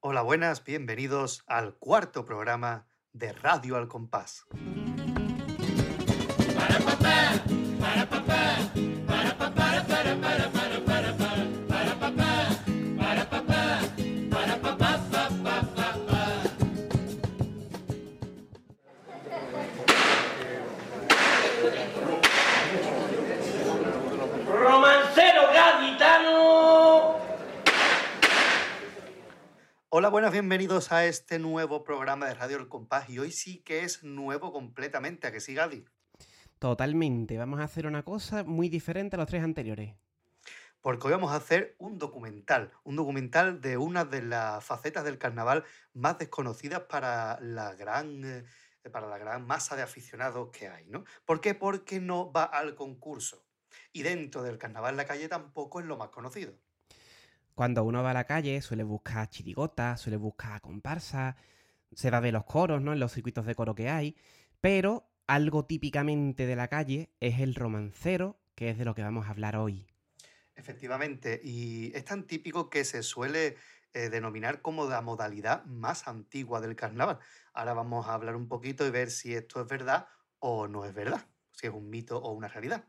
Hola, buenas, bienvenidos al cuarto programa de Radio al Compás. Hola, buenas, bienvenidos a este nuevo programa de Radio al Compás. Y hoy sí que es nuevo completamente, ¿a que sí, Gadi? Totalmente. Vamos a hacer una cosa muy diferente a los tres anteriores. Porque hoy vamos a hacer un documental, un documental de una de las facetas del carnaval más desconocidas para la gran, eh, para la gran masa de aficionados que hay, ¿no? ¿Por qué? Porque no va al concurso. Y dentro del carnaval en la calle tampoco es lo más conocido. Cuando uno va a la calle suele buscar chirigotas, suele buscar comparsas, se va a ver los coros, ¿no? En los circuitos de coro que hay, pero algo típicamente de la calle es el romancero, que es de lo que vamos a hablar hoy. Efectivamente, y es tan típico que se suele eh, denominar como la modalidad más antigua del carnaval. Ahora vamos a hablar un poquito y ver si esto es verdad o no es verdad, si es un mito o una realidad.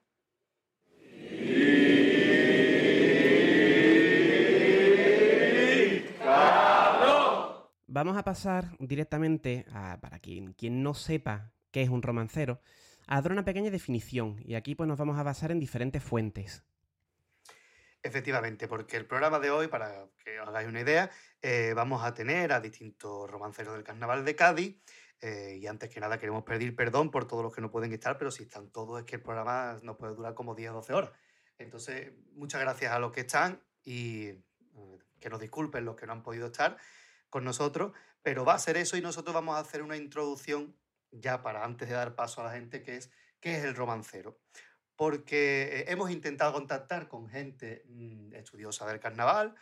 Vamos a pasar directamente, a, para quien, quien no sepa qué es un romancero, a dar una pequeña definición, y aquí pues nos vamos a basar en diferentes fuentes. Efectivamente, porque el programa de hoy, para que os hagáis una idea, eh, vamos a tener a distintos romanceros del carnaval de Cádiz. eh, y antes que nada queremos pedir perdón por todos los que no pueden estar, pero si están todos es que el programa nos puede durar como 10 o 12 horas. Entonces, muchas gracias a los que están y eh, que nos disculpen los que no han podido estar con nosotros, pero va a ser eso y nosotros vamos a hacer una introducción ya para antes de dar paso a la gente, que es qué es el romancero porque eh, hemos intentado contactar con gente mm, estudiosa del carnaval,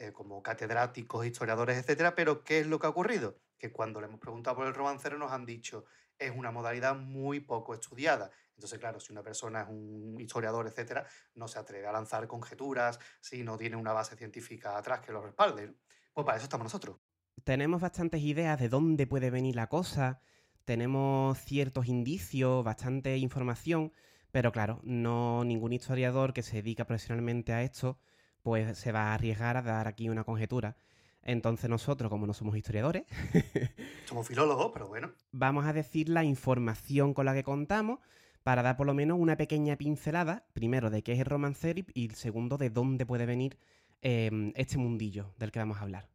eh, como catedráticos, historiadores, etcétera, pero ¿qué es lo que ha ocurrido? Que cuando le hemos preguntado por el romancero nos han dicho es una modalidad muy poco estudiada. Entonces, claro, si una persona es un historiador, etcétera, no se atreve a lanzar conjeturas si no tiene una base científica atrás que lo respalde. Pues para eso estamos nosotros. Tenemos bastantes ideas de dónde puede venir la cosa, tenemos ciertos indicios, bastante información, pero claro, no ningún historiador que se dedica profesionalmente a esto, pues se va a arriesgar a dar aquí una conjetura. Entonces nosotros, como no somos historiadores, Somos filólogos, pero bueno. vamos a decir la información con la que contamos para dar por lo menos una pequeña pincelada, primero de qué es el romancero y- y segundo de dónde puede venir eh, este mundillo del que vamos a hablar.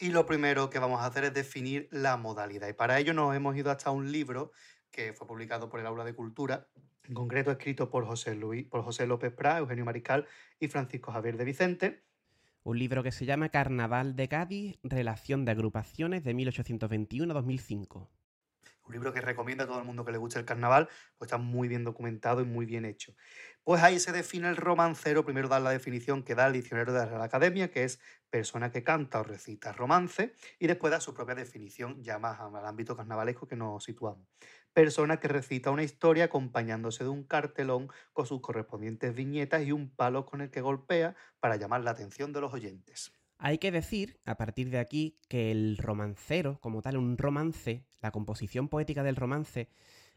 Y lo primero que vamos a hacer es definir la modalidad. Y para ello nos hemos ido hasta un libro que fue publicado por el Aula de Cultura, en concreto escrito por José, Luis, por José López Prat, Eugenio Mariscal y Francisco Javier de Vicente. Un libro que se llama Carnaval de Cádiz, Relación de Agrupaciones de 1821-2005. Un libro que recomiendo a todo el mundo que le guste el carnaval, pues está muy bien documentado y muy bien hecho. Pues ahí se define el romancero, primero da la definición que da el diccionario de la Real Academia, que es persona que canta o recita romance, y después da su propia definición ya más al ámbito carnavalesco que nos situamos. Persona que recita una historia acompañándose de un cartelón con sus correspondientes viñetas y un palo con el que golpea para llamar la atención de los oyentes. Hay que decir, a partir de aquí, que el romancero, como tal, un romance, la composición poética del romance,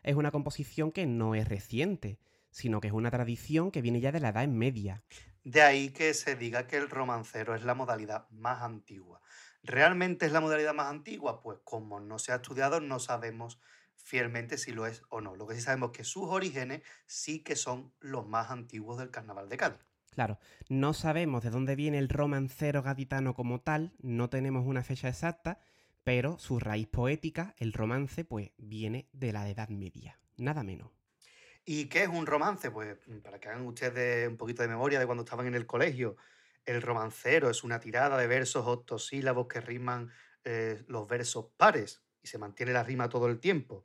es una composición que no es reciente, sino que es una tradición que viene ya de la Edad Media. De ahí que se diga que el romancero es la modalidad más antigua. ¿Realmente es la modalidad más antigua? Pues como no se ha estudiado, no sabemos fielmente si lo es o no. Lo que sí sabemos es que sus orígenes sí que son los más antiguos del carnaval de Cádiz. Claro, no sabemos de dónde viene el romancero gaditano como tal, no tenemos una fecha exacta, pero su raíz poética, el romance, pues viene de la Edad Media, nada menos. ¿Y qué es un romance? Pues para que hagan ustedes un poquito de memoria de cuando estaban en el colegio, el romancero es una tirada de versos octosílabos que riman eh, los versos pares y se mantiene la rima todo el tiempo.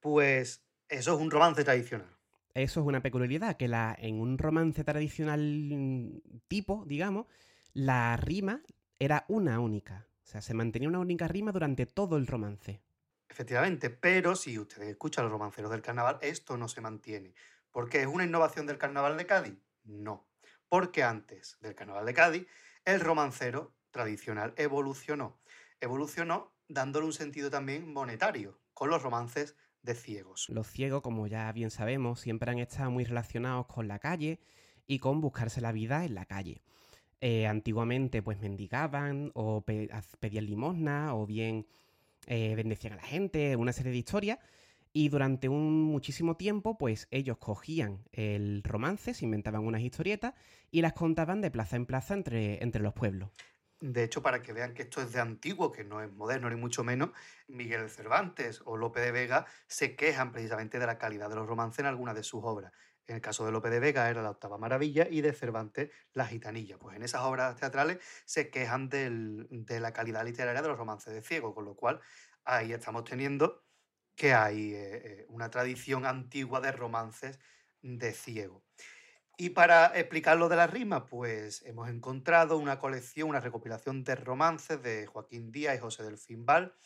Pues eso es un romance tradicional. Eso es una peculiaridad, que la, en un romance tradicional mm, tipo, digamos, la rima era una única. Sea, se mantenía una única rima durante todo el romance. Efectivamente, pero si ustedes escuchan los romanceros del carnaval, esto no se mantiene. ¿Por qué? ¿Es una innovación del carnaval de Cádiz? No. Porque antes del carnaval de Cádiz, el romancero tradicional. Evolucionó. Evolucionó dándole un sentido también monetario con los romances de ciegos. Los ciegos, como ya bien sabemos, siempre han estado muy relacionados con la calle y con buscarse la vida en la calle. Eh, antiguamente pues mendigaban o pedían limosna o bien eh, bendecían a la gente, una serie de historias. Y durante un muchísimo tiempo, pues ellos cogían el romance, se inventaban unas historietas y las contaban de plaza en plaza entre, entre los pueblos. De hecho, para que vean que esto es de antiguo, que no es moderno ni mucho menos, Miguel Cervantes o Lope de Vega se quejan precisamente de la calidad de los romances en algunas de sus obras. En el caso de Lope de Vega era la octava maravilla y de Cervantes la gitanilla. Pues en esas obras teatrales se quejan de la calidad literaria de los romances de ciego, con lo cual ahí estamos teniendo que hay eh, eh, una tradición antigua de romances de ciego. Y para explicar lo de la rima, pues hemos encontrado una colección, una recopilación de romances de Joaquín Díaz y José del Val,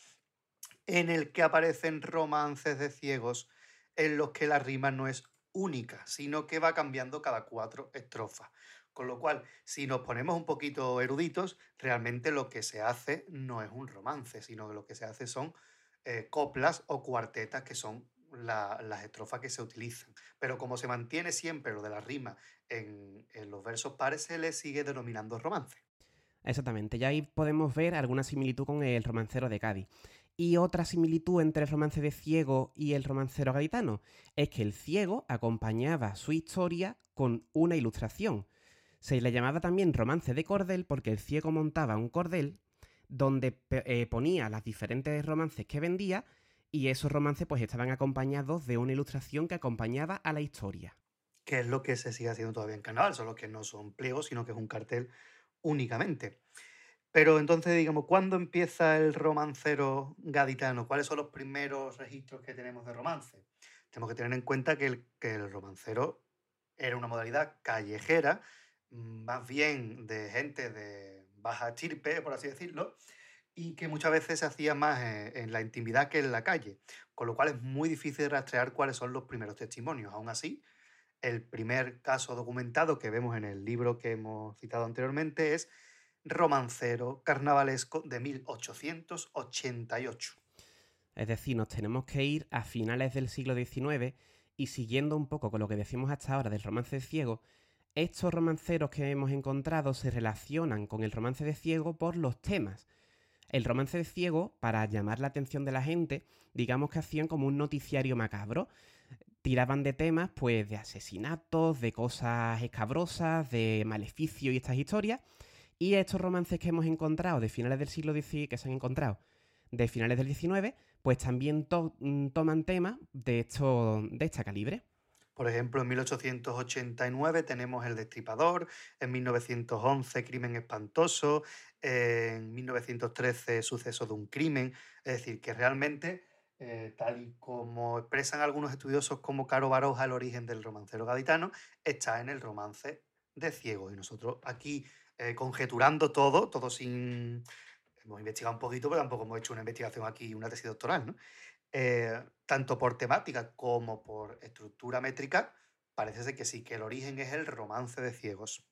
en el que aparecen romances de ciegos en los que la rima no es única, sino que va cambiando cada cuatro estrofas. Con lo cual, si nos ponemos un poquito eruditos, realmente lo que se hace no es un romance, sino que lo que se hace son eh, coplas o cuartetas, que son las estrofas que se utilizan. Pero como se mantiene siempre lo de la rima en, los versos pares, se le sigue denominando romance. Exactamente, ya ahí podemos ver alguna similitud con el romancero de Cádiz. Y otra similitud entre el romance de ciego y el romancero gaditano es que el ciego acompañaba su historia con una ilustración. Se le llamaba también romance de cordel porque el ciego montaba un cordel donde eh, ponía las diferentes romances que vendía y esos romances pues estaban acompañados de una ilustración que acompañaba a la historia. Que es lo que se sigue haciendo todavía en Carnaval, solo que no son pliegos, sino que es un cartel únicamente. Pero entonces, digamos, ¿cuándo empieza el romancero gaditano? ¿Cuáles son los primeros registros que tenemos de romance? Tenemos que tener en cuenta que el, que el romancero era una modalidad callejera, mm, más bien de gente de baja chirpe, por así decirlo, y que muchas veces se hacía más en, la intimidad que en la calle, con lo cual es muy difícil rastrear cuáles son los primeros testimonios. Aún así, el primer caso documentado que vemos en el libro que hemos citado anteriormente es Romancero Carnavalesco de 1888. Es decir, nos tenemos que ir a finales del siglo XIX y siguiendo un poco con lo que decimos hasta ahora del romance ciego, estos romanceros que hemos encontrado se relacionan con el romance de ciego por los temas el romance de ciego, para llamar la atención de la gente, digamos que hacían como un noticiario macabro. Tiraban de temas, pues, de asesinatos, de cosas escabrosas, de maleficio y estas historias. Y estos romances que hemos encontrado de finales del siglo XIX, que se han encontrado de finales del XIX, pues también mm, toman temas de, esto, de esta calibre. Por ejemplo, en 1889 tenemos El Destripador, en 1911 Crimen Espantoso, en 1913 Suceso de un Crimen. Es decir, que realmente, eh, tal y como expresan algunos estudiosos como Caro Baroja, el origen del romancero gaditano, está en el romance de ciegos. Y nosotros aquí, eh, conjeturando todo, todo sin... Hemos investigado un poquito, pero tampoco hemos hecho una investigación aquí, una tesis doctoral, ¿no? Eh, tanto por temática como por estructura métrica, parece ser que sí, que el origen es el romance de ciegos.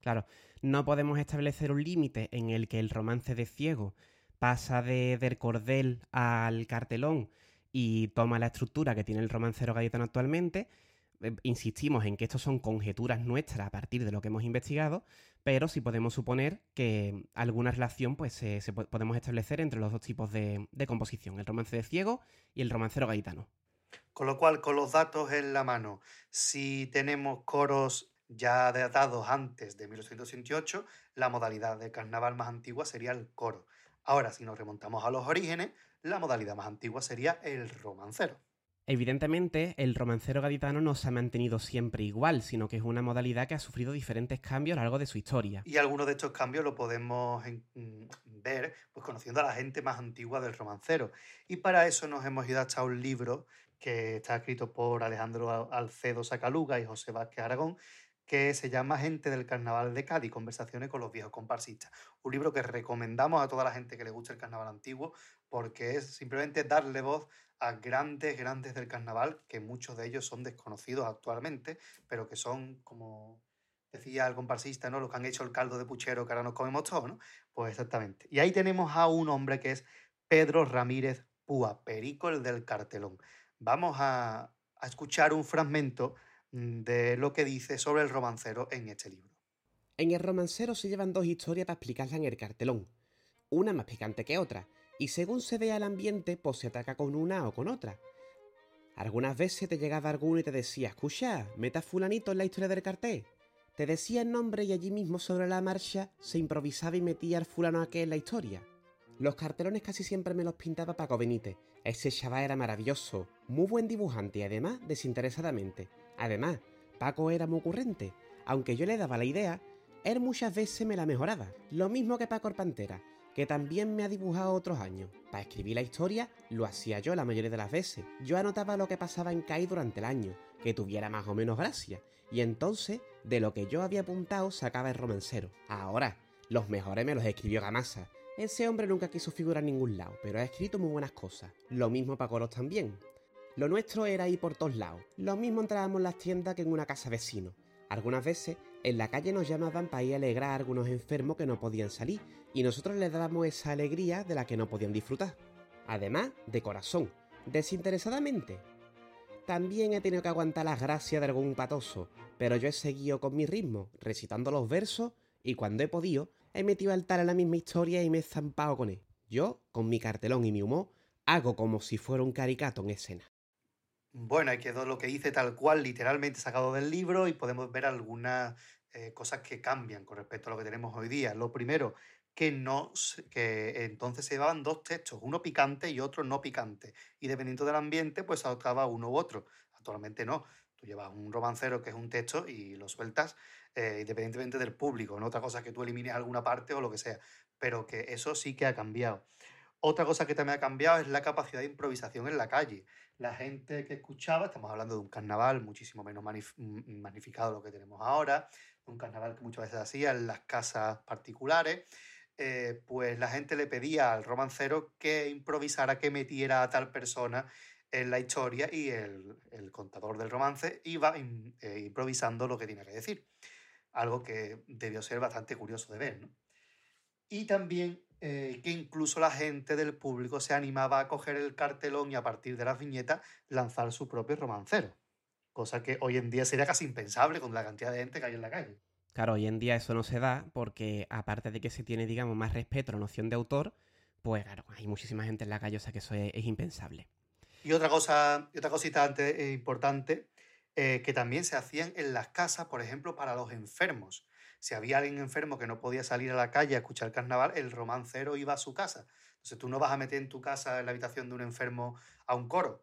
Claro, no podemos establecer un límite en el que el romance de ciego pasa de del cordel al cartelón y toma la estructura que tiene el romancero gaditano actualmente, insistimos en que estos son conjeturas nuestras a partir de lo que hemos investigado, pero sí podemos suponer que alguna relación pues, se, podemos establecer entre los dos tipos de, composición, el romance de ciego y el romancero gaitano. Con lo cual, con los datos en la mano, si tenemos coros ya datados antes de 1868, la modalidad de carnaval más antigua sería el coro. Ahora, si nos remontamos a los orígenes, la modalidad más antigua sería el romancero. Evidentemente, el romancero gaditano no se ha mantenido siempre igual, sino que es una modalidad que ha sufrido diferentes cambios a lo largo de su historia. Y algunos de estos cambios lo podemos mm, ver pues, conociendo a la gente más antigua del romancero. Y para eso nos hemos ido hasta un libro que está escrito por Alejandro Alcedo Sacaluga y José Vázquez Aragón, que se llama Gente del Carnaval de Cádiz, conversaciones con los viejos comparsistas. Un libro que recomendamos a toda la gente que le gusta el carnaval antiguo, porque es simplemente darle voz a grandes, grandes del carnaval, que muchos de ellos son desconocidos actualmente, pero que son, como decía el comparsista, ¿no? Los que han hecho el caldo de puchero que ahora nos comemos todos, ¿no? Pues exactamente. Y ahí tenemos a un hombre que es Pedro Ramírez Púa, Perico el del cartelón. Vamos a, a escuchar un fragmento mm, de lo que dice sobre el romancero en este libro. En el romancero se llevan dos historias para explicarla en el cartelón. Una más picante que otra, y según se vea el ambiente, pues se ataca con una o con otra. Algunas veces te llegaba alguno y te decía, escucha, meta fulanito en la historia del cartel. Te decía el nombre y allí mismo sobre la marcha se improvisaba y metía al fulano aquel en la historia. Los cartelones casi siempre me los pintaba Paco Benítez. Ese chaval era maravilloso, muy buen dibujante y además desinteresadamente. Además, Paco era muy ocurrente. Aunque yo le daba la idea, él muchas veces me la mejoraba. Lo mismo que Paco Pantera, que también me ha dibujado otros años. Para escribir la historia lo hacía yo la mayoría de las veces. Yo anotaba lo que pasaba en CAI durante el año, que tuviera más o menos gracia, y entonces de lo que yo había apuntado sacaba el romancero. Ahora, los mejores me los escribió Gamasa. Ese hombre nunca quiso figurar en ningún lado, pero ha escrito muy buenas cosas. Lo mismo para Coros también. Lo nuestro era ir por todos lados. Lo mismo entrábamos en las tiendas que en una casa vecino. Algunas veces en la calle nos llamaban para ir a alegrar a algunos enfermos que no podían salir y nosotros les dábamos esa alegría de la que no podían disfrutar. Además, de corazón, desinteresadamente. También he tenido que aguantar las gracias de algún patoso, pero yo he seguido con mi ritmo, recitando los versos y cuando he podido, he metido al tal en la misma historia y me he zampado con él. Yo, con mi cartelón y mi humor, hago como si fuera un caricato en escena. Bueno, ahí quedó lo que hice tal cual, literalmente sacado del libro, y podemos ver algunas eh, cosas que cambian con respecto a lo que tenemos hoy día. Lo primero, que no que entonces se llevaban dos textos, uno picante y otro no picante. Y dependiendo del ambiente, pues adoptaba uno u otro. Actualmente no. Tú llevas un romancero que es un texto y lo sueltas eh, independientemente del público. No otra cosa que tú elimines alguna parte o lo que sea. Pero que eso sí que ha cambiado. Otra cosa que también ha cambiado es la capacidad de improvisación en la calle. La gente que escuchaba, estamos hablando de un carnaval muchísimo menos mm, magnificado de lo que tenemos ahora, un carnaval que muchas veces hacía en las casas particulares, eh, pues la gente le pedía al romancero que improvisara, que metiera a tal persona en la historia y el, contador del romance iba eh, improvisando lo que tiene que decir. Algo que debió ser bastante curioso de ver. Y también eh, que incluso la gente del público se animaba a coger el cartelón y a partir de las viñetas lanzar su propio romancero. Cosa que hoy en día sería casi impensable con la cantidad de gente que hay en la calle. Claro, hoy en día eso no se da porque aparte de que se tiene, digamos, más respeto a la noción de autor, pues claro, hay muchísima gente en la calle, o sea que eso es, impensable. Y otra cosa, otra cosita antes, eh, importante, eh, que también se hacían en las casas, por ejemplo, para los enfermos si había alguien enfermo que no podía salir a la calle a escuchar carnaval, el romancero iba a su casa. Entonces tú no vas a meter en tu casa, en la habitación de un enfermo, a un coro,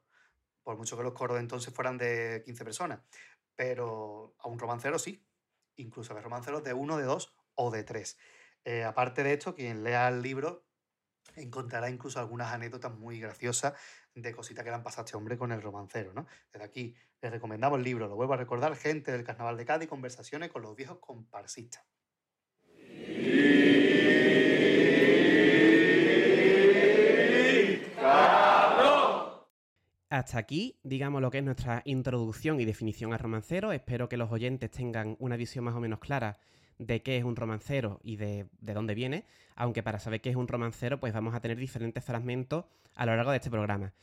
por mucho que los coros entonces fueran de 15 personas, pero a un romancero sí, incluso a romanceros de uno, de dos o de tres. Eh, aparte de esto, quien lea el libro encontrará incluso algunas anécdotas muy graciosas de cositas que le han pasado a este hombre con el romancero, ¿no? Desde aquí les recomendamos el libro, lo vuelvo a recordar, Gente del Carnaval de Cádiz, conversaciones con los viejos comparsistas. Hasta aquí, digamos lo que es nuestra introducción y definición al romancero. Espero que los oyentes tengan una visión más o menos clara de qué es un romancero y de, dónde viene, aunque para saber qué es un romancero, pues vamos a tener diferentes fragmentos a lo largo de este programa.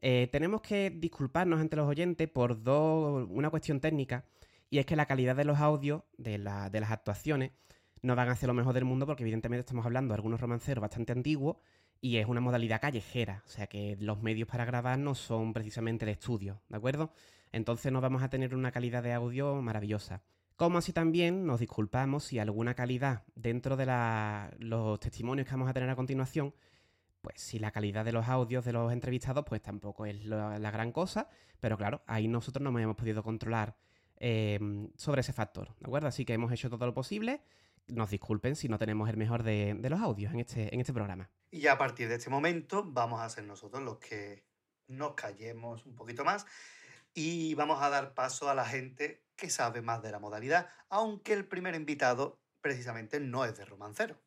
Eh, tenemos que disculparnos ante los oyentes por una cuestión técnica, y es que la calidad de los audios, de, las actuaciones, no van a ser lo mejor del mundo, porque evidentemente estamos hablando de algunos romanceros bastante antiguos, y es una modalidad callejera, o sea que los medios para grabar no son precisamente de estudio, ¿de acuerdo? Entonces no vamos a tener una calidad de audio maravillosa. Como así también nos disculpamos si alguna calidad dentro de los testimonios que vamos a tener a continuación, pues si la calidad de los audios de los entrevistados pues tampoco es la, gran cosa, pero claro, ahí nosotros no hemos podido controlar em, sobre ese factor, ¿de acuerdo? Así que hemos hecho todo lo posible. Nos disculpen si no tenemos el mejor de, los audios en este, en este programa. Y a partir de este momento vamos a ser nosotros los que nos callemos un poquito más y vamos a dar paso a la gente que sabe más de la modalidad, aunque el primer invitado precisamente no es de romancero.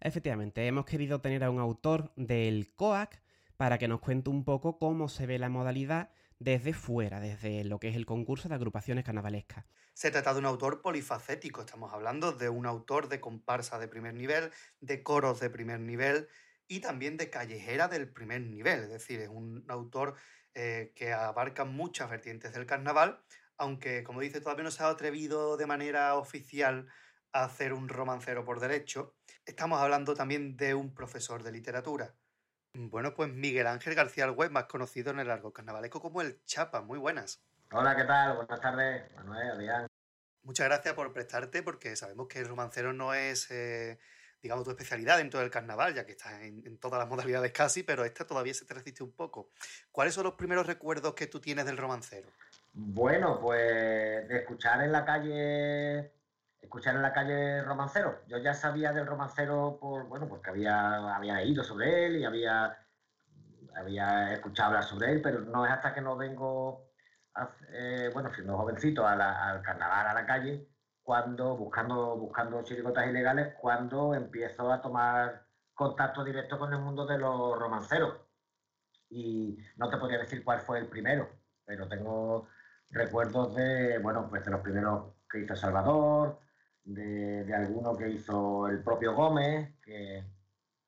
Efectivamente, hemos querido tener a un autor del COAC para que nos cuente un poco cómo se ve la modalidad desde fuera, desde lo que es el concurso de agrupaciones carnavalescas. Se trata de un autor polifacético, estamos hablando de un autor de comparsa de primer nivel, de coros de primer nivel y también de callejera del primer nivel, es decir, es un autor eh, que abarca muchas vertientes del carnaval, aunque como dice todavía no se ha atrevido de manera oficial a hacer un romancero por derecho. Estamos hablando también de un profesor de literatura. Bueno, pues Miguel Ángel García Algüez, más conocido en el largo carnavaleco como el Chapa. Muy buenas. Hola, ¿qué tal? Buenas tardes, Manuel, Adrián. Muchas gracias por prestarte, porque sabemos que el romancero no es, eh, digamos, tu especialidad dentro del carnaval, ya que estás en, todas las modalidades casi, pero esta todavía se te resiste un poco. ¿Cuáles son los primeros recuerdos que tú tienes del romancero? Bueno, pues de escuchar en la calle, escuchar en la calle romancero. Yo ya sabía del romancero por, bueno, porque había, había leído sobre él y había, había escuchado hablar sobre él, pero no es hasta que no vengo eh, bueno, siendo jovencito al carnaval, a la calle, cuando, buscando, buscando chiricotas ilegales, cuando empiezo a tomar contacto directo con el mundo de los romanceros. Y no te podría decir cuál fue el primero, pero tengo recuerdos de, bueno, pues de los primeros que hizo Salvador, de, de alguno que hizo el propio Gómez, que,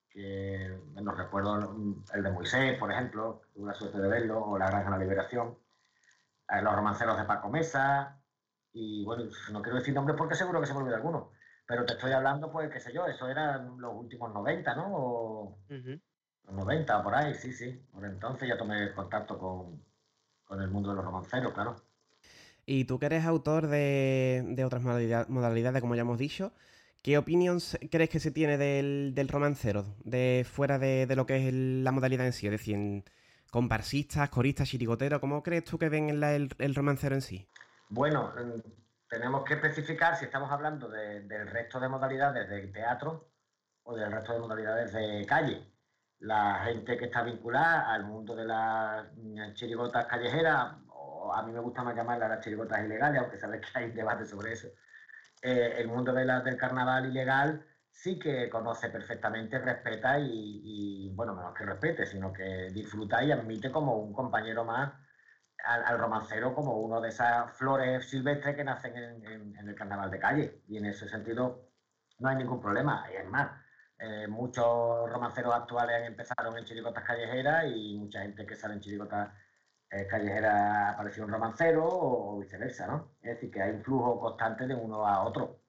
que recuerdo el de Moisés, por ejemplo, tuve la suerte de verlo, o La Granja de la Liberación los romanceros de Paco Mesa, y bueno, no quiero decir nombres porque seguro que se me olvida alguno, pero te estoy hablando, pues, qué sé yo, eso eran los últimos 90, ¿no? O, Los 90, por ahí, sí, sí. Por entonces ya tomé contacto con, con el mundo de los romanceros, claro. Y tú que eres autor de, otras modalidades, como ya hemos dicho, ¿qué opinión crees que se tiene del, romancero, de fuera de, lo que es la modalidad en sí? Es decir, comparsistas, coristas, chirigoteros. ¿Cómo crees tú que ven el, romancero en sí? Bueno, tenemos que especificar si estamos hablando del resto de modalidades de teatro o del resto de modalidades de calle. La gente que está vinculada al mundo de las chirigotas callejeras, a mí me gusta más llamarlas las chirigotas ilegales, aunque sabes que hay debate sobre eso. Eh, el mundo de del carnaval ilegal sí que conoce perfectamente, respeta y, bueno, menos que respete, sino que disfruta y admite como un compañero más al, romancero como uno de esas flores silvestres que nacen en, el carnaval de calle. Y en ese sentido no hay ningún problema. Y es más, eh, muchos romanceros actuales han empezado en chiricotas callejeras y mucha gente que sale en chiricotas callejeras apareció un romancero o, viceversa, ¿no? Es decir, que hay un flujo constante de uno a otro.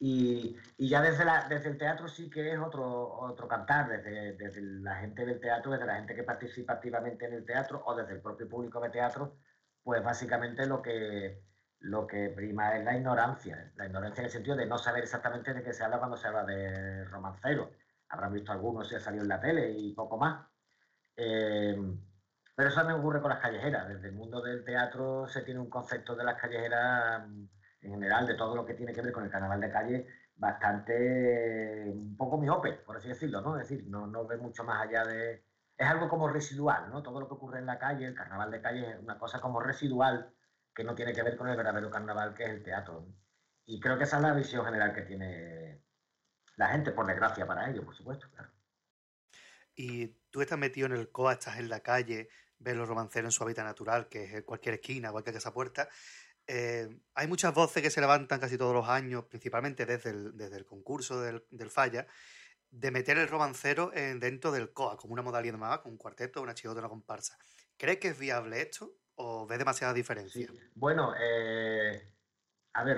Y, ya desde, la, desde el teatro sí que es otro, otro cantar, desde, desde, la gente del teatro, desde la gente que participa activamente en el teatro o desde el propio público de teatro, pues básicamente lo que, lo que prima es la ignorancia. La ignorancia en el sentido de no saber exactamente de qué se habla cuando se habla de romancero. Habrán visto algunos si ha salido en la tele y poco más. Eh, pero eso también ocurre con las callejeras. Desde el mundo del teatro se tiene un concepto de las callejeras en general de todo lo que tiene que ver con el carnaval de calle bastante, un poco miope, por así decirlo, ¿no? Es decir, no, no ve mucho más allá de... Es algo como residual, ¿no? Todo lo que ocurre en la calle, el carnaval de calle es una cosa como residual que no tiene que ver con el verdadero carnaval que es el teatro. Y creo que esa es la visión general que tiene la gente, por desgracia para ellos, por supuesto, claro. Y tú estás metido en el COA, estás en la calle, ves los romanceros en su hábitat natural, que es cualquier esquina, cualquier casa puerta. Eh, hay muchas voces que se levantan casi todos los años, principalmente desde el, desde el concurso del, Falla, de meter el romancero en, dentro del COA, como una modalidad más, con un cuarteto, una chigota, una comparsa. ¿Crees que es viable esto o ves demasiada diferencia? Bueno, eh, a ver,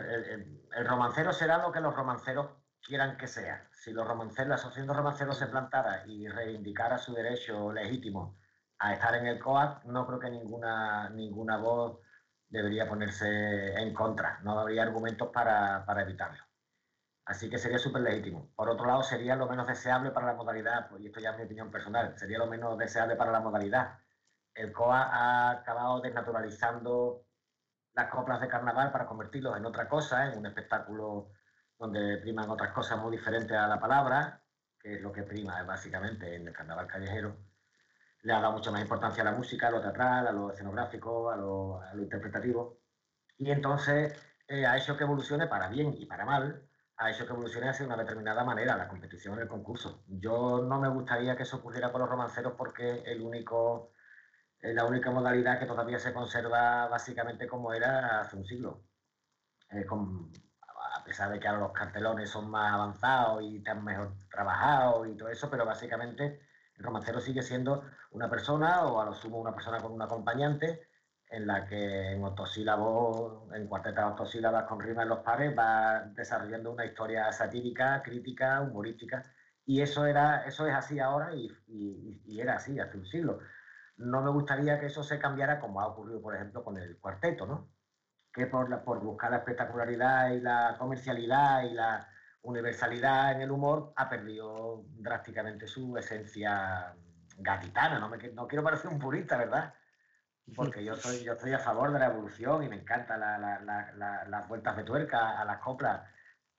el, romancero será lo que los romanceros quieran que sea. Si los romanceros, la asociación de romanceros se plantara y reivindicara su derecho legítimo a estar en el COA, no creo que ninguna, ninguna voz debería ponerse en contra. No habría argumentos para, evitarlo. Así que sería súper legítimo. Por otro lado, sería lo menos deseable para la modalidad, pues, y esto ya es mi opinión personal, sería lo menos deseable para la modalidad. El COA ha acabado desnaturalizando las coplas de carnaval para convertirlos en otra cosa, en un espectáculo donde priman otras cosas muy diferentes a la palabra, que es lo que prima básicamente en el carnaval callejero le ha dado mucha más importancia a la música, a lo teatral, a lo escenográfico, a lo, interpretativo. Y entonces eh, ha hecho que evolucione para bien y para mal, ha hecho que evolucione hacia una determinada manera la competición el concurso. Yo no me gustaría que eso ocurriera con los romanceros porque el único, la única modalidad que todavía se conserva básicamente como era hace un siglo. eh, a pesar de que ahora los cartelones son más avanzados y están mejor trabajados y todo eso, pero básicamente el romancero sigue siendo una persona o a lo sumo una persona con un acompañante en la que en octosílabos, en cuartetas octosílabas con rima en los pares, va desarrollando una historia satírica, crítica, humorística. Y eso, era, eso es así ahora y, y, era así hace un siglo. No me gustaría que eso se cambiara como ha ocurrido, por ejemplo, con el cuarteto, ¿no? que por, por buscar la espectacularidad y la comercialidad y la universalidad en el humor ha perdido drásticamente su esencia gatitana. No, me, no quiero parecer un purista, ¿verdad? Porque yo soy, yo estoy a favor de la evolución y me encantan las vueltas de tuerca a las coplas,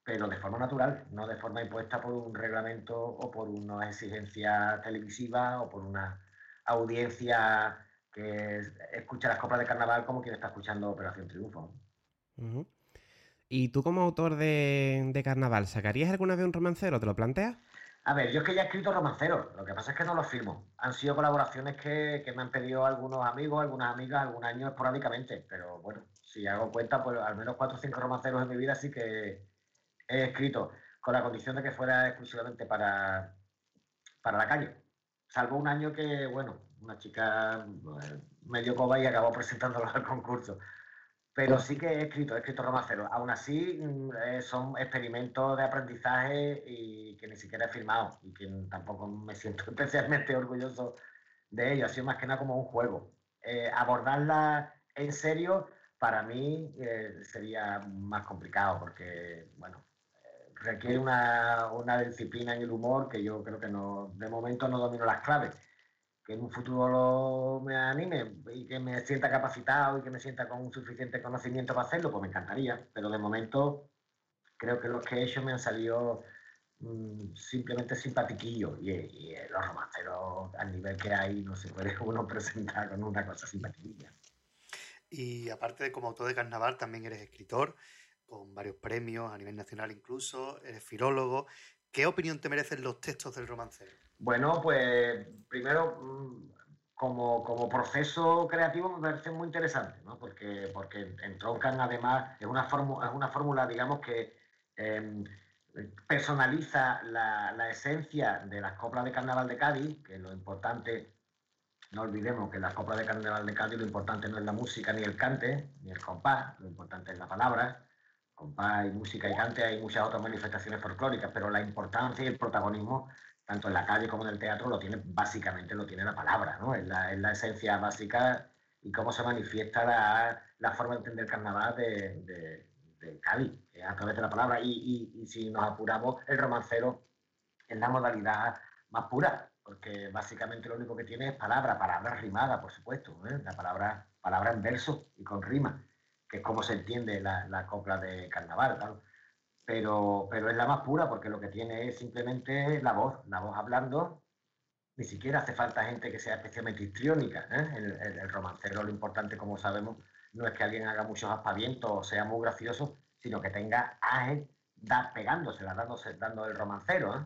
pero de forma natural, no de forma impuesta por un reglamento o por una exigencia televisiva o por una audiencia que escucha las coplas de carnaval como quien está escuchando Operación Triunfo. ¿Y tú como autor de, carnaval, sacarías alguna vez un romancero? ¿Te lo planteas? A ver, yo es que ya he escrito romanceros, lo que pasa es que no los firmo. Han sido colaboraciones que, me han pedido algunos amigos, algunas amigas, algún año esporádicamente, pero bueno, si hago cuenta, pues al menos cuatro o cinco romanceros en mi vida sí que he escrito, con la condición de que fuera exclusivamente para, para la calle. Salvo un año que, bueno, una chica eh, medio coba y acabó presentándolo al concurso. Pero sí que he escrito, he escrito romanceros. Aún así, mm, eh, son experimentos de aprendizaje y que ni siquiera he firmado y que tampoco me siento especialmente orgulloso de ello. Ha sido más que nada como un juego. Eh, abordarla en serio, para mí sería más complicado porque, bueno, requiere una, una disciplina en el humor que yo creo que no, de momento no domino las claves en un futuro me anime y que me sienta capacitado y que me sienta con un suficiente conocimiento para hacerlo, pues me encantaría. Pero de momento creo que los que he hecho me han salido mm, simplemente simpatiquillos y, los romanceros al nivel que hay no se puede uno presentar con una cosa simpatiquilla. Y aparte de como autor de carnaval, también eres escritor, con varios premios a nivel nacional incluso, eres filólogo. ¿Qué opinión te merecen los textos del romancero? Bueno, pues primero, mm, como, proceso creativo me parece muy interesante, ¿no? Porque, porque entroncan además, es una, fórmula, es una fórmula, digamos, que em, personaliza la, esencia de las coplas de Carnaval de Cádiz, que lo importante, no olvidemos que las coplas de Carnaval de Cádiz lo importante no es la música ni el cante, ni el compás, lo importante es la palabra. Compás y música y cante hay muchas otras manifestaciones folclóricas, pero la importancia y el protagonismo tanto en la calle como en el teatro, lo tiene, básicamente lo tiene la palabra, ¿no? Es la, esencia básica y cómo se manifiesta la, forma de entender carnaval de, de, Cádiz, a través de la palabra. Y, si nos apuramos, el romancero es la modalidad más pura, porque básicamente lo único que tiene es palabra, palabra rimada, por supuesto, ¿eh? la palabra, palabra en verso y con rima, que es como se entiende la, la copla de carnaval, pero, pero es la más pura porque lo que tiene es simplemente la voz, la voz hablando. Ni siquiera hace falta gente que sea especialmente histriónica. ¿eh? El, romancero, lo importante, como sabemos, no es que alguien haga muchos aspavientos o sea muy gracioso, sino que tenga aje da, pegándosela, dándose, dando el romancero ¿eh?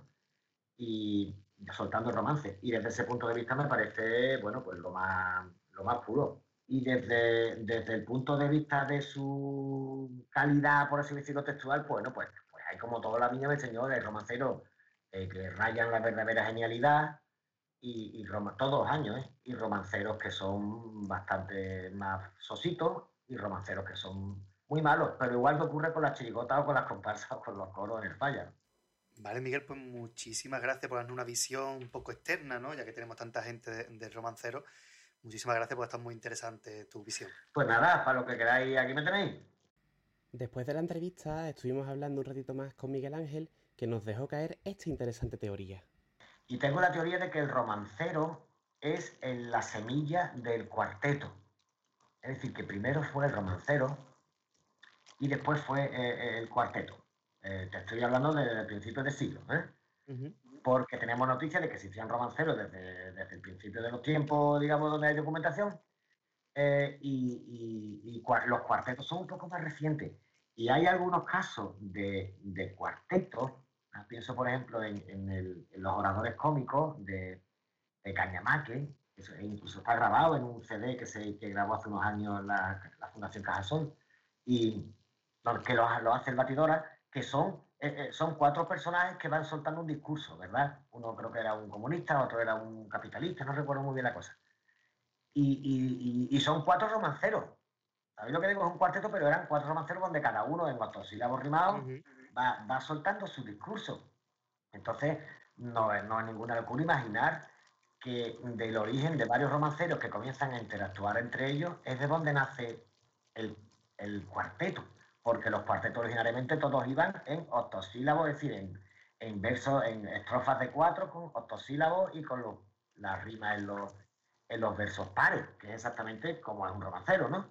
y soltando el romance. Y desde ese punto de vista me parece, bueno, pues lo más, lo más puro y desde, desde el punto de vista de su calidad, por así decirlo, textual, bueno, pues, pues hay como toda la viña del señor, el romancero eh, que rayan la verdadera genialidad y, y todos los años, ¿eh? y romanceros que son bastante más sositos y romanceros que son muy malos, pero igual que ocurre con las chirigotas o con las comparsas o con los coros en el falla. Vale, Miguel, pues muchísimas gracias por darnos una visión un poco externa, ¿no? Ya que tenemos tanta gente del de romancero Muchísimas gracias porque está muy interesante tu visión. Pues nada, para lo que queráis, aquí me tenéis. Después de la entrevista estuvimos hablando un ratito más con Miguel Ángel, que nos dejó caer esta interesante teoría. Y tengo la teoría de que el romancero es la semilla del cuarteto. Es decir, que primero fue el romancero y después fue eh, eh, el cuarteto. Eh, te estoy hablando desde el principio del siglo. ¿eh? Porque tenemos noticias de que existían romanceros desde, desde el principio de los tiempos, digamos, donde hay documentación, eh, y, los cuartetos son un poco más recientes. Y hay algunos casos de, de cuartetos, ah, pienso por ejemplo en, los oradores cómicos de, de Cañamaque, que incluso está grabado en un CD que se que grabó hace unos años la, la Fundación Cajasol, y, que lo, hace el Batidora, que son, eh, eh, son cuatro personajes que van soltando un discurso, ¿verdad? Uno creo que era un comunista, otro era un capitalista, no recuerdo muy bien la cosa. Y, son cuatro romanceros. ¿Sabéis lo que digo? Es un cuarteto, pero eran cuatro romanceros donde cada uno en sílabos rimados va, va soltando su discurso. Entonces, no, no es ninguna locura imaginar que del origen de varios romanceros que comienzan a interactuar entre ellos es de donde nace el, cuarteto, porque los cuartetos originariamente todos iban en octosílabos, es decir, en, en versos, en estrofas de cuatro con octosílabos y con los, las rimas en los, en los versos pares, que es exactamente como es un romancero, ¿no?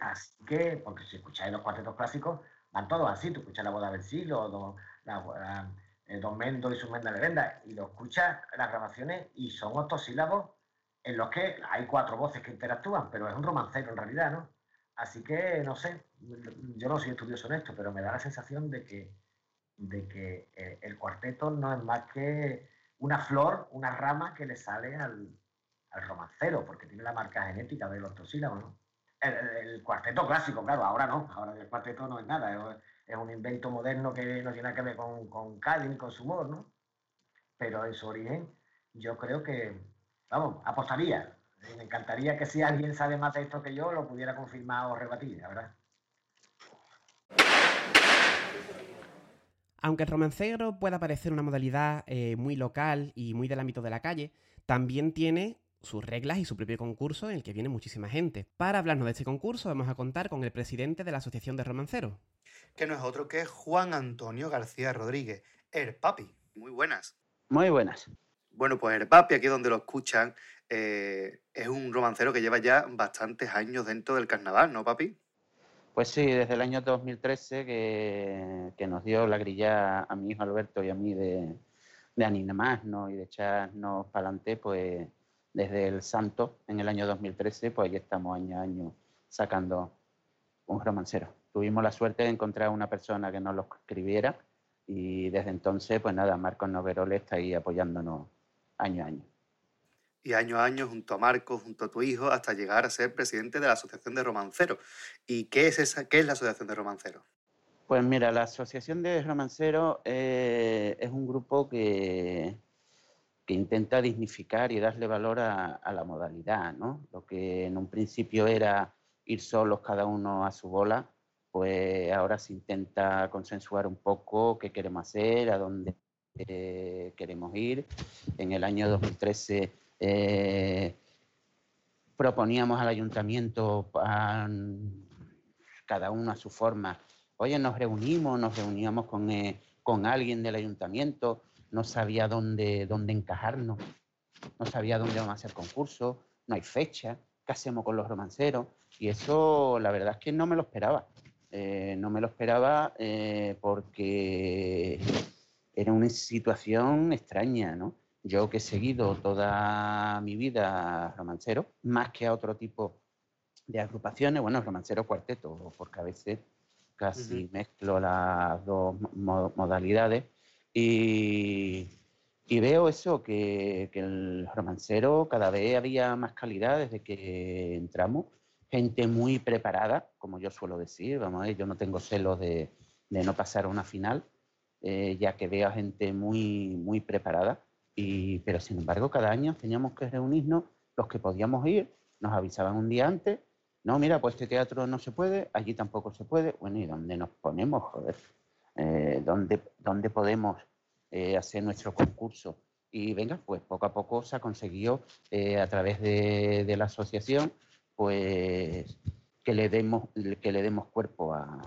Así que, porque si escucháis los cuartetos clásicos, van todos así, tú escuchas la boda del siglo, la, eh, Don Mendo y su Menda Levenda, y lo escuchas las grabaciones y son octosílabos en los que hay cuatro voces que interactúan, pero es un romancero en realidad, ¿no? Así que, no sé, yo no soy estudioso en esto, pero me da la sensación de que, de que eh, el cuarteto no es más que una flor, una rama que le sale al, romancero, porque tiene la marca genética octosílabo, ¿no? El, cuarteto clásico, claro, ahora no, ahora el cuarteto no es nada, es un invento moderno que no tiene nada que ver con, con Cádiz con su humor, ¿no? Pero en su origen, yo creo que, vamos, apostaría. Me encantaría que si alguien sabe más de esto que yo, lo pudiera confirmar o rebatir, la verdad. Aunque el romancero pueda parecer una modalidad eh, muy local y muy del ámbito de la calle, también tiene sus reglas y su propio concurso en el que viene muchísima gente. Para hablarnos de este concurso vamos a contar con el presidente de la Asociación de Romanceros. Que no es otro que Juan Antonio García Rodríguez, el papi. Muy buenas. Muy buenas. Bueno, pues el papi, aquí donde lo escuchan, eh, es un romancero que lleva ya bastantes años dentro del carnaval, ¿no, papi? Pues sí, desde el año 2013 que, nos dio la grilla a mi hijo Alberto y a mí de, de animarnos y de echarnos para adelante, pues desde el Santo en el año 2013, pues ahí estamos año a año sacando un romancero. Tuvimos la suerte de encontrar una persona que nos lo escribiera y desde entonces, pues nada, Marcos Noverole está ahí apoyándonos año a año. Y año a año, junto a Marcos, junto a tu hijo, hasta llegar a ser presidente de la Asociación de Romanceros. ¿Y qué es, esa, qué es la Asociación de Romanceros? Pues mira, la Asociación de Romanceros eh, es un grupo que, que intenta dignificar y darle valor a, la modalidad, ¿no? Lo que en un principio era ir solos cada uno a su bola, pues ahora se intenta consensuar un poco qué queremos hacer, a dónde eh, queremos ir. En el año 2013 eh, proponíamos al ayuntamiento cada uno a su forma. Oye, nos reunimos, nos reuníamos con, eh, con alguien del ayuntamiento, no sabía dónde, dónde encajarnos, no sabía dónde vamos a hacer concursos, no hay fecha, qué hacemos con los romanceros. Y eso la verdad es que no me lo esperaba. Eh, no me lo esperaba porque era una situación extraña, ¿no? Yo que he seguido toda mi vida romancero, más que a otro tipo de agrupaciones, bueno, romancero cuarteto, porque a veces casi mezclo las dos modalidades, y, veo eso, que, el romancero cada vez había más calidad desde que entramos. Gente muy preparada, como yo suelo decir, vamos a ver, yo no tengo celos de, no pasar a una final, eh, ya que veo a gente muy, muy preparada. Y, pero sin embargo, cada año teníamos que reunirnos, los que podíamos ir, nos avisaban un día antes, no, mira, pues este teatro no se puede, allí tampoco se puede. Bueno, ¿y dónde nos ponemos, joder? eh, dónde, podemos eh, hacer nuestro concurso. Y venga, pues poco a poco se ha conseguido eh, a través de, la asociación pues que le demos, que le demos cuerpo a,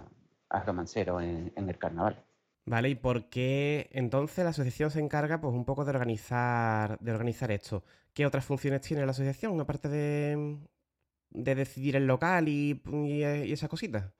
a Romancero en, el carnaval. Vale, ¿y por qué entonces la asociación se encarga pues un poco de organizar, de organizar esto? ¿Qué otras funciones tiene la asociación aparte de, de decidir el local y, y, y esas cositas?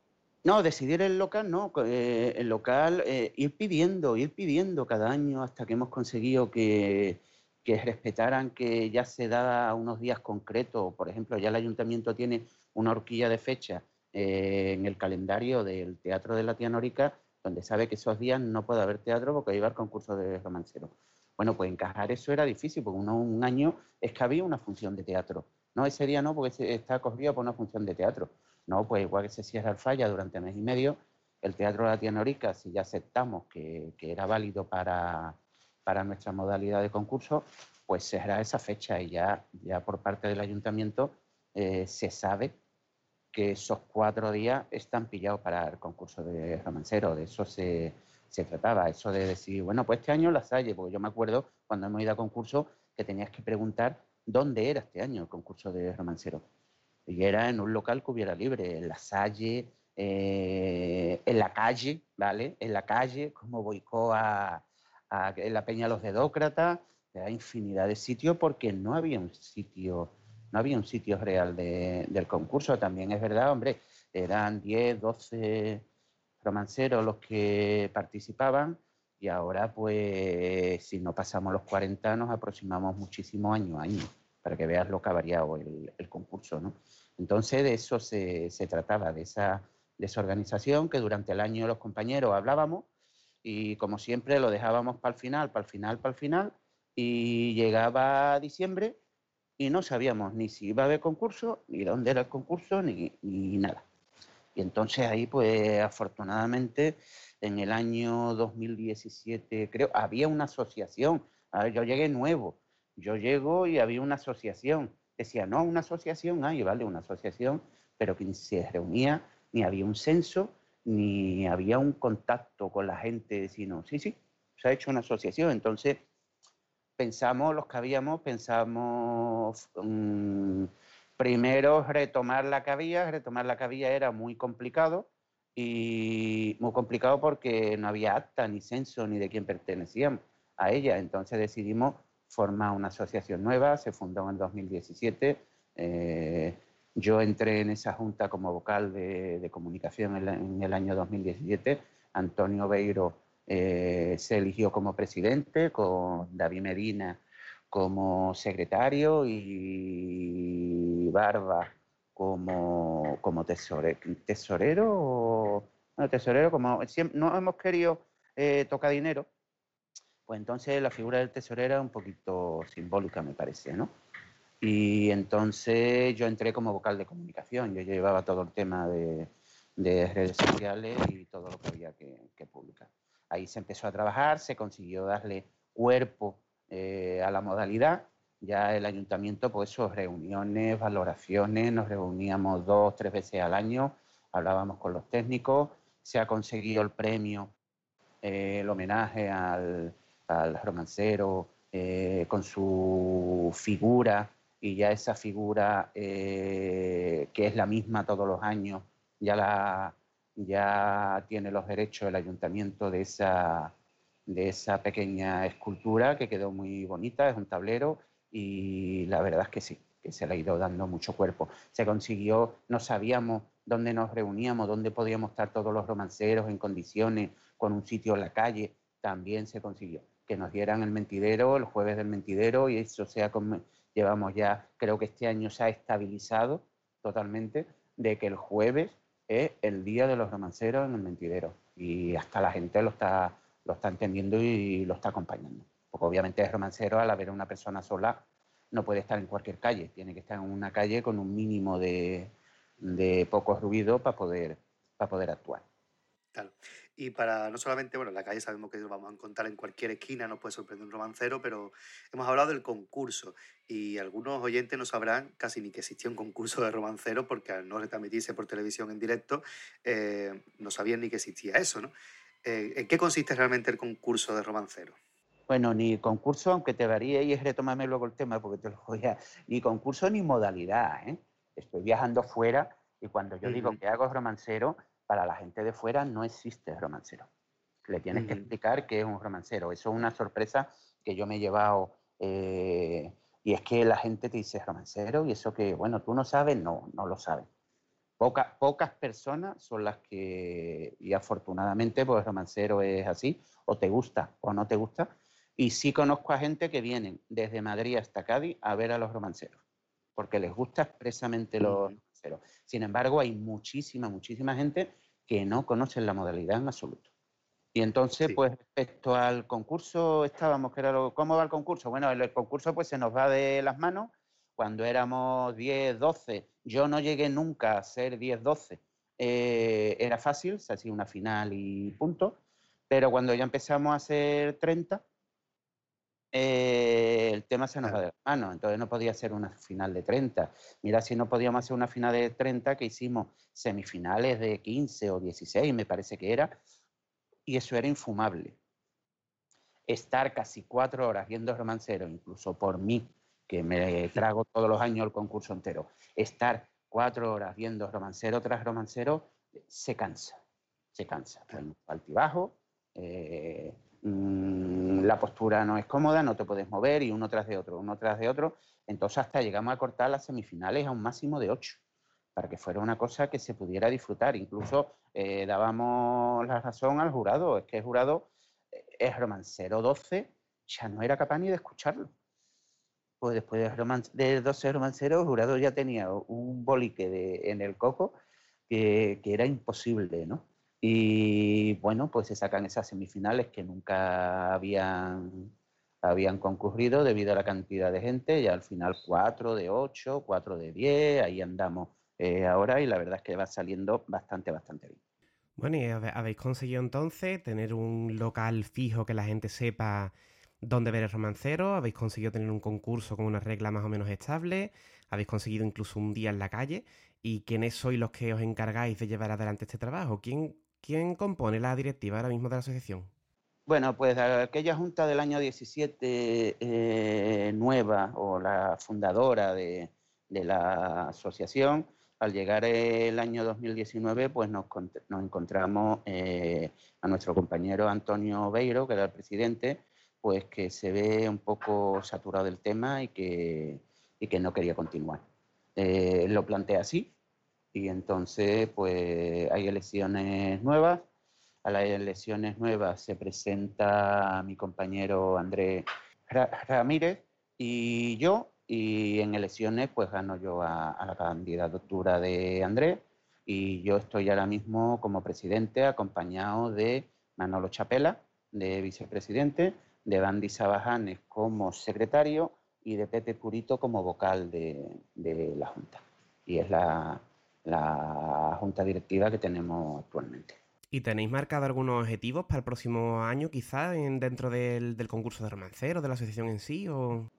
No, decidir el local, no. Eh, el local, eh, ir pidiendo, ir pidiendo cada año hasta que hemos conseguido que, respetaran que ya se da unos días concretos. Por ejemplo, ya el ayuntamiento tiene una horquilla de fecha eh, en el calendario del Teatro de la Tía Norica, donde sabe que esos días no puede haber teatro porque iba al concurso de romancero. Bueno, pues encajar eso era difícil, porque un año es que había una función de teatro. No, ese día no, porque está corrido por una función de teatro. No, pues igual que se cierra el falla durante mes y medio, el Teatro de la Tianorica, si ya aceptamos que, era válido para, para, nuestra modalidad de concurso, pues será esa fecha y ya, ya por parte del ayuntamiento eh, se sabe que esos cuatro días están pillados para el concurso de romancero, de eso se, se trataba, eso de decir, bueno, pues este año la Salle, porque yo me acuerdo cuando hemos ido a concurso que tenías que preguntar dónde era este año el concurso de romancero. Y era en un local que hubiera libre, en la Salle, eh, en la calle, ¿vale? En la calle, como Boicó a, a, la Peña Los Dedócratas, era infinidad de sitios porque no había un sitio no había un sitio real del concurso. También es verdad, hombre, eran 10, 12 romanceros los que participaban y ahora, pues, si no pasamos los 40, nos aproximamos muchísimo año a año, para que veas lo que ha variado el, concurso, ¿no? Entonces, de eso se, trataba, de esa, de esa organización que durante el año los compañeros hablábamos y, como siempre, lo dejábamos para el final, para el final, para el final, y llegaba diciembre y no sabíamos ni si iba a haber concurso, ni dónde era el concurso, ni, nada. Y entonces ahí, pues afortunadamente, en el año 2017, creo, había una asociación. Yo llegué nuevo. Yo llego y había una asociación. Decía, no, una asociación, ay, vale, una asociación, pero que ni se reunía, ni había un censo, ni había un contacto con la gente, sino, sí, sí, se ha hecho una asociación. Entonces, pensamos, los que habíamos, pensamos mm, primero retomar la cabilla, retomar la cabilla era muy complicado y muy complicado porque no había acta, ni censo, ni de quién pertenecíamos a ella. Entonces decidimos formar una asociación nueva, se fundó en 2017. Eh, yo entré en esa junta como vocal de, comunicación en, en, el año 2017. Antonio Beiro eh, se eligió como presidente, con David Medina como secretario y Barba como, como tesorero. Bueno, tesorero, como no hemos querido eh, tocar dinero, pues entonces la figura del tesorero es un poquito simbólica, me parece, ¿no? Y entonces yo entré como vocal de comunicación, yo llevaba todo el tema de, redes sociales y todo lo que había que publicar. Ahí se empezó a trabajar, se consiguió darle cuerpo eh, a la modalidad. Ya el ayuntamiento, pues eso, reuniones, valoraciones, nos reuníamos dos, tres veces al año, hablábamos con los técnicos, se ha conseguido el premio, eh, el homenaje al, romancero eh, con su figura y ya esa figura que es la misma todos los años, ya la, ya tiene los derechos el ayuntamiento de esa, de esa pequeña escultura que quedó muy bonita, es un tablero y la verdad es que sí, que se le ha ido dando mucho cuerpo. Se consiguió, no sabíamos dónde nos reuníamos, dónde podíamos estar todos los romanceros en condiciones, con un sitio en la calle, también se consiguió. Que nos dieran el mentidero, el jueves del mentidero, y eso sea, llevamos ya, creo que este año se ha estabilizado totalmente, de que el jueves es el día de los romanceros en el mentidero. Y hasta la gente lo está, lo está entendiendo y lo está acompañando. Porque obviamente es romancero, al haber una persona sola, no puede estar en cualquier calle. Tiene que estar en una calle con un mínimo de, de poco ruido para poder, para poder actuar. Y para no solamente, bueno, en la calle sabemos que lo vamos a encontrar en cualquier esquina, nos puede sorprender un romancero, pero hemos hablado del concurso y algunos oyentes no sabrán casi ni que existía un concurso de romancero porque al no retransmitirse por televisión en directo eh, no sabían ni que existía eso, ¿no? Eh, ¿En qué consiste realmente el concurso de romancero? Bueno, ni concurso, aunque te varíe y es retomarme luego el tema porque te lo voy a... Ni concurso ni modalidad, ¿eh? Estoy viajando fuera y cuando yo digo que hago romancero para la gente de fuera no existe romancero. Le tienes que explicar qué es un romancero. Eso es una sorpresa que yo me he llevado. Eh, y es que la gente te dice romancero y eso que, bueno, tú no sabes, no, no lo sabes. pocas personas son las que, y afortunadamente, pues romancero es así, o te gusta o no te gusta. Y sí conozco a gente que vienen desde Madrid hasta Cádiz a ver a los romanceros, porque les gusta expresamente los romanceros. Sin embargo, hay muchísima, muchísima gente que no conocen la modalidad en absoluto. Y entonces, pues respecto al concurso, estábamos, que era ¿cómo va el concurso? Bueno, el, concurso pues se nos va de las manos. Cuando éramos 10, 12 Yo no llegué nunca a ser 10-12. Eh, era fácil, se hacía una final y punto. Pero cuando ya empezamos a ser 30, eh, el tema se nos va de las manos, entonces no podía ser una final de 30. Mira, si no podíamos hacer una final de 30, que hicimos semifinales de 15 o 16, me parece que era, y eso era infumable. Estar casi cuatro horas viendo romancero, incluso por mí, que me trago todos los años el concurso entero, estar cuatro horas viendo romancero tras romancero, se cansa, se cansa. Bueno, altibajo, eh, la postura no es cómoda, no te puedes mover y uno tras de otro, uno tras de otro. Entonces hasta llegamos a cortar las semifinales a un máximo de ocho, para que fuera una cosa que se pudiera disfrutar. Incluso eh, dábamos la razón al jurado, es que el jurado eh, es romancero 12, ya no era capaz ni de escucharlo. Pues después de, de 12 romanceros, el jurado ya tenía un bolique en el coco que, que era imposible, ¿no? Y bueno, pues se sacan esas semifinales que nunca habían, habían concurrido debido a la cantidad de gente, y al final 4 de 8, 4 de 10, ahí andamos eh, ahora y la verdad es que va saliendo bastante, bastante bien. Bueno, y habéis conseguido entonces tener un local fijo que la gente sepa dónde ver el romancero, habéis conseguido tener un concurso con una regla más o menos estable, habéis conseguido incluso un día en la calle. ¿Y quiénes sois los que os encargáis de llevar adelante este trabajo? ¿Quién, ¿Quién compone la directiva ahora mismo de la asociación? Bueno, pues aquella junta del año 17 eh, nueva o la fundadora de, la asociación, al llegar el año 2019, pues nos, encontramos eh, a nuestro compañero Antonio Beiro, que era el presidente, pues que se ve un poco saturado del tema y que, que no quería continuar. Eh, lo plantea así, y entonces pues hay elecciones nuevas. A las elecciones nuevas se presenta mi compañero Andrés Ramírez y yo, y en elecciones pues gano yo a, la candidatura de Andrés y yo estoy ahora mismo como presidente acompañado de Manolo Chapela, de vicepresidente, de Bandy Sabajanes como secretario y de Pepe Purito como vocal de, de la Junta. Y es la, la junta directiva que tenemos actualmente. ¿Y tenéis marcado algunos objetivos para el próximo año, quizá, dentro del, concurso de romancero, de la asociación en sí? O...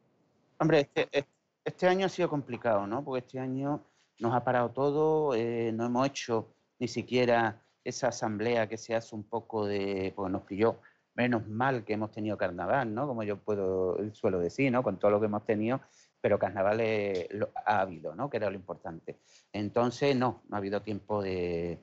Hombre, este, este, año ha sido complicado, ¿no? Porque este año nos ha parado todo, eh, no hemos hecho ni siquiera esa asamblea que se hace un poco de, pues nos pilló menos mal que hemos tenido carnaval, ¿no? Como yo puedo, suelo decir, ¿no? Con todo lo que hemos tenido, pero carnaval ha habido, ¿no? Que era lo importante. Entonces, no, no ha habido tiempo de,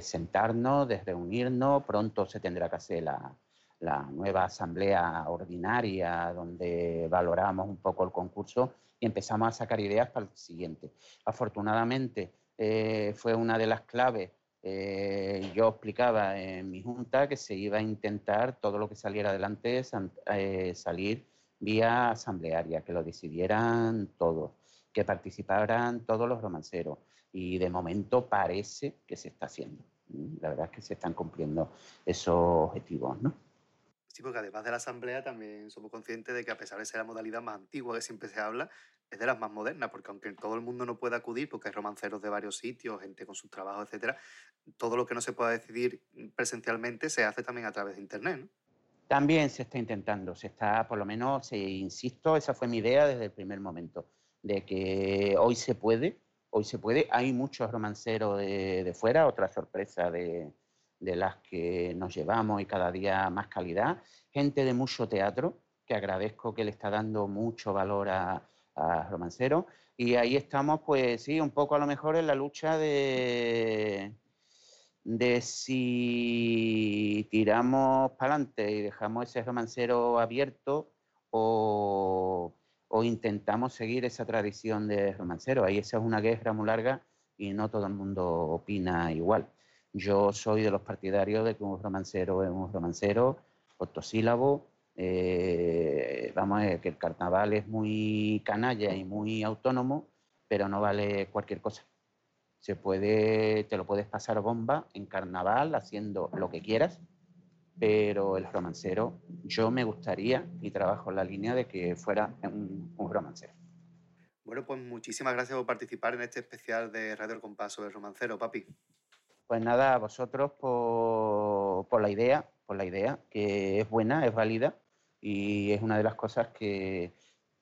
sentarnos, de reunirnos. Pronto se tendrá que hacer la, nueva asamblea ordinaria donde valoramos un poco el concurso y empezamos a sacar ideas para el siguiente. Afortunadamente, eh, fue una de las claves. Eh, yo explicaba en mi junta que se iba a intentar todo lo que saliera adelante, eh, salir vía asamblearia, que lo decidieran todos, que participaran todos los romanceros. Y de momento parece que se está haciendo. La verdad es que se están cumpliendo esos objetivos, ¿no? Sí, porque además de la asamblea también somos conscientes de que a pesar de ser la modalidad más antigua que siempre se habla, es de las más modernas, porque aunque todo el mundo no pueda acudir, porque hay romanceros de varios sitios, gente con sus trabajos, etcétera, todo lo que no se pueda decidir presencialmente se hace también a través de internet. También se está intentando, se está, por lo menos, se, insisto, esa fue mi idea desde el primer momento, de que hoy se puede, hoy se puede. Hay muchos romanceros de, fuera, otra sorpresa de, las que nos llevamos y cada día más calidad. Gente de mucho teatro, que agradezco que le está dando mucho valor a, a romanceros. Y ahí estamos, pues sí, un poco a lo mejor en la lucha de, de si tiramos para adelante y dejamos ese romancero abierto o, intentamos seguir esa tradición de romancero. Ahí esa es una guerra muy larga y no todo el mundo opina igual. Yo soy de los partidarios de que un romancero es un romancero, octosílabo. Eh, vamos que el carnaval es muy canalla y muy autónomo, pero no vale cualquier cosa se puede, te lo puedes pasar bomba en carnaval haciendo lo que quieras, pero el romancero, yo me gustaría y trabajo en la línea de que fuera un, romancero. Bueno, pues muchísimas gracias por participar en este especial de Radio El Compás sobre el romancero, papi. Pues nada, a vosotros por, por la idea, por la idea, que es buena, es válida y es una de las cosas que,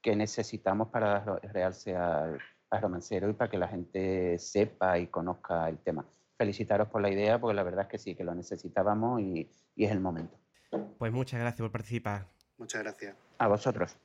que necesitamos para realce al, al romancero y para que la gente sepa y conozca el tema. Felicitaros por la idea, porque la verdad es que sí, que lo necesitábamos y, y es el momento. Pues muchas gracias por participar. Muchas gracias. A vosotros.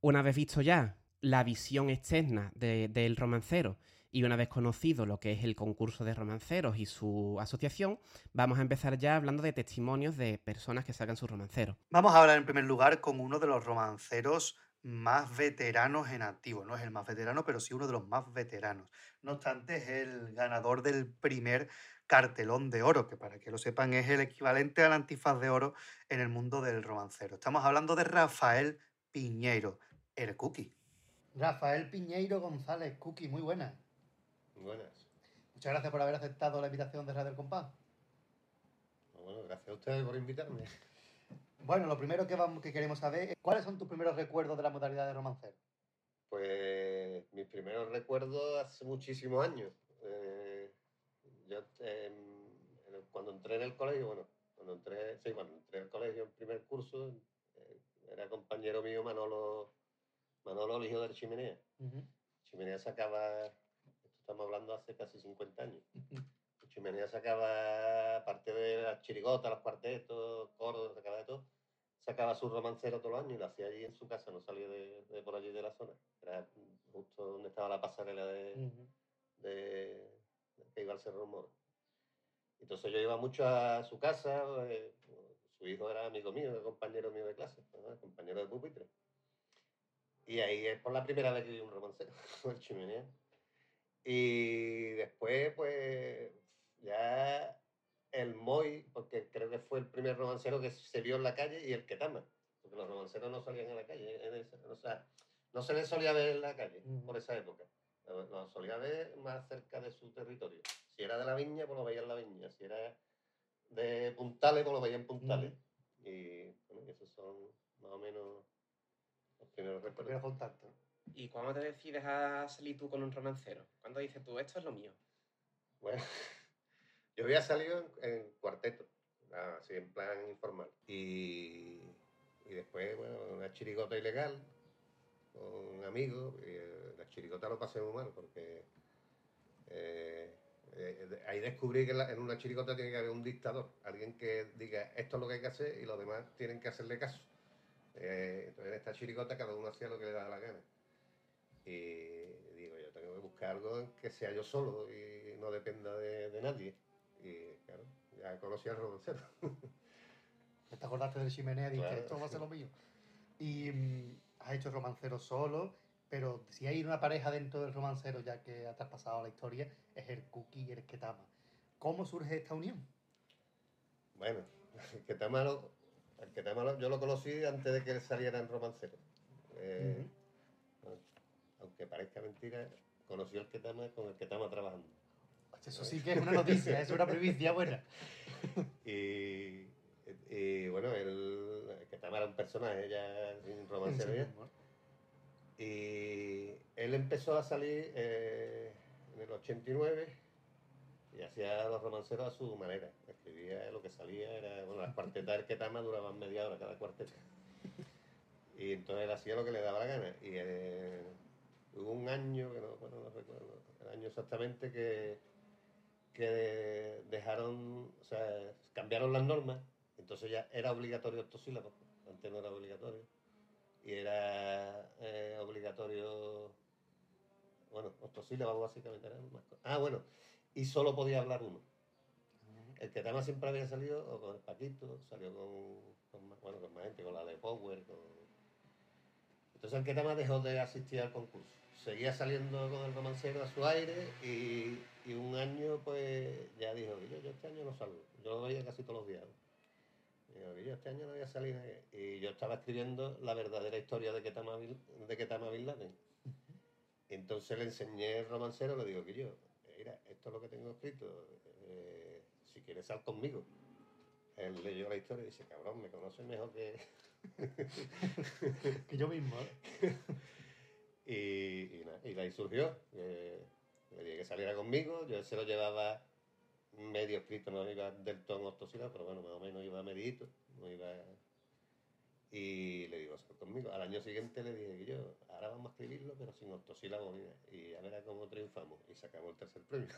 Una vez visto ya la visión externa de- del romancero y una vez conocido lo que es el concurso de romanceros y su asociación, vamos a empezar ya hablando de testimonios de personas que sacan sus romanceros. Vamos a hablar en primer lugar con uno de los romanceros más veteranos en activo. No es el más veterano, pero sí uno de los más veteranos. No obstante, es el ganador del primer cartelón de oro, que para que lo sepan es el equivalente al antifaz de oro en el mundo del romancero. Estamos hablando de Rafael Piñeiro, el Cookie. Rafael Piñeiro González, Cookie, muy buena. Buenas. Muchas gracias por haber aceptado la invitación de Radio El Compás. Bueno, gracias a ustedes por invitarme. Bueno, lo primero que, vamos, que queremos saber es cuáles son tus primeros recuerdos de la modalidad de romancero. Pues mis primeros recuerdos hace muchísimos años. Eh, yo eh, el- cuando entré en el colegio, bueno, cuando entré, sí, cuando entré al colegio en primer curso, eh, era compañero mío Manolo, Manolo el hijo del Chimenea. Chimenea sacaba, estamos hablando hace casi 50 años. Chimenea sacaba, aparte de las chirigotas, los cuartetos, coros, sacaba de todo, sacaba su romancero todos los años y lo hacía allí en su casa, no salía de, de por allí de la zona. Era justo donde estaba la pasarela de, de, de que iba al Cerro Moro. Entonces yo iba mucho a su casa, eh, su hijo era amigo mío, era compañero mío de clase, ¿no? compañero de pupitre. Y ahí es por la primera vez que vi un romancero, el chimenea. Y después, pues, ya el Moy, porque creo que fue el primer romancero que se vio en la calle, y el Ketama, porque los romanceros no salían a la calle, en o sea, no se les solía ver en la calle por esa época. Lo, lo solía ver más cerca de su territorio. Si era de la viña, pues lo veía en la viña. Si era de Puntales, pues lo veía en Puntales. Y bueno, esos son más o menos los primeros recuerdos. contacto. ¿Y cuándo te decides a salir tú con un romancero? ¿Cuándo dices tú, esto es lo mío? Bueno, yo había salido en, cuarteto, así en plan informal. Y, y después, bueno, una chirigota ilegal con un amigo. Y, eh, la chirigota lo pasé muy mal porque eh, eh, ahí descubrí que en una chirigota tiene que haber un dictador, alguien que diga esto es lo que hay que hacer y los demás tienen que hacerle caso. Eh, entonces en esta chirigota cada uno hacía lo que le daba la gana. Y digo, yo tengo que buscar algo en que sea yo solo y no dependa de, de nadie. Y claro, ya conocí al romancero. Te acordaste del chimenea y dijiste, Claro. esto va a ser lo mío. Y mm, has hecho romancero solo, pero si hay una pareja dentro del romancero, ya que has traspasado la historia, es el Cookie y el Ketama. ¿Cómo surge esta unión? Bueno, el que está malo, el que está malo, yo lo conocí antes de que él saliera en romancero. Eh, Aunque parezca mentira, conocí al Ketama con el Ketama trabajando. Eso sí que es una noticia, es una primicia buena. Y, y, bueno, el, Ketama era un personaje ya en romancero ya. Y él empezó a salir eh, en el 89 y hacía los romanceros a su manera. Escribía lo que salía, era, bueno, las cuartetas del Ketama duraban media hora cada cuarteta. Y entonces él hacía lo que le daba la gana. Y eh, hubo un año, que no, bueno, no recuerdo el año exactamente, que, que dejaron, o sea, cambiaron las normas. Entonces ya era obligatorio octosílabos. Antes no era obligatorio y era eh, obligatorio, bueno, octosílabos básicamente eran más cosas. Ah, bueno, y solo podía hablar uno. El que tema siempre había salido o con el Paquito, salió con, con bueno, con más gente, con la de Power, con... Entonces el que tema dejó de asistir al concurso. Seguía saliendo con el romancero a su aire y, y un año pues ya dijo, yo, yo este año no salgo. Yo lo veía casi todos los días. Y yo este año no voy a salir. Y yo estaba escribiendo la verdadera historia de Ketama de Ketama Bin Laden. Entonces le enseñé el romancero, le digo que yo, mira, esto es lo que tengo escrito. eh, si quieres sal conmigo. Él leyó la historia y dice, cabrón, me conoces mejor que... Que yo mismo, ¿eh? y, y, y ahí surgió. eh, le dije que saliera conmigo, yo se lo llevaba medio escrito, no iba del tono octosilado, pero bueno, más o menos iba medito, no iba... Y le digo, sal conmigo. Al año siguiente le dije que yo, ahora vamos a escribirlo, pero sin nada. Y a ver cómo triunfamos. Y sacamos el tercer premio.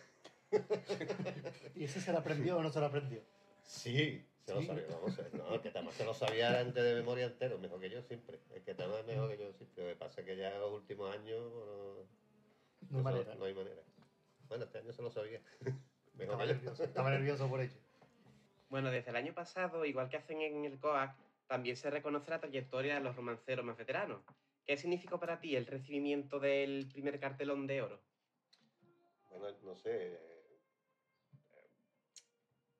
¿Y ese se lo aprendió o no se lo aprendió? Sí, se lo sabía, vamos a ver. No, el que Tamás se lo sabía antes de memoria entero, mejor que yo siempre. El que Tamás es mejor que yo siempre. Lo que pasa es que ya en los últimos años no, No hay manera. no hay manera. Bueno, este año se lo sabía. mejor Estaba nervioso, estaba nervioso por ello. Bueno, desde el año pasado, igual que hacen en el COAC, también se reconoce la trayectoria de los romanceros más veteranos. ¿Qué significó para ti el recibimiento del primer cartelón de oro? Bueno, no sé.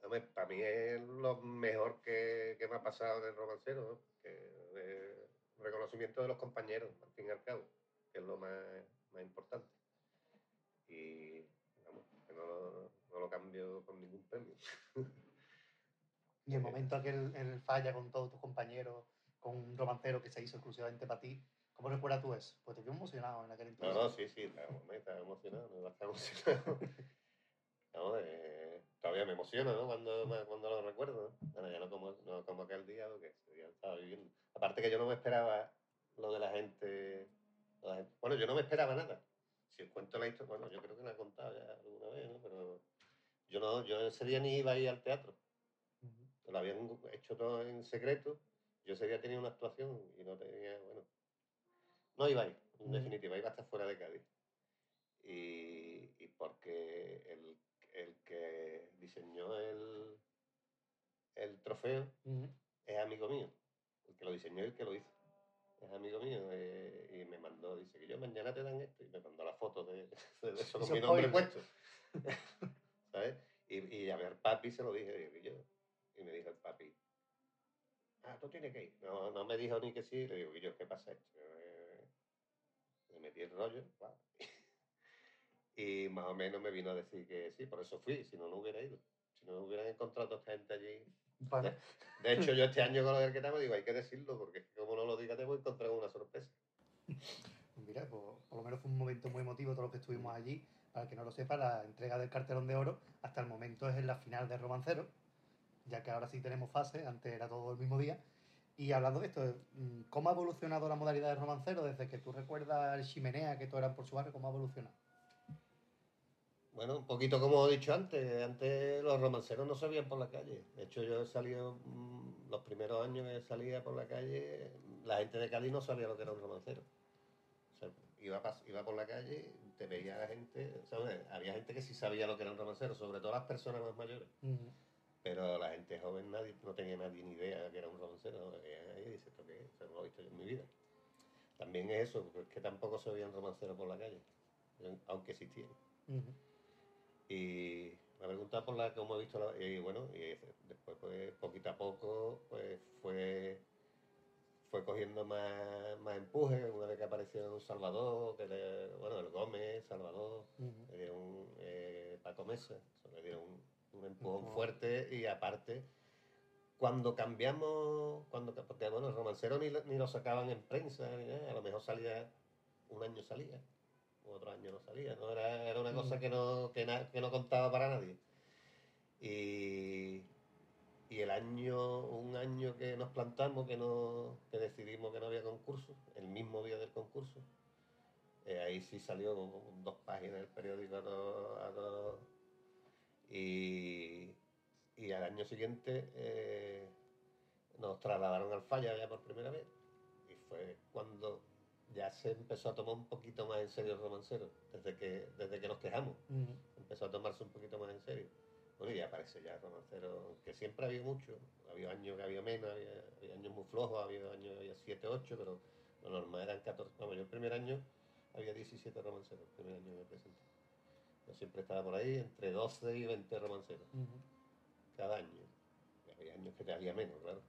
Eh, hombre, para mí es lo mejor que, que me ha pasado del romancero, ¿no? Que, reconocimiento de los compañeros, al fin y al cabo, que es lo más, más importante. Y vamos, que no, lo- no lo cambio con ningún premio. Y el momento aquel en el falla con todos tus compañeros, con un romancero que se hizo exclusivamente para ti, ¿cómo recuerdas tú eso? Pues te vi emocionado en aquel entonces. no, sí, sí, estaba, estaba emocionado, estaba emocionado. No, eh, todavía me emociona, ¿no? Cuando, cuando lo recuerdo, ¿no? Bueno, ya no como, no como aquel día, porque día estaba viviendo. Aparte que yo no me esperaba lo de la gente, lo de la gente- Bueno, yo no me esperaba nada. Si os cuento la historia, bueno, yo creo que la he contado ya alguna vez, ¿no? Pero yo no, yo ese día ni iba a ir al teatro. Lo habían hecho todo en secreto. Yo ese día tenía una actuación y no tenía, bueno, no iba a ir, en definitiva, iba a estar fuera de Cádiz. Y, y porque el, el que diseñó el, el trofeo es amigo mío, el que lo diseñó y el que lo hizo. Es amigo mío eh, y me mandó, dice que yo mañana te dan esto y me mandó la foto de, de eso con mi nombre puesto. ¿Sabes? Y, y a ver, papi se lo dije, que yo. Y me dijo el papi, ah, tú tienes que ir. No, no me dijo ni que sí, le digo, que yo, ¿qué pasa esto? Eh, Le metí el rollo, guau. y más o menos me vino a decir que sí, por eso fui, si no, no hubiera ido. Si no hubieran encontrado gente allí. Vale. De hecho, yo este año con lo del que estamos digo, hay que decirlo, porque como no lo diga te voy a encontrar una sorpresa. Mira, pues, por lo menos fue un momento muy emotivo todos los que estuvimos allí. Para el que no lo sepa, la entrega del cartelón de oro hasta el momento es en la final de Romancero, ya que ahora sí tenemos fase, antes era todo el mismo día. Y hablando de esto, mm, ¿cómo ha evolucionado la modalidad de romancero desde que tú recuerdas el chimenea, que todos eran por su barrio? ¿Cómo ha evolucionado? Bueno, un poquito como he dicho antes, antes los romanceros no se veían por la calle. De hecho, yo he salido, mm, los primeros años que salía por la calle, la gente de Cádiz no sabía lo que era un romancero. O sea, iba, iba por la calle, te veía la gente, ¿sabes? Había gente que sí sabía lo que era un romancero, sobre todo las personas más mayores. Pero la gente joven nadie, no tenía nadie ni idea de que era un romancero. ahí y dice, ¿esto qué es? No lo he visto yo en mi vida. También es eso, porque es que tampoco se veían romanceros por la calle, aunque existían. Ujú. Y me ha preguntado por la cómo he visto la, y bueno, y después pues poquito a poco pues fue fue cogiendo más, más empuje, una vez que apareció un Salvador, que le- bueno, el Gómez, Salvador, Ujú. le dieron un eh, Paco Mesa, eso le dieron un, un empujón fuerte y aparte cuando cambiamos, cuando porque bueno, el romancero ni, lo- ni lo sacaban en prensa, ni nada, a lo mejor salía, un año salía, otro año no salía, ¿no? Era, era una cosa Mm. que no, que, na- que no contaba para nadie. Y, y el año, un año que nos plantamos, que, no, que decidimos que no había concurso, el mismo día del concurso, eh, ahí sí salió dos páginas del periódico a todo- a todo. y, y al año siguiente eh, nos trasladaron al falla ya por primera vez y fue cuando ya se empezó a tomar un poquito más en serio el romancero, desde que, desde que nos quejamos, Ujú. empezó a tomarse un poquito más en serio. Bueno, y ya aparece ya el romancero, que siempre había mucho, había años que había menos, había, había años muy flojos, había años que había 7, 8, pero lo normal eran 14. Vamos, yo el primer año había 17 romanceros, el primer año que me presenté. Yo siempre estaba por ahí entre 12 y 20 romanceros cada año. Y había años que había menos, claro.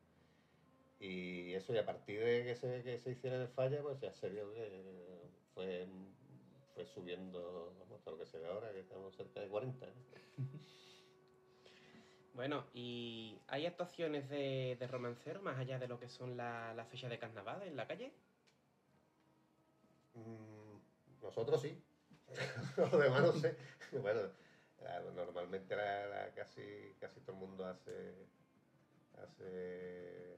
Y eso, y a partir de que se, que se hiciera el falla, pues ya se vio que fue, fue subiendo, vamos, hasta lo que se ve ahora, que estamos cerca de 40. ¿no? Bueno, ¿y hay actuaciones de, de romancero más allá de lo que son la- las fechas de carnaval en la calle? Mm, nosotros sí. Los demás no sé. Bueno, normalmente la- la- casi, casi todo el mundo hace, hace,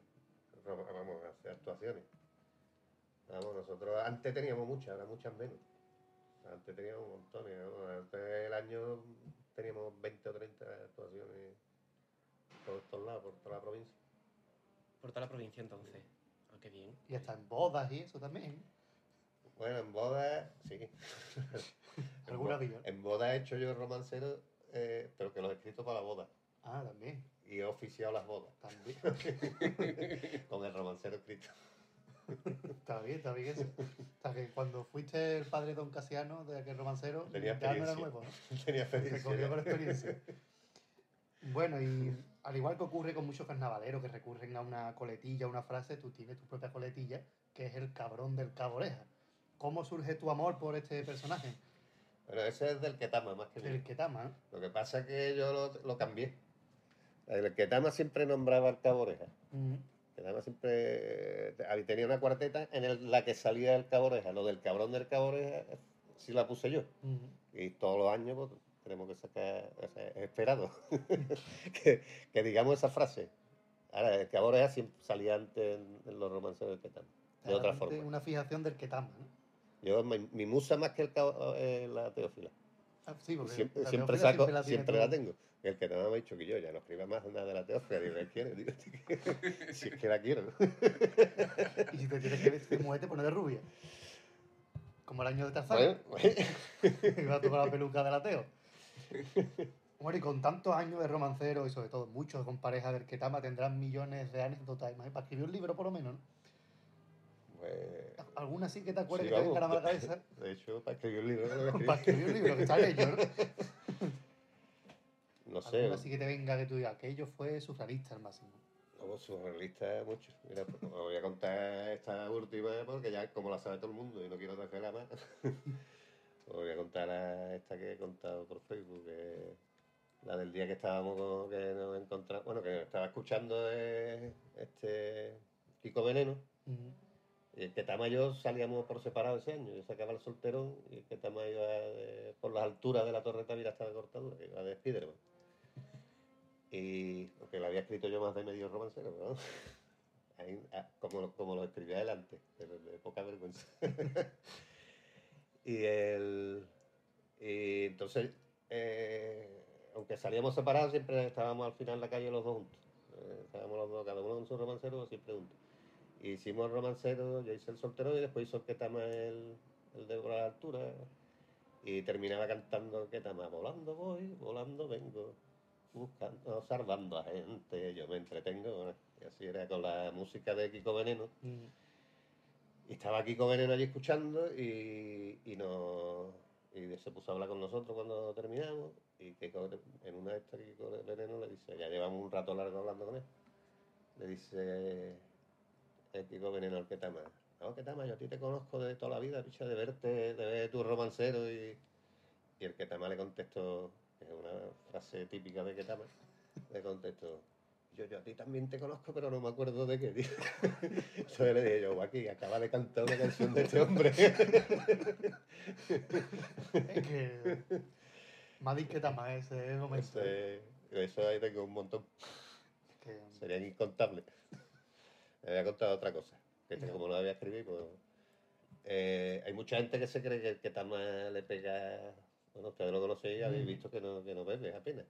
vamos, hace actuaciones. Vamos, nosotros antes teníamos muchas, ahora muchas menos. Antes teníamos montones. ¿no? Antes del año teníamos 20 o 30 actuaciones por todos lados, por toda la provincia. Por toda la provincia entonces. Ah, qué bien. Y hasta en bodas y eso también. Bueno, en bodas, sí. En Alguna bo- villa. En bodas he hecho yo romanceros, eh, pero que los he escrito para la boda. Ah, también. Y he oficiado las bodas. También. con el romancero escrito. Está bien, está bien eso. Sea, que cuando fuiste el padre Don Casiano de aquel romancero, Tenía ya no era nuevo, ¿no? Tenía Te experiencia. cogió con experiencia. Bueno, y al igual que ocurre con muchos carnavaleros que recurren a una coletilla, una frase, tú tienes tu propia coletilla, que es el cabrón del cabo oreja. ¿Cómo surge tu amor por este personaje? Bueno, ese es del Ketama más que El mío. que tama, ¿no? Lo que pasa es que yo lo, lo cambié. El Ketama siempre nombraba al cabo oreja. Mm, Ketama siempre eh, tenía una cuarteta en el- la que salía el cabo oreja. Lo del cabrón del cabo oreja eh, sí la puse yo. mm. Y todos los años pues, tenemos que sacar, o sea, es esperado que, que digamos esa frase. Ahora, el cabo oreja siempre salía antes en, en los romances del Ketama. De otra forma. Una fijación del que tama, ¿no? Yo, mi, mi musa más que el eh, la teófila. Ah, sí, porque Siempre, la siempre saco, la siempre, la, tú. El que no me ha dicho que yo ya no escriba más nada de la teófila, digo, ¿qué quiere? Digo, si es que la quiero. Y si te tienes que vestir de mujer, te pones de rubia. Como el año de Tarzán. Bueno, pues, y va a tomar la peluca del ateo. Bueno, y con tantos años de romancero y sobre todo muchos con pareja del Ketama tendrán millones de anécdotas, imagínate, para escribir un libro por lo menos, ¿no? pues, ¿Alguna sí que te acuerdes sí, que te la cabeza? De hecho, para escribir un libro, no para escribir un libro, que está en ello, ¿no? No sé, ¿Alguna sí que te venga que tú digas, aquello fue surrealista al máximo? como surrealista mucho. Mira, pues, os voy a contar esta última porque ya como la sabe todo el mundo y no quiero traerla más. os voy a contar a esta que he contado por Facebook, que la del día que estábamos con- que nos encontramos, bueno, que estaba escuchando de este Kiko Veneno. Y el Ketama y yo salíamos por separado ese año. Yo sacaba el solterón y el Ketama iba de- por las alturas de la Torre Tavira hasta la cortadura, que iba de Spiderman. Y porque lo había escrito yo más de medio romancero, vamos, ahí, ah, como, lo- como lo escribía adelante, pero de poca vergüenza. y, el, y entonces, eh, aunque salíamos separados, siempre estábamos al final en la calle los dos juntos. Eh, estábamos los dos, cada uno con su romancero, siempre juntos. Hicimos el romancero, yo hice el soltero y después hizo el Ketama el, el de la altura. Y terminaba cantando el Ketama, volando voy, volando vengo, buscando, salvando a gente, yo me entretengo. Y así era con la música de Kiko Veneno. Ujú. Y estaba Kiko Veneno allí escuchando y, y, nos, y se puso a hablar con nosotros cuando terminamos. Y Kiko, en una de estas Kiko Veneno le dice, ya llevamos un rato largo hablando con él. Le dice el Kiko Veneno al Ketama, no, Ketama, yo a ti te conozco de toda la vida, picha, de verte, de ver tu romancero. Y, y el Ketama le contestó, que es una frase típica de Ketama, le contestó, yo, yo a ti también te conozco, pero no me acuerdo de qué. tío". Entonces le dije yo, aquí acaba de cantar una canción de este hombre. Es que... Madrid Ketama ese momento. Ese- eso ahí tengo un montón, que- serían incontables. Me había contado otra cosa, que es que Ya. como no había escrito, pues... eh, hay mucha gente que se cree que el Ketama le pega... Bueno, ustedes lo conocéis y habéis Mm. visto que no, que no bebe apenas.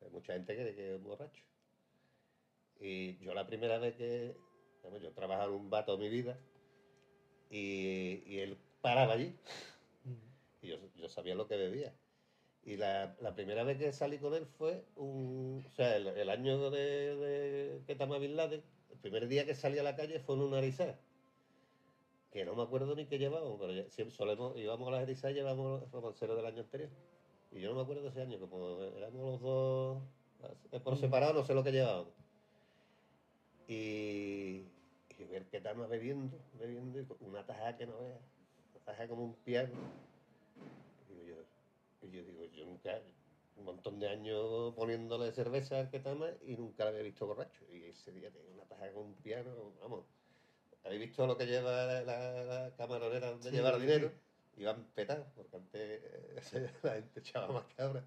Hay mucha gente que que es borracho. Y yo la primera vez que... vamos, yo he trabajado en un toda mi vida y, y él paraba allí Ujú. y yo, yo sabía lo que bebía. Y la, la primera vez que salí con él fue un... O sea, el, el año de, de Ketama Bin Laden, el primer día que salí a la calle fue en una erizada. Que no me acuerdo ni qué llevábamos, pero ya- solemos, íbamos a las erizadas y llevábamos romanceros del año anterior. Y yo no me acuerdo ese año, como éramos los dos eh, por Mm. separado, no sé lo que llevábamos. Y, y ver Ketama bebiendo, bebiendo, y con una tajada que no veas, una tajada como un piano. Y yo, y yo digo, yo nunca, un montón de años poniéndole cerveza al Ketama y nunca lo había visto borracho. Y ese día tenía una paja con un piano, vamos. ¿Habéis visto lo que lleva la, la, la camaronera donde Sí, llevar sí. dinero? Iban petados, porque antes eh, la gente echaba más cabra.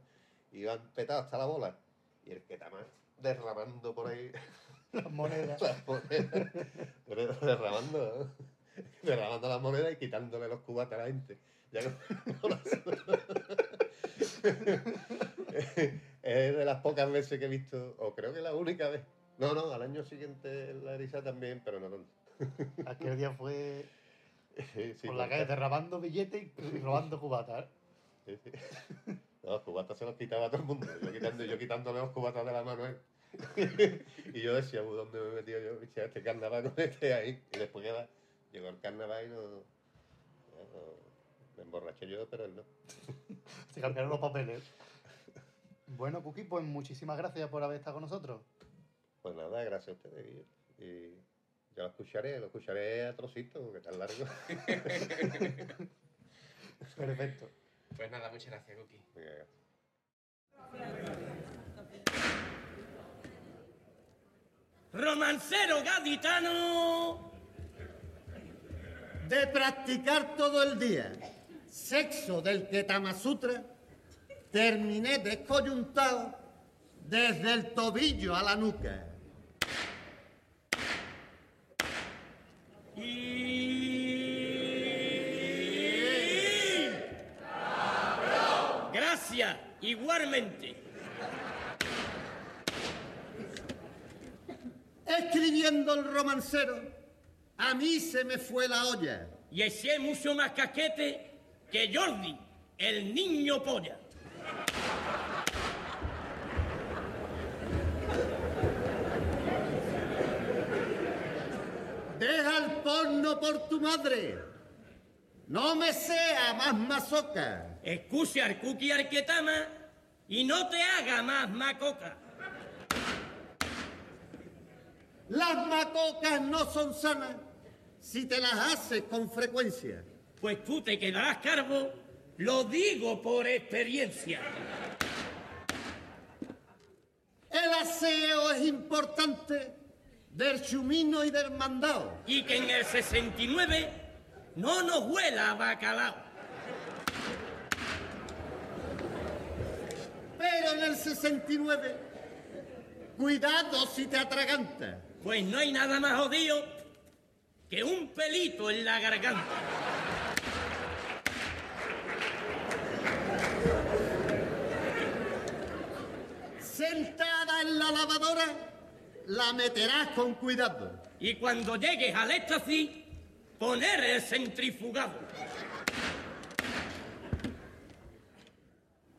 Iban petados hasta la bola. Y el Ketama derramando por ahí Las monedas. las monedas. Derramando, ¿no? derramando las monedas y quitándole los cubatas a la gente. Ya es de las pocas veces que he visto, o creo que la única vez. No, no, al año siguiente en la Erisa también, pero no tanto. Aquel día fue Sí, sí, por la calle derramando billetes y robando cubatas. sí, sí. No, los cubatas se los quitaba a todo el mundo. Yo, quitando, yo quitándole los cubatas de la mano él. y yo decía, "Uy, ¿dónde me he metido yo? Este carnaval con este ahí. Y después queda, llegó el carnaval y no, no- Me emborraché yo, pero él no. Se cambiaron los papeles. Bueno, Cookie, pues muchísimas gracias por haber estado con nosotros. Pues nada, gracias a ustedes. Y yo lo escucharé, lo escucharé a trocitos, porque tan largo. Perfecto. Pues nada, muchas gracias, Cookie. Romancero gaditano. de practicar todo el día sexo del Ketama Sutra, terminé descoyuntado desde el tobillo a la nuca. Y... Gracias, igualmente. Escribiendo el romancero, a mí se me fue la olla. Y ese mucho más casquete que Jordi, el niño polla. Deja el porno por tu madre. No me sea más masoca. Excuse al cookie arquetama y no te haga más macoca. Las macocas no son sanas si te las haces con frecuencia. Pues tú te quedarás cargo, lo digo por experiencia. El aseo es importante del chumino y del mandado. Y que en el 69 no nos huela a bacalao. Pero en el 69, cuidado si te atraganta. Pues no hay nada más jodido que un pelito en la garganta. Sentada en la lavadora, la meterás con cuidado. Y cuando llegues al éxtasis, poner el centrifugado.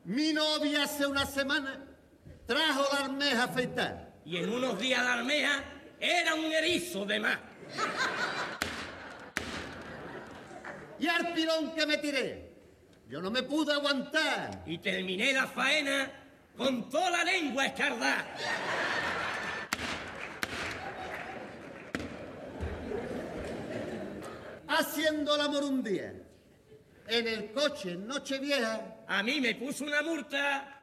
Mi novia hace una semana trajo la almeja a afeitar. Y en unos días la almeja era un erizo de más. Y al pirón que me tiré, yo no me pude aguantar. Y terminé la faena con toda la lengua escardada. Haciendo el amor un día. En el coche en Nochevieja, A mí me puso una multa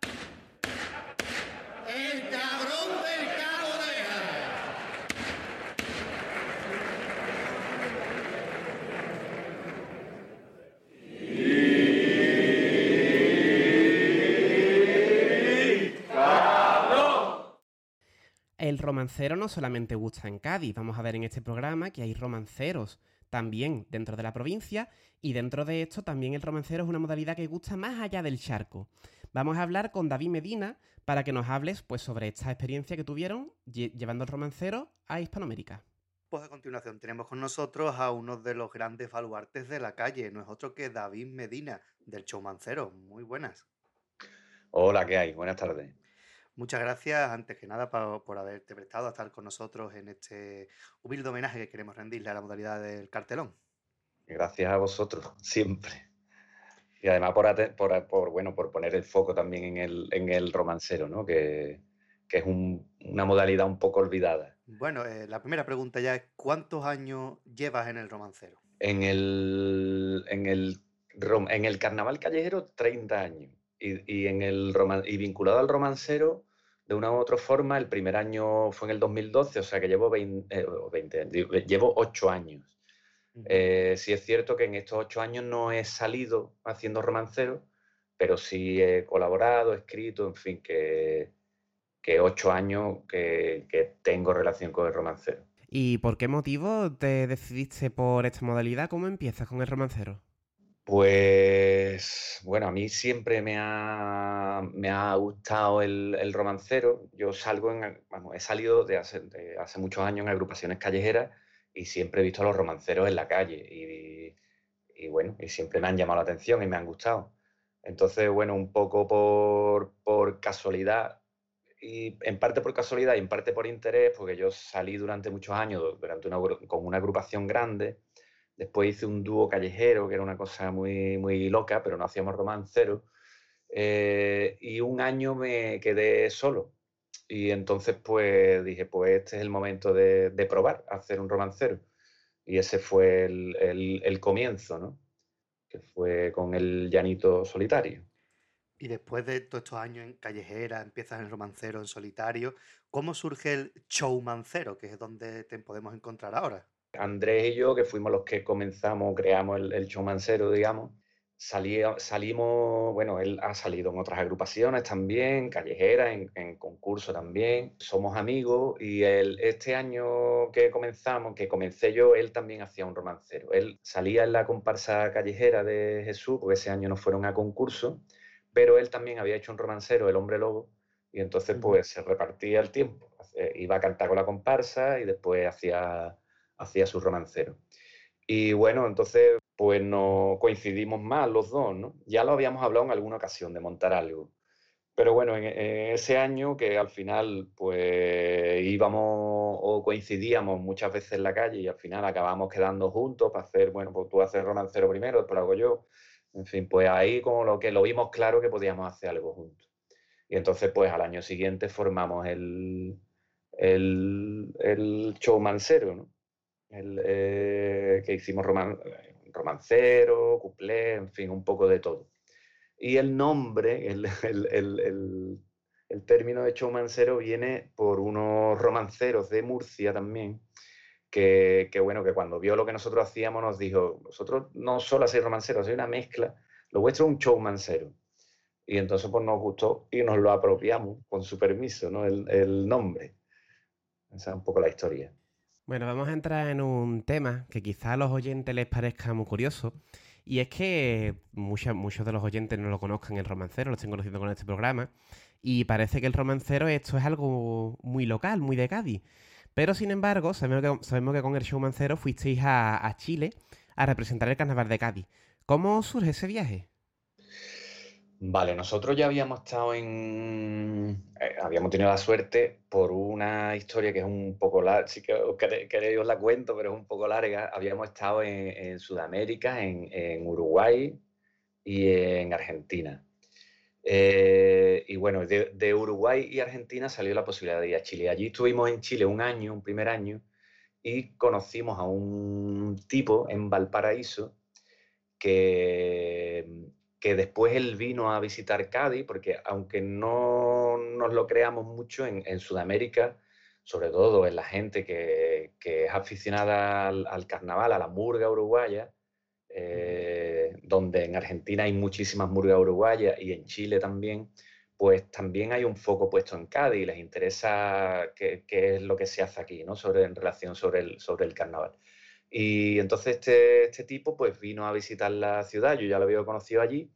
el cabrón del cabo. El romancero no solamente gusta en Cádiz, vamos a ver en este programa que hay romanceros también dentro de la provincia y dentro de esto también el romancero es una modalidad que gusta más allá del charco. Vamos a hablar con David Medina para que nos hables pues sobre esta experiencia que tuvieron lle- llevando el romancero a Hispanoamérica. Pues a continuación tenemos con nosotros a uno de los grandes baluartes de la calle, no es otro que David Medina, del Showmancero. Muy buenas. Hola, ¿qué hay? Buenas tardes. Muchas gracias, antes que nada, por haberte prestado a estar con nosotros en este humilde homenaje que queremos rendirle a la modalidad del cartelón. Gracias a vosotros, siempre. Y además por, ate- por, por, bueno, por poner el foco también en el, en el romancero, ¿no? Que, que es un- una modalidad un poco olvidada. Bueno, eh, la primera pregunta ya es, ¿cuántos años llevas en el romancero? En el, en el, en el carnaval callejero, 30 años. Y, en el y vinculado al romancero, de una u otra forma, el primer año fue en el 2012, o sea que llevo 20, 20 llevo 8 años. Eh, sí es cierto que en estos ocho años no he salido haciendo romancero, pero sí he colaborado, escrito, en fin, que, que ocho años que, que, tengo relación con el romancero. ¿Y por qué motivo te decidiste por esta modalidad? ¿Cómo empiezas con el romancero? Pues bueno, a mí siempre me ha, me ha gustado el, el, romancero. Yo salgo en, he salido de hace, de hace muchos años en agrupaciones callejeras y siempre he visto a los romanceros en la calle y, y, bueno, y siempre me han llamado la atención y me han gustado. Entonces, bueno, un poco por, por casualidad y en parte por casualidad y en parte por interés, porque yo salí durante muchos años durante una, con una agrupación grande, después hice un dúo callejero, que era una cosa muy, muy loca, pero no hacíamos romanceros, eh, y un año me quedé solo, y entonces pues dije, pues este es el momento de, de probar hacer un romancero. Y ese fue el, el, comienzo, ¿no? Que fue con el llanito solitario. Y después de todos estos años en callejera, empiezas en romancero, en solitario, ¿cómo surge el showmancero, que es donde te podemos encontrar ahora? Andrés y yo, que fuimos los que comenzamos, creamos el, el showmancero, digamos, salimos, bueno, él ha salido en otras agrupaciones también, callejera, en, en concurso también, somos amigos y el, este año que comenzamos, que comencé yo, él también hacía un romancero. Él salía en la comparsa callejera de Jesús, porque ese año no fueron a concurso, pero él también había hecho un romancero, El Hombre Lobo, y entonces pues se repartía el tiempo. Iba a cantar con la comparsa y después hacía, hacía su romancero. Y bueno, entonces pues no coincidimos más los dos, ¿no? Ya lo habíamos hablado en alguna ocasión de montar algo. Pero bueno, en, ese año que al final pues íbamos o coincidíamos muchas veces en la calle y al final acabamos quedando juntos para hacer, bueno, pues tú haces romancero primero, después lo hago yo. En fin, pues ahí como lo que lo vimos claro que podíamos hacer algo juntos. Y entonces pues al año siguiente formamos el, el, el showmancero, ¿no? El, eh, que hicimos roman, romancero, cuplé, en fin, un poco de todo. Y el nombre, el, término de showmancero viene por unos romanceros de Murcia también, que, bueno, que cuando vio lo que nosotros hacíamos nos dijo, nosotros no solo hacéis romanceros, hacéis una mezcla, lo vuestro es un showmancero. Y entonces pues nos gustó y nos lo apropiamos con su permiso, ¿no? El, el nombre. Esa es un poco la historia. Bueno, vamos a entrar en un tema que quizá a los oyentes les parezca muy curioso. Y es que muchos de los oyentes no lo conozcan el romancero, lo estén conociendo con este programa. Y parece que el romancero esto es algo muy local, muy de Cádiz. Pero sin embargo, sabemos que, sabemos que con el showmancero fuisteis a, a Chile a representar el carnaval de Cádiz. ¿Cómo surge ese viaje? Vale, nosotros ya habíamos estado en. Eh, habíamos tenido la suerte por una historia que es un poco larga, sí que queréis os la cuento, pero es un poco larga. Habíamos estado en, Sudamérica, en, Uruguay y en Argentina. Eh, y bueno, de, de, Uruguay y Argentina salió la posibilidad de ir a Chile. Allí estuvimos en Chile un año, un primer año, y conocimos a un tipo en Valparaíso que que después él vino a visitar Cádiz, porque aunque no nos lo creamos mucho, en, Sudamérica, sobre todo en la gente que, es aficionada al, carnaval, a la murga uruguaya, eh, donde en Argentina hay muchísimas murgas uruguayas y en Chile también, pues también hay un foco puesto en Cádiz y les interesa qué, es lo que se hace aquí, ¿no? Sobre, en relación sobre el, sobre el carnaval. Y entonces este, este, tipo pues vino a visitar la ciudad, yo ya lo había conocido allí,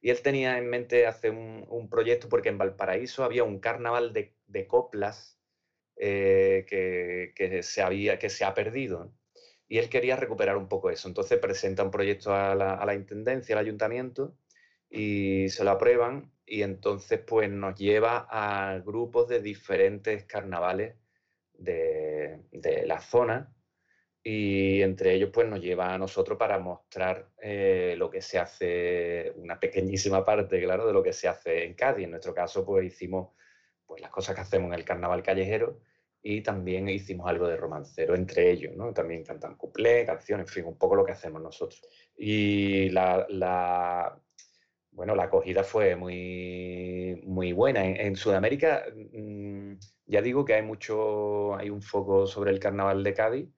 y él tenía en mente hacer un, proyecto porque en Valparaíso había un carnaval de, coplas eh, que, se había, que se ha perdido. Y él quería recuperar un poco eso. Entonces presenta un proyecto a la, Intendencia, al Ayuntamiento, y se lo aprueban, y entonces pues nos lleva a grupos de diferentes carnavales de, de la zona y entre ellos pues nos lleva a nosotros para mostrar eh, lo que se hace, una pequeñísima parte, claro, de lo que se hace en Cádiz. En nuestro caso pues hicimos pues las cosas que hacemos en el carnaval callejero y también hicimos algo de romancero entre ellos, ¿no? También cantan cuplé, canciones, en fin, un poco lo que hacemos nosotros. Y la, bueno, la acogida fue muy, muy buena. En, Sudamérica, mm, ya digo que hay mucho, hay un foco sobre el carnaval de Cádiz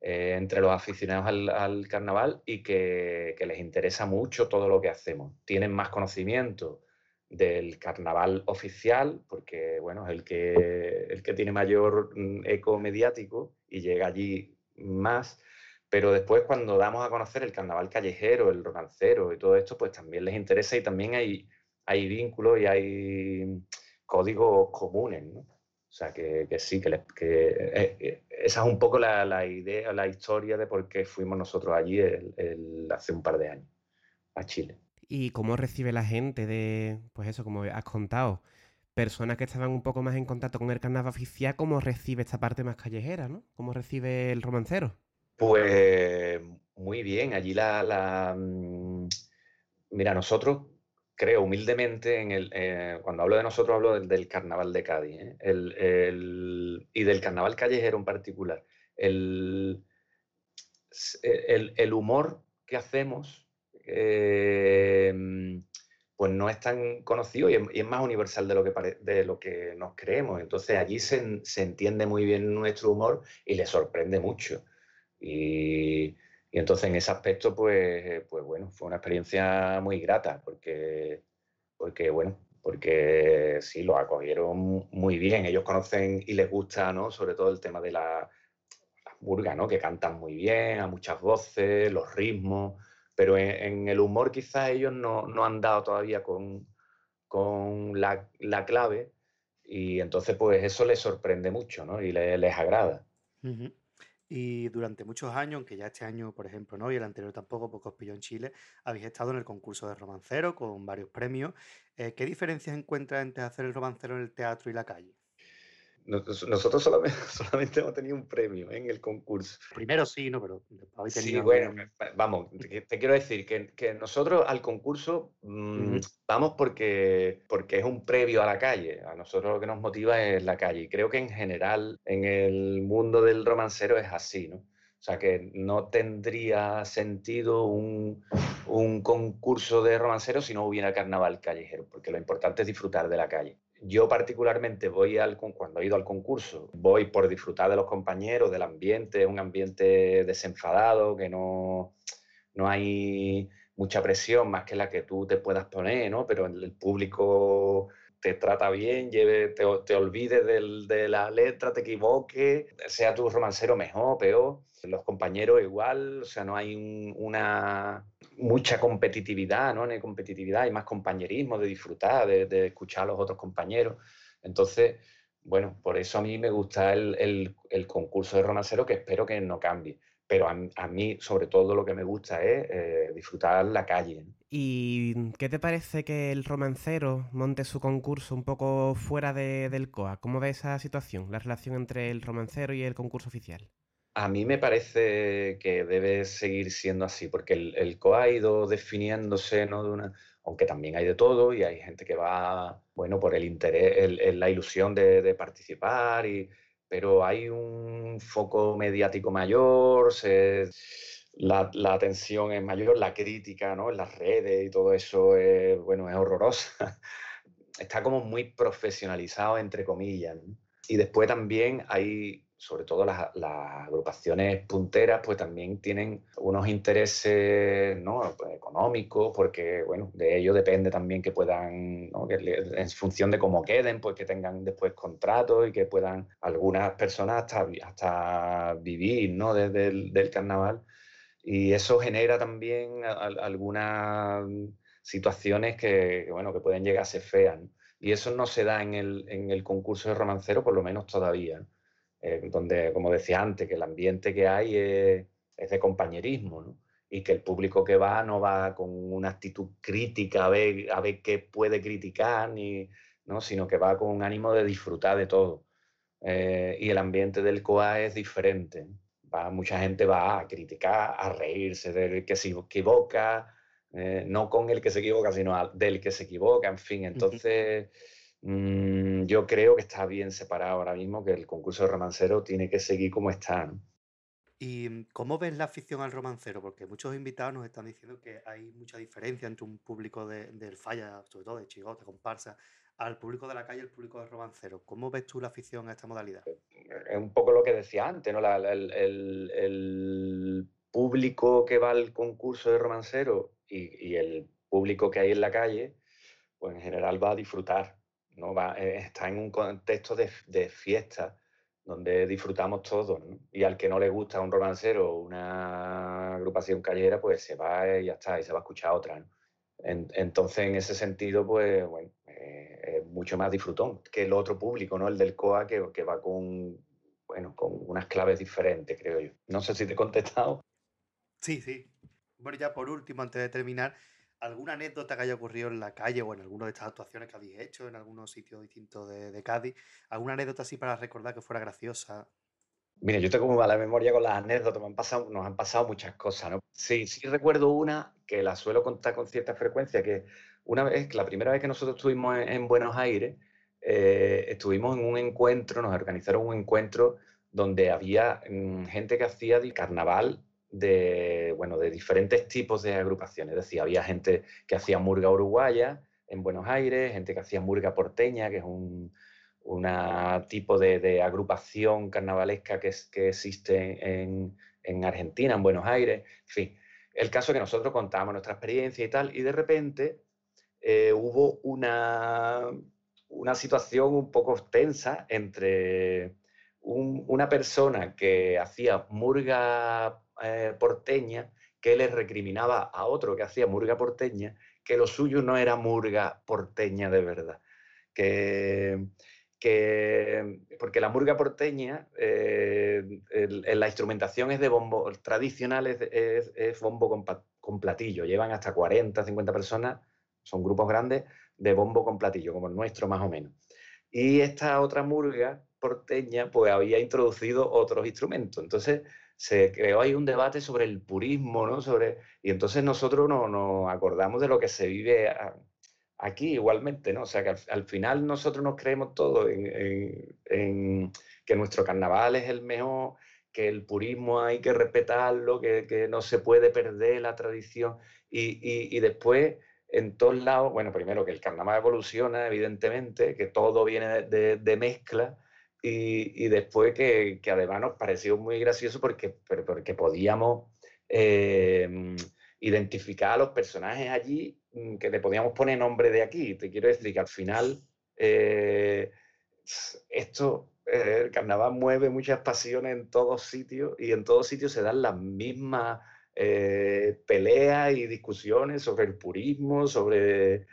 eh, entre los aficionados al, carnaval y que, les interesa mucho todo lo que hacemos. Tienen más conocimiento del carnaval oficial, porque bueno, es el que, el que tiene mayor mm, eco mediático y llega allí más pero después cuando damos a conocer el carnaval callejero, el romancero y todo esto, pues también les interesa y también hay, hay vínculos y hay códigos comunes. O sea, que, sí, que, eh, eh, esa es un poco la, idea, la historia de por qué fuimos nosotros allí hace un par de años, a Chile. ¿Y cómo recibe la gente de, pues eso, como has contado, personas que estaban un poco más en contacto con el carnaval oficial, cómo recibe esta parte más callejera, ¿no? ¿Cómo recibe el romancero? Pues muy bien, allí la, mm, Mira, nosotros, creo humildemente, en el, eh, cuando hablo de nosotros hablo del, carnaval de Cádiz ¿eh? y del carnaval callejero en particular. El, el, humor que hacemos eh, pues no es tan conocido y es, más universal de lo, que de lo que nos creemos. Entonces allí se, se entiende muy bien nuestro humor y le sorprende mucho. Entonces en ese aspecto, pues, pues bueno, fue una experiencia muy grata, porque, porque bueno, porque sí, lo acogieron muy bien. Ellos conocen y les gusta, ¿no? Sobre todo el tema de la, burga, ¿no? Que cantan muy bien, a muchas voces, los ritmos, pero en, el humor quizás ellos no, han dado todavía con, con la, clave y entonces pues eso les sorprende mucho, ¿no? Y les agrada. Y durante muchos años, aunque ya este año, por ejemplo, no, y el anterior tampoco, porque os pilló en Chile, habéis estado en el concurso de romancero con varios premios. Eh, ¿qué diferencias encuentras entre hacer el romancero en el teatro y la calle? Nosotros solamente, hemos tenido un premio en el concurso. Primero sí, ¿no? Pero habéis tenido... Sí, bueno, vamos, te quiero decir que, nosotros al concurso mm, vamos porque, porque es un previo a la calle. A nosotros lo que nos motiva es la calle. Y creo que en general en el mundo del romancero es así, ¿no? O sea que no tendría sentido un, un concurso de romancero si no hubiera carnaval callejero, porque lo importante es disfrutar de la calle yo particularmente voy al cuando he ido al concurso, voy por disfrutar de los compañeros, del ambiente, un ambiente desenfadado, que no, no hay mucha presión más que la que tú te puedas poner, ¿no? Pero el público te trata bien, lleve, te, te olvides de la letra, te equivoques, sea tu romancero mejor, peor, los compañeros igual, o sea, no hay una mucha competitividad, ¿no? No hay competitividad, hay más compañerismo de disfrutar, de, escuchar a los otros compañeros. Entonces, bueno, por eso a mí me gusta el, concurso de romancero que espero que no cambie. Pero a, mí, sobre todo, lo que me gusta es eh, disfrutar la calle. ¿Y qué te parece que el romancero monte su concurso un poco fuera del COA? ¿Cómo ves esa situación, la relación entre el romancero y el concurso oficial? A mí me parece que debe seguir siendo así, porque el, el definiéndose, ¿no? De una, aunque también hay de todo y hay gente que va, bueno, por el interés, la ilusión de, participar, y, pero hay un foco mediático mayor, la, atención es mayor, la crítica, ¿no? En las redes y todo eso es, bueno, es horrorosa. Está como muy profesionalizado, entre comillas. Y después también hay sobre todo las, agrupaciones punteras, pues también tienen unos intereses ¿no? Pues, económicos, porque bueno, de ello depende también que puedan, en función de cómo queden, pues que tengan después contratos y que puedan algunas personas hasta, hasta vivir ¿no? desde el del carnaval. Y eso genera también algunas situaciones que, bueno, que pueden llegar a ser feas. Y eso no se da en el, en el concurso de romancero, por lo menos todavía. Eh, donde, como decía antes, que el ambiente que hay es, de compañerismo, ¿no? y que el público que va no va con una actitud crítica a ver, a ver qué puede criticar, ni, ¿no? sino que va con un ánimo de disfrutar de todo. Eh, y el ambiente del COA es diferente. Va, mucha gente va a criticar, a reírse del que se equivoca, eh, no con el que se equivoca, sino del que se equivoca, en fin. Entonces... Mm, yo creo que está bien separado ahora mismo, que el concurso de romancero tiene que seguir como está. ¿Y mm, cómo ves la afición al romancero? Porque muchos invitados nos están diciendo que hay mucha diferencia entre un público de- del falla, sobre todo de chigote, comparsa, al público de la calle y el público del romancero. ¿Cómo ves tú la afición a esta modalidad? es un poco lo que decía antes, ¿no? La- la- el, el- el público que va al concurso de romancero y, y el público que hay en la calle, pues en general va a disfrutar, ¿no? Va, eh, está en un contexto de, fiesta donde disfrutamos todos. Y al que no le gusta un romancero o una agrupación callejera, pues se va y ya está, y se va a escuchar otra, entonces, en ese sentido, pues, bueno, eh, es mucho más disfrutón que el otro público, ¿no? El del COA, que, que va con, bueno, con unas claves diferentes, creo yo. No sé si te he contestado. Sí, sí. Bueno, ya por último, antes de terminar, ¿alguna anécdota que haya ocurrido en la calle o en alguna de estas actuaciones que habéis hecho en algunos sitios distintos de, Cádiz? ¿Alguna anécdota así para recordar que fuera graciosa? Mira, yo tengo muy mala memoria con las anécdotas, nos han pasado muchas cosas, ¿no? Sí, sí recuerdo una que la suelo contar con cierta frecuencia, que una vez, la primera vez que nosotros estuvimos en, en Buenos Aires, eh, estuvimos en un encuentro, nos organizaron un encuentro donde había mm, gente que hacía carnaval de, bueno, de diferentes tipos de agrupaciones. Es decir, había gente que hacía murga uruguaya en Buenos Aires, gente que hacía murga porteña, que es un una tipo de, de agrupación carnavalesca que, es- que existe en, en Argentina, en Buenos Aires, en fin. El caso que nosotros contábamos nuestra experiencia y tal, y de repente eh, hubo una, una situación un poco tensa entre un- una persona que hacía murga eh, porteña que le recriminaba a otro que hacía murga porteña que lo suyo no era murga porteña de verdad. Que, que porque la murga porteña, eh, la instrumentación es de bombo, tradicional es, bombo con, con platillo, llevan hasta 40, 50 personas, son grupos grandes de bombo con platillo, como el nuestro más o menos. Y esta otra murga porteña pues había introducido otros instrumentos. Entonces se creó ahí un debate sobre el purismo, ¿no? Sobre, y entonces nosotros no- nos acordamos de lo que se vive aquí igualmente, ¿no? O sea que al, al final nosotros nos creemos todo en, en- que nuestro carnaval es el mejor, que el purismo hay que respetarlo, que, que no se puede perder la tradición. Y, y- después, en todos lados, bueno, primero que el carnaval evoluciona, evidentemente, que todo viene de mezcla. Y, después que, además nos pareció muy gracioso porque, porque podíamos eh, identificar a los personajes allí mm, que le podíamos poner nombre de aquí. Te quiero decir que al final eh, esto, eh, el carnaval mueve muchas pasiones en todos sitios y en todos sitios se dan las mismas eh, peleas y discusiones sobre el purismo, sobre,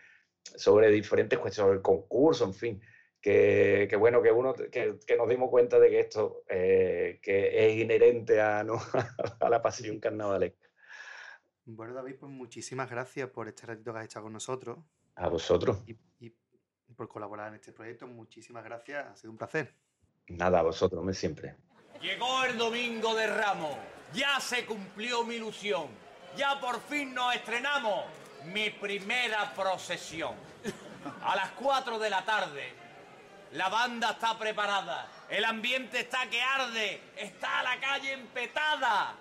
sobre diferentes cuestiones, sobre el concurso, en fin. Que, que bueno, que uno que, que nos dimos cuenta de que esto eh, que es inherente a, ¿no? a la pasión carnavalesca. Bueno, David, pues muchísimas gracias por este ratito que has echado con nosotros A vosotros. y, y por colaborar en este proyecto. Muchísimas gracias, ha sido un placer. Nada, a vosotros, me siempre. Llegó el domingo de Ramos. Ya se cumplió mi ilusión. Ya por fin nos estrenamos mi primera procesión. A las 4 de la tarde. La banda está preparada. El ambiente está que arde. Está la calle empetada.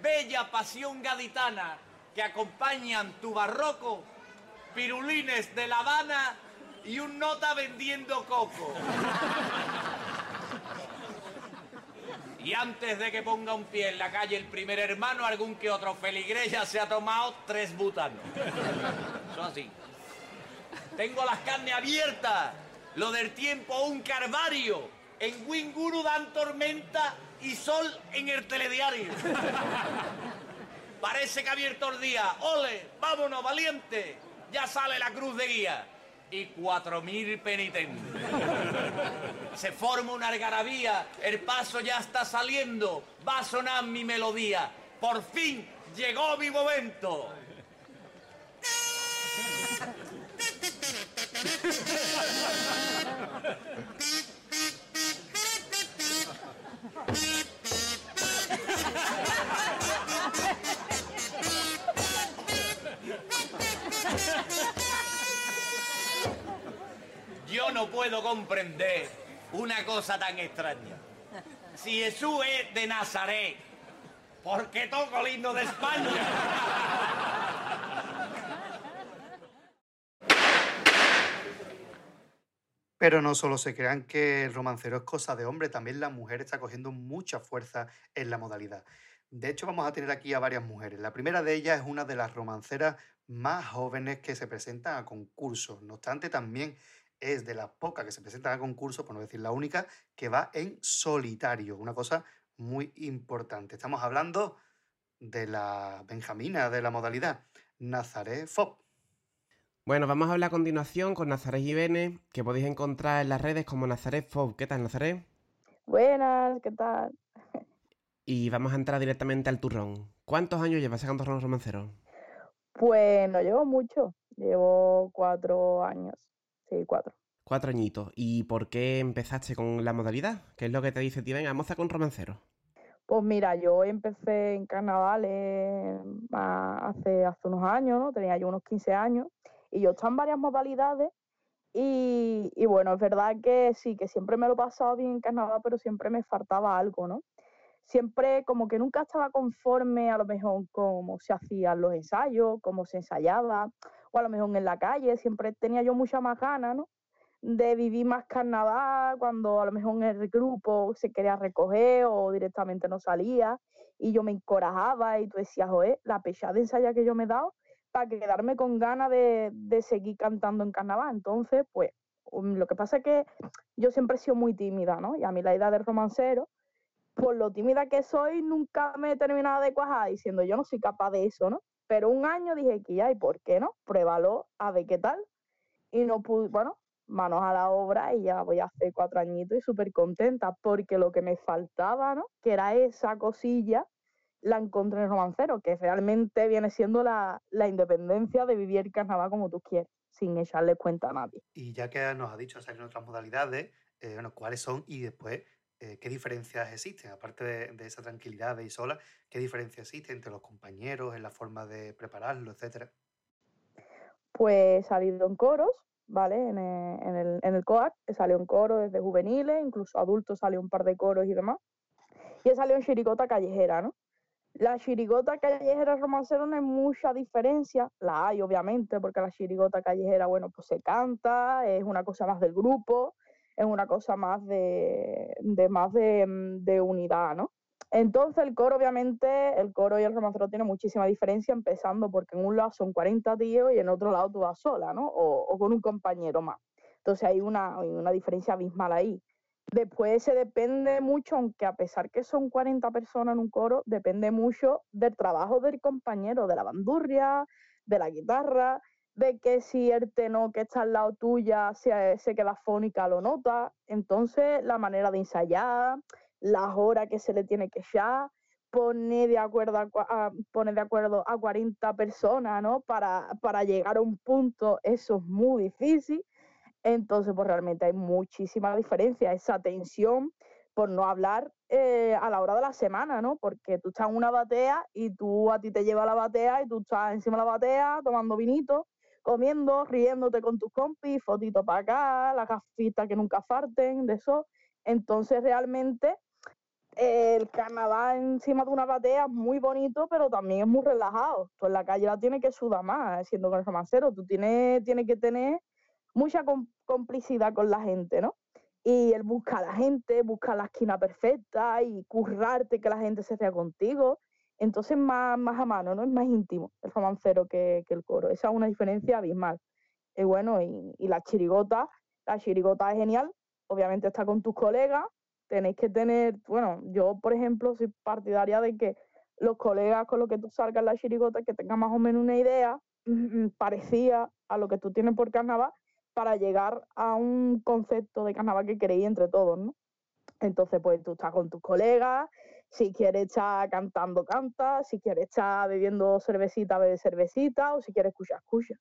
Bella pasión gaditana que acompañan tu barroco, pirulines de La Habana y un nota vendiendo coco. Y antes de que ponga un pie en la calle el primer hermano, algún que otro feligrés ya se ha tomado tres butanos. Eso así. Tengo las carnes abiertas. Lo del tiempo, un carvario. En Winguru dan tormenta y sol en el telediario. Parece que ha abierto el día. ¡Ole! ¡Vámonos, valiente! Ya sale la cruz de guía. Y cuatro mil penitentes. Se forma una algarabía, el paso ya está saliendo, va a sonar mi melodía. Por fin llegó mi momento. Yo no puedo comprender una cosa tan extraña. Si Jesús es de Nazaret, Porque toco el himno de España. Pero no solo se crean que el romancero es cosa de hombre, también la mujer está cogiendo mucha fuerza en la modalidad. De hecho, vamos a tener aquí a varias mujeres. La primera de ellas es una de las romanceras más jóvenes que se presentan a concursos. No obstante, también es de las pocas que se presentan a concursos, por no decir la única, que va en solitario. Una cosa muy importante. Estamos hablando de la Benjamina de la modalidad, Nazaré Fob. Bueno, vamos a hablar a continuación con Nazaret Jiménez, que podéis encontrar en las redes como Nazaret Fob. ¿Qué tal, Nazaret? Buenas, ¿qué tal? Y vamos a entrar directamente al turrón. ¿Cuántos años llevas sacando turrón romancero? Pues no llevo mucho, llevo cuatro años, sí, cuatro. Cuatro añitos. ¿Y por qué empezaste con la modalidad? ¿Qué es lo que te dice, tío, venga, moza con romancero? Pues mira, yo empecé en carnavales ah, hace, hace unos años, ¿no? Tenía yo unos 15 años y yo estaba en varias modalidades y, y bueno, es verdad que sí, que siempre me lo he pasado bien en carnaval, pero siempre me faltaba algo, ¿no? Siempre como que nunca estaba conforme a lo mejor cómo se hacían los ensayos, cómo se ensayaba, o a lo mejor en la calle, siempre tenía yo mucha más ganas, ¿no? de vivir más carnaval cuando a lo mejor en el grupo se quería recoger o directamente no salía y yo me encorajaba y tú decías, joder, la pechada de ensaya que yo me he dado para quedarme con ganas de, seguir cantando en carnaval. Entonces, pues, um, lo que pasa es que yo siempre he sido muy tímida, ¿no? Y a mí la idea del romancero, por lo tímida que soy, nunca me he terminado de cuajar diciendo, yo no soy capaz de eso, ¿no? Pero un año dije que ya, ¿y por qué no? Pruébalo, a ver qué tal. Y no pude, bueno, manos a la obra y ya voy a hacer cuatro añitos y súper contenta porque lo que me faltaba, ¿no? Que era esa cosilla, la encontré en el romancero, que realmente viene siendo la, la independencia de vivir el carnaval como tú quieres, sin echarle cuenta a nadie. Y ya que nos ha dicho salir en otras modalidades, eh, bueno, cuáles son y después eh, qué diferencias existen, aparte de, de, esa tranquilidad de ir sola, qué diferencias existen entre los compañeros, en la forma de prepararlo, etcétera. Pues salido en coros, ¿vale? En el, en el, en el COAC salió en coro desde juveniles, incluso adultos salió un par de coros y demás. Y he salido en chirigota callejera, ¿no? La chirigota callejera romancero no hay mucha diferencia, la hay obviamente, porque la chirigota callejera, bueno, pues se canta, es una cosa más del grupo, es una cosa más de, de más de, de, unidad, ¿no? Entonces el coro, obviamente, el coro y el romancero tienen muchísima diferencia, empezando porque en un lado son 40 tíos y en otro lado tú vas sola, ¿no? O, o con un compañero más. Entonces hay una, hay una diferencia abismal ahí. Después se depende mucho, aunque a pesar que son 40 personas en un coro, depende mucho del trabajo del compañero, de la bandurria, de la guitarra, de que si el tenor que está al lado tuya se, se queda fónica lo nota. Entonces la manera de ensayar, las horas que se le tiene que echar, pone de acuerdo a, de acuerdo a 40 personas, ¿no? Para, para llegar a un punto, eso es muy difícil. Entonces, pues realmente hay muchísima diferencia, esa tensión, por no hablar eh, a la hora de la semana, ¿no? Porque tú estás en una batea y tú a ti te lleva la batea y tú estás encima de la batea tomando vinito, comiendo, riéndote con tus compis, fotito para acá, las gafitas que nunca farten, de eso. Entonces, realmente el carnaval encima de una batea es muy bonito, pero también es muy relajado. Tú en la calle la tienes que sudar más, siendo con el. Tú tienes, tienes que tener mucha complicidad con la gente, ¿no? Y él busca a la gente, busca la esquina perfecta y currarte que la gente se ría contigo. Entonces más, más a mano, ¿no? Es más íntimo el romancero que, que el coro. Esa es una diferencia abismal. Y bueno, y, la chirigota, la chirigota es genial. Obviamente está con tus colegas, tenéis que tener, bueno, yo por ejemplo soy partidaria de que los colegas con los que tú salgas la chirigota que tengan más o menos una idea mmm, parecida a lo que tú tienes por carnaval para llegar a un concepto de carnaval que queréis entre todos, ¿no? Entonces, pues tú estás con tus colegas, si quieres estar cantando, canta, si quieres estar bebiendo cervecita, bebe cervecita, o si quieres escuchar, escucha.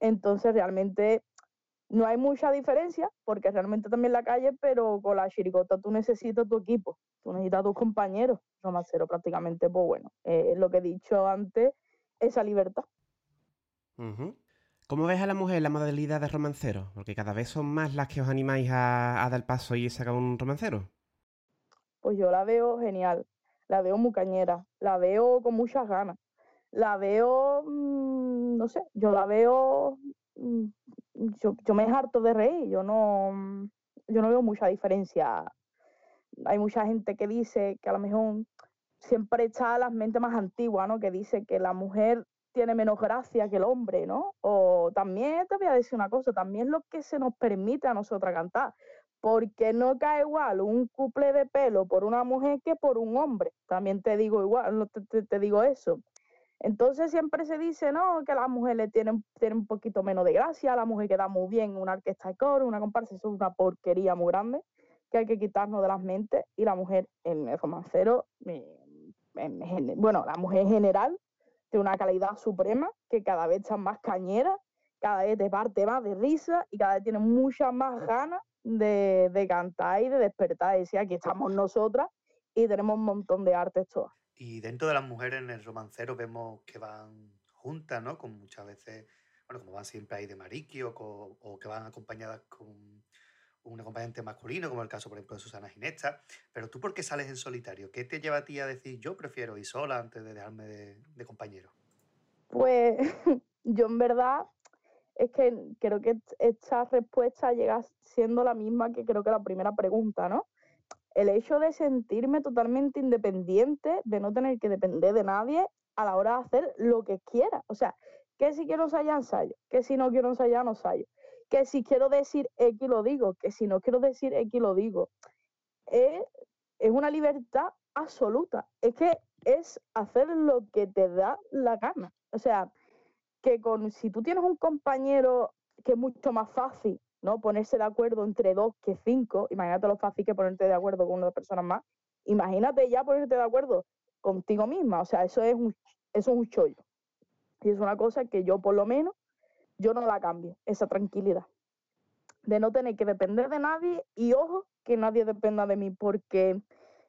Entonces, realmente no hay mucha diferencia, porque realmente también la calle, pero con la chiricota tú necesitas tu equipo, tú necesitas tus compañeros. Romancero prácticamente, pues bueno, eh, lo que he dicho antes, esa libertad. ¿Cómo ves a la mujer la modalidad de romancero? Porque cada vez son más las que os animáis a, dar paso y sacar un romancero. Pues yo la veo genial. la veo muy cañera, la veo con muchas ganas, la veo, mm, no sé, yo la veo, mm, yo, me harto de reír, yo no, yo no veo mucha diferencia. Hay mucha gente que dice que a lo mejor siempre está las mentes más antiguas, ¿no? Que dice que la mujer tiene menos gracia que el hombre, ¿no? O también te voy a decir una cosa, también lo que se nos permite a nosotras cantar, porque no cae igual un couple de pelo por una mujer que por un hombre. También te digo igual, te, te- digo eso. Entonces siempre se dice, no, que las mujeres tienen, tienen un poquito menos de gracia, la mujer queda muy bien en una orquesta de coro, una comparsa, eso es una porquería muy grande que hay que quitarnos de las mentes y la mujer en el romancero, bueno, la mujer en general tiene una calidad suprema que cada vez está más cañera, cada vez te parte más de risa y cada vez tiene muchas más ganas de, de cantar y de despertar y decir, aquí estamos nosotras y tenemos un montón de artes todas. Y dentro de las mujeres en el romancero vemos que van juntas, ¿no? Con muchas veces, bueno, como van siempre ahí de mariqui o, o que van acompañadas con un acompañante masculino, como el caso, por ejemplo, de Susana Ginesta. Pero tú, ¿por qué sales en solitario? ¿Qué te lleva a ti a decir, yo prefiero ir sola antes de dejarme de, compañero? Pues yo en verdad es que creo que esta respuesta llega siendo la misma que creo que la primera pregunta, ¿no? El hecho de sentirme totalmente independiente, de no tener que depender de nadie a la hora de hacer lo que quiera. O sea, que si quiero ensayar, ensayo. Que si no quiero ensayar, no ensayo. Que si quiero decir X lo digo. Que si no quiero decir X lo digo. Es, es una libertad absoluta. Es que es hacer lo que te da la gana. O sea, que con si tú tienes un compañero que es mucho más fácil, ¿no? Ponerse de acuerdo entre dos que cinco, imagínate lo fácil que ponerte de acuerdo con una persona más. Imagínate ya ponerte de acuerdo contigo misma, o sea, eso es un, eso es un chollo. Y es una cosa que yo por lo menos, yo no la cambio, esa tranquilidad. De no tener que depender de nadie y ojo, que nadie dependa de mí, porque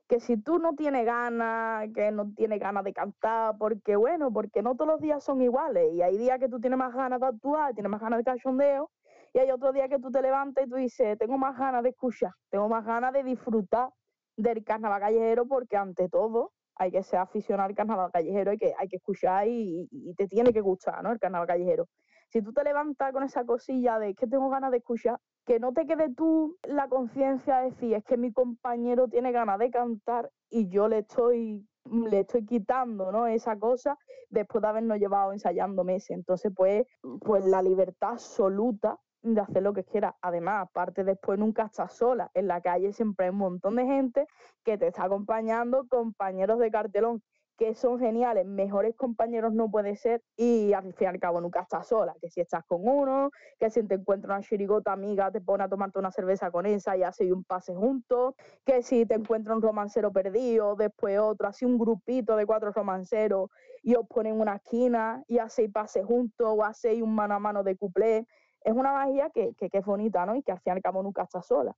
que si tú no tienes ganas, que no tienes ganas de cantar, porque bueno, porque no todos los días son iguales y hay días que tú tienes más ganas de actuar, tienes más ganas de cachondeo y hay otro día que tú te levantas y tú dices, tengo más ganas de escuchar, tengo más ganas de disfrutar del carnaval callejero porque ante todo hay que ser aficionado al carnaval callejero, hay que, hay que escuchar y, y te tiene que gustar, ¿no? El carnaval callejero. Si tú te levantas con esa cosilla de que tengo ganas de escuchar, que no te quede tú la conciencia de decir, es que mi compañero tiene ganas de cantar y yo le estoy, le estoy quitando, ¿no? Esa cosa después de habernos llevado ensayando meses. Entonces, pues, pues la libertad absoluta de hacer lo que quiera. Además, aparte después nunca estás sola. En la calle siempre hay un montón de gente que te está acompañando, compañeros de cartelón que son geniales, mejores compañeros no puede ser y al fin y al cabo nunca estás sola, que si estás con uno, que si te encuentras una chirigota amiga te pone a tomarte una cerveza con esa y hacéis un pase juntos, que si te encuentras un romancero perdido, después otro, así un grupito de cuatro romanceros y os ponen en una esquina y hacéis pase juntos o hacéis un mano a mano de cuplé, es una magia que, que, que es bonita, ¿no? Y que al fin y al cabo nunca estás sola.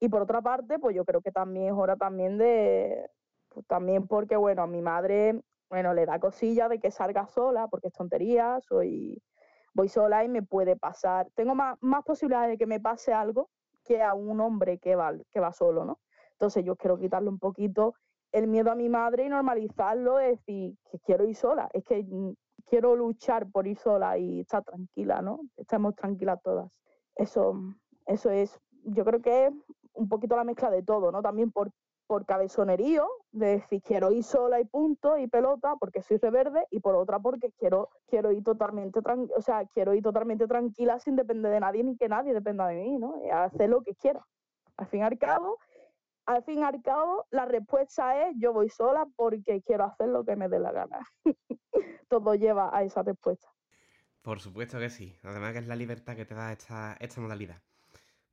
Y por otra parte, pues yo creo que también es hora también de, pues también porque, bueno, a mi madre, bueno, le da cosilla de que salga sola, porque es tontería, soy, voy sola y me puede pasar, tengo más, más posibilidades de que me pase algo que a un hombre que va, que va solo, ¿no? Entonces yo quiero quitarle un poquito el miedo a mi madre y normalizarlo, es decir, que quiero ir sola, es que mm, quiero luchar por ir sola y estar tranquila, ¿no? Estamos tranquilas todas. Eso, eso es, yo creo que es un poquito la mezcla de todo, ¿no? También por, por cabezonerío, de decir quiero ir sola y punto y pelota porque soy reverde y por otra porque quiero quiero ir totalmente o sea quiero ir totalmente tranquila sin depender de nadie ni que nadie dependa de mí no y hacer lo que quiera. Al fin y al cabo al fin y al cabo la respuesta es yo voy sola porque quiero hacer lo que me dé la gana. Todo lleva a esa respuesta. Por supuesto que sí. Además que es la libertad que te da esta, esta modalidad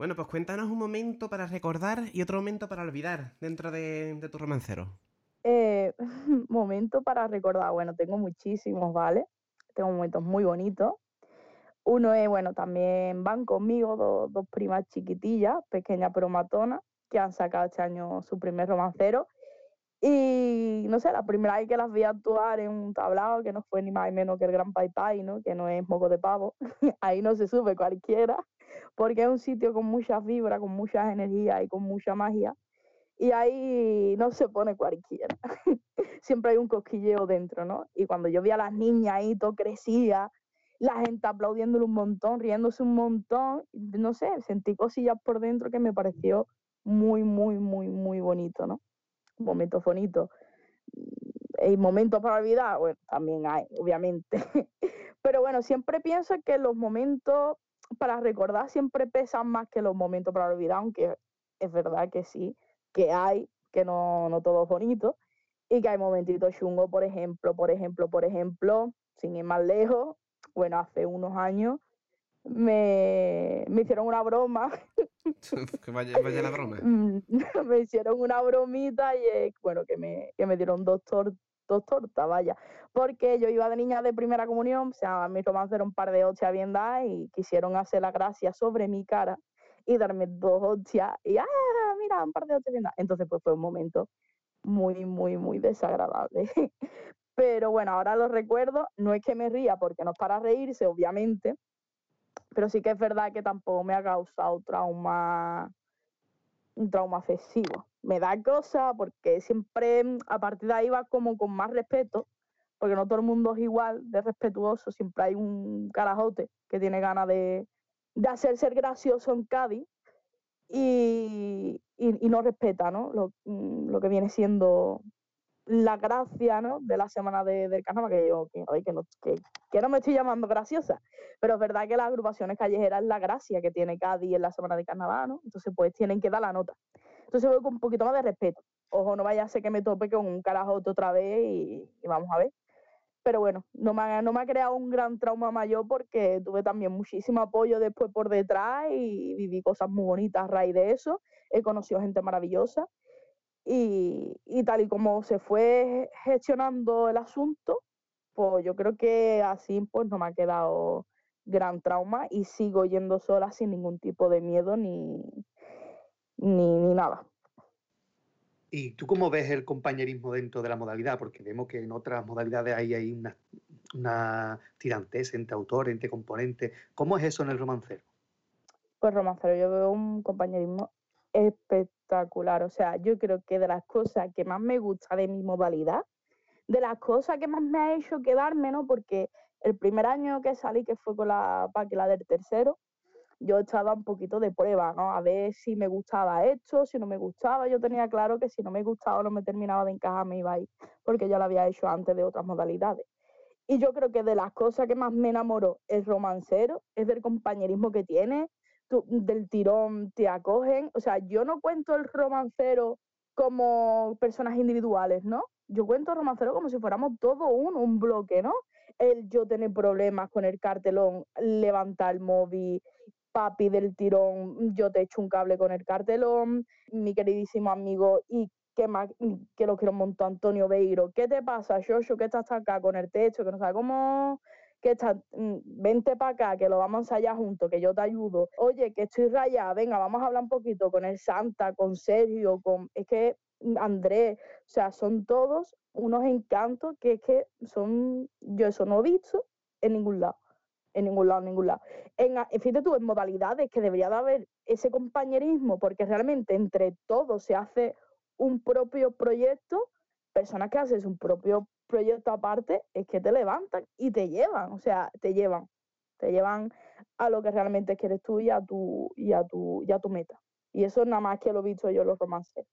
bueno, pues cuéntanos un momento para recordar y otro momento para olvidar dentro de, tu romancero. Eh, momento para recordar, bueno, tengo muchísimos, ¿vale? Tengo momentos muy bonitos. Uno es, bueno, también van conmigo dos, dos primas chiquitillas, pequeñas pero matonas, que han sacado este año su primer romancero. Y no sé, la primera vez que las vi actuar en un tablado, que no fue ni más ni menos que el Gran Pai Pai, ¿no? Que no es moco de pavo, ahí no se sube cualquiera porque es un sitio con muchas vibras, con muchas energías y con mucha magia. y ahí no se pone cualquiera. Siempre hay un cosquilleo dentro, ¿no? Y cuando yo vi a las niñas ahí, todo crecía, la gente aplaudiéndole un montón, riéndose un montón, no sé, sentí cosillas por dentro que me pareció muy, muy, muy, muy bonito, ¿no? Momentos bonitos. Y momentos para olvidar, bueno, también hay, obviamente. Pero bueno, siempre pienso que los momentos para recordar siempre pesan más que los momentos para olvidar, aunque es verdad que sí, que hay, que no, no todo es bonito, y que hay momentitos chungos, por ejemplo, por ejemplo, por ejemplo, sin ir más lejos, bueno, hace unos años me, me hicieron una broma. que vaya, vaya, la broma. Mm, me hicieron una bromita y bueno, que me, que me dieron dos, tor dos tortas, vaya. Porque yo iba de niña de primera comunión, o sea, mi romance era un par de hostias bien dadas y quisieron hacer la gracia sobre mi cara y darme dos hostias y ¡ah! Mira, un par de hostias bien dadas. Entonces, pues fue un momento muy, muy, muy desagradable. Pero bueno, ahora lo recuerdo, no es que me ría porque no es para reírse, obviamente, pero sí que es verdad que tampoco me ha causado trauma, un trauma afectivo. Me da cosa porque siempre a partir de ahí va como con más respeto, porque no todo el mundo es igual de respetuoso, siempre hay un carajote que tiene ganas de, de hacer ser gracioso en Cádiz y, y, no respeta ¿no? Lo, lo que viene siendo la gracia ¿no? de la semana de, del carnaval, que yo que, que, no, que, no me estoy llamando graciosa, pero es verdad que las agrupaciones callejeras es la gracia que tiene Cádiz en la semana de carnaval, ¿no? Entonces, pues tienen que dar la nota. Entonces voy con un poquito más de respeto. Ojo, no vaya a ser que me tope con un carajo otra vez y, vamos a ver. Pero bueno, no me, ha, no me ha creado un gran trauma mayor porque tuve también muchísimo apoyo después por detrás y viví cosas muy bonitas a raíz de eso. He conocido gente maravillosa y, tal y como se fue gestionando el asunto, pues yo creo que así pues no me ha quedado gran trauma y sigo yendo sola sin ningún tipo de miedo ni, ni, nada. ¿Y tú cómo ves el compañerismo dentro de la modalidad? Porque vemos que en otras modalidades hay, hay una, una tirantez entre autores, entre componentes. ¿Cómo es eso en el romancero? Pues romancero, yo veo un compañerismo espectacular. O sea, yo creo que de las cosas que más me gusta de mi modalidad, de las cosas que más me ha hecho quedarme, ¿no? Porque el primer año que salí, que fue con la paquela del tercero, yo estaba un poquito de prueba, ¿no? A ver si me gustaba esto, si no me gustaba. Yo tenía claro que si no me gustaba no me terminaba de encajar, me iba a ir, porque ya lo había hecho antes de otras modalidades. Y yo creo que de las cosas que más me enamoró el romancero es del compañerismo que tiene, del tirón te acogen. O sea, yo no cuento el romancero como personas individuales, ¿no? Yo cuento el romancero como si fuéramos todo uno, un bloque, ¿no? El yo tener problemas con el cartelón, levantar el móvil, papi del tirón, yo te echo un cable con el cartelón, mi queridísimo amigo y que, más, que lo quiero un montón, Antonio Beiro, ¿qué te pasa, Shosho, que estás acá con el techo, que no sabe cómo que está, mm, vente para acá, que lo vamos a ensayar juntos, que yo te ayudo. Oye, que estoy rayada, venga, vamos a hablar un poquito con el Santa, con Sergio, con... Es que mm, Andrés, o sea, son todos unos encantos que es que son, yo eso no he visto en ningún lado, en ningún lado, en ningún lado. En, fíjate tú, en modalidades que debería de haber ese compañerismo, porque realmente entre todos se hace un propio proyecto, personas que hacen un propio proyecto aparte es que te levantan y te llevan, o sea, te llevan, te llevan a lo que realmente quieres tú y a tu, y a tu, y tu meta. Y eso es nada más que lo he visto yo en los romances.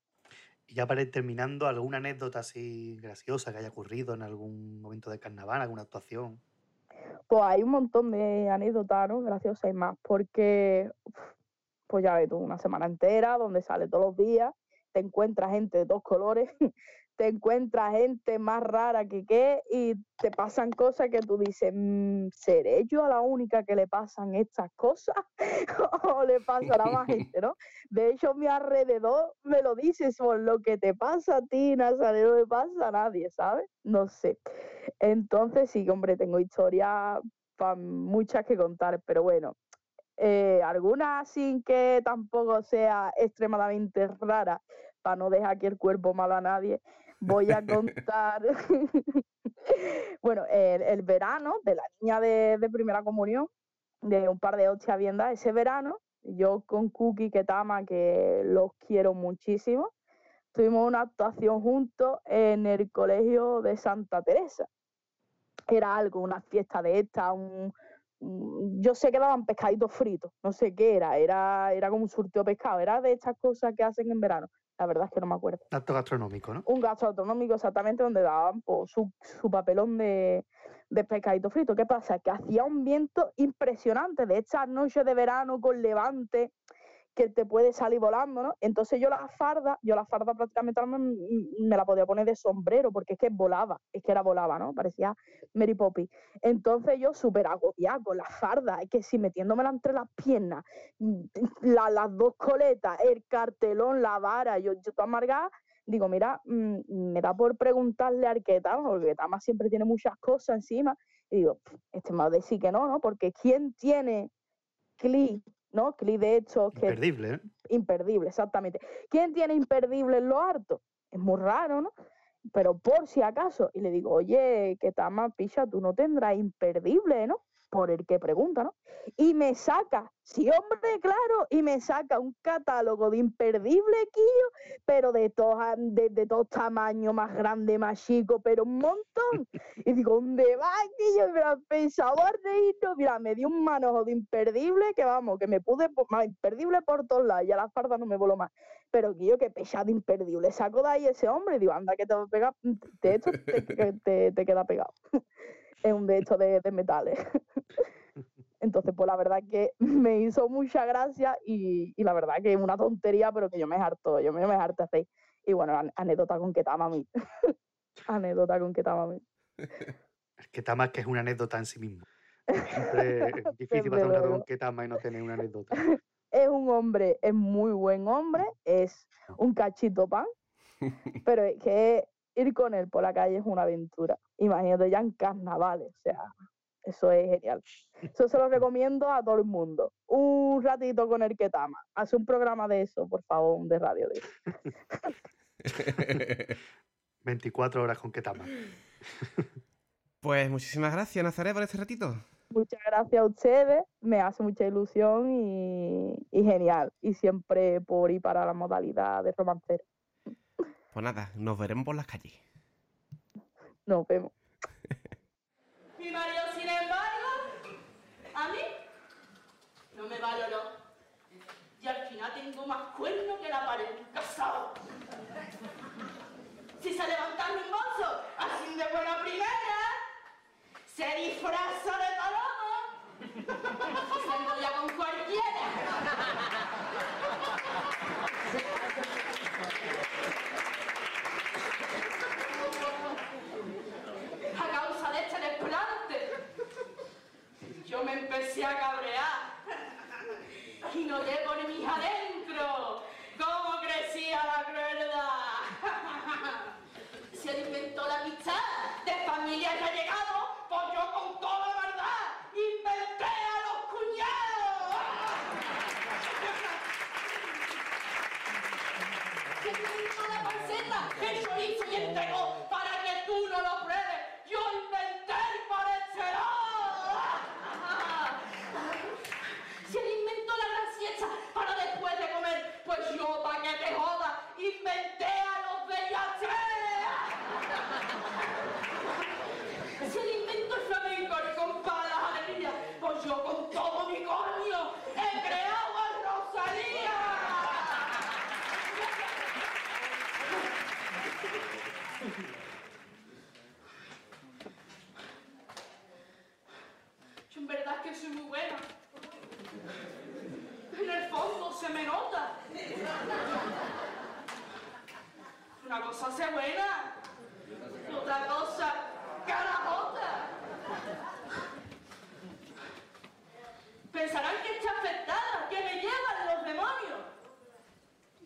Y ya para ir terminando, ¿alguna anécdota así graciosa que haya ocurrido en algún momento de carnaval, alguna actuación? Pues hay un montón de anécdotas, ¿no? Graciosas y más, porque, pues ya ves tú, una semana entera donde sale todos los días, te encuentras gente de dos colores, te encuentras gente más rara que qué y te pasan cosas que tú dices, mm, ¿seré yo la única que le pasan estas cosas? o le pasará a más gente, ¿no? De hecho, mi alrededor me lo dices, por lo que te pasa a ti, Nazareno, no le pasa a nadie, ¿sabes? No sé. Entonces, sí, hombre, tengo historias muchas que contar, pero bueno, eh, algunas sin que tampoco sea extremadamente rara, para no dejar aquí el cuerpo malo a nadie voy a contar, bueno, el, verano de la niña de, primera comunión, de un par de ocho viendas, ese verano, yo con Cookie que Tama, que los quiero muchísimo, tuvimos una actuación juntos en el colegio de Santa Teresa. Era algo, una fiesta de esta, un, yo sé que daban pescaditos fritos, no sé qué era, era, era como un surtido de pescado, era de estas cosas que hacen en verano. La verdad es que no me acuerdo Acto gastronómico, ¿no? un gastronómico exactamente donde daban pues, su, su papelón de, de pescadito frito. ¿Qué pasa? Que hacía un viento impresionante de estas noches de verano con levante que te puede salir volando, ¿no? Entonces yo la farda, yo la farda prácticamente me, me la podía poner de sombrero porque es que volaba, es que era volaba, ¿no? Parecía Mary Poppins. Entonces yo súper agobiada con la farda, es que si metiéndomela entre las piernas, la- las dos coletas, el cartelón, la vara, yo, yo amargada, digo, mira, me da por preguntarle al Ketama, porque Ketama siempre tiene muchas cosas encima, y digo, "Pff, este me va a que no, ¿no? Porque ¿quién tiene clic, ¿no? Clic de hecho que Imperdible, ¿eh? imperdible, exactamente. ¿Quién tiene imperdible en lo harto? Es muy raro, ¿no? Pero por si acaso, y le digo, oye, Ketama, picha, tú no tendrás imperdible, ¿no? Por el que pregunta, ¿no? Y me saca, sí, hombre, claro, y me saca un catálogo de imperdible, Quillo, pero de todos, a- de, de todos tamaños, más grande, más chico, pero un montón. Y digo, ¿dónde va, Quillo? Mira, pensaba reírnos, mira, me dio un manojo de imperdible que vamos, que me pude, más imperdible por todos lados, ya la farda no me voló más. Pero Quillo, que pesado imperdible, saco de ahí ese hombre, y digo, anda, que te va a pegar, de hecho te, te, te queda pegado. es un de estos de, de metales. Entonces, pues la verdad que me hizo mucha gracia y, y la verdad que es una tontería, pero que yo me harto, yo me, me harto reír. Y bueno, an- anécdota con Ketama a mí. anécdota con Ketama a mí. El Ketama es que es una anécdota en sí mismo. Siempre es difícil pasar un rato luego. con Ketama y no tener una anécdota. Es un hombre, es muy buen hombre, es un cachito pan, pero es que ir con él por la calle es una aventura. Imagínate ya en carnavales, o sea, eso es genial. Eso se lo recomiendo a todo el mundo. Un ratito con el Ketama. Haz un programa de eso, por favor, de radio. De eso. 24 horas con Ketama. Pues muchísimas gracias, Nazaret, por este ratito. Muchas gracias a ustedes, me hace mucha ilusión y, y genial. Y siempre por ir para la modalidad de romancero. Pues nada, nos veremos por las calles. Nos vemos. Mi marido, sin embargo, a mí no me valoró. Y al final tengo más cuerno que la pared de un casado. Si se levanta un mozo, así de buena primera, se disfraza de paloma se enrolla con. a causa de este desplante. Yo me empecé a cabrear y noté por mis adentro cómo crecía la crueldad. Él inventó la amistad de familia ha llegado, pues yo con toda la verdad inventé a los cuñados. que inventó la panceta, el chorizo y entregó para que tú no lo pruebes. Yo inventé el colesterol. Si él inventó la grasieta para después de comer, pues yo, para que te joda, inventé a los bellaches. Si él inventó el flamenco y compa las alegrías, pues yo con todo mi coño he creado a Rosalía. Yo en verdad es que soy muy buena. En el fondo se me nota. Una cosa se buena, otra cosa carajota. Pensarán que está afectada, que me llevan los demonios.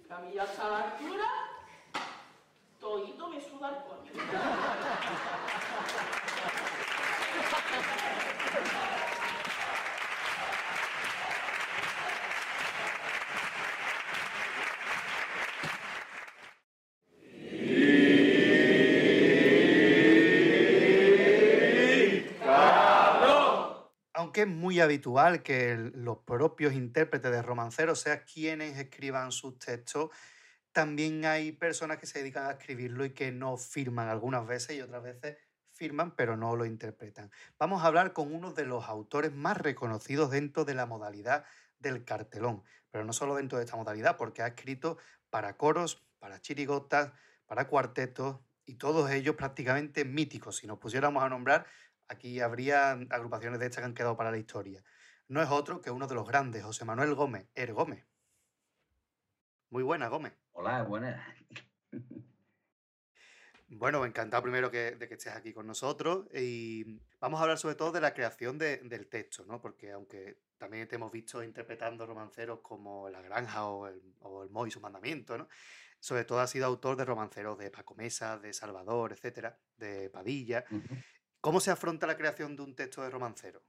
A mí ya hasta la altura, todito me suda el coño. Aunque es muy habitual que los propios intérpretes de romanceros sean quienes escriban sus textos, también hay personas que se dedican a escribirlo y que no firman algunas veces y otras veces firman pero no lo interpretan. Vamos a hablar con uno de los autores más reconocidos dentro de la modalidad del cartelón, pero no solo dentro de esta modalidad, porque ha escrito para coros, para chirigotas, para cuartetos y todos ellos prácticamente míticos. Si nos pusiéramos a nombrar, aquí habría agrupaciones de estas que han quedado para la historia. No es otro que uno de los grandes, José Manuel Gómez, Er Gómez. Muy buena, Gómez. Hola, buenas. Bueno, encantado primero que, de que estés aquí con nosotros y vamos a hablar sobre todo de la creación de- del texto, ¿no? Porque aunque también te hemos visto interpretando romanceros como La Granja o el, o el Mo y su mandamiento, ¿no? Sobre todo has sido autor de romanceros de Paco Mesa, de Salvador, etcétera, de Padilla. ¿Cómo se afronta la creación de un texto de romancero?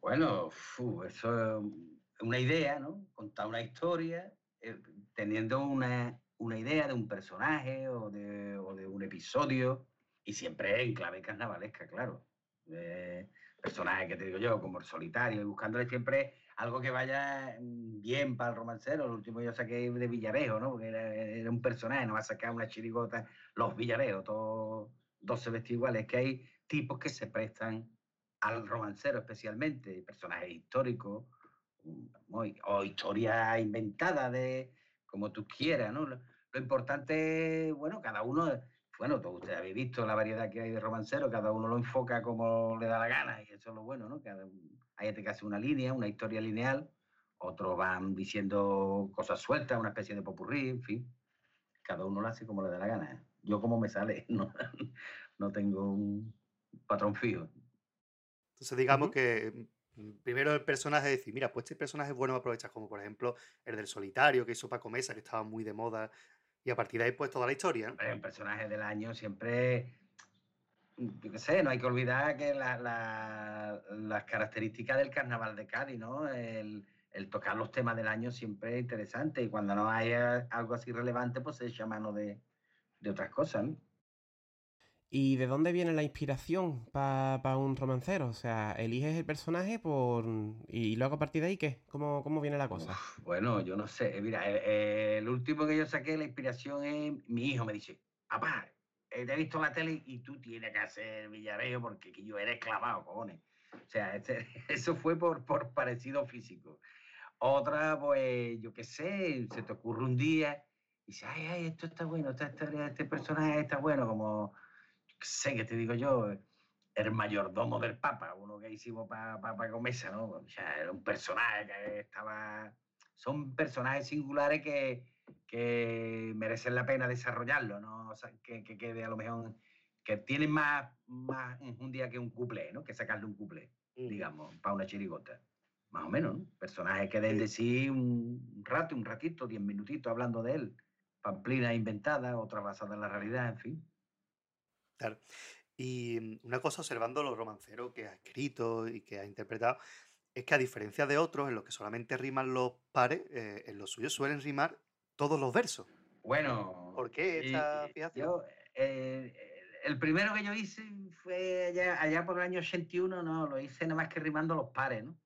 Bueno, fu, eso es una idea, ¿no? Contar una historia, eh, teniendo una, una idea de un personaje o de, o de un episodio, y siempre en clave carnavalesca, claro. Eh, personajes que te digo yo, como el solitario, buscándole siempre algo que vaya mm, bien para el romancero. El último yo saqué de Villarejo, ¿no? Porque era, un personaje, no va a sacar una chirigota, los Villarejos, todos 12 vestidos que hay tipos que se prestan al romancero especialmente, personajes históricos muy- o historias inventadas de como tú quieras, ¿no? Lo, lo importante, bueno, cada uno, bueno, todos ustedes habéis visto la variedad que hay de romanceros, cada uno lo enfoca como le da la gana y eso es lo bueno, ¿no? Cada, hay gente que hace una línea, una historia lineal, otros van diciendo cosas sueltas, una especie de popurrí, en fin, cada uno lo hace como le da la gana. Yo como me sale, no, no tengo un patrón fijo. Entonces digamos que mm, primero el personaje decir, mira, pues este personaje es bueno aprovechar, como por ejemplo el del solitario que hizo Paco Mesa, que estaba muy de moda, y a partir de ahí pues toda la historia, El personaje del año siempre, mm, yo qué sé, no hay que olvidar que la- la- las características del carnaval de Cádiz, ¿no? El, el tocar los temas del año siempre es interesante y cuando no hay algo así relevante, pues se echa mano de, de otras cosas, ¿no? ¿Y de dónde viene la inspiración para un romancero? O sea, eliges el personaje por... y luego a partir de ahí, ¿qué? ¿Cómo, cómo viene la cosa? Bueno, yo no sé. Mira, el, el último que yo saqué, la inspiración es mi hijo me dice, papá, eh, te he visto la tele y tú tienes que hacer Villarejo porque que yo eres clavado, cojones. O sea, ese- eso fue por, por parecido físico. Otra, pues, yo qué sé, se te ocurre un día y dices, ay, ay, esto está bueno, esta historia, este personaje está bueno, como, sé, que te digo yo, el mayordomo del Papa, uno que hicimos para pa, pa Comesa, ¿no? O sea, era un personaje que estaba... Son personajes singulares que, que merecen la pena desarrollarlo, ¿no? O sea, que, que quede a lo mejor... Que tienen más, más un día que un cuplé, ¿no? Que sacarle un cuplé, digamos, para una chirigota. Más o menos, ¿no? Personajes que den de sí un rato, un ratito, diez minutitos hablando de él. Pamplina inventada, otra basada en la realidad, en fin. Claro. Y mm, una cosa observando los romanceros que ha escrito y que ha interpretado, es que a diferencia de otros en los que solamente riman los pares, eh, en los suyos suelen rimar todos los versos. Bueno, ¿Por qué esta y fijación? yo, eh, el primero que yo hice fue allá, allá por el año 81, no, lo hice nada más que rimando los pares, ¿no?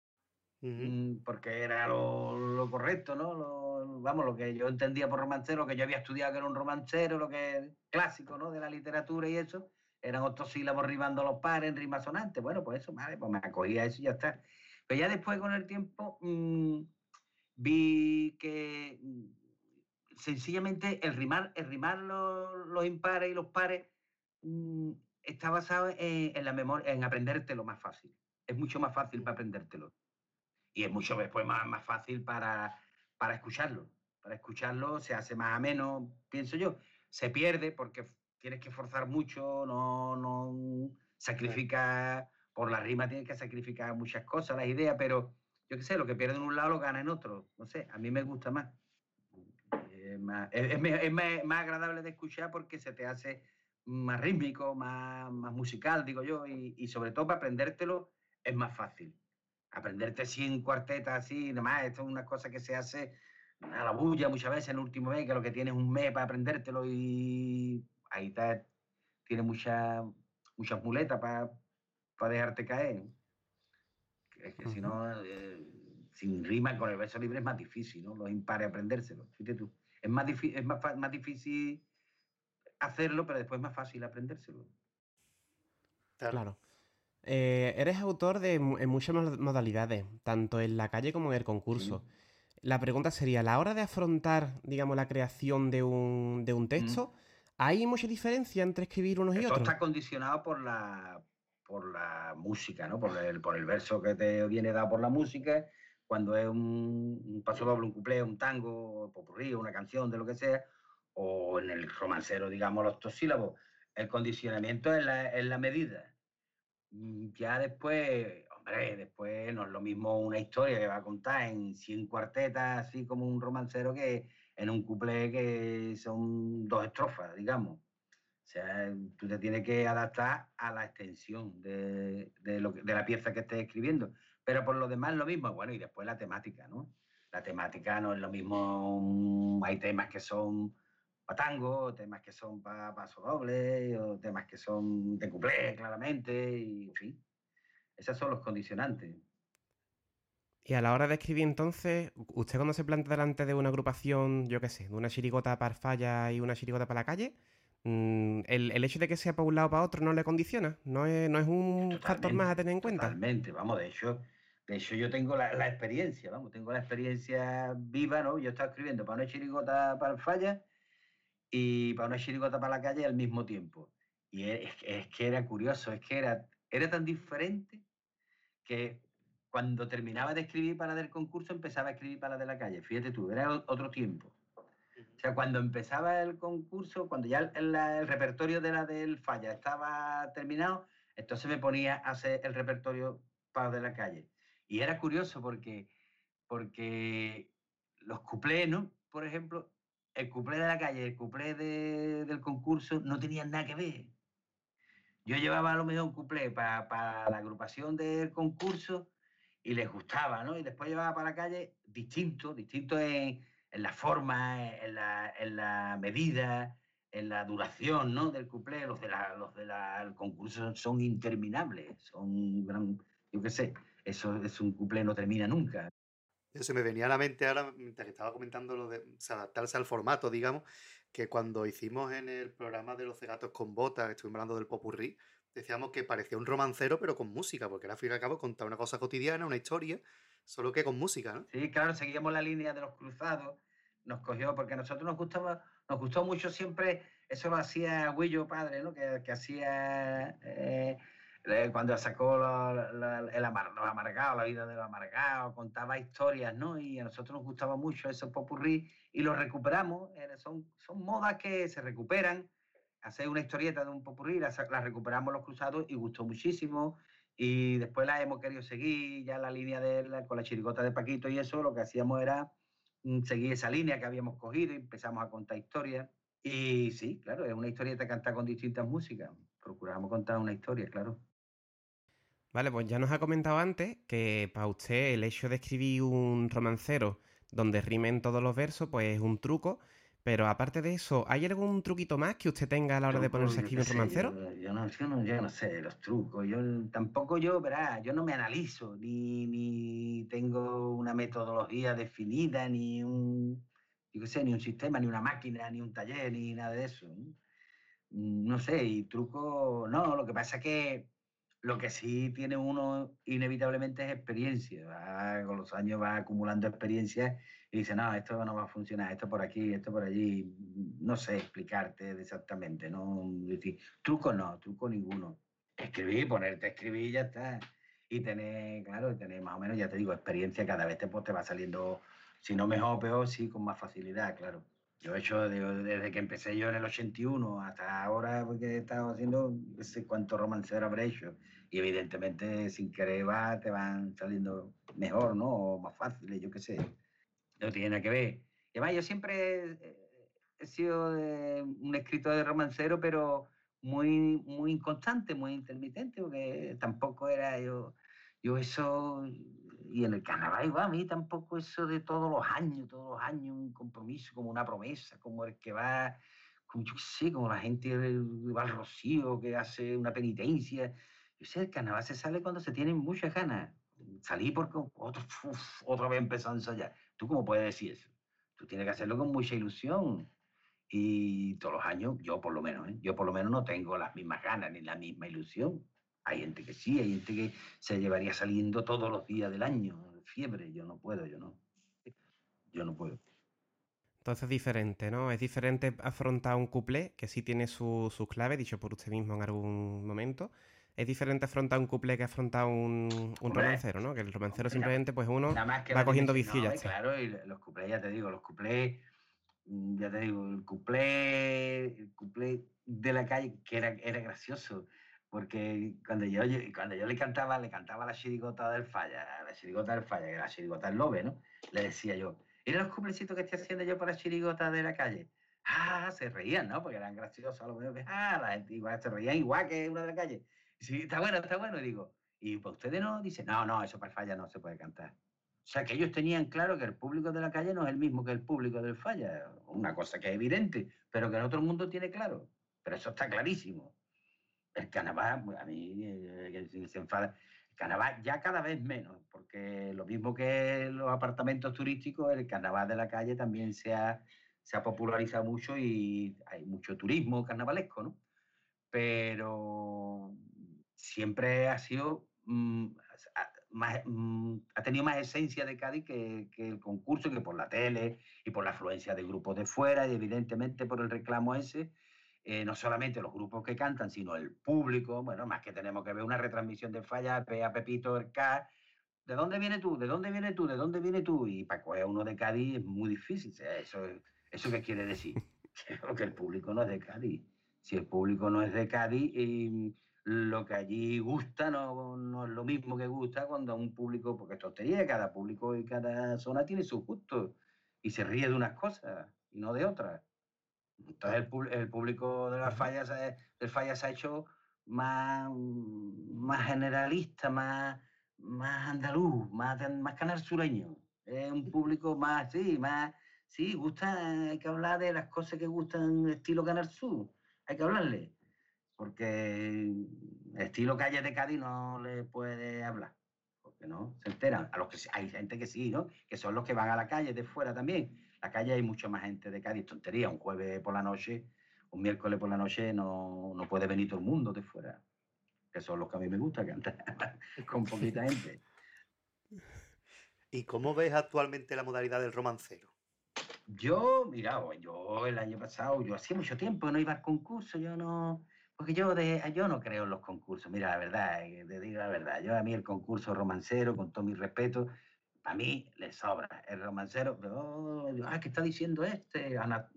Mm, Porque era lo, lo correcto, ¿no? Lo- vamos, lo que yo entendía por romancero, lo que yo había estudiado que era un romancero, lo que clásico, ¿no? De la literatura y eso, eran otros sílabos rimando los pares en rima sonante. Bueno, pues eso, vale, pues me acogía eso y ya está. Pero ya después con el tiempo mm, vi que mm, sencillamente el rimar, el rimar los, los impares y los pares está basado en, en la memoria, en aprendértelo más fácil. Es mucho más fácil para aprendértelo. Y es mucho después más, más fácil para, para escucharlo. Para escucharlo se hace más ameno, pienso yo. Se pierde porque tienes que forzar mucho, no, no sacrifica, por la rima tienes que sacrificar muchas cosas, las ideas, pero yo qué sé, lo que pierde en un lado lo gana en otro. No sé, a mí me gusta más. Es más, es- me- más agradable de escuchar porque se te hace más rítmico, más, más musical, digo yo, y, y sobre todo para aprendértelo es más fácil. Aprenderte 100 cuartetas así, nada más, esto es una cosa que se hace a la bulla muchas veces en el último mes, que lo que tienes es un mes para aprendértelo y ahí está, tiene mucha- muchas muletas para dejarte caer. Es que si no, eh, sin rima con el verso libre es más difícil, ¿no? Los impares aprendérselo. Fíjate tú. Es más, es más, fa- más difícil hacerlo, pero después es más fácil aprendérselo. Claro. Eh, eres autor de en muchas mo- modalidades, tanto en la calle como en el concurso. La pregunta sería, a la hora de afrontar, digamos, la creación de un, de un texto, ¿hay mucha diferencia entre escribir unos y Esto otros? está condicionado por la, por la música, ¿no? Por el, por el verso que te viene dado por la música. Cuando es un, un paso doble, un cuplé, un tango, un popurrí, una canción, de lo que sea, o en el romancero, digamos, los tosílabos, el condicionamiento es la, es la medida. Mm, Ya después, hombre, después no es lo mismo una historia que va a contar en 100 cuartetas, así como un romancero, que en un cuplé que son dos estrofas, digamos. O sea, tú te tienes que adaptar a la extensión de, de lo de la pieza que estés escribiendo. Pero por lo demás lo mismo. Bueno, y después la temática, ¿no? La temática no es lo mismo. mm, Hay temas que son para tango, temas que son para paso doble, o temas que son de cuplé, claramente, y en fin. Esos son los condicionantes. Y a la hora de escribir, entonces, usted cuando se planta delante de una agrupación, yo qué sé, de una chirigota para falla y una chirigota para la calle, mm, el, el hecho de que sea para un lado o para otro no le condiciona, no es, no es un factor más a tener en cuenta. Totalmente, vamos, de hecho, de hecho yo tengo la, la experiencia, vamos, tengo la experiencia viva, ¿no? Yo estaba escribiendo para una chirigota para el falla y para una chirigota para la calle al mismo tiempo. Y es, es que era curioso, es que era, era tan diferente que cuando terminaba de escribir para del concurso empezaba a escribir para la de la calle. Fíjate tú, era otro tiempo. O sea, cuando empezaba el concurso, cuando ya el repertorio de la del falla estaba terminado, entonces me ponía a hacer el repertorio para de la calle. Y era curioso porque, porque los cuplés, ¿no? Por ejemplo, el cuplé de la calle el cuplé de- del concurso no tenían nada que ver. Yo llevaba a lo mejor un cuplé para la agrupación del concurso y les gustaba, ¿no? Y después llevaba para la calle distinto, distinto en, la forma, en la, medida, en la duración, ¿no? Del cuplé. Los de de la- el concurso son interminables, son gran, yo qué sé, eso es un cuplé no termina nunca. Se me venía a la mente ahora, mientras que estaba comentando lo de adaptarse al formato, digamos, que cuando hicimos en el programa de los cegatos con botas, estuvimos hablando del popurrí, decíamos que parecía un romancero, pero con música, porque era al fin y al cabo contar una cosa cotidiana, una historia, solo que con música, ¿no? Sí, claro, seguíamos la línea de los cruzados, nos cogió, porque a nosotros nos gustaba, nos gustó mucho siempre, eso lo hacía Huillo padre, ¿no? Que, que hacía eh, cuando sacó la- la- el amar- los amargados, la vida de los amargados, contaba historias, ¿no? Y a nosotros nos gustaba mucho esos popurrí y los recuperamos, eh, son, son modas que se recuperan, hacer una historieta de un popurrí, la, la recuperamos los cruzados y gustó muchísimo. Y después la hemos querido seguir, ya la línea de la, con la chirigota de Paquito y eso, lo que hacíamos era mm, seguir esa línea que habíamos cogido y empezamos a contar historias. Y sí, claro, es una historieta cantada con distintas músicas. Procuramos contar una historia, claro. Vale, pues ya nos ha comentado antes que para usted el hecho de escribir un romancero donde rimen todos los versos, pues es un truco. Pero aparte de eso, ¿hay algún truquito más que usted tenga a la hora de ponerse a escribir un romancero? Yo, yo no, yo, no, yo no sé los trucos. Yo tampoco yo, verá, yo no me analizo, ni, ni tengo una metodología definida, ni un, yo qué sé, ni un sistema, ni una máquina, ni un taller, ni nada de eso. ¿no? Mm, No sé, y truco, no, lo que pasa es que lo que sí tiene uno inevitablemente es experiencia. con los años va acumulando experiencia y dice, no, esto no va a funcionar, esto por aquí, esto por allí. No sé explicarte exactamente, no decir, truco no, truco ninguno. Escribir, ponerte a escribir ya está. Y tener, claro, tener más o menos, ya te digo, experiencia cada vez te, pues, te va saliendo, si no mejor o peor, sí, con más facilidad, claro. Yo he hecho de- desde que empecé yo en el 81 hasta ahora, porque he estado haciendo no sé cuántos romanceros habré hecho. Y evidentemente, sin querer, va, te van saliendo mejor, ¿no? O más fáciles, yo qué sé. No tiene nada que ver. Y además, yo siempre he sido de- un escritor de romancero, pero muy, muy inconstante, muy intermitente, porque tampoco era yo, yo eso, y en el carnaval igual, a mí tampoco eso de todos los años, todos los años, un compromiso, como una promesa, como el que va, como yo qué sé, como la gente va al rocío, que hace una penitencia. Yo sé, el carnaval se sale cuando se tienen muchas ganas. Salí porque otro, uf, otra vez empezó a ensayar. ¿Tú cómo puedes decir eso? Tú tienes que hacerlo con mucha ilusión. Y todos los años, yo por lo menos, ¿eh? yo por lo menos no tengo las mismas ganas ni la misma ilusión. Hay gente que sí, hay gente que se llevaría saliendo todos los días del año, fiebre. Yo no puedo, yo no. Yo no puedo. Entonces es diferente, ¿no? Es diferente afrontar un cuplé, que sí tiene sus su clave, dicho por usted mismo en algún momento. Es diferente afrontar un cuplé que afrontar un, un romancero, ¿no? Que el romancero hombre, simplemente, pues uno va cogiendo ya ¿no? Claro, y los cuplés, ya te digo, los cuplés, mm, ya te digo, el cuplé, el cuplé de la calle, que era, era gracioso, porque cuando yo, cuando yo le cantaba, le cantaba la chirigota del falla, la chirigota del falla, que la chirigota del lobe, ¿no? Le decía yo, mira los cuplecitos que estoy haciendo yo para la chirigota de la calle. Ah, se reían, ¿no? Porque eran graciosos a lo mejor. Ah, la gente igual se reían igual que uno de la calle. Sí, está bueno, está bueno. Y digo, ¿y para ustedes no? Dice, no, no, eso para el falla no se puede cantar. O sea, que ellos tenían claro que el público de la calle no es el mismo que el público del falla. Una cosa que es evidente, pero que en otro mundo tiene claro. Pero eso está clarísimo. El carnaval, pues, a mí, eh, se- enfada. El carnaval ya cada vez menos, porque lo mismo que los apartamentos turísticos, el carnaval de la calle también se ha, se ha popularizado mucho y hay mucho turismo carnavalesco, ¿no? Pero siempre ha sido mm, más, mm, ha tenido más esencia de Cádiz que, que el concurso, que por la tele y por la afluencia de grupos de fuera y evidentemente por el reclamo ese, eh, no solamente los grupos que cantan, sino el público, bueno, más que tenemos que ver una retransmisión de falla, a Pepito, el K, ¿de dónde viene tú? ¿De dónde viene tú? ¿De dónde viene tú? Y para coger uno de Cádiz es muy difícil. sea, ¿Eso, ¿Eso qué quiere decir? que el público no es de Cádiz. Si el público no es de Cádiz, y lo que allí gusta no, no es lo mismo que gusta cuando un público, porque es tontería, cada público y cada zona tiene sus gustos y se ríe de unas cosas y no de otras. Entonces el, el público de las fallas, del falla se ha hecho más, más generalista, más, más andaluz, más, más canal sureño. Es un público más, sí, más, sí, gusta, hay que hablar de las cosas que gustan estilo Canal Sur, hay que hablarle, porque estilo Calle de Cádiz no le puede hablar, porque no, se enteran, a los que hay gente que sí, ¿no? Que son los que van a la calle de fuera también. La calle hay mucha más gente de Cádiz, tontería, un jueves por la noche, un miércoles por la noche no, no puede venir todo el mundo de fuera, que son los que a mí me gusta cantar con poquita gente. ¿Y cómo ves actualmente la modalidad del romancero? Yo, mira, yo el año pasado, yo hacía mucho tiempo que no iba al concurso, yo no, porque yo, de, yo no creo en los concursos, mira, la verdad, eh, te digo la verdad, yo a mí el concurso romancero, con todo mi respeto, a mí le sobra, el romancero, oh, ah, ¿qué está diciendo este? Ana-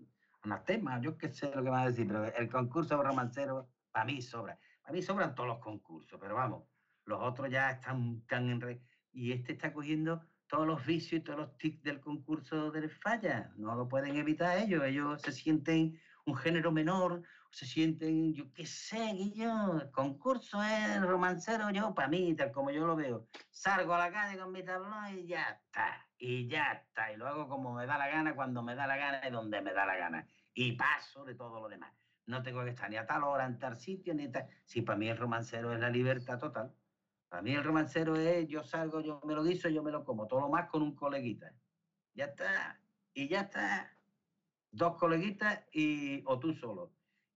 anatema, yo qué sé lo que va a decir, pero el concurso romancero, para mí sobra, para mí sobran todos los concursos, pero vamos, los otros ya están tan en... re- y este está cogiendo todos los vicios y todos los tics del concurso del falla. No lo pueden evitar ellos. Ellos se sienten un género menor, se sienten, yo qué sé, yo, el concurso es romancero, yo, para mí, tal como yo lo veo. Salgo a la calle con mi tablón y ya está, y ya está. Y lo hago como me da la gana, cuando me da la gana y donde me da la gana. Y paso de todo lo demás. No tengo que estar ni a tal hora, en tal sitio, ni tal. Sí, para mí el romancero es la libertad total. Para mí el romancero es, yo salgo, yo me lo guiso, yo me lo como, todo lo más con un coleguita. Ya está, y ya está. Dos coleguitas y, o tú solo.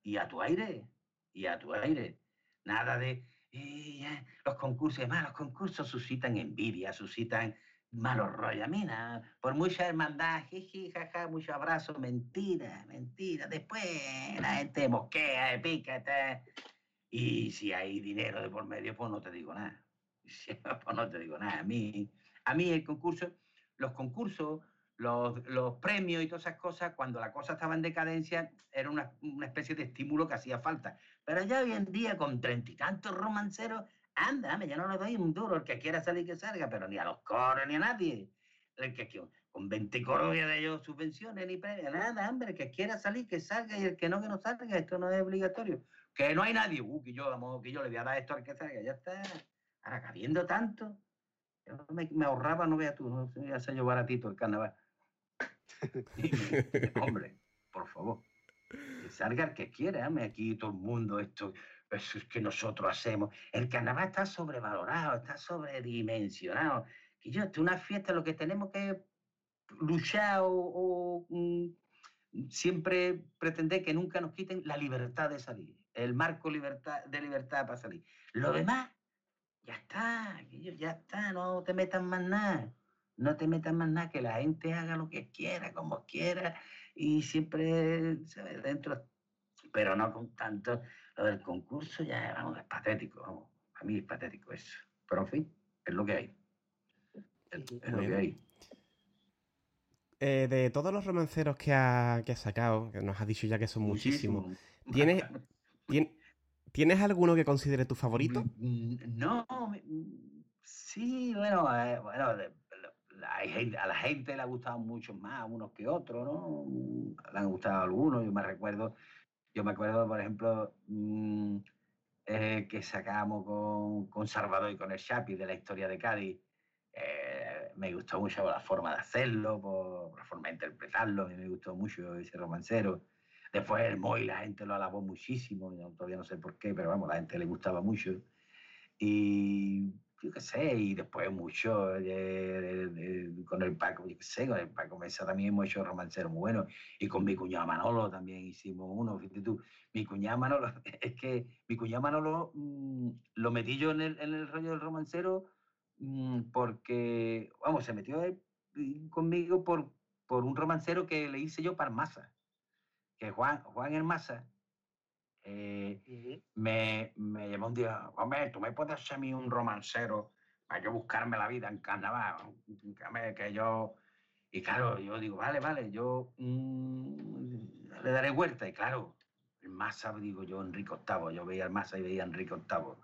Y a tu aire, y a tu aire. Nada de, "Eh, ya", los concursos, además los concursos suscitan envidia, suscitan malos rollos. A mí por mucha hermandad, jiji, jaja, mucho abrazo, mentira, mentira. Después la gente mosquea, pica, está. Y si hay dinero de por medio, pues no te digo nada. Pues no te digo nada. A mí, a mí el concurso, los concursos, los, los premios y todas esas cosas, cuando la cosa estaba en decadencia, era una, una especie de estímulo que hacía falta. Pero ya hoy en día, con treinta y tantos romanceros, anda, ya no le doy un duro. El que quiera salir, que salga, pero ni a los coros, ni a nadie. El que, con 20 coros ya de ellos subvenciones ni premios, nada, hombre, el que quiera salir, que salga, y el que no, que no salga, esto no es obligatorio. Que no hay nadie, uh, que yo, vamos, que yo le voy a dar esto al que salga, ya está. Ahora, cabiendo tanto, yo me, me ahorraba, no veas tú, no se me hace yo baratito el carnaval. Hombre, por favor, que salga el que quiera, hombre, aquí todo el mundo, esto, eso es que nosotros hacemos. El carnaval está sobrevalorado, está sobredimensionado. Que yo, esto es una fiesta, lo que tenemos que luchar o, o, mm, siempre pretender que nunca nos quiten la libertad de salir, el marco libertad, de libertad para salir. Lo demás, ya está, ya está, no te metas más nada, no te metas más nada, que la gente haga lo que quiera, como quiera, y siempre ¿sabes? dentro, pero no con tanto, lo del concurso ya, vamos, es patético, vamos, a mí es patético eso, pero en fin, es lo que hay, es, es lo que hay. Eh, de todos los romanceros que ha, que ha sacado, que nos has dicho ya que son muchísimos, Muchísimo. ¿tienes, tien- ¿tienes alguno que considere tu favorito? Mm, No, me- mm, sí, bueno, eh, bueno, hay gente- a la gente le ha gustado mucho más unos que otros, ¿no? Le han gustado algunos, yo me recuerdo, yo me acuerdo, por ejemplo, mm, eh, que sacábamos con, con Salvador y con el Chapi de la historia de Cádiz. Eh, me gustó mucho la forma de hacerlo, por, la forma de interpretarlo, a mí me gustó mucho ese romancero. Después el Moy, la gente lo alabó muchísimo, yo todavía no sé por qué, pero vamos, la gente le gustaba mucho. Y yo qué sé, y después mucho con el Paco, yo qué sé, con el Paco Mesa también hemos hecho romanceros muy buenos. Y con mi cuñado Manolo también hicimos uno, fíjate tú. Mi cuñado Manolo, es que mi cuñado Manolo mm, lo metí yo en el, en el rollo del romancero mm, porque, vamos, se metió conmigo por, por un romancero que le hice yo para Masa. Que Juan, Juan Hermasa eh, me, me llamó un día, hombre, tú me puedes hacer a mí un romancero para yo buscarme la vida en carnaval, que yo... Y claro, yo digo, vale, vale, yo mm, le daré vuelta. Y claro, el Massa, digo yo, Enrique VIII, yo veía al Massa y veía a Enrique VIII.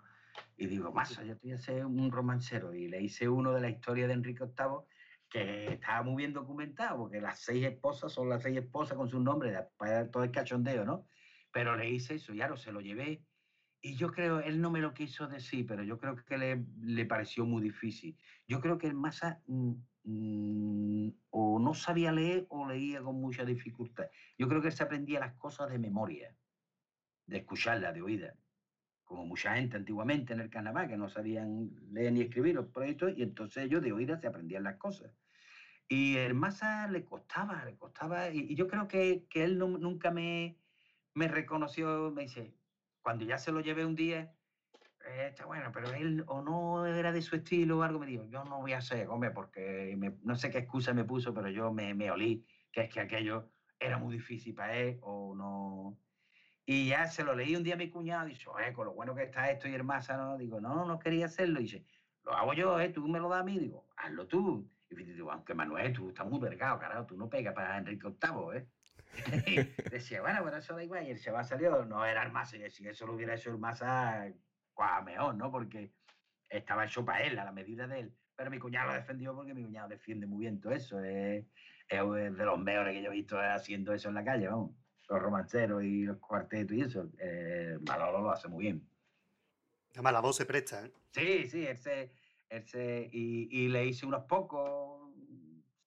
Y digo, Massa, yo te voy a hacer un romancero. Y le hice uno de la historia de Enrique VIII que estaba muy bien documentado, porque las seis esposas son las seis esposas con sus nombres, después todo el cachondeo, ¿no? Pero le hice eso, y claro, se lo llevé. Y yo creo, él no me lo quiso decir, pero yo creo que le, le pareció muy difícil. Yo creo que el Massa mm, mm, o no sabía leer o leía con mucha dificultad. Yo creo que se aprendía las cosas de memoria, de escucharlas, de oídas. Como mucha gente antiguamente en el carnaval, que no sabían leer ni escribir los proyectos, y entonces ellos de oídas se aprendían las cosas. Y el Massa le costaba, le costaba, y, y yo creo que, que él nu- nunca me, me reconoció, me dice, cuando ya se lo llevé un día, eh, está bueno, pero él o no era de su estilo o algo, me dijo, yo no voy a hacer, hombre, porque me- no sé qué excusa me puso, pero yo me, me olí, que es que aquello era muy difícil para él o no... Y ya se lo leí un día a mi cuñado, y dice, oye, con lo bueno que está esto y el masa, ¿no? Digo, no, no quería hacerlo. Y dice, lo hago yo, ¿eh? Tú me lo das a mí. Digo, hazlo tú. Y digo, aunque Manuel, tú estás muy vergado, carajo, tú no pegas para Enrique VIII, ¿eh? Decía, bueno, pero eso da igual. Y el Seba salió, no era el masa. Y si eso lo hubiera hecho el masa, cuá, mejor, ¿no? Porque estaba hecho para él, a la medida de él. Pero mi cuñado lo defendió porque mi cuñado defiende muy bien todo eso. Es, es de los mejores que yo he visto haciendo eso en la calle, vamos. Los romanceros y los cuartetos y eso. Eh, Manolo lo hace muy bien. Además, la voz se presta, ¿eh? Sí, sí, él se, él se- y, y le hice unos pocos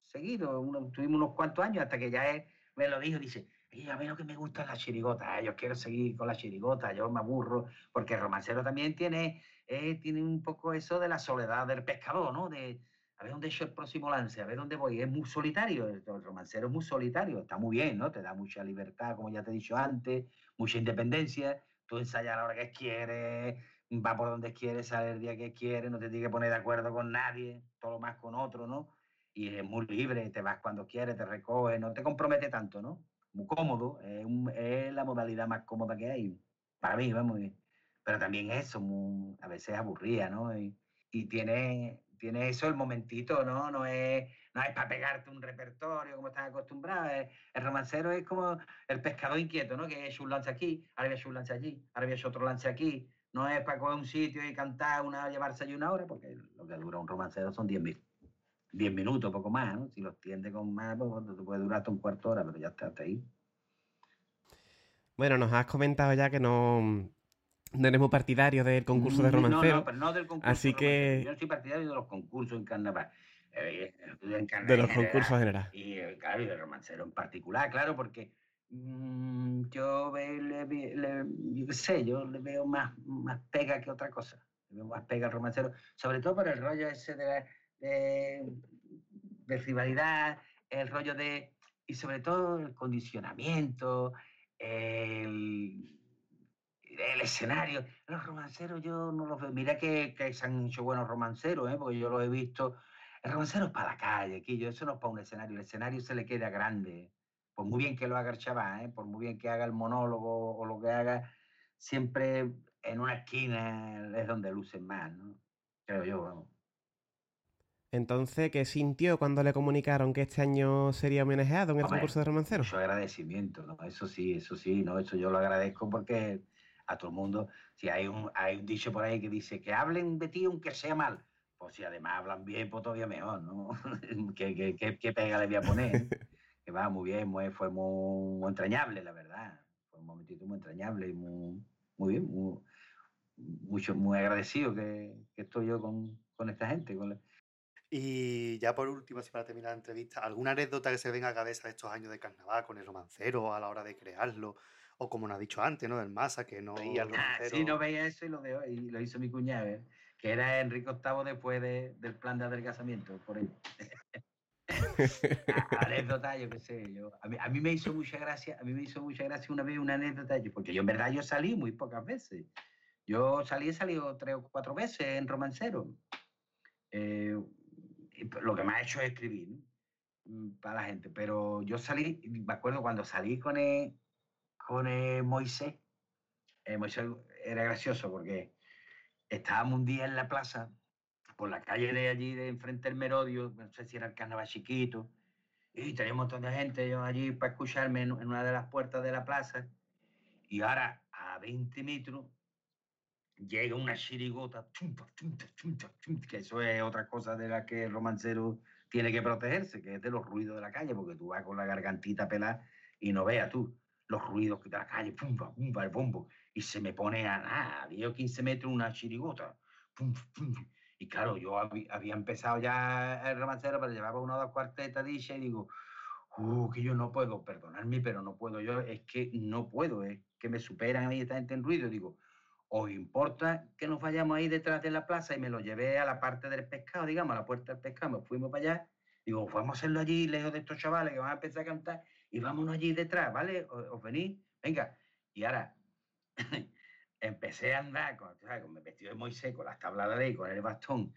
seguidos, unos- tuvimos unos cuantos años hasta que ya él me lo dijo, dice, "Oye, a mí lo que me gusta es la chirigota, eh, yo quiero seguir con la chirigota, yo me aburro, porque el romancero también tiene, eh, tiene un poco eso de la soledad del pescador, ¿no? De a ver dónde es el próximo lance, a ver dónde voy, es muy solitario, el, romancero es muy solitario, está muy bien, ¿no? Te da mucha libertad, como ya te he dicho antes, mucha independencia, tú ensayas a la hora que quieres, va por donde quiere, sale el día que quiere, no te tienes que poner de acuerdo con nadie, todo lo más con otro, ¿no? Y es muy libre, te vas cuando quieres, te recoges, no te compromete tanto, ¿no? Muy cómodo, es, un- es la modalidad más cómoda que hay, para mí, vamos. Pero también eso, a veces aburría, ¿no? Y, tiene, tiene eso el momentito, ¿no? No es, no es para pegarte un repertorio como estás acostumbrado. es- el romancero es como el pescador inquieto, ¿no? Que hecho un lance aquí, ahora voy a un lance allí, ahora voy a otro lance aquí. No es para coger un sitio y cantar una, llevarse allí una hora, porque lo que dura un romancero son 10 mil. 10 minutos, poco más, ¿no? Si los tiendes con más, pues te puede durar hasta un cuarto de hora, pero ya está hasta ahí. Bueno, nos has comentado ya que no, no eres muy partidario del concurso de Mm, No, romancero. no, pero no del concurso. así romancero. que Yo soy partidario de los concursos en carnaval. Eh, en carnaval de en los general. concursos en general. Y eh, claro, y de romancero en particular, claro, porque mm, yo ve- le, le- yo sé, yo le veo más, más pega que otra cosa. Le veo más pega al romancero, sobre todo por el rollo ese de, la- de, de rivalidad el rollo de, y sobre todo el condicionamiento, el, el escenario. Los romanceros yo no los veo. Mira que, que se han hecho buenos romanceros, ¿eh? porque yo los he visto. El romancero es para la calle, yo eso no es para un escenario. El escenario se le queda grande. Por muy bien que lo haga el chaval, ¿eh? por muy bien que haga el monólogo o lo que haga, siempre en una esquina es donde lucen más, ¿no? Creo yo. Entonces, ¿qué sintió cuando le comunicaron que este año sería homenajeado en el Hombre, concurso de romanceros? Mucho agradecimiento, ¿no? Eso sí, eso sí, ¿no? Eso yo lo agradezco porque a todo el mundo, si hay un, hay un dicho por ahí que dice que hablen de ti aunque sea mal, pues si además hablan bien, pues todavía mejor, ¿no? ¿Qué, qué, qué- qué pega le voy a poner? que va muy bien, muy, fue muy, muy entrañable, la verdad. Fue un momentito muy entrañable y muy, muy bien, muy, mucho, muy agradecido que, que estoy yo con, con esta gente. Con la- Y ya por último, así para terminar la entrevista, ¿alguna anécdota que se venga a cabeza de estos años de carnaval con el romancero a la hora de crearlo? O como nos ha dicho antes, ¿no? Del Masa, que no veía el romancero. sí, no veía eso y lo, de, y lo hizo mi cuñado, ¿eh? que era Enrique VIII después de- del plan de adelgazamiento, por. A- anécdota, yo qué sé, yo, a, mí, a mí me hizo mucha gracia, a mí me hizo mucha gracia una vez una anécdota, yo- porque yo en verdad yo salí muy pocas veces. Yo salí, he salido tres o cuatro veces en romancero. Eh, y p- lo que me ha hecho es escribir, ¿no? Mm, Para la gente. Pero yo salí, me acuerdo cuando salí con el, con el Moisés, eh, Moisés era gracioso porque estábamos un día en la plaza, por la calle de allí, de enfrente del Merodio, no sé si era el carnaval chiquito, y tenía un montón de gente yo allí para escucharme en, en una de las puertas de la plaza, y ahora a 20 metros llega una chirigota, chumpa, chumpa, chumpa, que eso es otra cosa de la que el romancero tiene que protegerse, que es de los ruidos de la calle, porque tú vas con la gargantita pelada y no veas tú los ruidos de la calle, pumba, pumba, el bombo, y se me pone a nada, 10 o 15 metros una chirigota, pum, pum, y claro, yo habí- había empezado ya el romancero, pero llevaba una o dos cuartetas dichas y digo, uh, que yo no puedo, perdonarme, pero no puedo, yo es que no puedo, es que me superan a mí esta gente en ruido, digo, ¿os importa que nos vayamos ahí detrás de la plaza? Y me lo llevé a la parte del pescado, digamos, a la puerta del pescado, nos fuimos para allá, digo, vamos a hacerlo allí, lejos de estos chavales que van a empezar a cantar, y vámonos allí detrás, ¿vale? ¿Os, venís? Venga. Y ahora empecé a andar con, ¿sabes? con mi vestido de Moisés, con las tabladas de ahí, con el bastón,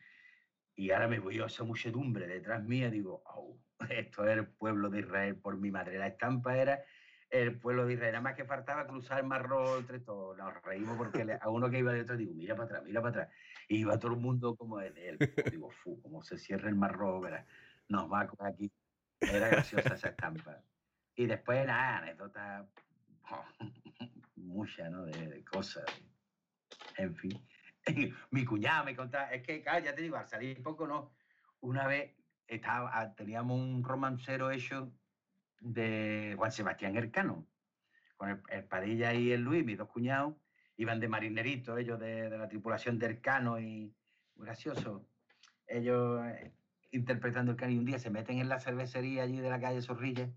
y ahora me voy a esa muchedumbre detrás mía, digo, "Au, esto es el pueblo de Israel por mi madre. La estampa era el pueblo de Israel, nada más que faltaba cruzar el mar rojo entre todos. Nos reímos porque a uno que iba detrás digo, mira para atrás, mira para atrás. Y iba todo el mundo como de él. Digo, fu, como se cierra el mar rojo, verás. Nos va a aquí. Era graciosa esa estampa. Y después, nada, anécdotas, muchas, ¿no? De, de cosas. En fin. Mi cuñada me contaba, es que, claro, ya te digo, al salir poco, ¿no? Una vez estaba, ah, teníamos un romancero hecho de Juan Sebastián Ercano, con el, el Padilla y el Luis, mis dos cuñados, iban de marinerito, ellos de, de la tripulación de Ercano y gracioso. Ellos eh, interpretando el cano y un día se meten en la cervecería allí de la calle Zorrilla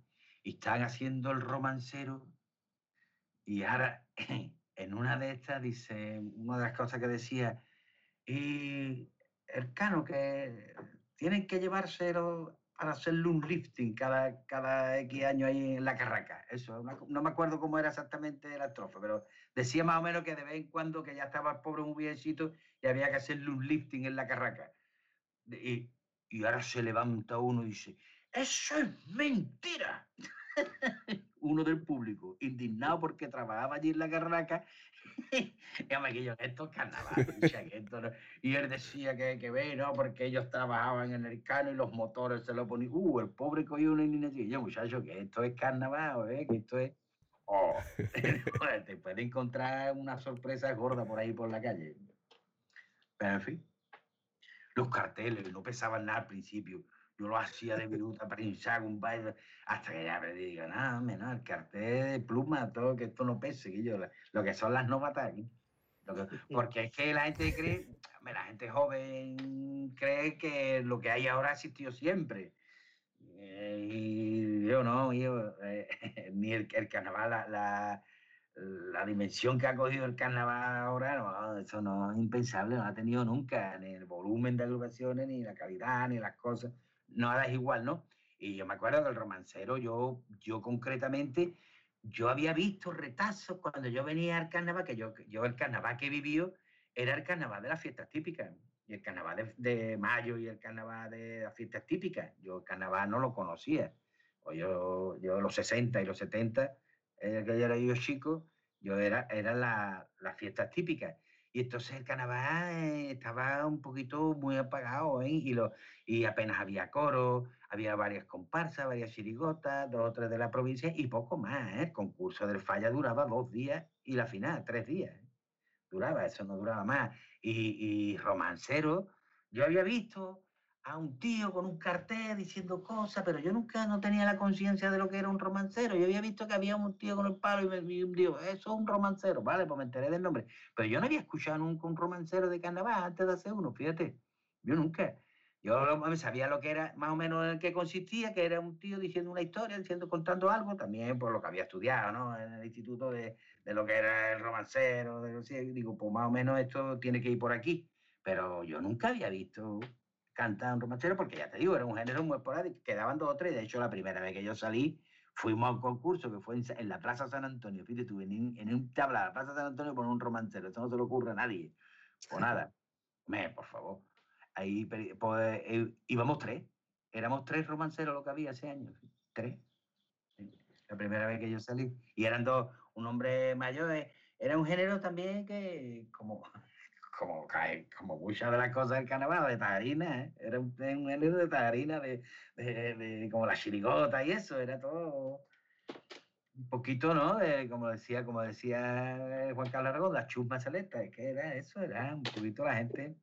y están haciendo el romancero y ahora en una de estas dice, una de las cosas que decía, y Ercano que tienen que llevárselo para hacerle un lifting cada, cada X año ahí en la carraca. Eso, no me acuerdo cómo era exactamente la estrofa, pero decía más o menos que de vez en cuando que ya estaba el pobre muy biencito y había que hacerle un lifting en la carraca. Y, y ahora se levanta uno y dice, eso es mentira. uno del público, indignado porque trabajaba allí en la carraca. y yo, esto es carnaval, esto no- Y él decía que, que ve, ¿no? Porque ellos trabajaban en el cano y los motores se lo ponían. Uh, el pobre cogió una indignación. Y yo, muchacho, que esto es carnaval, ¿eh? Que esto es. Oh, te puede encontrar una sorpresa gorda por ahí por la calle. Pero en fin. Los carteles no pesaban nada al principio. Yo lo hacía de viruta, pensar un baile, hasta que ya me digan, no, el cartel de pluma, todo, que esto no pese, que yo, lo que son las novatas aquí. Que- porque es que la gente cree, la gente joven cree que lo que hay ahora ha existido siempre. Eh, y yo no, yo, eh, ni el, el carnaval, la, la, la dimensión que ha cogido el carnaval ahora, no, eso no es impensable, no ha tenido nunca, ni el volumen de agrupaciones, ni la calidad, ni las cosas, nada es igual, ¿no? Y yo me acuerdo que el romancero, yo, yo concretamente, yo había visto retazos cuando yo venía al carnaval, que yo, yo el carnaval que he vivido era el carnaval de las fiestas típicas. Y el carnaval de, de mayo y el carnaval de las fiestas típicas. Yo el carnaval no lo conocía. O yo, yo los 60 y los 70, eh, que yo era yo chico, yo era, era la- las fiestas típicas. Y entonces el carnaval eh, estaba un poquito muy apagado, ¿eh? Y, lo, y apenas había coro, había varias comparsas, varias chirigotas, dos o tres de la provincia y poco más, ¿eh? El concurso del falla duraba dos días y la final, tres días. ¿eh? Duraba, eso no duraba más. Y, y romancero, yo había visto a un tío con un cartel diciendo cosas, pero yo nunca no tenía la conciencia de lo que era un romancero. Yo había visto que había un tío con el palo y me me dijo, eso es un romancero, vale, pues me enteré del nombre. Pero yo no había escuchado nunca un romancero de carnaval antes de hacer uno, fíjate. Yo nunca. Yo sabía lo que era, más o menos en qué consistía, que era un tío diciendo una historia, diciendo, contando algo, también por lo que había estudiado, ¿no? En el instituto de, de lo que era el romancero, de, digo, pues más o menos esto tiene que ir por aquí. Pero yo nunca había visto cantar un romancero, porque ya te digo, era un género muy esporádico, quedaban dos o tres. De hecho, la primera vez que yo salí, fuimos a un concurso que fue en, en la Plaza San Antonio. Fíjate tú, en, un- en un tabla de la Plaza San Antonio por un romancero. Esto no se le ocurre a nadie. O nada. Me, por favor. Ahí pues, eh, íbamos tres. Éramos tres romanceros lo que había ese año. Tres. La primera vez que yo salí. Y eran dos, un hombre mayor. eh, Era un género también que, como, como, cae- como muchas de las cosas del carnaval, de tagarina, ¿eh? Era un, género de tagarina, de, de, como la chirigota y eso, era todo un poquito, ¿no? De, como decía, como decía eh, Juan Carlos Aragón, la chusma celesta, es que era eso, era un poquito la gente,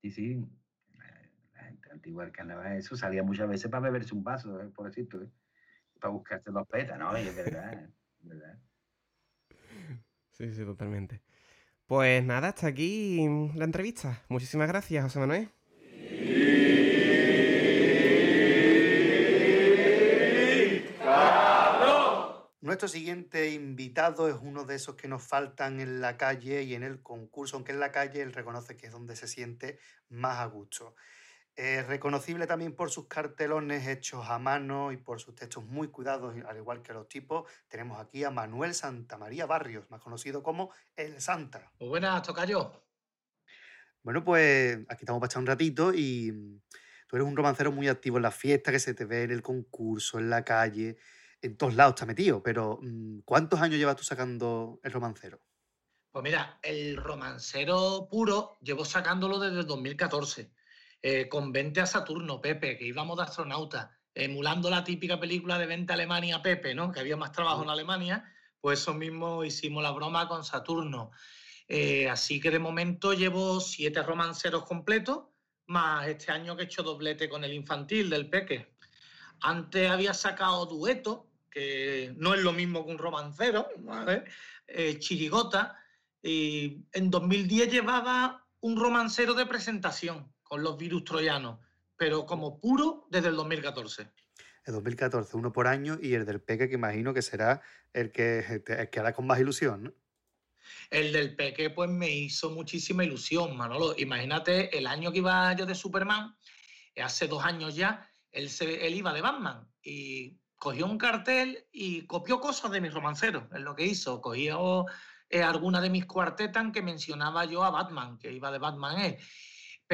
sí, sí, la, gente antigua del carnaval, eso salía muchas veces para beberse un vaso, ¿eh? por decirlo, ¿eh? para buscarse dos petas, ¿no? Y es verdad, es verdad. Sí, sí, totalmente. Pues nada, hasta aquí la entrevista. Muchísimas gracias, José Manuel. Nuestro siguiente invitado es uno de esos que nos faltan en la calle y en el concurso, aunque en la calle él reconoce que es donde se siente más a gusto. Es reconocible también por sus cartelones hechos a mano y por sus textos muy cuidados, al igual que los tipos. Tenemos aquí a Manuel Santamaría Barrios, más conocido como El Santa. Muy buenas, Tocayo. Bueno, pues aquí estamos para echar un ratito y mm, tú eres un romancero muy activo en la fiesta, que se te ve en el concurso, en la calle, en todos lados está metido, pero mm, ¿cuántos años llevas tú sacando el romancero? Pues mira, el romancero puro llevo sacándolo desde el 2014, eh, con 20 a Saturno, Pepe, que íbamos de astronauta, emulando la típica película de 20 a Alemania, Pepe, ¿no? Que había más trabajo en Alemania, pues eso mismo hicimos la broma con Saturno. Eh, así que de momento llevo siete romanceros completos, más este año que he hecho doblete con el infantil del Peque. Antes había sacado dueto, que no es lo mismo que un romancero, ¿vale? Eh, chirigota, y en 2010 llevaba un romancero de presentación con los virus troyanos, pero como puro desde el 2014. El 2014, uno por año, y el del Peque, que imagino que será el que, te- el que hará con más ilusión, ¿no? El del Peque, pues me hizo muchísima ilusión, Manolo. Imagínate el año que iba yo de Superman, eh, hace dos años ya, él, se, él iba de Batman y cogió un cartel y copió cosas de mis romanceros, es lo que hizo. Cogió eh, algunas de mis cuartetas que mencionaba yo a Batman, que iba de Batman él.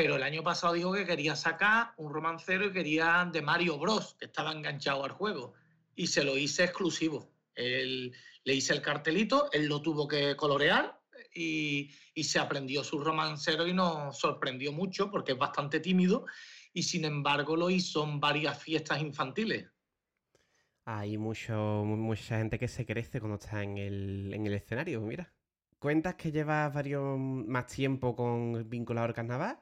Pero el año pasado dijo que quería sacar un romancero y quería de Mario Bros, que estaba enganchado al juego. Y se lo hice exclusivo. Él, le hice el cartelito, él lo tuvo que colorear y, se aprendió su romancero y nos sorprendió mucho porque es bastante tímido y sin embargo lo hizo en varias fiestas infantiles. Hay mucho, mu- mucha gente que se crece cuando está en el, en el escenario, mira. Cuentas que llevas varios más tiempo con vinculado al carnaval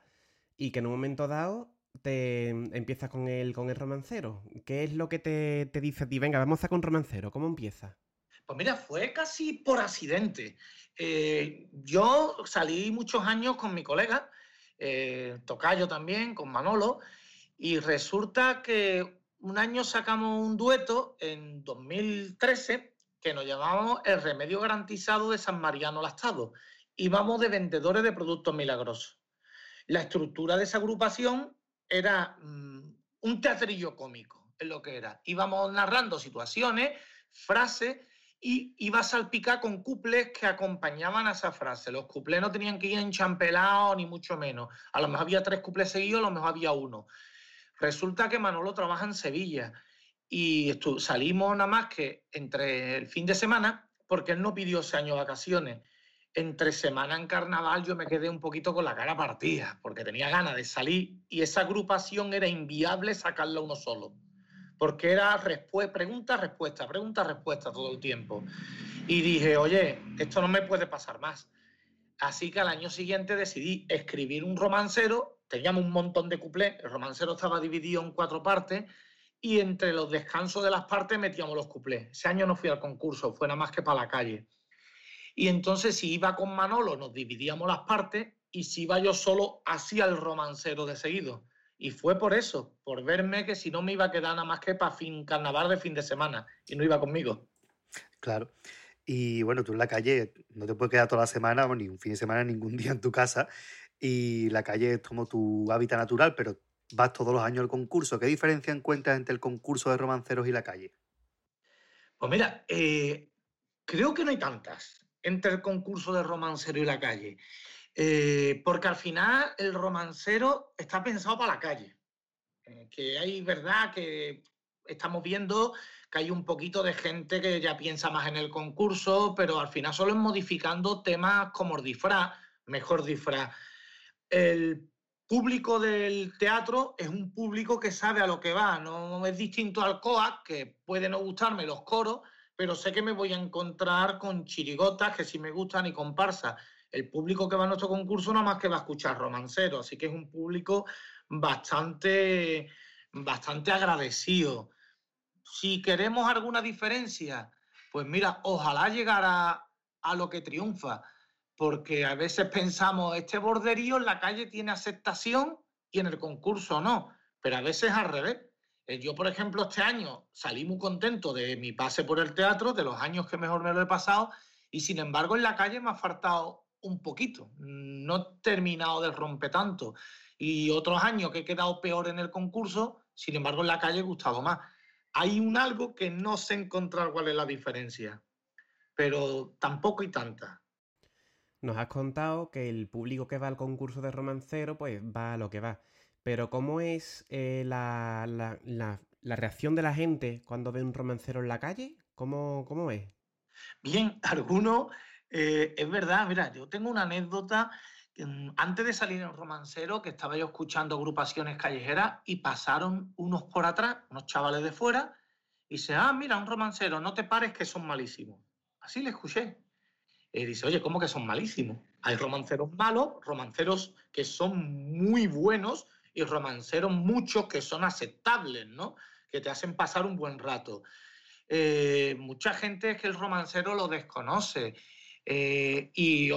y que en un momento dado te empiezas con el, con el romancero. ¿Qué es lo que te, te dice a ti? Venga, vamos a un romancero. ¿Cómo empieza? Pues mira, fue casi por accidente. Eh, yo salí muchos años con mi colega, eh, Tocayo también, con Manolo, y resulta que un año sacamos un dueto en 2013 que nos llamábamos El Remedio Garantizado de San Mariano Lastado. Íbamos de vendedores de productos milagrosos. La estructura de esa agrupación era mm, un teatrillo cómico. es lo que era. Íbamos narrando situaciones, frases y iba a salpicar con cuples que acompañaban a esa frase. Los cuplés no tenían que ir enchampelados ni mucho menos. A lo mejor había tres cuples seguidos, a lo mejor había uno. Resulta que Manolo trabaja en Sevilla y salimos nada más que entre el fin de semana porque él no pidió ese año vacaciones. Entre semana en carnaval yo me quedé un poquito con la cara partida porque tenía ganas de salir y esa agrupación era inviable sacarla uno solo porque era pregunta, respuesta, pregunta, respuesta todo el tiempo. Y dije, oye, esto no me puede pasar más. Así que al año siguiente decidí escribir un romancero, teníamos un montón de cuplés, el romancero estaba dividido en cuatro partes y entre los descansos de las partes metíamos los cuplés. Ese año no fui al concurso, fue nada más que para la calle. Y entonces si iba con Manolo nos dividíamos las partes y si iba yo solo hacía el romancero de seguido. Y fue por eso, por verme que si no me iba a quedar nada más que para fin carnaval de fin de semana y no iba conmigo. Claro. Y bueno, tú en la calle no te puedes quedar toda la semana, ni un fin de semana, ningún día en tu casa. Y la calle es como tu hábitat natural, pero vas todos los años al concurso. ¿Qué diferencia encuentras entre el concurso de romanceros y la calle? Pues mira, eh, creo que no hay tantas entre el concurso de romancero y la calle. Eh, porque al final el romancero está pensado para la calle. Eh, que hay verdad que estamos viendo que hay un poquito de gente que ya piensa más en el concurso, pero al final solo es modificando temas como el disfraz, mejor disfraz. El público del teatro es un público que sabe a lo que va, no es distinto al COAC, que puede no gustarme los coros, pero sé que me voy a encontrar con chirigotas que sí me gustan y comparsas el público que va a nuestro concurso no más que va a escuchar romancero, así que es un público bastante, bastante agradecido. Si queremos alguna diferencia, pues mira, ojalá llegara a lo que triunfa, porque a veces pensamos, este borderío en la calle tiene aceptación y en el concurso no, pero a veces al revés. Eh, yo, por ejemplo, este año salí muy contento de mi pase por el teatro, de los años que mejor me lo he pasado, y sin embargo en la calle me ha faltado un poquito, no he terminado de romper tanto. Y otros años que he quedado peor en el concurso, sin embargo en la calle he gustado más. Hay un algo que no sé encontrar cuál es la diferencia, pero tampoco hay tanta. Nos has contado que el público que va al concurso de romancero, pues va a lo que va. Pero ¿cómo es eh, la, reacción de la gente cuando ve un romancero en la calle? ¿Cómo, cómo es? Bien, algunos eh, es verdad, mira, yo tengo una anécdota. Mm, antes de salir en romancero, que estaba yo escuchando agrupaciones callejeras y pasaron unos por atrás, unos chavales de fuera, y dice, ah, mira, un romancero, no te pares que son malísimos. Así le escuché. Y dice, oye, ¿cómo que son malísimos? Hay romanceros malos, romanceros que son muy buenos y romanceros muchos que son aceptables, ¿no? Que te hacen pasar un buen rato. Eh, mucha gente es que el romancero lo desconoce eh, y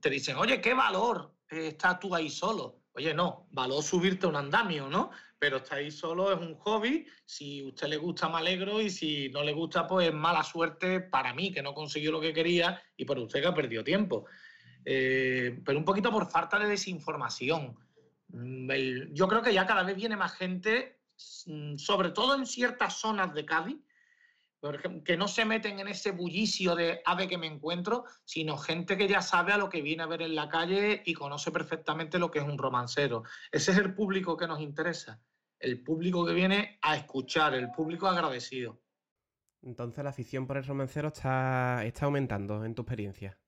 te dicen, oye, ¿qué valor estás tú ahí solo? Oye, no, valor subirte un andamio, ¿no? Pero estar ahí solo es un hobby. Si a usted le gusta, me alegro. Y si no le gusta, pues es mala suerte para mí, que no consiguió lo que quería, y por usted que ha perdido tiempo. Eh, pero un poquito por falta de desinformación. Mm, yo creo que ya cada vez viene más gente, mm, sobre todo en ciertas zonas de Cádiz, que no se meten en ese bullicio de ave que me encuentro, sino gente que ya sabe a lo que viene a ver en la calle y conoce perfectamente lo que es un romancero. Ese es el público que nos interesa, el público que viene a escuchar, el público agradecido. Entonces la afición por el romancero está, está aumentando en tu experiencia.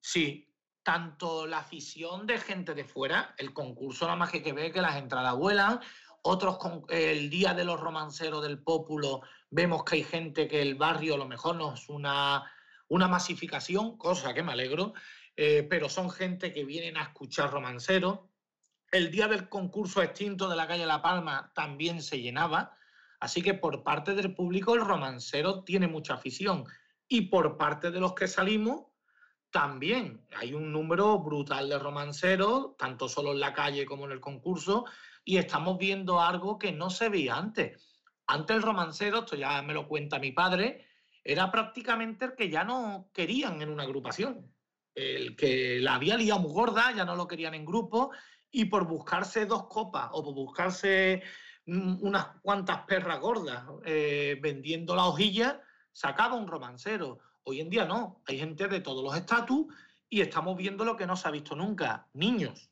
Sí, tanto la afición de gente de fuera, el concurso nada más que, que ve que las entradas vuelan, otros con el día de los romanceros del pópulo vemos que hay gente que el barrio a lo mejor no es una, una masificación, cosa que me alegro, eh, pero son gente que vienen a escuchar romanceros. El día del concurso extinto de la calle La Palma también se llenaba, así que por parte del público el romancero tiene mucha afición y por parte de los que salimos también hay un número brutal de romanceros, tanto solo en la calle como en el concurso, y estamos viendo algo que no se veía antes. Antes el romancero, esto ya me lo cuenta mi padre, era prácticamente el que ya no querían en una agrupación. El que la había liado muy gorda, ya no lo querían en grupo, y por buscarse dos copas o por buscarse mm, unas cuantas perras gordas eh, vendiendo la hojilla, sacaba un romancero. Hoy en día no, hay gente de todos los estatus y estamos viendo lo que no se ha visto nunca, niños.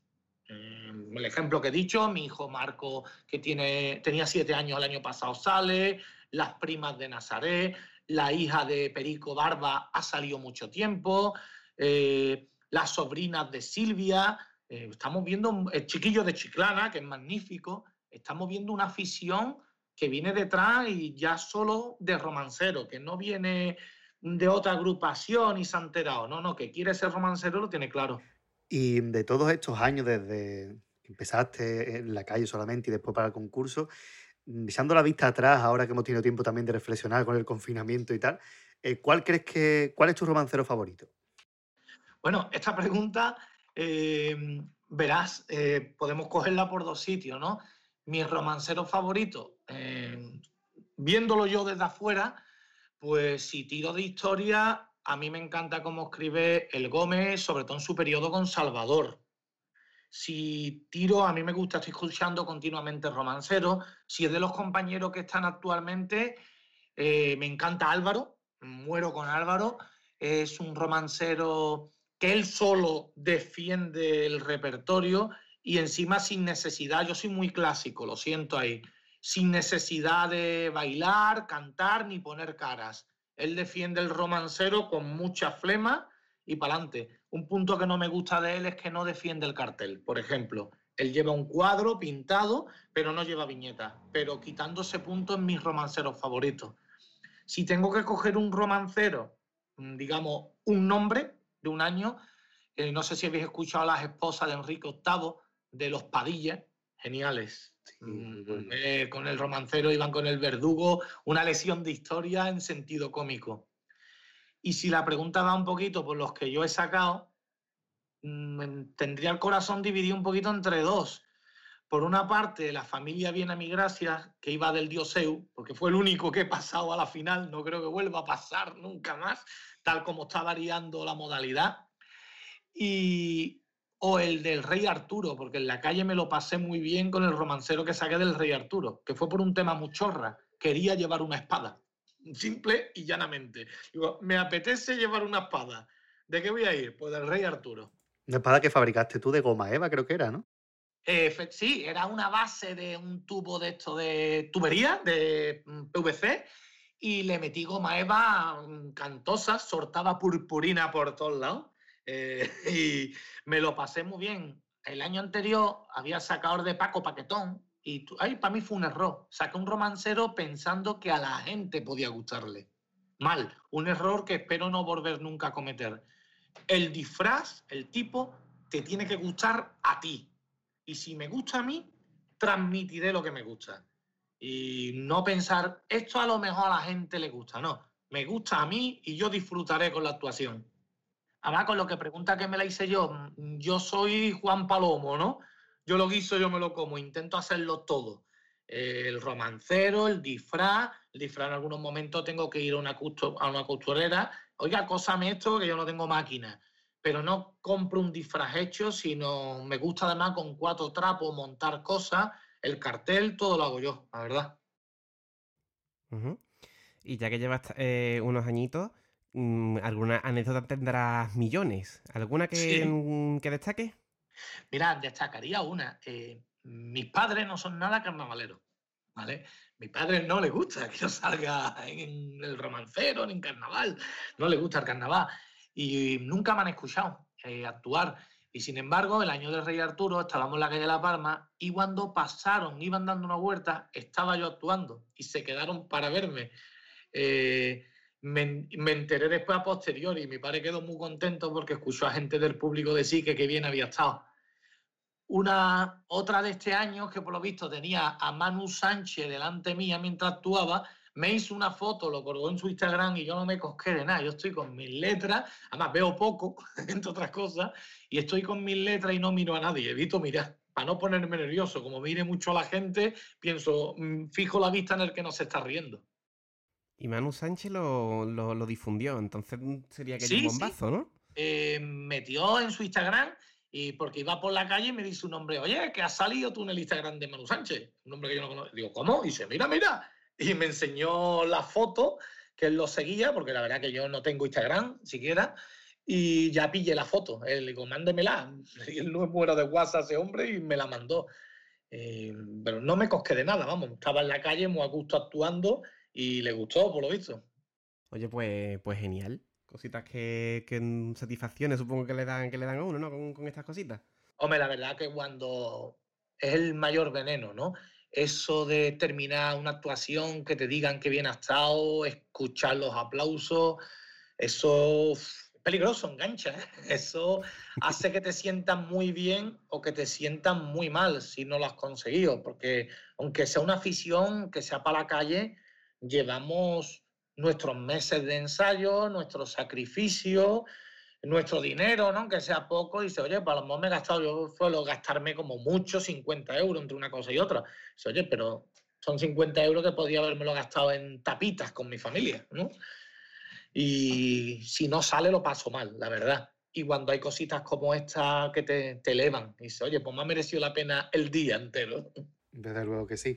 Mm, El ejemplo que he dicho, mi hijo Marco, que tiene, tenía siete años el año pasado, sale, las primas de Nazaret, la hija de Perico Barba ha salido mucho tiempo, eh, las sobrinas de Silvia, eh, estamos viendo el chiquillo de Chiclana, que es magnífico, estamos viendo una afición que viene detrás y ya solo de romancero, que no viene de otra agrupación y se ha enterado, no, no, que quiere ser romancero lo tiene claro. Y de todos estos años, desde que empezaste en la calle solamente y después para el concurso, mm, echando la vista atrás, ahora que hemos tenido tiempo también de reflexionar con el confinamiento y tal, eh, ¿cuál crees que, cuál es tu romancero favorito? Bueno, esta pregunta, eh, verás, eh, podemos cogerla por dos sitios, ¿no? Mi romancero favorito, eh, viéndolo yo desde afuera, pues si tiro de historia, a mí me encanta cómo escribe el Gómez, sobre todo en su periodo con Salvador. Si tiro, a mí me gusta, estoy escuchando continuamente romancero. Si es de los compañeros que están actualmente, eh, me encanta Álvaro, muero con Álvaro. Es un romancero que él solo defiende el repertorio y encima sin necesidad, yo soy muy clásico, lo siento ahí, sin necesidad de bailar, cantar ni poner caras. Él defiende el romancero con mucha flema y para adelante. Un punto que no me gusta de él es que no defiende el cartel. Por ejemplo, él lleva un cuadro pintado, pero no lleva viñeta. Pero quitando ese punto en mis romanceros favoritos. Si tengo que coger un romancero, mm, digamos, un nombre de un año, eh, no sé si habéis escuchado a las esposas de Enrique VIII, de los Padillas, geniales. Mm, eh, con el romancero iban con el verdugo, una lesión de historia en sentido cómico. Y si la pregunta va un poquito por los que yo he sacado, mm, tendría el corazón dividido un poquito entre dos. Por una parte, la familia Viene a mi gracia, que iba del Dioseu, porque fue el único que he pasado a la final, no creo que vuelva a pasar nunca más, tal como está variando la modalidad. Y, o el del Rey Arturo, porque en la calle me lo pasé muy bien con el romancero que saqué del Rey Arturo, que fue por un tema muchorra, quería llevar una espada, simple y llanamente. Digo, me apetece llevar una espada. ¿De qué voy a ir? Pues del Rey Arturo. Una espada que fabricaste tú de goma Eva, creo que era, ¿no? Eh, sí, era una base de un tubo de esto de tubería, de mm, PVC, y le metí goma eva mm, cantosa, sortaba purpurina por todos lados, eh, y me lo pasé muy bien. El año anterior había sacado de Paco Paquetón, y ay, para mí fue un error. Saqué un romancero pensando que a la gente podía gustarle. Mal, un error que espero no volver nunca a cometer. El disfraz, el tipo, te tiene que gustar a ti. Y si me gusta a mí, transmitiré lo que me gusta. Y no pensar, esto a lo mejor a la gente le gusta. No, me gusta a mí y yo disfrutaré con la actuación. Además, con lo que pregunta que me la hice yo, mm, yo soy Juan Palomo, ¿no? Yo lo guiso, yo me lo como, intento hacerlo todo. Eh, El romancero, el disfraz, el disfraz en algunos momentos tengo que ir a una, a una costurera, oiga, cósame esto que yo no tengo máquina pero no compro un disfraz hecho, sino me gusta además con cuatro trapos montar cosas, el cartel, todo lo hago yo, la verdad. Y ya que llevas eh, unos añitos, mm, ¿alguna anécdota tendrás millones? ¿Alguna que, Sí. mm, que destaque? Mira, destacaría una. eh, mis padres no son nada carnavaleros, ¿vale? Mis padres no les gusta que yo salga en el romancero, ni en carnaval, no les gusta el carnaval. Y nunca me han escuchado eh, actuar. Y sin embargo, el año del Rey Arturo estábamos en la calle de La Palma y cuando pasaron, iban dando una vuelta, estaba yo actuando y se quedaron para verme. Eh, me, me enteré después a posteriori y mi padre quedó muy contento porque escuchó a gente del público decir que qué bien había estado. Una otra de este año que por lo visto tenía a Manu Sánchez delante mía mientras actuaba, me hizo una foto, lo colgó en su Instagram y yo no me cosqué de nada. Yo estoy con mis letras, además veo poco, entre otras cosas, y estoy con mis letras y no miro a nadie, evito mirar, para no ponerme nervioso. Como mire mucho a la gente, pienso, mm, fijo la vista en el que no se está riendo. Y Manu Sánchez lo, lo- lo difundió, entonces mm, sería que Sí, un sí. bombazo, ¿no? eh, metió en su Instagram Y porque iba por la calle y me dice un hombre, oye, que has salido tú en el Instagram de Manu Sánchez. Un hombre que yo no conozco. Digo, ¿cómo? Y dice, mira, mira. Y me enseñó la foto que él lo seguía, porque la verdad que yo no tengo Instagram siquiera. Y ya pillé la foto. Él le digo, mándemela. Y él no es bueno de WhatsApp ese hombre y me la mandó. Eh, pero no me cosqué de nada, vamos. Estaba en la calle muy a gusto actuando y le gustó, por lo visto. Oye, pues, pues genial. Cositas que, que satisfacciones supongo que le dan, que le dan a uno, ¿no? Con, con estas cositas. Hombre, la verdad que cuando es el mayor veneno, ¿no? Eso de terminar una actuación, que te digan que bien ha estado, escuchar los aplausos, eso es peligroso, engancha. ¿eh? Eso hace que te sientas muy bien o que te sientas muy mal si no lo has conseguido, porque aunque sea una afición, que sea para la calle, llevamos nuestros meses de ensayo, nuestro sacrificio, nuestro dinero, ¿no? Que sea poco, y dice, oye, para lo mejor me he gastado, yo suelo gastarme como mucho 50 euros entre una cosa y otra. Dice, oye, pero son 50 euros que podía haberme gastado en tapitas con mi familia, ¿no? Y si no sale, lo paso mal, la verdad. Y cuando hay cositas como esta que te, te elevan, dice, oye, pues me ha merecido la pena el día entero. Desde luego que sí.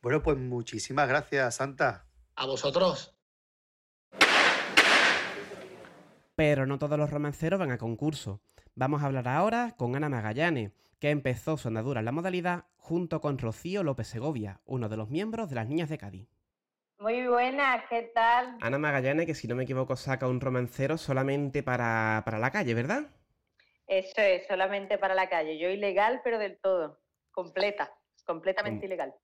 Bueno, pues muchísimas gracias, Santa. A vosotros. Pero no todos los romanceros van a concurso. Vamos a hablar ahora con Ana Magallanes, que empezó su andadura en la modalidad junto con Rocío López Segovia, uno de los miembros de las Niñas de Cádiz. Muy buenas, ¿qué tal? Ana Magallanes, que si no me equivoco saca un romancero solamente para, para la calle, ¿verdad? Eso es, solamente para la calle. Yo ilegal, pero del todo. Completa, completamente Com- ilegal.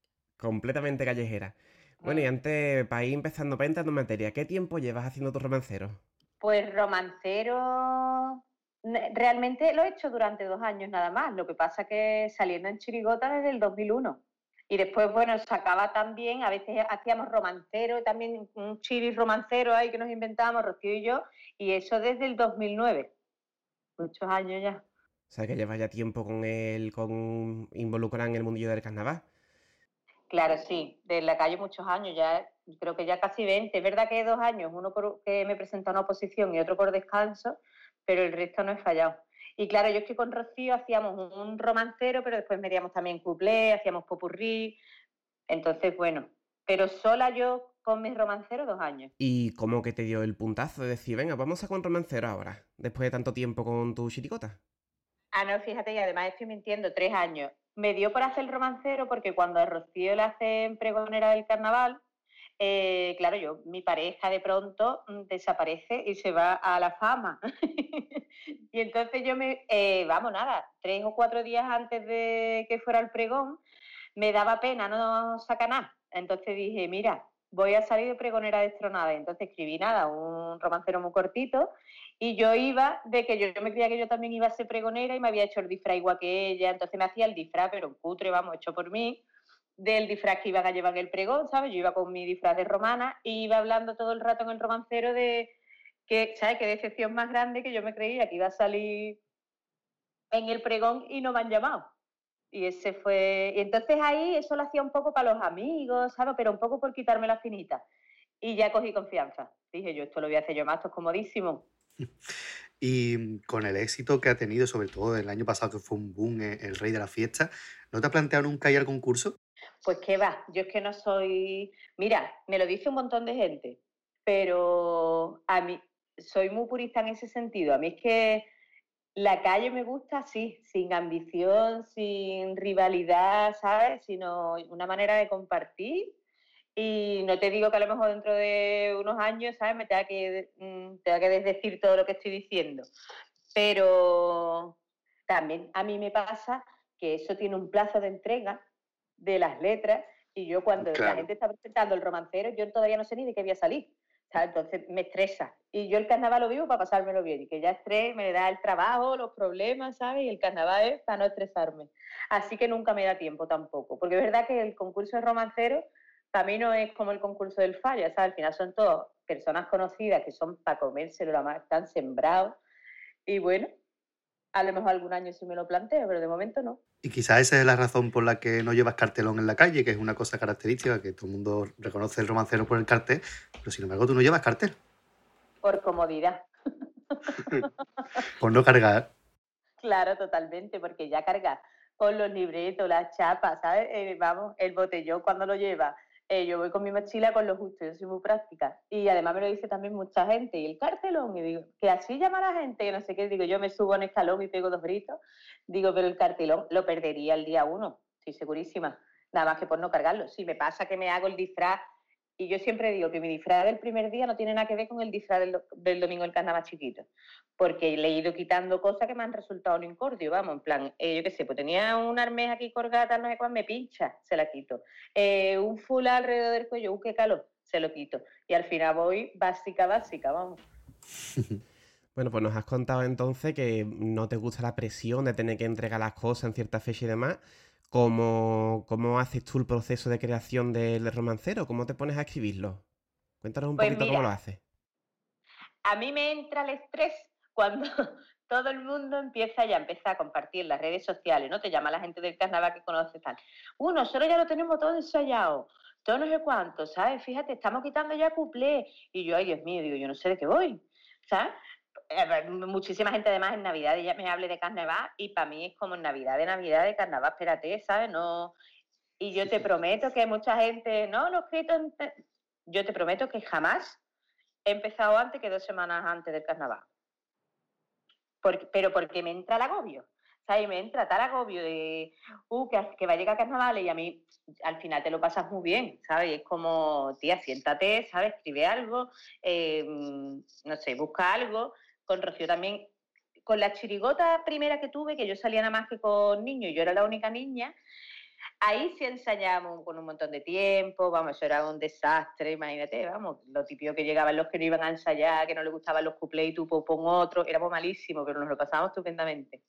Completamente callejera. Bueno, y antes, para ir empezando, para entrar en materia, ¿qué tiempo llevas haciendo tu romancero? Pues romancero, realmente lo he hecho durante dos años nada más. Lo que pasa que saliendo en Chirigota desde el 2001. Y después, bueno, sacaba también, a veces hacíamos romancero, también un chiri romancero ahí que nos inventábamos, Rocío y yo, y eso desde el 2009. Muchos años ya. O sea, que llevas ya tiempo con él, con involucrada en el mundillo del carnaval. Claro, sí, de la calle muchos años, ya creo que ya casi 20. Es verdad que dos años, uno por, que me presentó a una oposición y otro por descanso, pero el resto no he fallado. Y claro, yo es que con Rocío hacíamos un romancero, pero después metíamos también cuplé, hacíamos popurrí. Entonces, bueno, pero sola yo con mis romanceros dos años. ¿Y cómo que te dio el puntazo de decir, venga, vamos a con romancero ahora, después de tanto tiempo con tu chiricota? Ah, no, fíjate, y además estoy mintiendo, tres años. Me dio por hacer el romancero porque cuando a Rocío le hacen pregonera del carnaval, eh, claro, yo, mi pareja de pronto mm, desaparece y se va a la fama. y entonces yo me, eh, vamos, nada, tres o cuatro días antes de que fuera el pregón, me daba pena no sacar nada. Entonces dije, mira, voy a salir de pregonera destronada. Y entonces escribí nada, un romancero muy cortito. Y yo iba de que yo, me creía que yo también iba a ser pregonera y me había hecho el disfraz igual que ella. Entonces me hacía el disfraz, pero un cutre, vamos, hecho por mí, del disfraz que iban a llevar en el pregón, ¿sabes? Yo iba con mi disfraz de romana y iba hablando todo el rato en el romancero de que, ¿sabes? Qué decepción más grande que yo me creía que iba a salir en el pregón y no me han llamado. Y ese fue. Y entonces ahí eso lo hacía un poco para los amigos, ¿sabes? Pero un poco por quitarme la finita. Y ya cogí confianza. Dije, yo esto lo voy a hacer yo más, esto es comodísimo. Y con el éxito que ha tenido, sobre todo el año pasado, que fue un boom, eh, el rey de la fiesta, ¿no te has planteado nunca ir al concurso? Pues qué va, yo es que no soy. Mira, me lo dice un montón de gente, pero a mí soy muy purista en ese sentido. A mí es que la calle me gusta, sí, sin ambición, sin rivalidad, ¿sabes? Sino una manera de compartir. Y no te digo que a lo mejor dentro de unos años, ¿sabes? Me tenga que, mm, tenga que desdecir todo lo que estoy diciendo. Pero también a mí me pasa que eso tiene un plazo de entrega de las letras y yo cuando la gente está presentando el romancero, yo todavía no sé ni de qué voy a salir. Entonces me estresa. Y yo el carnaval lo vivo para pasármelo bien. Y que ya estrés me da el trabajo, los problemas, ¿sabes? Y el carnaval es para no estresarme. Así que nunca me da tiempo tampoco. Porque es verdad que el concurso de romancero para mí no es como el concurso del falla, ¿sabes? Al final son todas personas conocidas que son para comérselo, la más están sembrados. Y bueno, a lo mejor algún año sí me lo planteo, pero de momento no. Y quizás esa es la razón por la que no llevas cartelón en la calle, que es una cosa característica, que todo el mundo reconoce el romancero por el cartel, pero sin embargo tú no llevas cartel, Por comodidad. por no cargar. Claro, totalmente, porque ya carga con los libretos, las chapas, ¿sabes? Eh, vamos, el botellón cuando lo lleva. Eh, yo voy con mi mochila con lo justo, yo soy muy práctica. Y además me lo dice también mucha gente. Y el cartelón, y digo, que así llama la gente, que no sé qué, digo, yo me subo un escalón y pego dos gritos. Digo, pero el cartelón lo perdería el día uno, estoy segurísima. Nada más que por no cargarlo. Si me pasa que me hago el disfraz y yo siempre digo que mi disfraz del primer día no tiene nada que ver con el disfraz del, del domingo del carnaval chiquito, porque le he ido quitando cosas que me han resultado un incordio, vamos, en plan, eh, yo qué sé, pues tenía una armeja aquí colgada, no sé cuál, me pincha, se la quito. Eh, un full alrededor del cuello, uh, qué calor, se lo quito. Y al final voy básica, básica, vamos. Bueno, pues nos has contado entonces que no te gusta la presión de tener que entregar las cosas en cierta fecha y demás. ¿Cómo, cómo haces tú el proceso de creación del romancero? ¿Cómo te pones a escribirlo? Cuéntanos un Pues poquito cómo lo haces. A mí me entra el estrés cuando todo el mundo empieza ya empieza a compartir las redes sociales, ¿no? Te llama la gente del carnaval que conoce tal. Uh, nosotros ya lo tenemos todo ensayado, todo no sé cuánto, ¿sabes? Fíjate, estamos quitando ya cuplé. Y yo, ay Dios mío, digo, yo no sé de qué voy, ¿sabes? Eh, Muchísima gente además en Navidad ya me hable de carnaval y para mí es como en Navidad de Navidad de carnaval, espérate, ¿sabes? No... Y yo te prometo que mucha gente, no, lo he escrito en te-". Yo te prometo que jamás he empezado antes que dos semanas antes del carnaval. Porque- pero porque me entra el agobio. ¿Sabes? Me entra tal agobio de, uh, que, que va a llegar carnaval y a mí al final te lo pasas muy bien, ¿sabes? Y es como, tía, siéntate, ¿sabes? Escribe algo, eh, no sé, busca algo. Con Rocío también, con la chirigota primera que tuve, que yo salía nada más que con niños yo era la única niña, Ahí sí ensayamos con un montón de tiempo, vamos, eso era un desastre, imagínate, vamos, lo típico que llegaban los que no iban a ensayar, que no les gustaban los cuplés y tú pon otro, éramos malísimos, pero nos lo pasábamos estupendamente.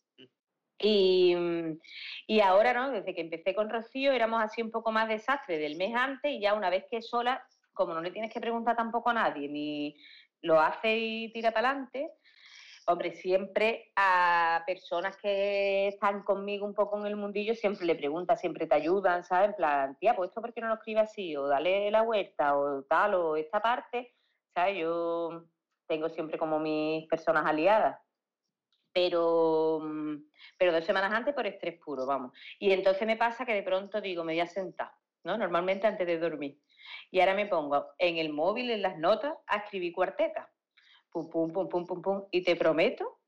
Y, mm, y ahora, ¿no? Desde que empecé con Rocío éramos así un poco más desastre del mes antes y ya una vez que sola, como no le tienes que preguntar tampoco a nadie, ni lo hace y tira para adelante, Hombre, siempre a personas que están conmigo un poco en el mundillo, siempre le preguntas, siempre te ayudan, ¿sabes? En plan, tía, pues esto por qué no lo escribes así, o dale la vuelta, o tal, o esta parte, ¿sabes? Yo tengo siempre como mis personas aliadas. Pero, pero dos semanas antes por estrés puro, vamos. Y entonces me pasa que de pronto digo, me voy a sentar, ¿no? Normalmente antes de dormir. Y ahora me pongo en el móvil, en las notas, a escribir cuartetas pum, pum, pum, pum, pum, pum. Y te prometo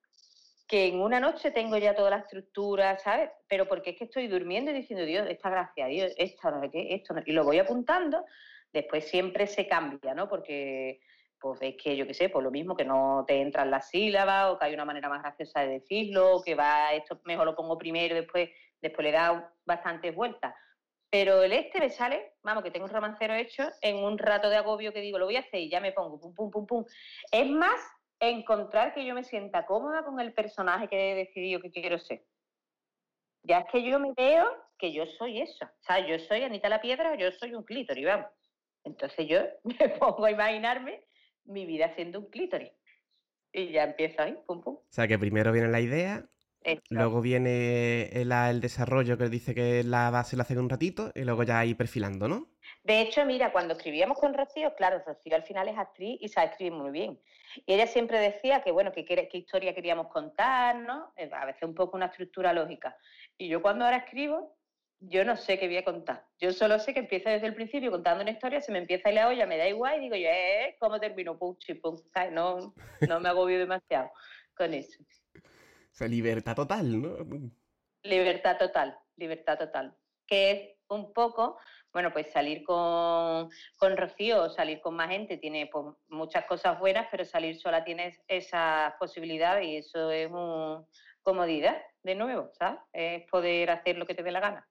que en una noche tengo ya toda la estructura, ¿sabes? Pero porque es que estoy durmiendo y diciendo, Dios, esta gracia, Dios, esta, no sé qué, esto, no". y lo voy apuntando, después siempre se cambia, ¿no? Porque, pues ves que, yo qué sé, por lo mismo que no te entran las sílabas, o que hay una manera más graciosa de decirlo, o que va, esto mejor lo pongo primero, después, después le da bastantes vueltas. Pero el este me sale, vamos, que tengo un romancero hecho en un rato de agobio que digo, lo voy a hacer y ya me pongo, pum, pum, pum, pum. Es más encontrar que yo me sienta cómoda con el personaje que he decidido que quiero ser. Ya es que yo me veo que yo soy eso. O sea, yo soy Anita la Piedra, yo soy un clítoris, vamos. Entonces yo me pongo a imaginarme mi vida siendo un clítoris. Y ya empiezo ahí, pum, pum. O sea, que primero viene la idea, Luego viene el, el desarrollo que dice que la base la hace en un ratito y luego ya ir perfilando, ¿no? De hecho, mira, cuando escribíamos con Rocío, claro, Rocío al final es actriz y sabe escribir muy bien. Y ella siempre decía que, bueno, que qué, qué historia queríamos contar, ¿no? Eh, A veces un poco una estructura lógica. Y yo cuando ahora escribo, yo no sé qué voy a contar. Yo solo sé que empiezo desde el principio contando una historia, se me empieza a ir la olla, me da igual y digo yo, eh, ¿cómo termino? Pum, chi, pum, ¿sabes? No, no me agobio demasiado con eso. O sea, libertad total, ¿no? Libertad total, libertad total. Que es un poco, bueno, pues salir con, con Rocío salir con más gente tiene pues, muchas cosas buenas, pero salir sola tienes esas posibilidades y eso es un comodidad, de nuevo, ¿sabes? Es poder hacer lo que te dé la gana.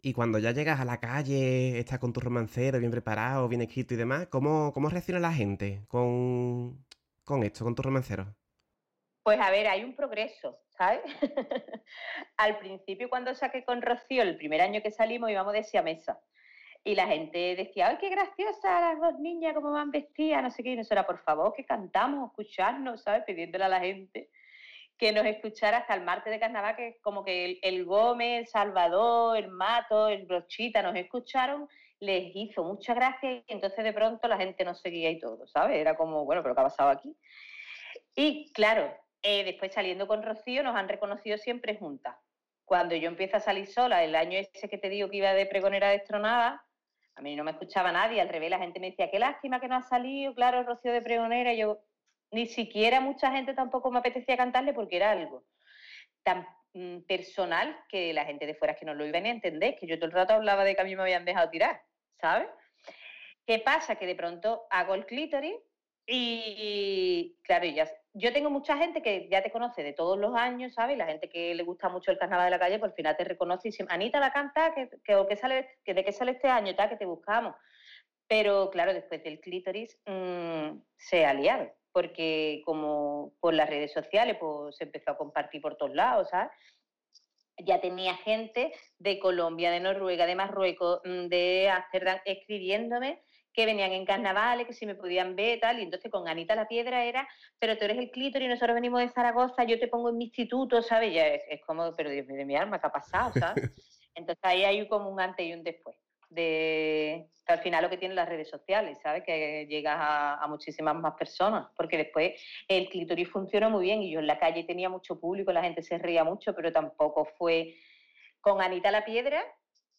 Y cuando ya llegas a la calle, estás con tu romancero bien preparado, bien escrito y demás, ¿cómo, cómo reacciona la gente con, con esto, con tu romancero? Pues a ver, hay un progreso, ¿sabes? Al principio cuando saqué con Rocío, el primer año que salimos íbamos de siamesa. Y la gente decía, ¡ay, qué graciosa las dos niñas, cómo van vestidas! No sé qué. Y nosotros, por favor, que cantamos, escucharnos, ¿sabes? Pidiéndole a la gente que nos escuchara hasta el martes de carnaval, que como que el, el Gómez, el Salvador, el Mato, el Brochita nos escucharon, les hizo mucha gracia y entonces de pronto la gente nos seguía y todo, ¿sabes? Era como, bueno, pero ¿qué ha pasado aquí? Y claro, eh, después saliendo con Rocío nos han reconocido siempre juntas. Cuando yo empiezo a salir sola, el año ese que te digo que iba de pregonera destronada, a mí no me escuchaba nadie, al revés, la gente me decía, qué lástima que no ha salido, claro, Rocío de pregonera, yo ni siquiera mucha gente tampoco me apetecía cantarle porque era algo tan mm, personal que la gente de fuera es que no lo iba ni a entender, que yo todo el rato hablaba de que a mí me habían dejado tirar, ¿sabes? ¿Qué pasa? Que de pronto hago el clítoris y, claro, ya, yo tengo mucha gente que ya te conoce de todos los años, ¿sabes? La gente que le gusta mucho el carnaval de la calle, pues al final te reconoce y dice, Anita la canta, que, que, sale, que de qué sale este año, tal, que te buscamos. Pero claro, después del clítoris mm, se ha liado, porque como por las redes sociales pues, se empezó a compartir por todos lados, ¿sabes? Ya tenía gente de Colombia, de Noruega, de Marruecos, mm, de Ámsterdam escribiéndome que venían en carnavales, que si me podían ver, tal, y entonces con Anita la Piedra era, pero tú eres el clítoris, nosotros venimos de Zaragoza, yo te pongo en mi instituto, ¿sabes? Ya es, como, pero Dios mío, de mi alma, ¿qué ha pasado, sabes? Entonces ahí hay como un antes y un después, de al final lo que tienen las redes sociales, ¿sabes? Que llegas a, a, muchísimas más personas, porque después el clítoris funcionó muy bien y yo en la calle tenía mucho público, la gente se reía mucho, pero tampoco fue con Anita la Piedra,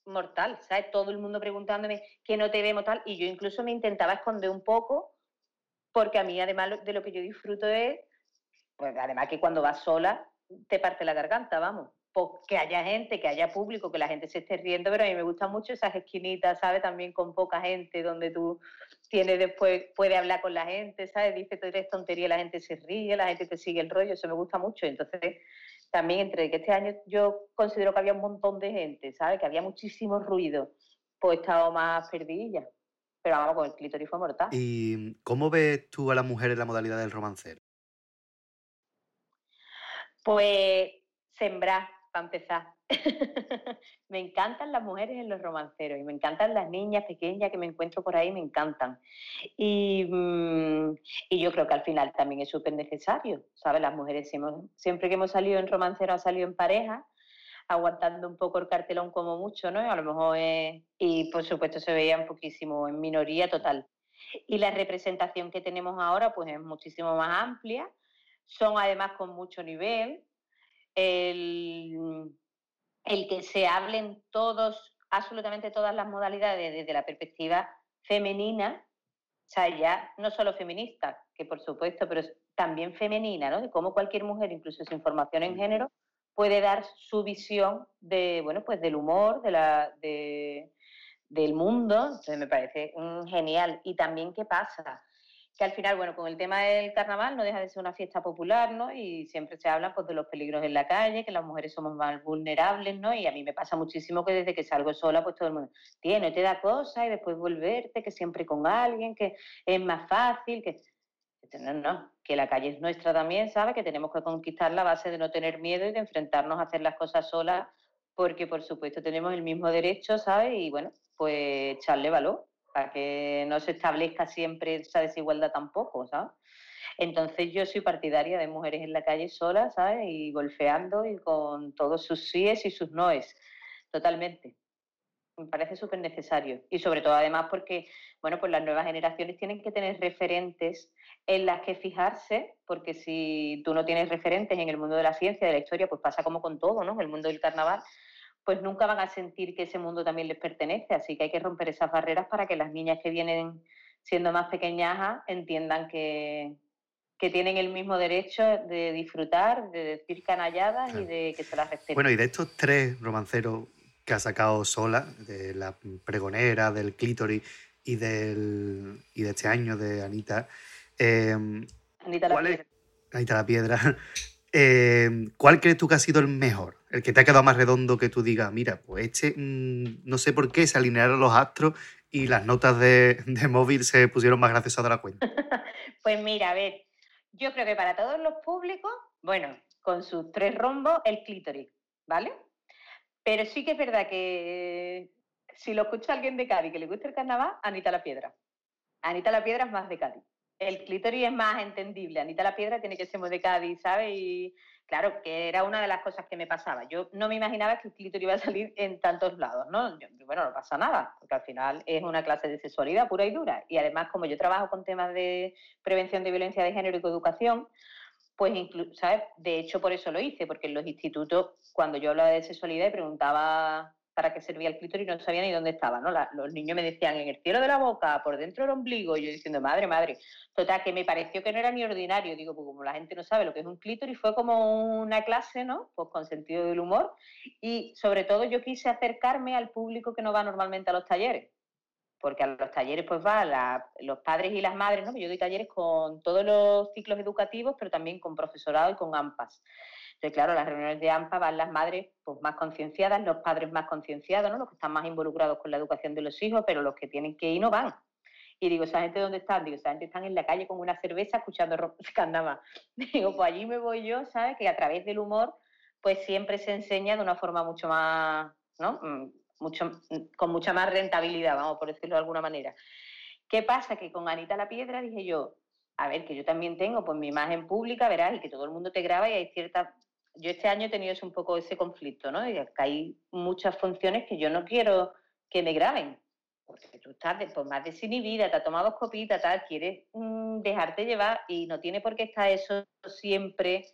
mortal, ¿sabes? Todo el mundo preguntándome que no te vemos tal, y yo incluso me intentaba esconder un poco, porque a mí además de lo que yo disfruto es, pues además que cuando vas sola te parte la garganta, vamos, pues que haya gente, que haya público, que la gente se esté riendo, pero a mí me gustan mucho esas esquinitas, ¿sabes? También con poca gente, donde tú tienes después, puede hablar con la gente, ¿sabes? Dice, tú eres tontería, la gente se ríe, la gente te sigue el rollo, eso me gusta mucho, entonces también entre que este año yo considero que había un montón de gente, ¿sabes? Que había muchísimo ruido, pues estaba más perdidilla. Pero vamos, con el clítoris fue mortal. ¿Y cómo ves tú a la mujer en la modalidad del romancero? Pues sembrar, para empezar. me encantan las mujeres en los romanceros y me encantan las niñas pequeñas que me encuentro por ahí, me encantan. Y, mm, y yo creo que al final también es súper necesario, ¿sabes? Las mujeres siempre que hemos salido en romancero, ha salido en pareja, aguantando un poco el cartelón como mucho, ¿no? A lo mejor y por supuesto se veía un poquísimo en minoría total. Y la representación que tenemos ahora pues es muchísimo más amplia, son además con mucho nivel. El, el que se hablen todos, absolutamente todas las modalidades desde la perspectiva femenina, o sea, ya no solo feminista, que por supuesto, pero también femenina, ¿no? De cómo cualquier mujer, incluso sin formación en género, puede dar su visión de, bueno, pues del humor, de la, del mundo. Entonces me parece genial. Y también qué pasa, que al final, bueno, con el tema del carnaval no deja de ser una fiesta popular, ¿no? Y siempre se habla pues, de los peligros en la calle, que las mujeres somos más vulnerables, ¿no? Y a mí me pasa muchísimo que desde que salgo sola, pues todo el mundo, tiene, te da cosas y después volverte, que siempre con alguien, que es más fácil, que... No, no, que la calle es nuestra también, ¿sabes? Que tenemos que conquistar la base de no tener miedo y de enfrentarnos a hacer las cosas solas, porque por supuesto tenemos el mismo derecho, ¿sabes? Y bueno, pues echarle valor para que no se establezca siempre esa desigualdad tampoco. Entonces yo soy partidaria de mujeres en la calle solas, ¿sabes? Y golfeando y con todos sus síes y sus noes, totalmente. Me parece súper necesario. Y sobre todo además porque, bueno, pues las nuevas generaciones tienen que tener referentes en las que fijarse, porque si tú no tienes referentes en el mundo de la ciencia, de la historia, pues pasa como con todo, ¿no? En el mundo del carnaval, pues nunca van a sentir que ese mundo también les pertenece. Así que hay que romper esas barreras para que las niñas que vienen siendo más pequeñas entiendan que, que tienen el mismo derecho de disfrutar, de decir canalladas y de que se las respeten. Bueno, y de estos tres romanceros que ha sacado sola, de la pregonera, del clítoris y, del, y de este año de Anita, eh, Anita la Piedra. Anita la Piedra. Eh, ¿Cuál crees tú que ha sido el mejor? El que te ha quedado más redondo que tú digas, mira, pues este, mm, no sé por qué, se alinearon los astros y las notas de, móvil se pusieron más graciosas de la cuenta. pues mira, a ver, yo creo que para todos los públicos, bueno, con sus tres rombos, el clítoris, ¿vale? Pero sí que es verdad que si lo escucha alguien de Cádiz que le gusta el carnaval, Anita la Piedra. Anita la Piedra es más de Cádiz el clítoris es más entendible. Anita la Piedra tiene que ser muy de Cádiz, ¿sabes? Y claro, que era una de las cosas que me pasaba. Yo no me imaginaba que el clítoris iba a salir en tantos lados, ¿no? bueno, no pasa nada, porque al final es una clase de sexualidad pura y dura. Y además, como yo trabajo con temas de prevención de violencia de género y coeducación, pues incluso, ¿sabes? De hecho, por eso lo hice, porque en los institutos, cuando yo hablaba de sexualidad y preguntaba para qué servía el clítoris, no sabía ni dónde estaba, ¿no? Los niños me decían en el cielo de la boca, por dentro del ombligo, y yo diciendo, madre, madre. Total, que me pareció que no era ni ordinario, digo, pues como la gente no sabe lo que es un clítoris, fue como una clase, ¿no? Pues con sentido del humor, y sobre todo yo quise acercarme al público que no va normalmente a los talleres porque a los talleres pues la- los padres y las madres, ¿no? Yo doy talleres con todos los ciclos educativos, pero también con profesorado y con AMPAs. Entonces, claro, las reuniones de AMPA van las madres pues, más concienciadas, los padres más concienciados, ¿no? Los que están más involucrados con la educación de los hijos, pero los que tienen que ir no van. Y digo, ¿esa gente dónde están? Digo, esa gente están en la calle con una cerveza escuchando carnaval. Digo, pues allí me voy yo, ¿sabes? Que a través del humor, pues siempre se enseña de una forma mucho más, ¿no? Mm, Mucho, mm, con mucha más rentabilidad, vamos por decirlo de alguna manera. ¿Qué pasa? Que con Anita la Piedra dije yo, a ver, que yo también tengo pues mi imagen pública, verás, y que todo el mundo te graba y hay ciertas... Yo este año he tenido un poco ese conflicto, ¿no? Y que hay muchas funciones que yo no quiero que me graben, porque tú estás de- pues, más desinhibida, te has tomado dos copitas, tal, quieres mm, dejarte llevar y no tiene por qué estar eso siempre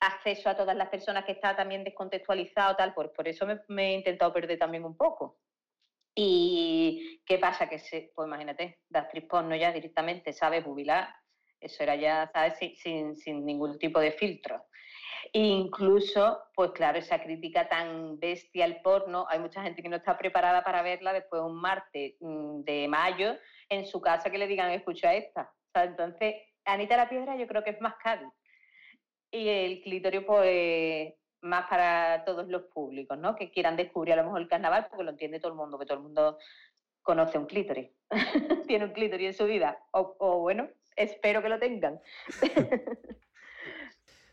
acceso a todas las personas que está también descontextualizado, tal, por, por eso me, he intentado perder también un poco. ¿Y qué pasa? Que, se, pues imagínate, de actriz porno ya directamente, ¿sabes? Jubilar, eso era ya, ¿sabes? Sin, sin, sin ningún tipo de filtro. Incluso, pues claro, esa crítica tan bestia al porno, hay mucha gente que no está preparada para verla después un martes mm, de mayo en su casa que le digan, escucha esta. Entonces, Anita la Piedra yo creo que es más Cádiz. Y el clitorio, pues, más para todos los públicos, ¿no? Que quieran descubrir a lo mejor el carnaval, porque lo entiende todo el mundo, que todo el mundo conoce un clítoris. Tiene un clítoris en su vida. O bueno, espero que lo tengan.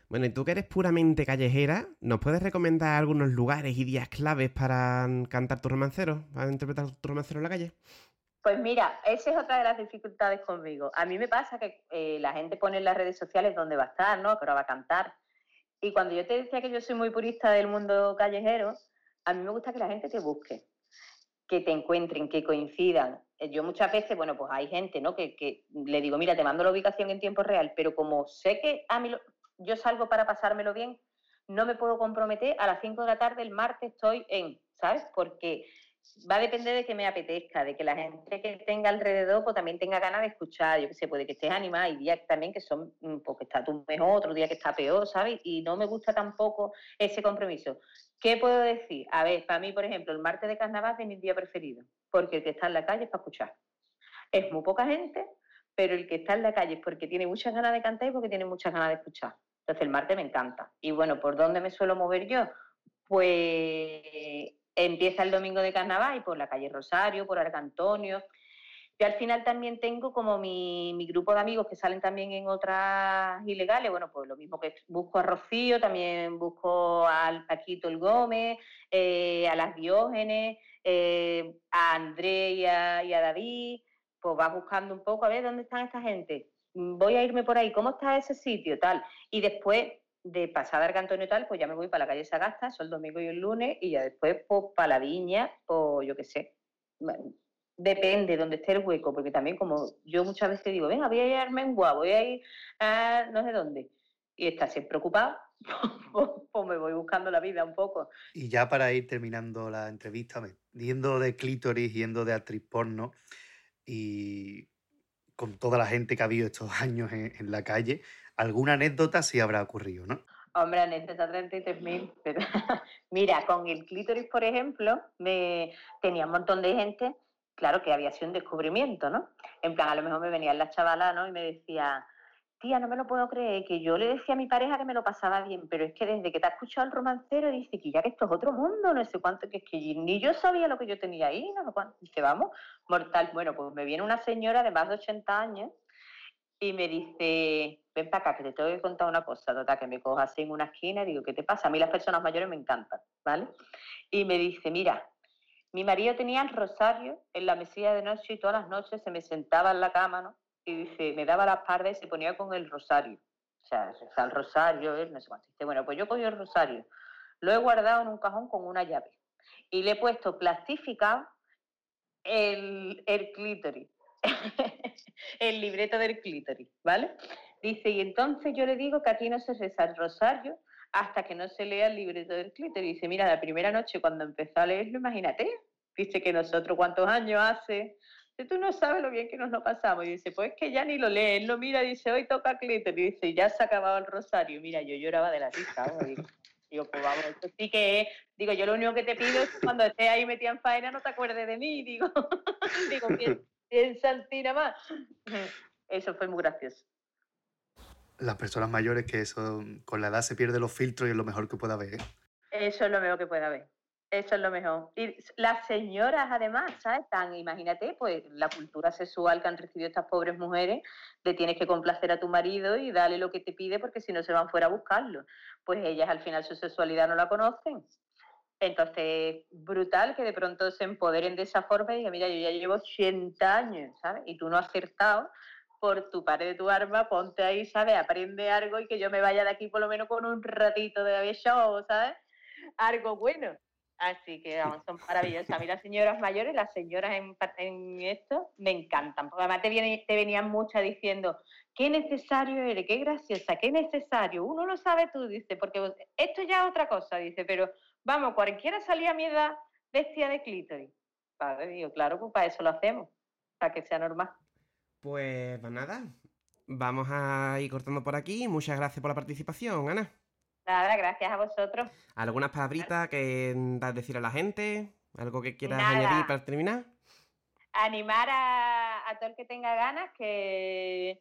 Bueno, y tú que eres puramente callejera, ¿nos puedes recomendar algunos lugares y días claves para mm, cantar tu romancero, para interpretar tu romancero en la calle? Pues mira, esa es otra de las dificultades conmigo. A mí me pasa que eh, la gente pone en las redes sociales dónde va a estar, ¿no? Pero va a cantar. Y cuando yo te decía que yo soy muy purista del mundo callejero, a mí me gusta que la gente te busque, que te encuentren, que coincidan. Eh, Yo muchas veces, bueno, pues hay gente, ¿no? Que, que le digo, mira, te mando la ubicación en tiempo real, pero como sé que a mí lo- yo salgo para pasármelo bien, no me puedo comprometer, a las 5 de la tarde el martes estoy en, ¿sabes? Porque va a depender de que me apetezca, de que la gente que tenga alrededor pues también tenga ganas de escuchar, yo qué sé, puede que estés animada, hay días también que son, mm, pues que está tú mejor, otro día que está peor, ¿sabes? Y no me gusta tampoco ese compromiso. ¿Qué puedo decir? A ver, para mí, por ejemplo, el martes de carnaval es de mis días preferidos, porque el que está en la calle es para escuchar. Es muy poca gente, pero el que está en la calle es porque tiene muchas ganas de cantar y porque tiene muchas ganas de escuchar. Entonces el martes me encanta. Y bueno, ¿por dónde me suelo mover yo? Pues empieza el domingo de carnaval y por la calle Rosario, por Arcantonio. Yo al final también tengo como mi, mi grupo de amigos que salen también en otras ilegales. Bueno, pues lo mismo que busco a Rocío, también busco al Paquito el Gómez, eh, a las Diógenes, eh, a André y a, y a David. Pues vas buscando un poco a ver dónde están esta gente. Mm, Voy a irme por ahí, ¿cómo está ese sitio? Tal. Y después de pasar a Arcantonio tal, pues ya me voy para la calle Sagasta, eso el domingo y el lunes, y ya después pues para la viña, o yo qué sé. Depende donde esté el hueco, porque también como yo muchas veces digo, venga, voy a ir a Armengua, voy a ir a no sé dónde, y está siempre ocupado, pues, pues me voy buscando la vida un poco. Y ya para ir terminando la entrevista, yendo de clítoris, yendo de actriz porno y con toda la gente que ha habido estos años en, la calle, alguna anécdota sí habrá ocurrido, ¿no? Hombre, anécdota 33.000. pero- Mira, con el clítoris, por ejemplo, me tenía un montón de gente, claro que había sido un descubrimiento, ¿no? En plan, a lo mejor me venían las chavalas, ¿no? Y me decía, tía, no me lo puedo creer, que yo le decía a mi pareja que me lo pasaba bien, pero es que desde que te ha escuchado el romancero dice que ya que esto es otro mundo, no sé cuánto, que es que ni yo sabía lo que yo tenía ahí, no sé cuánto. Dice, vamos, mortal. Bueno, pues me viene una señora de más de 80 años y me dice, ven para acá, que te tengo que contar una cosa, total, que me coja así en una esquina y digo, ¿qué te pasa? A mí las personas mayores me encantan, ¿vale? Y me dice, mira, mi marido tenía el rosario en la mesilla de noche y todas las noches se me sentaba en la cama, ¿no? Y dice, me daba la espalda y se ponía con el rosario. O sea, el rosario, él, no sé cuánto. Dice, bueno, pues yo cogí el rosario, lo he guardado en un cajón con una llave y le he puesto plastificado el, el clítoris, el libreto del clítoris, ¿vale? Dice, y entonces yo le digo que aquí no se reza el rosario hasta que no se lea el libreto del clítoris. Dice, mira, la primera noche cuando empezó a leerlo, imagínate, dice que nosotros cuántos años hace, tú no sabes lo bien que nos lo pasamos. Y dice, pues que ya ni lo lee, él lo mira, dice, hoy toca clítoris, dice, ya se ha acabado el rosario. Mira, yo lloraba de la risa. Digo, digo, pues vamos, esto sí que es. Digo, yo lo único que te pido es que cuando estés ahí metida en faena no te acuerdes de mí. Digo, digo, bien, bien santina más. Eso fue muy gracioso. Las personas mayores que eso con la edad se pierden los filtros y es lo mejor que puede haber. ¿eh? Eso es lo mejor que puede haber. Eso es lo mejor. Y las señoras, además, ¿sabes? Tan, imagínate, pues la cultura sexual que han recibido estas pobres mujeres, de tienes que complacer a tu marido y darle lo que te pide porque si no se van fuera a buscarlo. Pues ellas al final su sexualidad no la conocen. Entonces, brutal que de pronto se empoderen de esa forma y digan, mira, yo ya llevo 80 años, ¿sabes? Y tú no has acertado por tu pared de tu arma, ponte ahí, ¿sabes? Aprende algo y que yo me vaya de aquí por lo menos con un ratito de show, ¿sabes? Algo bueno. Así que vamos, son maravillosas. A mí las señoras mayores, las señoras en, esto, me encantan. Porque además te, viene- te venían muchas diciendo, qué necesario eres, qué graciosa, qué necesario. Uno lo sabe tú, dice, porque esto ya es otra cosa, dice, pero vamos, cualquiera salía a mi edad vestida de clítoris. Vale, digo, claro, pues para eso lo hacemos, para que sea normal. Pues pues nada, vamos a ir cortando por aquí. Muchas gracias por la participación, Ana. Nada, gracias a vosotros. ¿Algunas palabritas que das decir a la gente? ¿Algo que quieras Nada. añadir para terminar? animar a, a todo el que tenga ganas que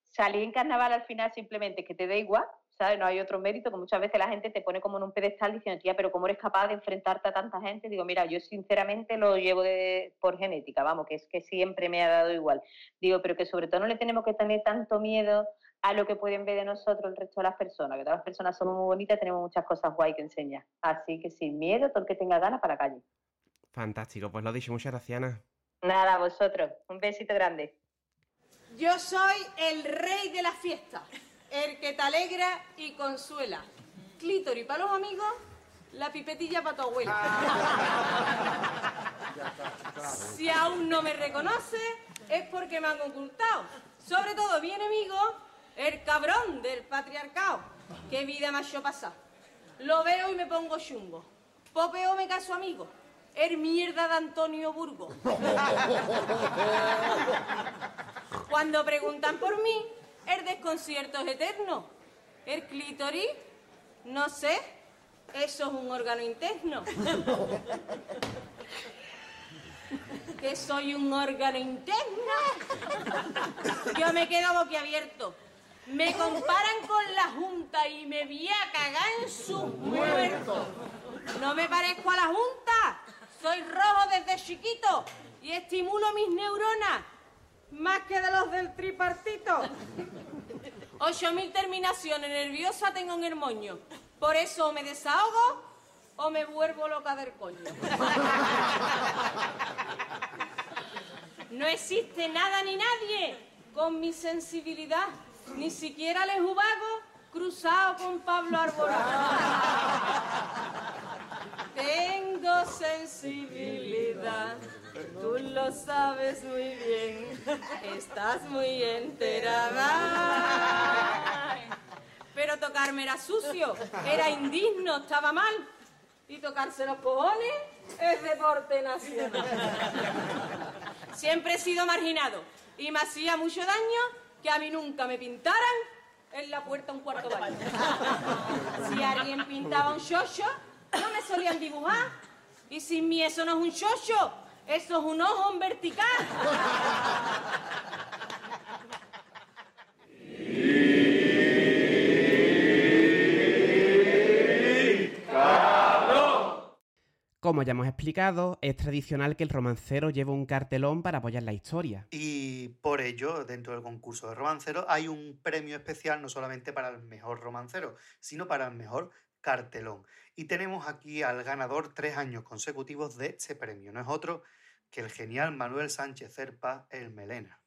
salir en carnaval al final simplemente que te dé igual, ¿sabes? No hay otro mérito, que muchas veces la gente te pone como en un pedestal diciendo, tía, pero ¿cómo eres capaz de enfrentarte a tanta gente? Digo, mira, yo sinceramente lo llevo de, por genética, vamos, que es que siempre me ha dado igual. Digo, pero que sobre todo no le tenemos que tener tanto miedo a lo que pueden ver de nosotros el resto de las personas, que todas las personas somos muy bonitas, tenemos muchas cosas guay que enseñar. Así que sin miedo, todo el que tenga ganas para la calle. Fantástico, pues lo dicho, muchas gracias, Ana. Nada, a vosotros. Un besito grande. Yo soy el rey de la fiesta, el que te alegra y consuela. Clítoris para los amigos, la pipetilla para tu abuela. Si aún no me reconoce, es porque me han ocultado. Sobre todo mi enemigo, el cabrón del patriarcado. Qué vida ha hecho pasar. Lo veo y me pongo chungo. Popeo me caso amigo. El mierda de Antonio Burgo. Cuando preguntan por mí, el desconcierto es eterno. El clítoris, no sé, eso es un órgano interno. que soy un órgano interno. Yo me quedo boquiabierto. Me comparan con la Junta y me voy a cagar en sus muertos. No me parezco a la Junta. Soy rojo desde chiquito y estimulo mis neuronas más que de los del tripartito. Ocho mil terminaciones nerviosas tengo en el moño. Por eso me desahogo o me vuelvo loca del coño. No existe nada ni nadie con mi sensibilidad. Ni siquiera el jubago cruzado con Pablo Alborán. Tengo sensibilidad, tú lo sabes muy bien, estás muy enterada. Pero tocarme era sucio, era indigno, estaba mal. Y tocarse los cojones es deporte nacional. Siempre he sido marginado y me hacía mucho daño que a mí nunca me pintaran en la puerta un cuarto baño. Si alguien pintaba un xoxo, no me solían dibujar. Y sin mí eso no es un xoxo, eso es un ojo en vertical. Como ya hemos explicado, es tradicional que el romancero lleve un cartelón para apoyar la historia. Y por ello, dentro del concurso de romanceros, hay un premio especial no solamente para el mejor romancero, sino para el mejor cartelón. Y tenemos aquí al ganador tres años consecutivos de este premio. No es otro que el genial Manuel Sánchez Cerpa, el Melena.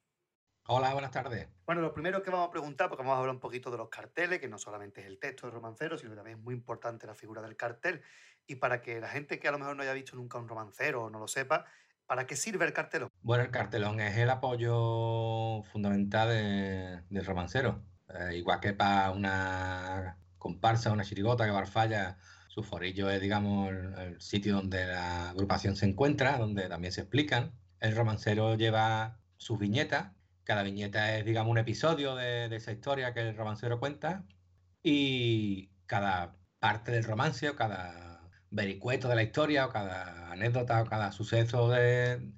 Hola, buenas tardes. Bueno, lo primero que vamos a preguntar, porque vamos a hablar un poquito de los carteles, que no solamente es el texto del romancero, sino que también es muy importante la figura del cartel. Y para que la gente que a lo mejor no haya visto nunca un romancero o no lo sepa, ¿para qué sirve el cartelón? Bueno, el cartelón es el apoyo fundamental de- del romancero. Eh, igual que para una comparsa, una chirigota que barfalla, su forillo es, digamos, el, el sitio donde la agrupación se encuentra, donde también se explican. El romancero lleva sus viñetas, cada viñeta es, digamos, un episodio de, de esa historia que el romancero cuenta y cada parte del romance o cada vericueto de la historia o cada anécdota o cada suceso de-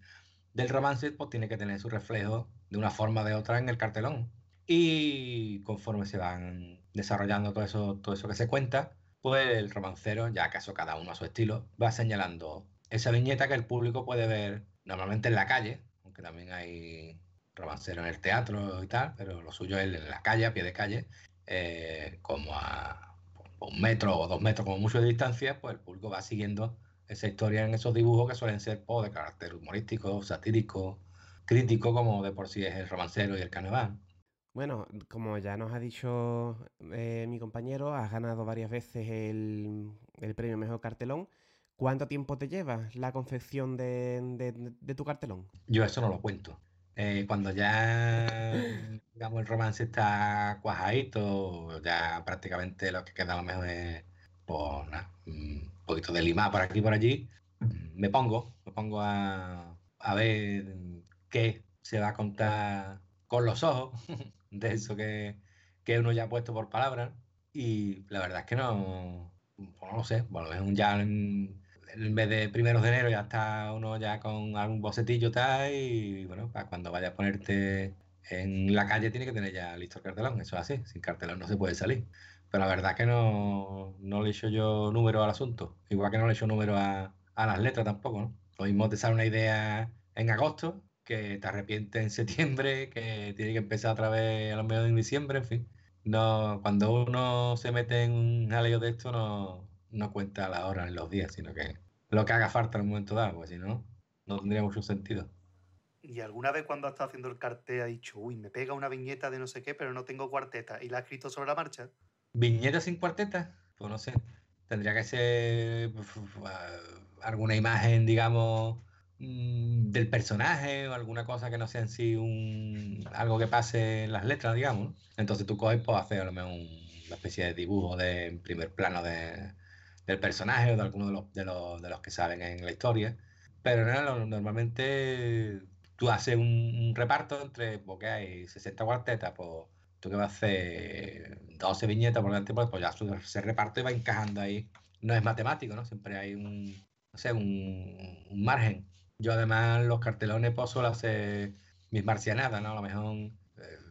del romance pues tiene que tener su reflejo de una forma o de otra en el cartelón. Y conforme se van desarrollando todo eso, todo eso que se cuenta, pues el romancero, ya acaso cada uno a su estilo, va señalando esa viñeta que el público puede ver normalmente en la calle, aunque también hay romanceros en el teatro y tal, pero lo suyo es en la calle, a pie de calle, eh, como a un metro o dos metros como mucho de distancia, pues el público va siguiendo esa historia en esos dibujos que suelen ser pues, de carácter humorístico, satírico, crítico, como de por sí es el romancero y el carnaval. Bueno, como ya nos ha dicho eh, mi compañero, has ganado varias veces el, el premio Mejor Cartelón. ¿Cuánto tiempo te lleva la confección de, de- de tu cartelón? Yo eso no lo cuento. Eh, cuando ya, digamos, el romance está cuajadito, ya prácticamente lo que queda a lo mejor es, pues, un poquito de limar por aquí y por allí, me pongo, me pongo a, a ver qué se va a contar con los ojos de eso que, que uno ya ha puesto por palabras. Y la verdad es que no, pues no lo sé, bueno, es un ya en, en vez de primeros de enero ya está uno ya con algún bocetillo tal y bueno, para cuando vayas a ponerte en la calle tiene que tener ya listo el cartelón, eso es así, sin cartelón no se puede salir. Pero la verdad que no, no le echo yo número al asunto, igual que no le echo número a, a las letras tampoco, ¿no? Lo mismo una idea en agosto, que te arrepientes en septiembre, que tiene que empezar otra vez a lo mejor en diciembre, en fin. No, cuando uno se mete en un jaleo de esto no, no cuenta la hora ni los días, sino que lo que haga falta en un momento dado, pues si no, no tendría mucho sentido. ¿Y alguna vez cuando ha estado haciendo el cartel ha dicho, uy, me pega una viñeta de no sé qué, pero no tengo cuarteta? ¿Y la ha escrito sobre la marcha? ¿Viñeta sin cuarteta? Pues no sé. Tendría que ser alguna imagen, digamos, mm, del personaje o alguna cosa que no sea en sí un, algo que pase en las letras, digamos. Entonces tú coges, pues hacer a lo mejor un- una especie de dibujo de en primer plano de, del personaje o de alguno de los, de, los, de los que salen en la historia. Pero no, no, normalmente tú haces un, un reparto entre, porque hay 60 cuartetas, pues tú que vas a hacer 12 viñetas por delante, pues, pues ya se reparte y va encajando ahí. No es matemático, ¿no? Siempre hay un, no sé, un, un margen. Yo además los cartelones pues suelo hacer mis marcianadas, ¿no? A lo mejor,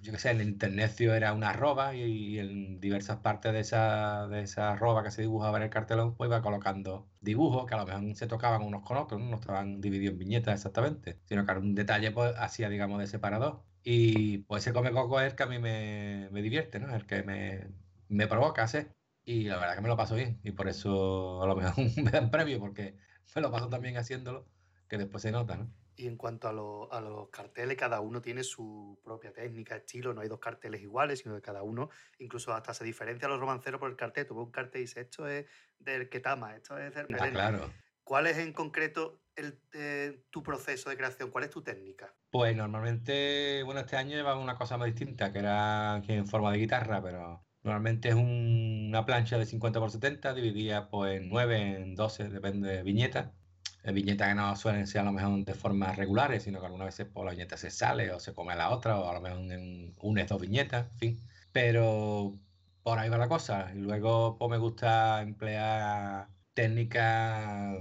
yo qué sé, el internecio era una arroba y, y en diversas partes de esa, de esa arroba que se dibujaba en el cartelón, pues iba colocando dibujos que a lo mejor se tocaban unos con otros, ¿no? Estaban divididos en viñetas exactamente, sino que un detalle pues hacía, digamos, de separador. Y pues ese come coco es el que a mí me, me divierte, ¿no? El que me, me provoca hacer. Y la verdad que me lo paso bien. Y por eso a lo mejor me dan premio, porque me lo paso también haciéndolo, que después se nota, ¿no? Y en cuanto a, lo- a los carteles, cada uno tiene su propia técnica, estilo, no hay dos carteles iguales, sino que cada uno, incluso hasta se diferencia a los romanceros por el cartel. Ves un cartel y dices, esto es del Ketama, esto es del Ah, Melendi". claro. ¿Cuál es en concreto el, eh, tu proceso de creación? ¿Cuál es tu técnica? Pues normalmente, bueno, este año llevaba una cosa más distinta, que era en forma de guitarra, pero normalmente es un- una plancha de 50 por 70, dividida pues en 9, en 12, depende de viñeta. Viñetas que no suelen ser a lo mejor de formas regulares, sino que algunas veces pues, la viñeta se sale o se come la otra, o a lo mejor en unes dos viñetas, en fin. Pero por ahí va la cosa. Y luego pues, me gusta emplear técnicas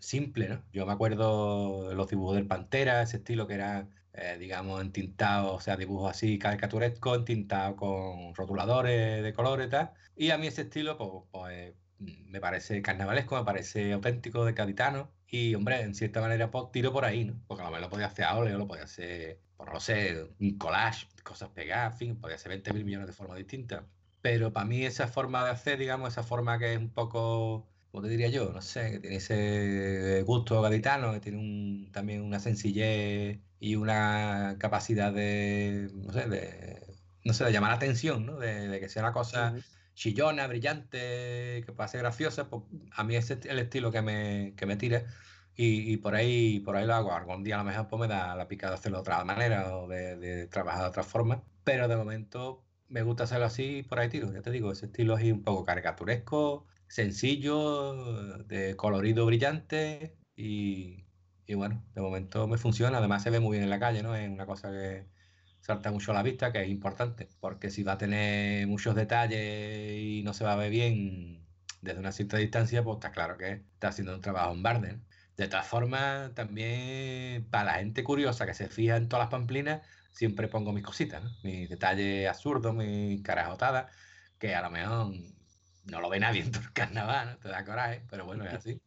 simple, ¿no? Yo me acuerdo de los dibujos del Pantera, ese estilo que era, eh, digamos, entintado, o sea, dibujos así caricaturescos, entintado con rotuladores de colores y tal. Y a mí ese estilo, pues, pues, me parece carnavalesco, me parece auténtico de gaditano. Y, hombre, en cierta manera, pues, tiro por ahí, ¿no? Porque a lo mejor lo podía hacer a óleo, lo podía hacer, por no sé, un collage, cosas pegadas, en fin, podía ser 20 mil millones de formas distintas. Pero para mí esa forma de hacer, digamos, esa forma que es un poco, ¿cómo te diría yo? No sé, que tiene ese gusto gaditano, que tiene un- también una sencillez y una capacidad de, no sé, de, no sé, de llamar la atención, ¿no? De, de que sea una cosa chillona, brillante, que pueda ser graciosa, pues a mí ese es el estilo que me, que me tira. Y, y por ahí, por ahí lo hago. Algún día a lo mejor pues, me da la pica de hacerlo de otra manera o de, de trabajar de otra forma. Pero de momento me gusta hacerlo así por ahí tiro, ya te digo, ese estilo así un poco caricaturesco, sencillo, de colorido brillante y, y bueno, de momento me funciona, además se ve muy bien en la calle, ¿no? Es una cosa que salta mucho a la vista, que es importante, porque si va a tener muchos detalles y no se va a ver bien desde una cierta distancia, pues está claro que está haciendo un trabajo en barde. ¿no? De todas formas, también para la gente curiosa que se fija en todas las pamplinas, siempre pongo mis cositas, ¿no? mis detalles absurdos, mis carajotadas, que a lo mejor no lo ve nadie en todo el carnaval, ¿no? te da coraje, pero bueno, es así.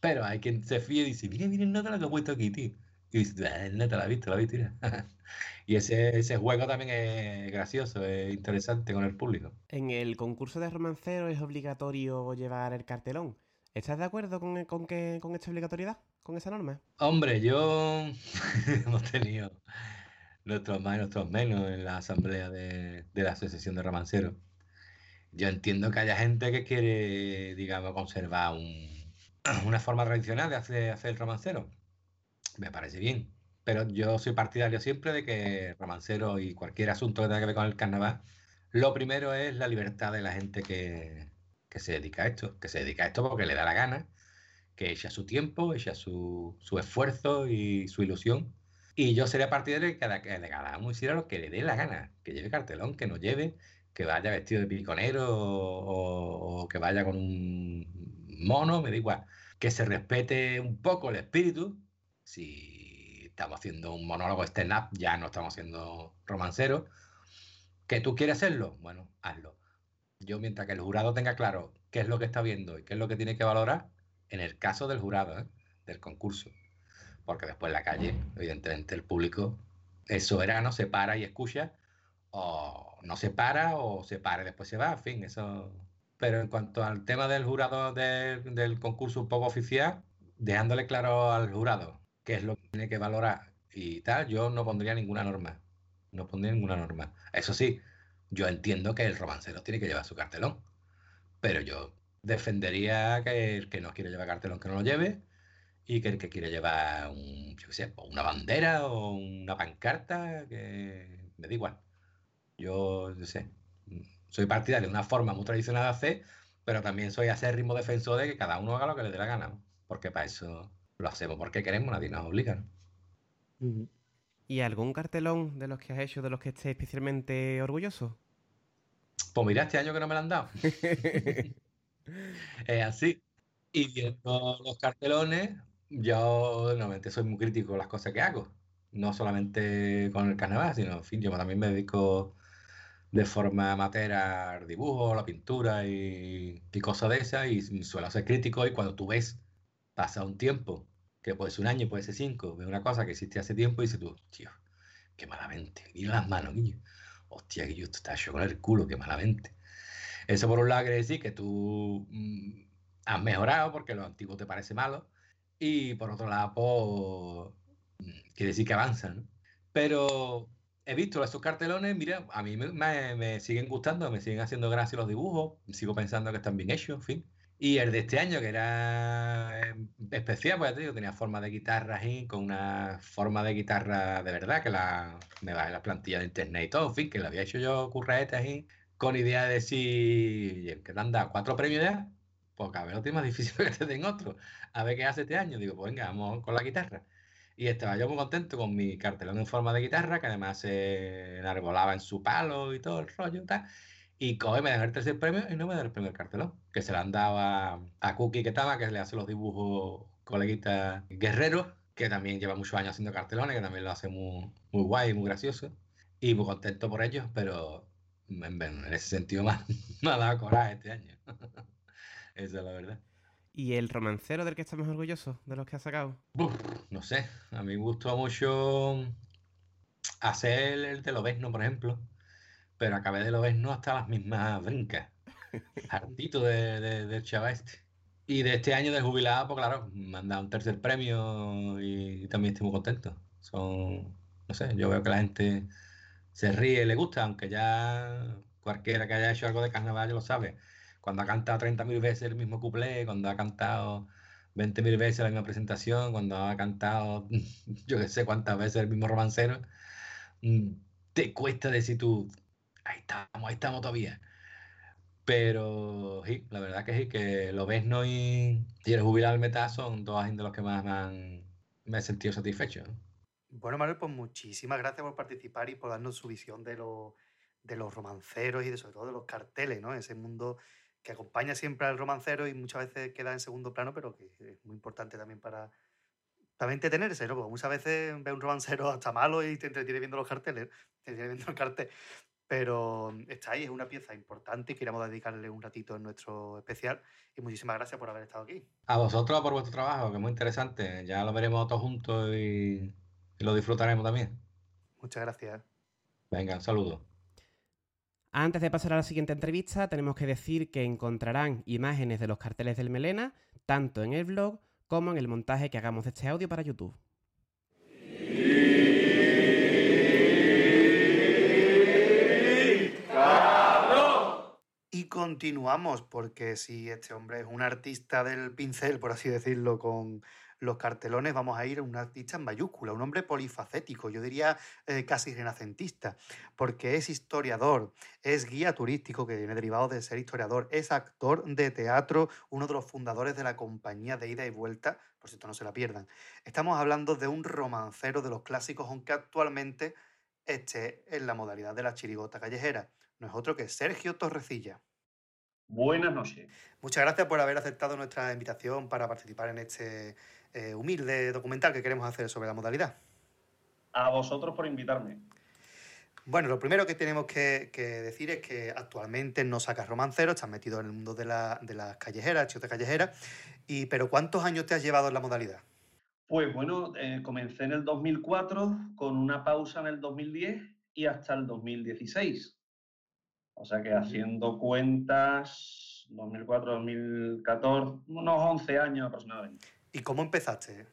Pero hay quien se fía y dice, mira, mira, no te lo he puesto aquí, tío. Y dice, "Ah, no te la he visto, la he visto, mira". Y ese, ese juego también es gracioso, es interesante con el público. En el concurso de romancero es obligatorio llevar el cartelón. ¿Estás de acuerdo con, con, que, con esta obligatoriedad? ¿Con esa norma? Hombre, yo hemos tenido nuestros más y nuestros menos en la asamblea de, de la Asociación de Romanceros. Yo entiendo que haya gente que quiere, digamos, conservar un- una forma tradicional de hacer, hacer el romancero. Me parece bien. Pero yo soy partidario siempre de que romancero y cualquier asunto que tenga que ver con el carnaval, lo primero es la libertad de la gente que, que se dedica a esto, que se dedica a esto porque le da la gana, que echa su tiempo, echa su, su esfuerzo y su ilusión. Y yo sería partidario de que cada, cada uno hiciera lo que le dé la gana, que lleve cartelón, que no lleve, que vaya vestido de piconero o, o que vaya con un mono, me da igual. Que se respete un poco el espíritu. Si estamos haciendo un monólogo stand-up, ya no estamos haciendo romancero. ¿Que tú quieres hacerlo? Bueno, hazlo. Yo, mientras que el jurado tenga claro qué es lo que está viendo y qué es lo que tiene que valorar, en el caso del jurado, ¿eh? del concurso. Porque después en la calle, evidentemente, el público es soberano, se para y escucha, o no se para, o se para y después se va, en fin, eso. Pero en cuanto al tema del jurado del concurso un poco oficial, dejándole claro al jurado qué es lo que tiene que valorar y tal, yo no pondría ninguna norma. No pondría ninguna norma. Eso sí, yo entiendo que el romancero tiene que llevar su cartelón, pero yo defendería que el que no quiere llevar cartelón que no lo lleve y que el que quiere llevar yo qué sé, pues una bandera o una pancarta, que me da igual. Yo, no sé, soy partidario de una forma muy tradicional de hacer, pero también soy acérrimo defensor de que cada uno haga lo que le dé la gana, porque para eso lo hacemos porque queremos, nadie nos obliga. ¿no? ¿Y algún cartelón de los que has hecho, de los que estés especialmente orgulloso? Pues mira, este año que no me lo han dado. Es así. Y viendo los cartelones, yo normalmente soy muy crítico con las cosas que hago. No solamente con el carnaval, sino, en fin, yo también me dedico de forma amateur al dibujo, la pintura y, y cosas de esas. Y suelo ser crítico y cuando tú ves, pasa un tiempo, que puede ser un año, puede ser cinco, ves una cosa que existe hace tiempo y dices tú, tío, qué malamente. Mira las manos, niño. Hostia, que yo está hecho con el culo, qué malamente. Eso por un lado quiere decir que tú mm, has mejorado porque lo antiguo te parece malo. Y por otro lado, pues, mm, quiere decir que avanzan. ¿no? Pero he visto esos cartelones, mira, a mí me- me siguen gustando, me siguen haciendo gracia los dibujos, sigo pensando que están bien hechos, en fin. Y el de este año, que era eh, especial, pues ya te digo, tenía forma de guitarra con una forma de guitarra de verdad, que la, me en la plantilla de internet y todo, en fin, que la había hecho yo curraete así, con idea de "Oye, que te han dado cuatro premios ya, pues cada vez lo tienes más difícil que te den otro. A ver qué hace este año. Digo, pues venga, vamos con la guitarra. Y estaba yo muy contento con mi cartelón en forma de guitarra, que además se enarbolaba en su palo y todo el rollo y tal. Y coge, me dan el tercer premio y no me dan el primer cartelón, que se lo han dado a, a Cookie que estaba, que le hace los dibujos coleguita Guerrero, que también lleva muchos años haciendo cartelones, que también lo hace muy, muy guay, muy gracioso. Y muy contento por ellos, pero en, en ese sentido me, ha- me ha dado coraje este año. Esa es la verdad. ¿Y el romancero del que estás más orgulloso, de los que has sacado? Uf, no sé, a mí me gustó mucho hacer el de Lobezno, por ejemplo, pero acabé de Lobezno hasta las mismas brincas. Hartito de, de- del chaval este. Y de este año del jubilado, pues claro, me han dado un tercer premio y también estoy muy contento. Son, no sé, yo veo que la gente se ríe y le gusta, aunque ya cualquiera que haya hecho algo de carnaval ya lo sabe. Cuando ha cantado 30.000 veces el mismo cuplé, cuando ha cantado 20.000 veces la misma presentación, cuando ha cantado yo qué sé cuántas veces el mismo romancero, mm, te cuesta decir tú, ahí estamos, ahí estamos todavía. Pero sí, la verdad que sí, que lo ves no y, y el jubilar al meta son dos de los que más me han me he sentido satisfecho. ¿no? Bueno, Manuel, pues muchísimas gracias por participar y por darnos su visión de, lo- de los romanceros y de, sobre todo de los carteles, ¿no? Ese mundo que acompaña siempre al romancero y muchas veces queda en segundo plano, pero que es muy importante también para, para entretenerse, ¿no? Porque muchas veces ve un romancero hasta malo y te entretiene viendo los carteles, te entretiene viendo el cartel. Pero está ahí, es una pieza importante y queríamos dedicarle un ratito en nuestro especial. Y muchísimas gracias por haber estado aquí. A vosotros por vuestro trabajo, que es muy interesante. Ya lo veremos todos juntos y, y lo disfrutaremos también. Muchas gracias. Venga, un saludo. Antes de pasar a la siguiente entrevista, tenemos que decir que encontrarán imágenes de los carteles del Melena, tanto en el blog como en el montaje que hagamos de este audio para YouTube. Continuamos, porque si este hombre es un artista del pincel, por así decirlo, con los cartelones, vamos a ir a un artista en mayúscula, un hombre polifacético, yo diría eh, casi renacentista, porque es historiador, es guía turístico, que viene derivado de ser historiador, es actor de teatro, uno de los fundadores de la compañía de ida y vuelta, por cierto, no se la pierdan. Estamos hablando de un romancero de los clásicos, aunque actualmente esté en la modalidad de la chirigota callejera. No es otro que Sergio Torrecilla. Buenas noches. Muchas gracias por haber aceptado nuestra invitación para participar en este eh, humilde documental que queremos hacer sobre la modalidad. A vosotros por invitarme. Bueno, lo primero que tenemos que, que decir es que actualmente no sacas romanceros, estás metido en el mundo de, la- de las callejeras, chiotas callejeras, y, pero ¿cuántos años te has llevado en la modalidad? Pues bueno, eh, comencé en el 2004 con una pausa en el 2010 y hasta el 2016. O sea que haciendo cuentas, 2004, 2014, unos 11 años aproximadamente. ¿Y cómo empezaste?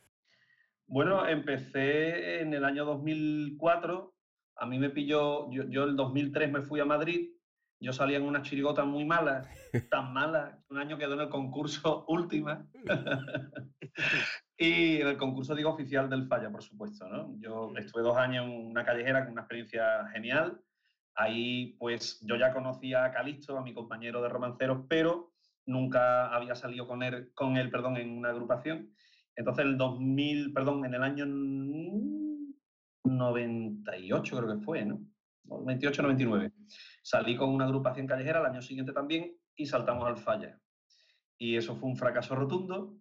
Bueno, empecé en el año 2004. A mí me pilló, yo, yo el 2003 me fui a Madrid. Yo salía en una chirigota muy mala, tan mala, que un año quedó en el concurso última. y en el concurso, digo, oficial del Falla, por supuesto. ¿no? Yo estuve dos años en una callejera con una experiencia genial. Ahí, pues, yo ya conocía a Calixto, a mi compañero de romanceros, pero nunca había salido con él, con él perdón, en una agrupación. Entonces, el 2000, perdón, en el año 98 creo que fue, ¿no? 98, 99. Salí con una agrupación callejera al año siguiente también y saltamos al falla. Y eso fue un fracaso rotundo,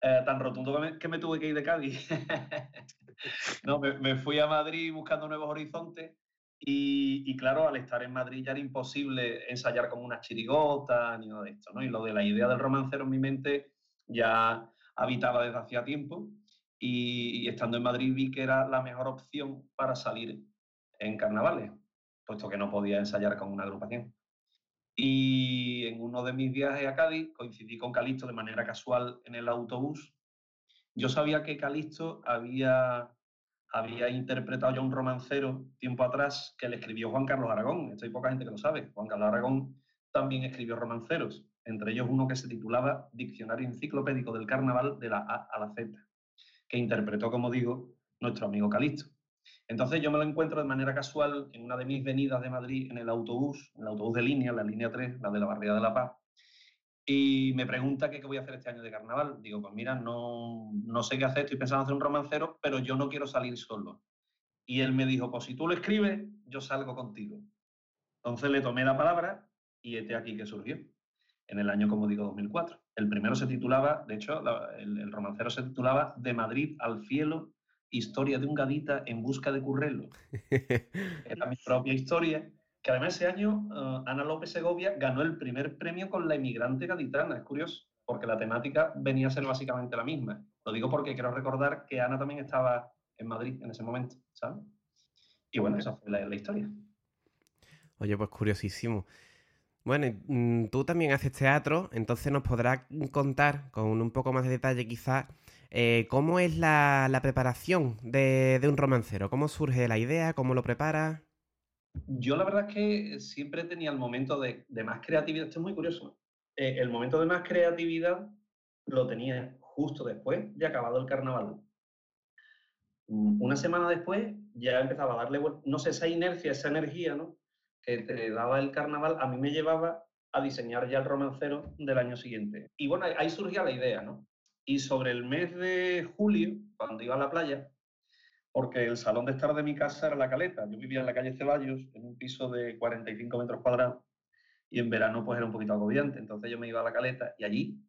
eh, tan rotundo que me, que me tuve que ir de Cádiz. no, me, me fui a Madrid buscando nuevos horizontes y, claro, al estar en Madrid ya era imposible ensayar como una chirigota ni nada de esto, ¿no? Y lo de la idea del romancero en mi mente ya habitaba desde hacía tiempo y, y estando en Madrid vi que era la mejor opción para salir en carnavales, puesto que no podía ensayar con una agrupación. Y en uno de mis viajes a Cádiz coincidí con Calixto de manera casual en el autobús. Yo sabía que Calixto había, había interpretado ya un romancero tiempo atrás que le escribió Juan Carlos Aragón. Esto hay poca gente que lo sabe. Juan Carlos Aragón también escribió romanceros, entre ellos uno que se titulaba Diccionario Enciclopédico del Carnaval de la A a la Z, que interpretó, como digo, nuestro amigo Calixto. Entonces yo me lo encuentro de manera casual en una de mis venidas de Madrid en el autobús, en el autobús de línea, la línea 3, la de la Barriada de la Paz, y me pregunta que qué voy a hacer este año de carnaval. Digo, pues mira, no, no sé qué hacer, estoy pensando en hacer un romancero, pero yo no quiero salir solo. Y él me dijo, pues si tú lo escribes, yo salgo contigo. Entonces le tomé la palabra y este aquí que surgió, en el año, como digo, 2004. El primero se titulaba, de hecho, la- el, el romancero se titulaba De Madrid al cielo, historia de un gadita en busca de currelo. Era mi propia historia, que además ese año eh, Ana López Segovia ganó el primer premio con La inmigrante gaditana. Es curioso, porque la temática venía a ser básicamente la misma. Lo digo porque quiero recordar que Ana también estaba en Madrid en ese momento, ¿sabes? Y bueno, esa fue la, la historia. Oye, pues curiosísimo. Bueno, mm, tú también haces teatro, entonces nos podrás contar con un poco más de detalle quizás eh, cómo es la, la preparación de, de un romancero, cómo surge la idea, cómo lo preparas. Yo la verdad es que siempre tenía el momento de, de más creatividad, esto es muy curioso, eh, el momento de más creatividad lo tenía justo después de acabado el carnaval. Mm, Una semana después ya empezaba a darle, no sé, esa inercia, esa energía, ¿no? que te daba el carnaval, a mí me llevaba a diseñar ya el romancero del año siguiente. Y bueno, ahí surgía la idea, ¿no? Y sobre el mes de julio, cuando iba a la playa, porque el salón de estar de mi casa era la caleta. Yo vivía en la calle Ceballos, en un piso de 45 metros cuadrados, y en verano pues era un poquito agobiante. Entonces yo me iba a la caleta y allí,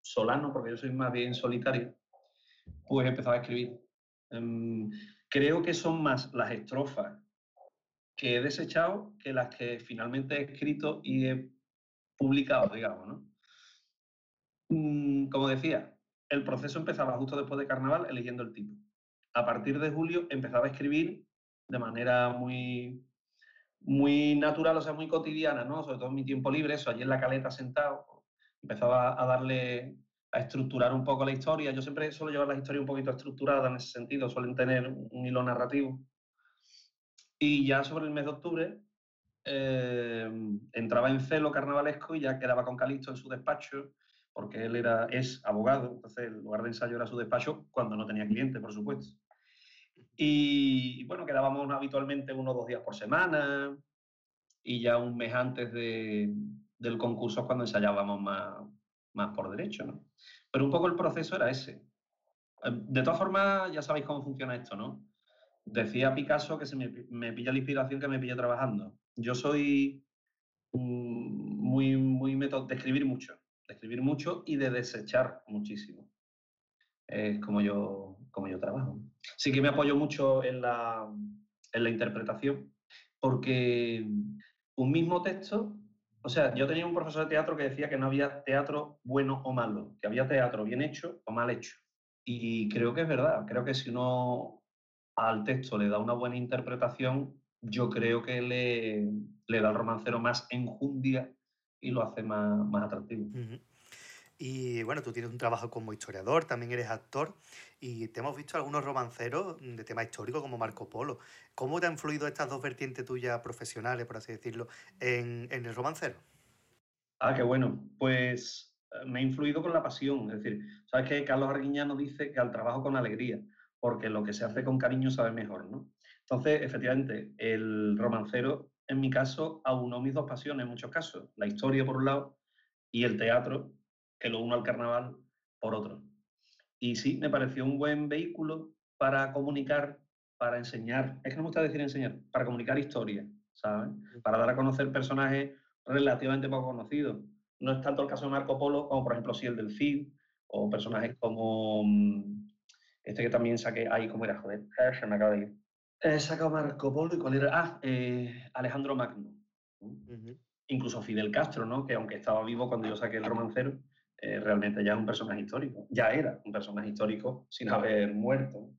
solano, porque yo soy más bien solitario, pues empezaba a escribir. Em, creo que son más las estrofas que he desechado que las que finalmente he escrito y he publicado, digamos, ¿no? Mm, como decía, el proceso empezaba justo después de carnaval eligiendo el tipo. A partir de julio empezaba a escribir de manera muy, muy natural, o sea, muy cotidiana, ¿no? Sobre todo en mi tiempo libre, eso, allí en la caleta sentado, empezaba a darle, a estructurar un poco la historia. Yo siempre suelo llevar las historias un poquito estructuradas en ese sentido, suelen tener un hilo narrativo. Y ya sobre el mes de octubre eh, entraba en celo carnavalesco y ya quedaba con Calixto en su despacho, porque él era, es abogado, entonces el lugar de ensayo era su despacho cuando no tenía cliente, por supuesto. Y bueno, quedábamos habitualmente uno o dos días por semana y ya un mes antes de, del concurso cuando ensayábamos más, más por derecho. ¿no? Pero un poco el proceso era ese. Em, de todas formas, ya sabéis cómo funciona esto, ¿no? Decía Picasso que se me, me pilla la inspiración que me pilla trabajando. Yo soy muy, muy método de escribir mucho, de escribir mucho y de desechar muchísimo. Es como yo, como yo trabajo. Sí que me apoyo mucho en la, en la interpretación, porque un mismo texto, o sea, yo tenía un profesor de teatro que decía que no había teatro bueno o malo, que había teatro bien hecho o mal hecho. Y creo que es verdad, creo que si uno al texto le da una buena interpretación, yo creo que le, le da al romancero más enjundia y lo hace más, más atractivo. Y bueno, tú tienes un trabajo como historiador, también eres actor y te hemos visto algunos romanceros de tema histórico como Marco Polo. ¿Cómo te han influido estas dos vertientes tuyas profesionales, por así decirlo, en, en el romancero? Ah, qué bueno. Pues eh, me ha influido con la pasión. Es decir, sabes que Carlos Arguiñano dice que al trabajo con alegría, porque lo que se hace con cariño sabe mejor, ¿no? Entonces, efectivamente, el romancero, en mi caso, aunó mis dos pasiones en muchos casos. La historia, por un lado, y el teatro, que lo uno al carnaval, por otro. Y sí, me pareció un buen vehículo para comunicar, para enseñar, es que no me gusta decir enseñar, para comunicar historias, ¿sabes? Para dar a conocer personajes relativamente poco conocidos. No es tanto el caso de Marco Polo como, por ejemplo, sí el del Cid, o personajes como mm, este que también saqué, ahí, ¿cómo era? Joder, se me acaba de ir. He sacado Marco Polo y cuál era. Ah, eh, Alejandro Magno. Incluso Fidel Castro, ¿no? Que aunque estaba vivo cuando yo saqué el romancero, eh, realmente ya es un personaje histórico. Ya era un personaje histórico sin haber muerto.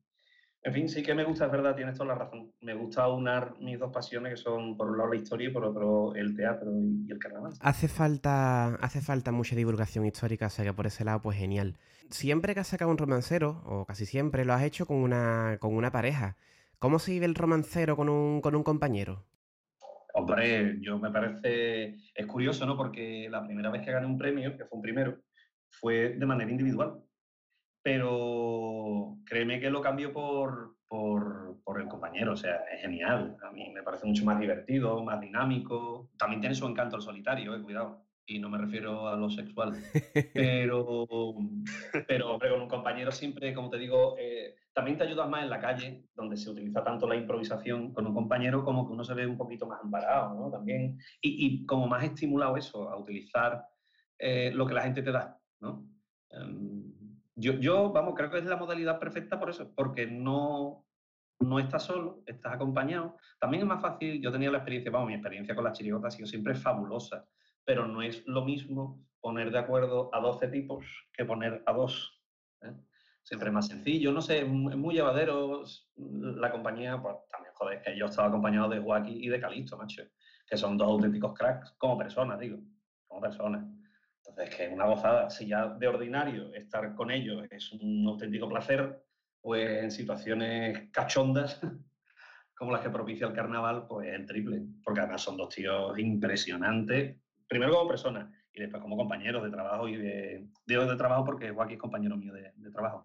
En fin, sí que me gusta, es verdad, tienes toda la razón. Me gusta unar mis dos pasiones, que son por un lado la historia y por otro el teatro y el carnaval. Hace falta, hace falta mucha divulgación histórica, o sea que por ese lado, pues genial. Siempre que has sacado un romancero, o casi siempre, lo has hecho con una, con una pareja. ¿Cómo se vive el romancero con un, con un compañero? Hombre, yo me parece, es curioso, ¿no? Porque la primera vez que gané un premio, que fue un primero, fue de manera individual. Pero créeme que lo cambio por, por, por, el compañero, o sea, es genial. A mí me parece mucho más divertido, más dinámico. También tiene su encanto el solitario, eh, cuidado. Y no me refiero a lo sexual. Pero, pero hombre, con un compañero siempre, como te digo, eh, también te ayudas más en la calle, donde se utiliza tanto la improvisación con un compañero, como que uno se ve un poquito más amparado, ¿no? También, y, y como más estimulado eso, a utilizar eh, lo que la gente te da, ¿no? Em, yo, yo, vamos, creo que es la modalidad perfecta por eso, porque no, no estás solo, estás acompañado. También es más fácil, yo tenía la experiencia, vamos, mi experiencia con la chirigota ha sido siempre fabulosa, pero no es lo mismo poner de acuerdo a 12 tipos que poner a dos. ¿eh? Siempre es más sencillo, no sé, es muy llevadero. La compañía, pues también, joder, que yo estaba acompañado de Joaquín y de Calixto, macho, que son dos auténticos cracks, como personas, digo, como personas. Entonces, que es una gozada. Si ya de ordinario estar con ellos es un auténtico placer, pues en situaciones cachondas, como las que propicia el carnaval, pues el triple. Porque además son dos tíos impresionantes, primero como personas y después como compañeros de trabajo y de... Digo de trabajo porque Joaquín es compañero mío de, de trabajo.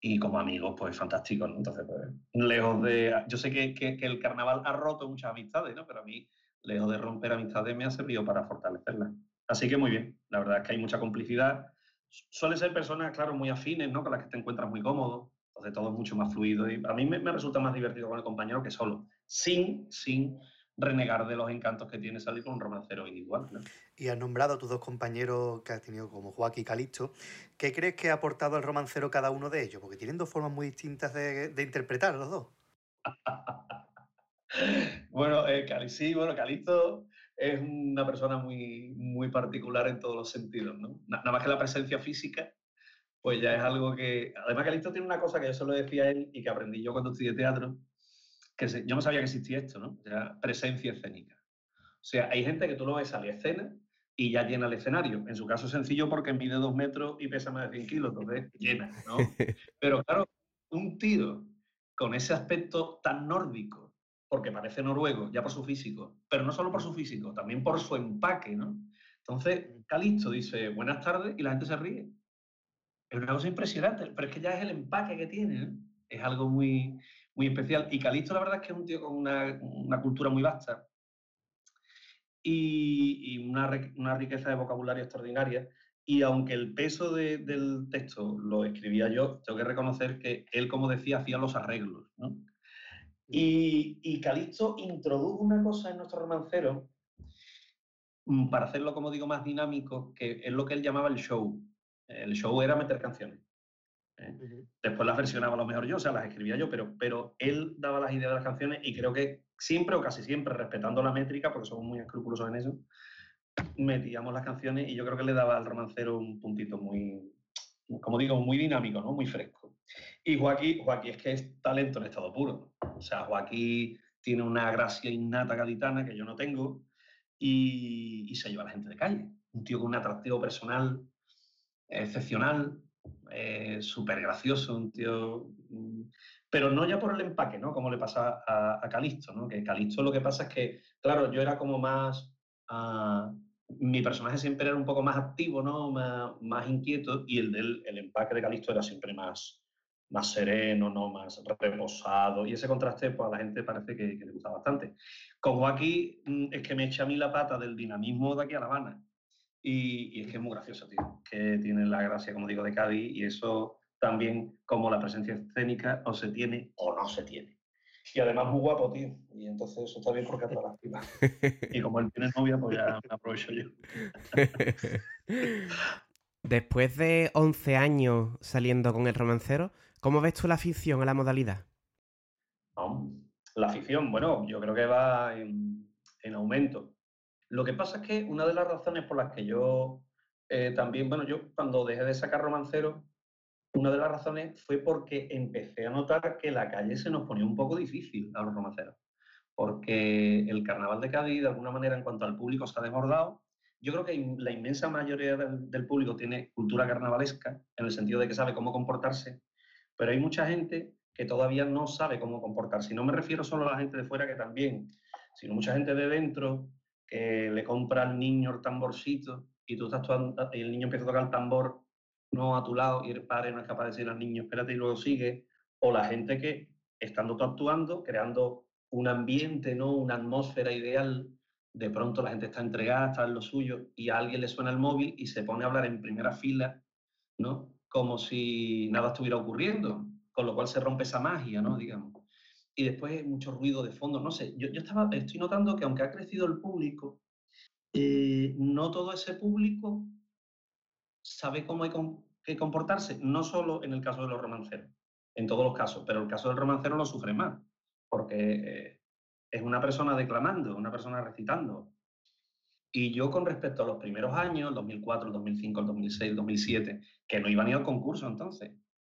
Y como amigos, pues fantástico, ¿no? Entonces, pues, lejos de... Yo sé que, que, que, el carnaval ha roto muchas amistades, ¿no? Pero a mí lejos de romper amistades, me ha servido para fortalecerlas. Así que muy bien, la verdad es que hay mucha complicidad. Suelen ser personas, claro, muy afines, ¿no? Con las que te encuentras muy cómodo, entonces todo es mucho más fluido y a mí me, me resulta más divertido con el compañero que solo, sin, sin renegar de los encantos que tiene salir con un romancero individual. ¿no? Y has nombrado a tus dos compañeros que has tenido como Joaquín y Calixto. ¿Qué crees que ha aportado al romancero cada uno de ellos? Porque tienen dos formas muy distintas de, de interpretar los dos. Bueno, eh, Cali- sí, bueno, Calixto es una persona muy, muy particular en todos los sentidos, ¿no? Na- Nada más que la presencia física, pues ya es algo que... Además, Calixto tiene una cosa que yo se lo decía a él y que aprendí yo cuando estudié teatro, que se- yo no sabía que existía esto, ¿no? Presencia escénica. O sea, hay gente que tú lo ves a escena y ya llena el escenario. En su caso es sencillo porque mide dos metros y pesa más de 100 kilos, entonces llena, ¿no? Pero claro, un tío con ese aspecto tan nórdico, porque parece noruego, ya por su físico, pero no solo por su físico, también por su empaque, ¿no? Entonces, Calixto dice buenas tardes y la gente se ríe. Es una cosa impresionante, pero es que ya es el empaque que tiene, ¿no? Es algo muy, muy especial. Y Calixto, la verdad es que es un tío con una, cultura muy vasta y, una, una riqueza de vocabulario extraordinaria. Y aunque el peso de- del texto lo escribía yo, tengo que reconocer que él, como decía, hacía los arreglos. Y, y Calixto introdujo una cosa en nuestro romancero mm, para hacerlo, como digo, más dinámico, que es lo que él llamaba el show. El show era meter canciones. ¿Eh? Después las versionaba a lo mejor yo, o sea, las escribía yo, pero, pero él daba las ideas de las canciones y creo que siempre o casi siempre, respetando la métrica, porque somos muy escrupulosos en eso, metíamos las canciones y yo creo que le daba al romancero un puntito muy, como digo, muy dinámico, ¿no? Muy fresco. Y Joaquín, Joaquín es que es talento en estado puro. O sea, Joaquín tiene una gracia innata gaditana que yo no tengo y, y se lleva a la gente de calle. Un tío con un atractivo personal excepcional, eh, súper gracioso, un tío... mm, Pero no ya por el empaque, ¿no? Como le pasa a, a Calixto, ¿no? Que Calixto lo que pasa es que, claro, yo era como más... ah, mi personaje siempre era un poco más activo, ¿no? Más, más inquieto y el el empaque de Calixto era siempre más, más sereno, ¿no? Más reposado y ese contraste pues a la gente parece que, le gusta bastante. Con Joaquín mm, es que me echa a mí la pata del dinamismo de aquí a La Habana y, y es que es muy gracioso, tío, que tiene la gracia, como digo, de Cádiz y eso también como la presencia escénica o se tiene o no se tiene. Y además muy guapo, tío. Y entonces eso está bien porque atrae las pibas. Y como él tiene novia, pues ya me aprovecho yo. Después de 11 años saliendo con el romancero, ¿cómo ves tú la afición a la modalidad? No, La afición, bueno, yo creo que va en, en aumento. Lo que pasa es que una de las razones por las que yo eh, también, bueno, yo cuando dejé de sacar romancero, una de las razones fue porque empecé a notar que la calle se nos ponía un poco difícil a los romanceros. Porque el carnaval de Cádiz, de alguna manera, en cuanto al público, se ha desbordado. Yo creo que la inmensa mayoría del, del público tiene cultura carnavalesca, en el sentido de que sabe cómo comportarse, pero hay mucha gente que todavía no sabe cómo comportarse. Y no me refiero solo a la gente de fuera, que también, sino mucha gente de dentro que le compra al niño el tamborcito y tú estás tocan- y el niño empieza a tocar el tambor no a tu lado y el padre no es capaz de decir al niño, espérate y luego sigue. O la gente que, estando tú actuando, creando un ambiente, ¿no? una atmósfera ideal, de pronto la gente está entregada, está en lo suyo y a alguien le suena el móvil y se pone a hablar en primera fila, ¿no? Como si nada estuviera ocurriendo, con lo cual se rompe esa magia, ¿no? Digamos. Y después mucho ruido de fondo, no sé, yo, yo estaba, estoy notando que aunque ha crecido el público, eh, no todo ese público sabe cómo hay que comportarse, no solo en el caso de los romanceros, en todos los casos, pero el caso del romancero lo sufre más, porque eh, es una persona declamando, una persona recitando. Y yo con respecto a los primeros años, el 2004, el 2005, el 2006, el 2007, que no iban a ir al concurso entonces,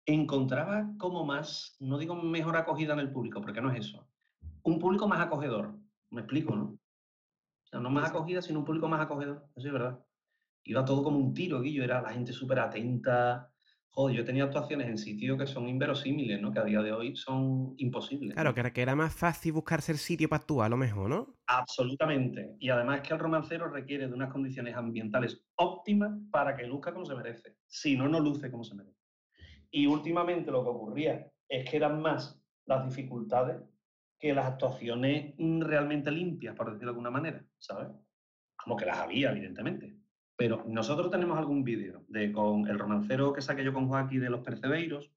encontraba como más, no digo mejor acogida en el público, porque no es eso, un público más acogedor, me explico, ¿no? O sea, no más acogida, sino un público más acogedor, eso es verdad. Iba todo como un tiro, Guillo, era la gente súper atenta. Joder, yo tenía actuaciones en sitios que son inverosímiles, ¿no? Que a día de hoy son imposibles. Claro, que era, que era más fácil buscarse el sitio para actuar, a lo mejor, ¿no? Absolutamente. Y además es que el romancero requiere de unas condiciones ambientales óptimas para que luzca como se merece. Si no, no luce como se merece. Y últimamente lo que ocurría es que eran más las dificultades que las actuaciones realmente limpias, por decirlo de alguna manera, ¿sabes? Como que las había, evidentemente. Pero nosotros tenemos algún vídeo de con el romancero que saqué yo con Joaquín de los Percebeiros,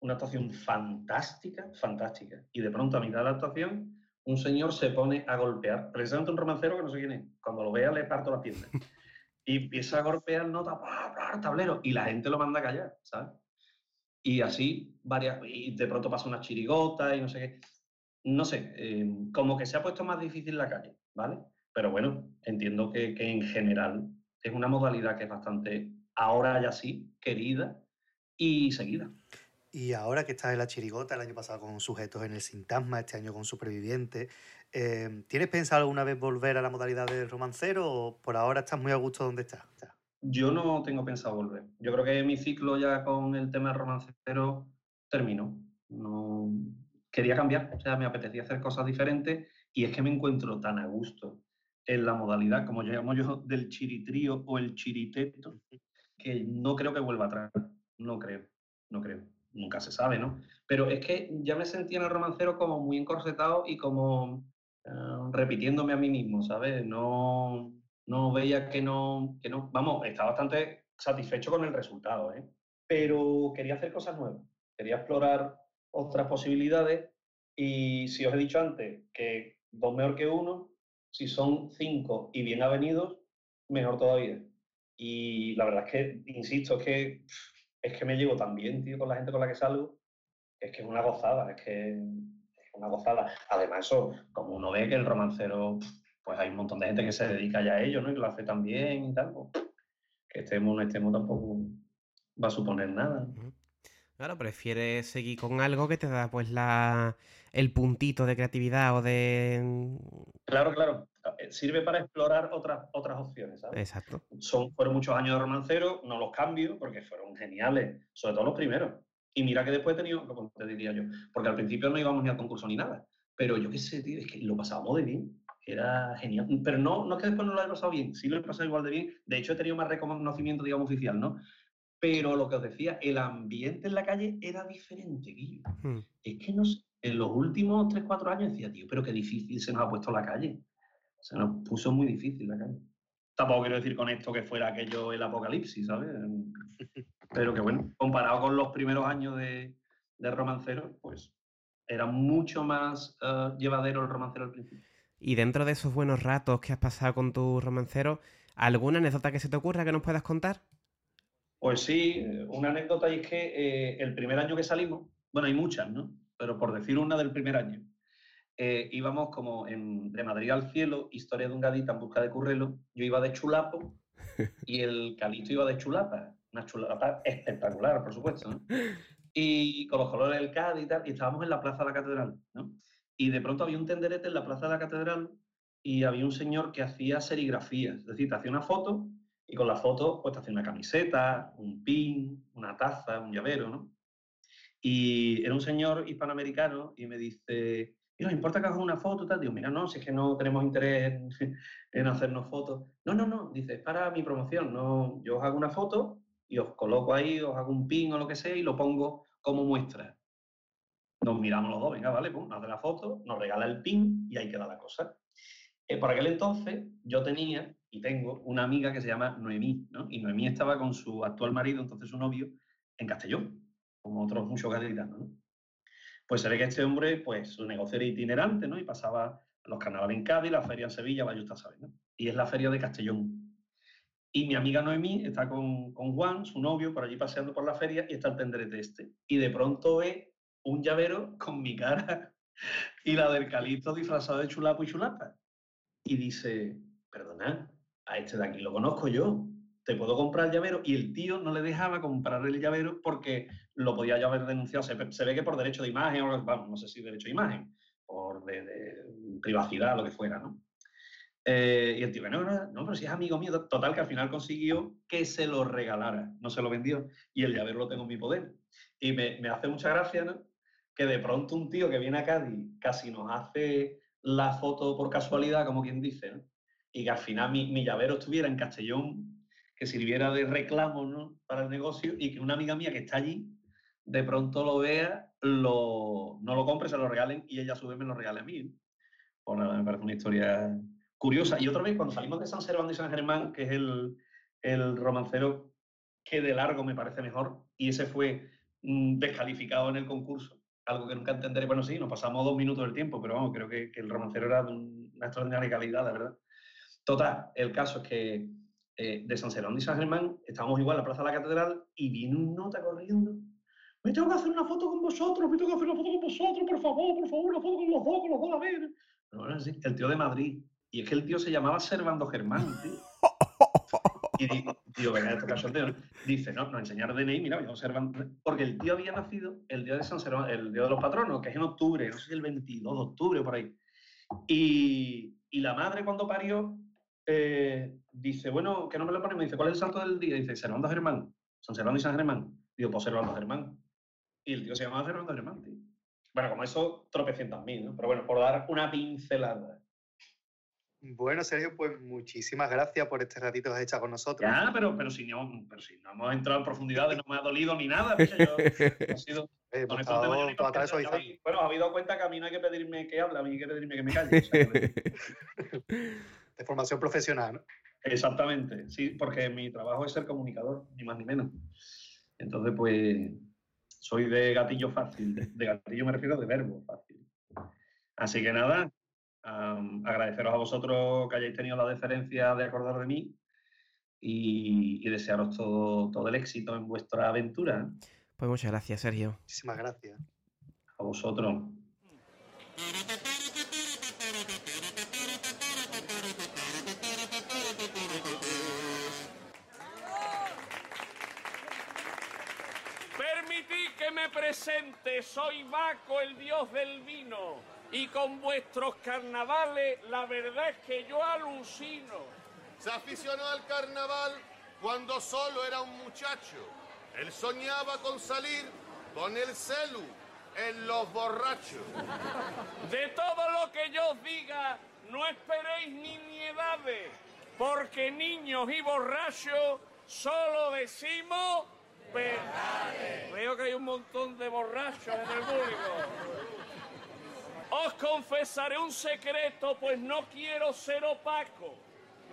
una actuación fantástica, fantástica. Y de pronto a mitad de la actuación, un señor se pone a golpear, precisamente un romancero que no sé quién es. Cuando lo vea le parto la pierna. Y empieza a golpear nota, ¡pah, pah! tablero, y la gente lo manda a callar, ¿sabes? Y así, varias, y de pronto pasa una chirigota y no sé qué. No sé, eh, como que se ha puesto más difícil la calle, ¿vale? Pero bueno, entiendo que, que en general es una modalidad que es bastante, ahora ya sí, querida y seguida. Y ahora que estás en la chirigota, el año pasado con Sujetos en el Sintasma, este año con Superviviente, eh, ¿tienes pensado alguna vez volver a la modalidad del romancero o por ahora estás muy a gusto donde estás? Yo no tengo pensado volver. Yo creo que mi ciclo ya con el tema romancero terminó. No... Quería cambiar, o sea, me apetecía hacer cosas diferentes y es que me encuentro tan a gusto en la modalidad, como llamo yo, del chiritrío o el chiriteto, que no creo que vuelva atrás. No creo, no creo. Nunca se sabe, ¿no? Pero es que ya me sentía en el romancero como muy encorsetado y como eh, repitiéndome a mí mismo, ¿sabes? No, no veía que no, que no, vamos, estaba bastante satisfecho con el resultado, ¿eh? Pero quería hacer cosas nuevas, quería explorar otras posibilidades y si os he dicho antes que dos mejor que uno, si son cinco y bien avenidos, mejor todavía. Y la verdad es que, insisto, es que, es que me llevo tan bien, tío, con la gente con la que salgo, es que es una gozada, es que es una gozada. Además, eso, como uno ve que el romancero, pues hay un montón de gente que se dedica ya a ello, ¿no? Y que lo hace tan bien y tal, pues, que estemos o no estemos tampoco va a suponer nada. Claro, prefieres seguir con algo que te da pues la el puntito de creatividad o de. Claro, claro. Eh, Sirve para explorar otras, otras opciones, ¿sabes? Exacto. Son, fueron muchos años de romancero, no los cambio porque fueron geniales, sobre todo los primeros. Y mira que después he tenido, como te diría yo, porque al principio no íbamos ni al concurso ni nada. Pero yo qué sé, tío, es que lo pasábamos de bien. Era genial. Pero no, no es que después no lo haya pasado bien, sí lo he pasado igual de bien. De hecho, he tenido más reconocimiento, digamos, oficial, ¿no? Pero lo que os decía, el ambiente en la calle era diferente, Guillo. Hmm. Es que no sé, en los últimos 3, 4 años decía, tío, pero qué difícil se nos ha puesto la calle. Se nos puso muy difícil la calle. Tampoco quiero decir con esto que fuera aquello el apocalipsis, ¿sabes? Pero que bueno, comparado con los primeros años de, de romancero, pues era mucho más eh, llevadero el romancero al principio. Y dentro de esos buenos ratos que has pasado con tu romancero, ¿alguna anécdota que se te ocurra que nos puedas contar? Pues sí, una anécdota y es que eh, el primer año que salimos, bueno, hay muchas, ¿no? Pero por decir una del primer año, eh, íbamos como en, de Madrid al cielo, historia de un gadita en busca de currelo. Yo iba de chulapo y el Calixto iba de chulapa, una chulapa espectacular, por supuesto, ¿no? Y con los colores del Cádiz y tal, y estábamos en la plaza de la catedral, ¿no? Y de pronto había un tenderete en la plaza de la catedral y había un señor que hacía serigrafías, es decir, te hacía una foto y con la foto pues te hacía una camiseta, un pin, una taza, un llavero, ¿no? Y era un señor hispanoamericano y me dice, ¿y nos importa que hagas una foto? Tal? Digo, mira, no, si es que no tenemos interés en, en hacernos fotos. No, no, no, dice, es para mi promoción, no, yo os hago una foto y os coloco ahí, os hago un pin o lo que sea y lo pongo como muestra. Nos miramos los dos, venga, vale, pues nos hace la foto, nos regala el pin y ahí queda la cosa. Eh, por aquel entonces yo tenía y tengo una amiga que se llama Noemí, ¿no? Y Noemí estaba con su actual marido, entonces su novio, en Castellón, como otros muchos gaditanos, ¿no? Pues se ve que este hombre, pues su negocio era itinerante, ¿no? Y pasaba los carnavales en Cádiz, la feria en Sevilla, vaya usted a saber, ¿no? Y es la feria de Castellón. Y mi amiga Noemí está con, con Juan, su novio, por allí paseando por la feria y está el tenderete este. Y de pronto ve un llavero con mi cara y la del Calixto disfrazado de chulapo y chulapa. Y dice, perdona, a este de aquí lo conozco yo, te puedo comprar el llavero. Y el tío no le dejaba comprar el llavero porque lo podía ya haber denunciado. Se, ve que por derecho de imagen, o no sé si derecho de imagen, por de, de privacidad, lo que fuera, ¿no? Eh, y el tío, no, no, no, pero si es amigo mío, total, que al final consiguió que se lo regalara, no se lo vendió. Y el llavero lo tengo en mi poder. Y me, me hace mucha gracia, ¿no? Que de pronto un tío que viene a Cádiz casi nos hace la foto por casualidad, como quien dice, ¿no? y que al final mi, mi, llavero estuviera en Castellón, que sirviera de reclamo ¿no? para el negocio, y que una amiga mía que está allí de pronto lo vea, lo, no lo compre, se lo regalen y ella a su vez me lo regale a mí. Pues me parece una historia curiosa. Y otra vez, cuando salimos de San Servando y San Germán, que es el, el romancero que de largo me parece mejor, y ese fue mm, descalificado en el concurso, algo que nunca entenderé. Bueno, sí, nos pasamos dos minutos del tiempo, pero vamos, creo que, que el romancero era de un- una extraordinaria calidad, la verdad. Total, el caso es que eh, de San Servando y San Germán estábamos igual en la Plaza de la Catedral y viene un nota corriendo. Me tengo que hacer una foto con vosotros, me tengo que hacer una foto con vosotros, por favor, por favor, una foto con los dos, con los dos, a ver. Pero bueno, sí, el tío de Madrid. Y es que el tío se llamaba Servando Germán, tío. Y di- digo, venga, esto cachondeo, ¿no? Dice, no, nos enseñaron DNI, mira, yo Servando. Porque el tío había nacido el día de San Servando, el día de los patronos, que es en octubre, no sé si el 22 de octubre por ahí. Y, y la madre cuando parió, eh, dice, bueno, que no me lo ponemos, dice, ¿cuál es el santo del día? Dice, Servando Germán, San Servando y San Germán. Digo, pues Servando Germán. Y el tío se llamaba Servando Germán, tío. Bueno, como eso, tropecientas mil, ¿no? Pero bueno, por dar una pincelada. Bueno, Sergio, pues muchísimas gracias por este ratito que has hecho con nosotros. Ya, pero, pero, si no, pero si no hemos entrado en profundidades, no me ha dolido ni nada. yo- he sido- Eh, Bueno, os habéis dado cuenta que a mí no hay que pedirme que hable, a mí hay que pedirme que me calle. o sea, que- De formación profesional, ¿no? Exactamente, sí, porque mi trabajo es ser comunicador, ni más ni menos. Entonces, pues, soy de gatillo fácil, de, de gatillo me refiero de verbo fácil. Así que nada, agradeceros a vosotros que hayáis tenido la deferencia de acordar de mí y, y desearos todo, todo el éxito en vuestra aventura. Pues muchas gracias, Sergio. Muchísimas gracias. A vosotros. Permitid que me presente, soy Baco, el dios del vino, y con vuestros carnavales la verdad es que yo alucino. Se aficionó al carnaval cuando solo era un muchacho. Él soñaba con salir con el celu en los borrachos. De todo lo que yo os diga, no esperéis nimiedades, porque niños y borrachos solo decimos verdades. Veo que hay un montón de borrachos en el público. Os confesaré un secreto, pues no quiero ser opaco.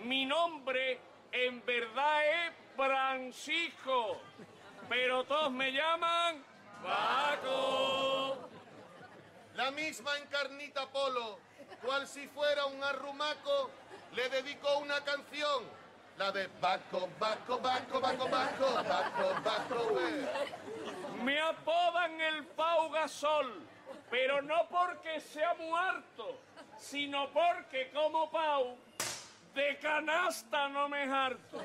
Mi nombre en verdad es Francisco, pero todos me llaman Paco. La misma encarnita Polo, cual si fuera un arrumaco, le dedicó una canción. La de Baco, Baco, Baco, Baco, Baco, Baco, Baco. Me apodan el Pau Gasol, pero no porque sea muerto, sino porque como Pau, de canasta no me harto.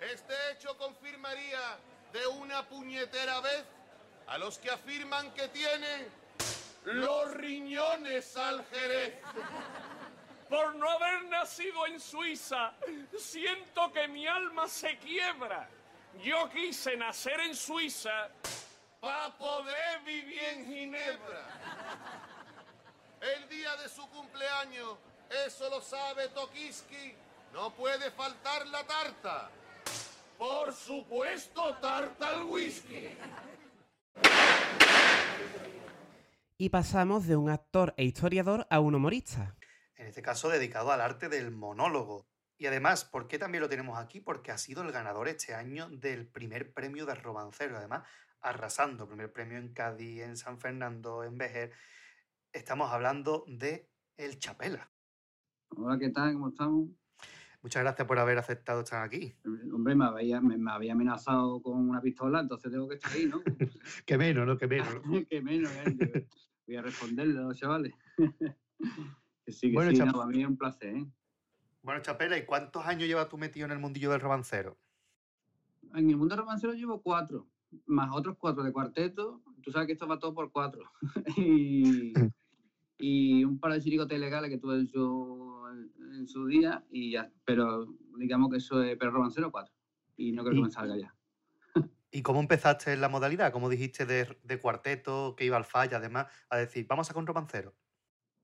Este hecho confirmaría de una puñetera vez a los que afirman que tiene los riñones al jerez. Por no haber nacido en Suiza, siento que mi alma se quiebra. Yo quise nacer en Suiza para poder vivir en Ginebra. El día de su cumpleaños, eso lo sabe Tokiski, no puede faltar la tarta. Por supuesto, tarta al whisky. Y pasamos de un actor e historiador a un humorista. En este caso dedicado al arte del monólogo. Y además, ¿por qué también lo tenemos aquí? Porque ha sido el ganador este año del primer premio de romancero. Además, arrasando. Primer premio en Cádiz, en San Fernando, en Vejer. Estamos hablando de El Chapela. Hola, ¿qué tal? ¿Cómo estamos? Muchas gracias por haber aceptado estar aquí. Hombre, me había, me, me había amenazado con una pistola, entonces tengo que estar ahí, ¿no? que menos, ¿no? Que menos. que menos, ¿eh? Voy a responderle a los chavales. que sí, que Bueno, sí, Chap- no, para mí es un placer, ¿eh? Bueno, Chapela, ¿y cuántos años llevas tú metido en el mundillo del romancero? En el mundo romancero llevo cuatro, más otros cuatro de cuarteto. Tú sabes que esto va todo por cuatro. y, y un par de chiricotes ilegales que tuve en su, en su día, y ya. Pero digamos que eso es pero romancero cuatro. Y no creo que me salga ya. ¿Y cómo empezaste en la modalidad? ¿Cómo dijiste de, de cuarteto, que iba al falla, además, a decir, vamos a un romancero?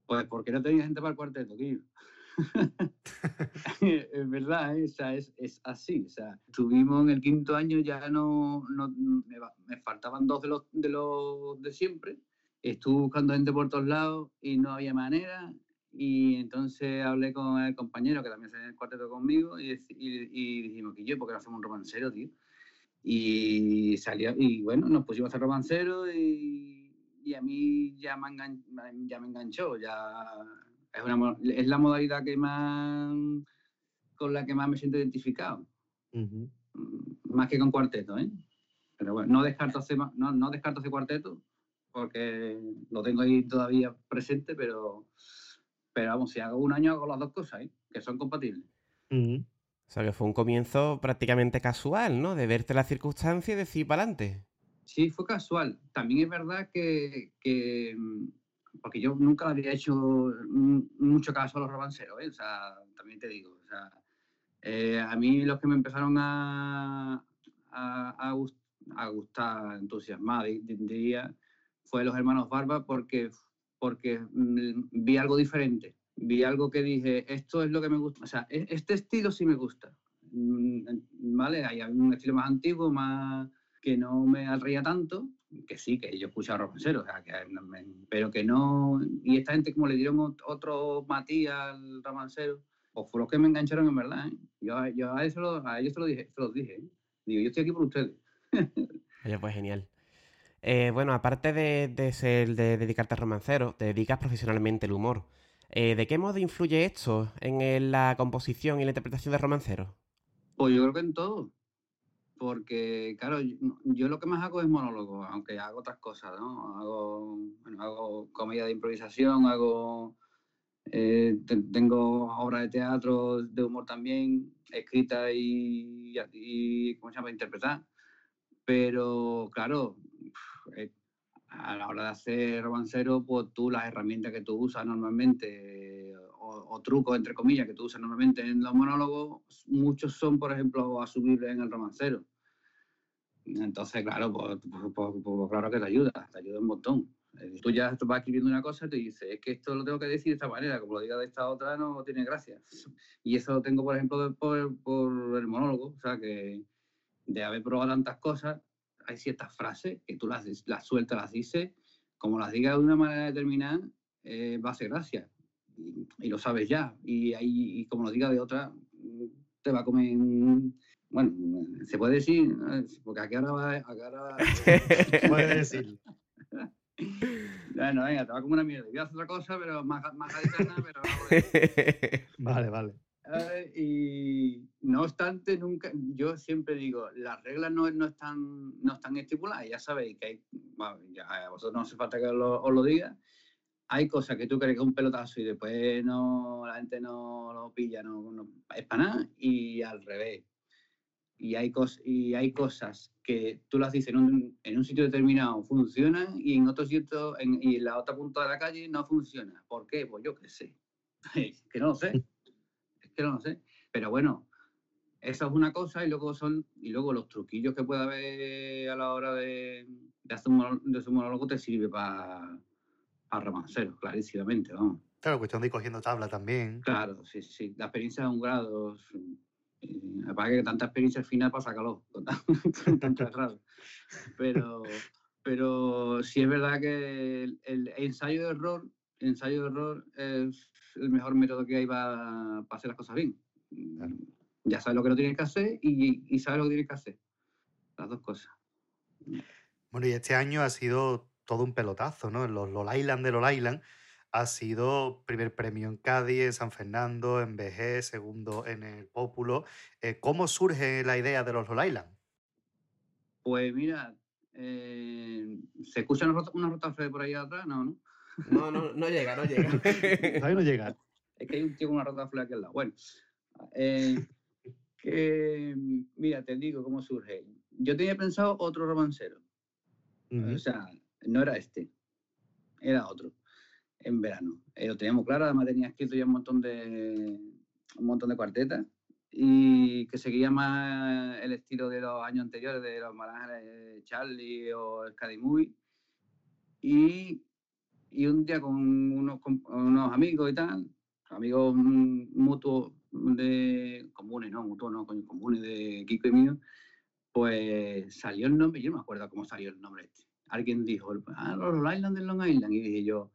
Pues porque no tenía gente para el cuarteto, tío. es verdad, ¿eh? o sea, es, es así. O sea, estuvimos en el quinto año, ya no, no me, me faltaban dos de los, de los de siempre. Estuve buscando gente por todos lados y no había manera. Y entonces hablé con el compañero que también se en el cuarteto conmigo y, y, y dijimos que yo, porque no hacemos un romancero, tío. Y salió, y bueno, nos pusimos a hacer romancero y, y a mí ya me, engan- ya me enganchó, ya es, una, es la modalidad que más con la que más me siento identificado, Mm, más que con cuarteto, ¿eh? Pero bueno, no descarto hacer, no, no descarto hacer cuarteto porque lo tengo ahí todavía presente, pero, pero vamos, si hago un año hago las dos cosas, ¿eh? que son compatibles. O sea, que fue un comienzo prácticamente casual, ¿no? De verte las circunstancias y decir para adelante. Sí, fue casual. También es verdad que, que, mm, porque yo nunca había hecho mucho caso a los romanceros, ¿eh? O sea, también te digo, o sea, eh, a mí los que me empezaron a, a, a gust- a gustar, entusiasmar, di- di- diría, fue los hermanos Barba porque, porque mm, vi algo diferente. Vi algo que dije, esto es lo que me gusta. O sea, e- este estilo sí me gusta. Mm, ¿Vale? Hay un estilo más antiguo, más que no me atraía tanto, que sí, que yo escuchaba romanceros, o sea, que pero que no. Y esta gente, como le dieron ot- otro matiz al romancero, pues fue los que me engancharon en verdad. ¿eh? Yo, a- yo a, eso a ellos se lo dije, se los dije. ¿eh? Digo, yo estoy aquí por ustedes. Oye, pues genial. Eh, bueno, aparte de, de ser, de dedicarte al romancero, te dedicas profesionalmente al humor. Eh, ¿De qué modo influye esto en la composición y la interpretación de romanceros? Pues yo creo que en todo. Porque, claro, yo, lo que más hago es monólogo, aunque hago otras cosas, ¿no? Hago, bueno, hago comedia de improvisación, hago. eh, te- tengo obras de teatro, de humor también, escritas y, y, ¿cómo se llama?, interpretar. Pero, claro, eh, a la hora de hacer romancero, pues tú las herramientas que tú usas normalmente, eh, o, o trucos, entre comillas, que tú usas normalmente en los monólogos, muchos son, por ejemplo, asumibles en el romancero. Entonces, claro, pues, pues- pues- pues claro que te ayuda, te ayuda un montón. Tú ya vas escribiendo una cosa y te dices, es que esto lo tengo que decir de esta manera, como lo diga de esta otra no tiene gracia. Y eso lo tengo, por ejemplo, por, el monólogo, o sea, que de haber probado tantas cosas, hay ciertas frases que tú las, las sueltas, las dices, como las digas de una manera determinada, eh, va a ser gracia. Y, lo sabes ya. Y, ahí, como lo digas de otra, te va a comer un- Bueno, mm, se puede decir, eh, porque aquí ahora va... Aquí ahora... Puedes decirlo. Bueno, venga, te va a comer una mierda. Voy a hacer otra cosa, pero más, más gaditana, pero... Vale, vale. Eh, y no obstante, nunca, yo siempre digo, las reglas no, no, están, no están estipuladas, ya sabéis que hay, bueno, ya a vosotros no hace falta que os lo, os lo diga, hay cosas que tú crees que es un pelotazo y después no, la gente no lo pilla, no, no- es para nada, y al revés. Y hay, cos, y hay cosas que tú las dices en un, en un sitio determinado funcionan y en otro sitio, en, y en la otra punta de la calle no funciona. ¿Por qué? Pues yo qué sé. que no lo sé es que no lo sé. Pero bueno, eso es una cosa y luego son y luego los truquillos que puede haber a la hora de, de hacer un de un monólogo te sirve para romancero, clarísimamente, vamos. Claro, cuestión de ir cogiendo tabla también. Claro, sí, sí. La experiencia es un grado. Eh, Aparte que tanta experiencia al final para sacarlo, con con tanto errado. Pero, pero sí es verdad que el, el ensayo de error, el ensayo de error es el mejor método que hay para, para hacer las cosas bien. Ya sabes lo que no tienes que hacer y, y sabes lo que tienes que hacer. Las dos cosas. Bueno, y este año ha sido todo un pelotazo, ¿no? Los Lol Island de Lol Island ha sido primer premio en Cádiz, en San Fernando, en BG, segundo en el Pópulo. Eh, ¿Cómo surge la idea de los Lol Island? Pues mira, eh, ¿se escucha una, rota, una por ahí atrás? No, ¿no? No, no, no llega, no llega. Todavía no llega. Es que hay un tío con una rotafle aquí al lado. Bueno, eh, que, mira, te digo cómo surge. Yo tenía pensado otro romancero. O sea, no era este, era otro, en verano. Eh, lo teníamos claro, además tenía escrito ya un montón de, un montón de cuartetas y que seguía más el estilo de los años anteriores, de los Marangeles Charlie o el Scary Movie. Y, y un día con unos, con unos amigos y tal, amigos mutuos de comunes, no, mutuos no, comunes de Kiko y mío, pues salió el nombre, yo no me acuerdo cómo salió el nombre este. Alguien dijo, ah, los Island del Long Island, y dije yo,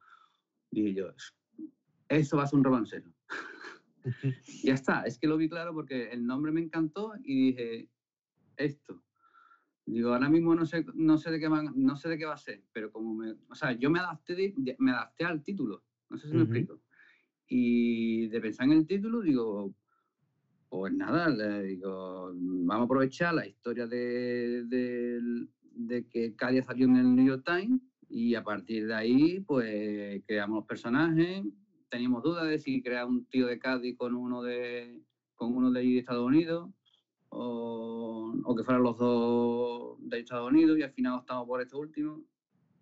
dije yo, eso va a ser un romancero. ya está, es que lo vi claro porque el nombre me encantó y dije, esto. Digo, ahora mismo no sé, no sé de qué va, no sé de qué va a ser, pero como me, o sea, yo me adapté, de- me adapté al título, no sé si me explico. Y de pensar en el título, digo, pues nada, le digo, vamos a aprovechar la historia de, del- de que Cadia salió en el New York Times y a partir de ahí, pues creamos personajes. Teníamos dudas de si crear un tío de Cádiz con uno de, con uno de allí de Estados Unidos o, o que fueran los dos de Estados Unidos y al final optamos por este último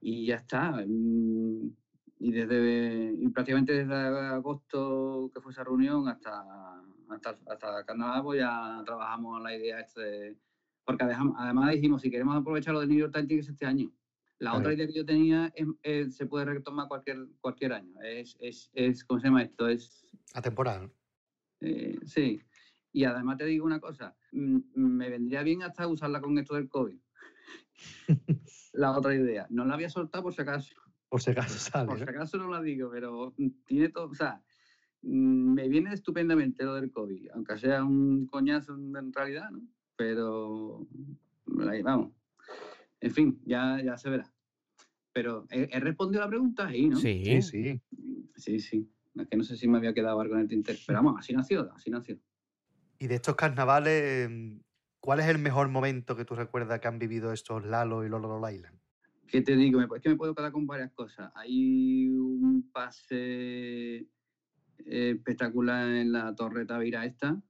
y ya está. Mm, Y desde y prácticamente desde agosto que fue esa reunión hasta hasta, hasta carnaval pues ya trabajamos la idea esta de porque además dijimos si queremos aprovechar lo de New York Times tiene que ser este año. La otra idea que yo tenía es, se puede retomar cualquier cualquier año. Es, es, es ¿cómo se llama esto? Es Atemporal. eh, sí. Y además te digo una cosa, mm, me vendría bien hasta usarla con esto del COVID. la otra idea. No la había soltado por si acaso. Por si acaso sale. Por si ¿no? acaso no la digo, pero mm, tiene todo, o sea, mm, me viene estupendamente lo del COVID, aunque sea un coñazo en realidad, ¿no? Pero, vamos. En fin, ya, ya se verá. Pero he, he respondido a la pregunta ahí, ¿no? Sí. Sí, sí. Sí. Es que no sé si me había quedado algo en el tintero. Pero vamos, así nació, así nació. Y de estos carnavales, mm, ¿cuál es el mejor momento que tú recuerdas que han vivido estos Lalo y Lolo Lolo Island? ¿Qué te digo? Es que me puedo quedar con varias cosas. Hay un pase eh, espectacular en la Torre Tavira esta,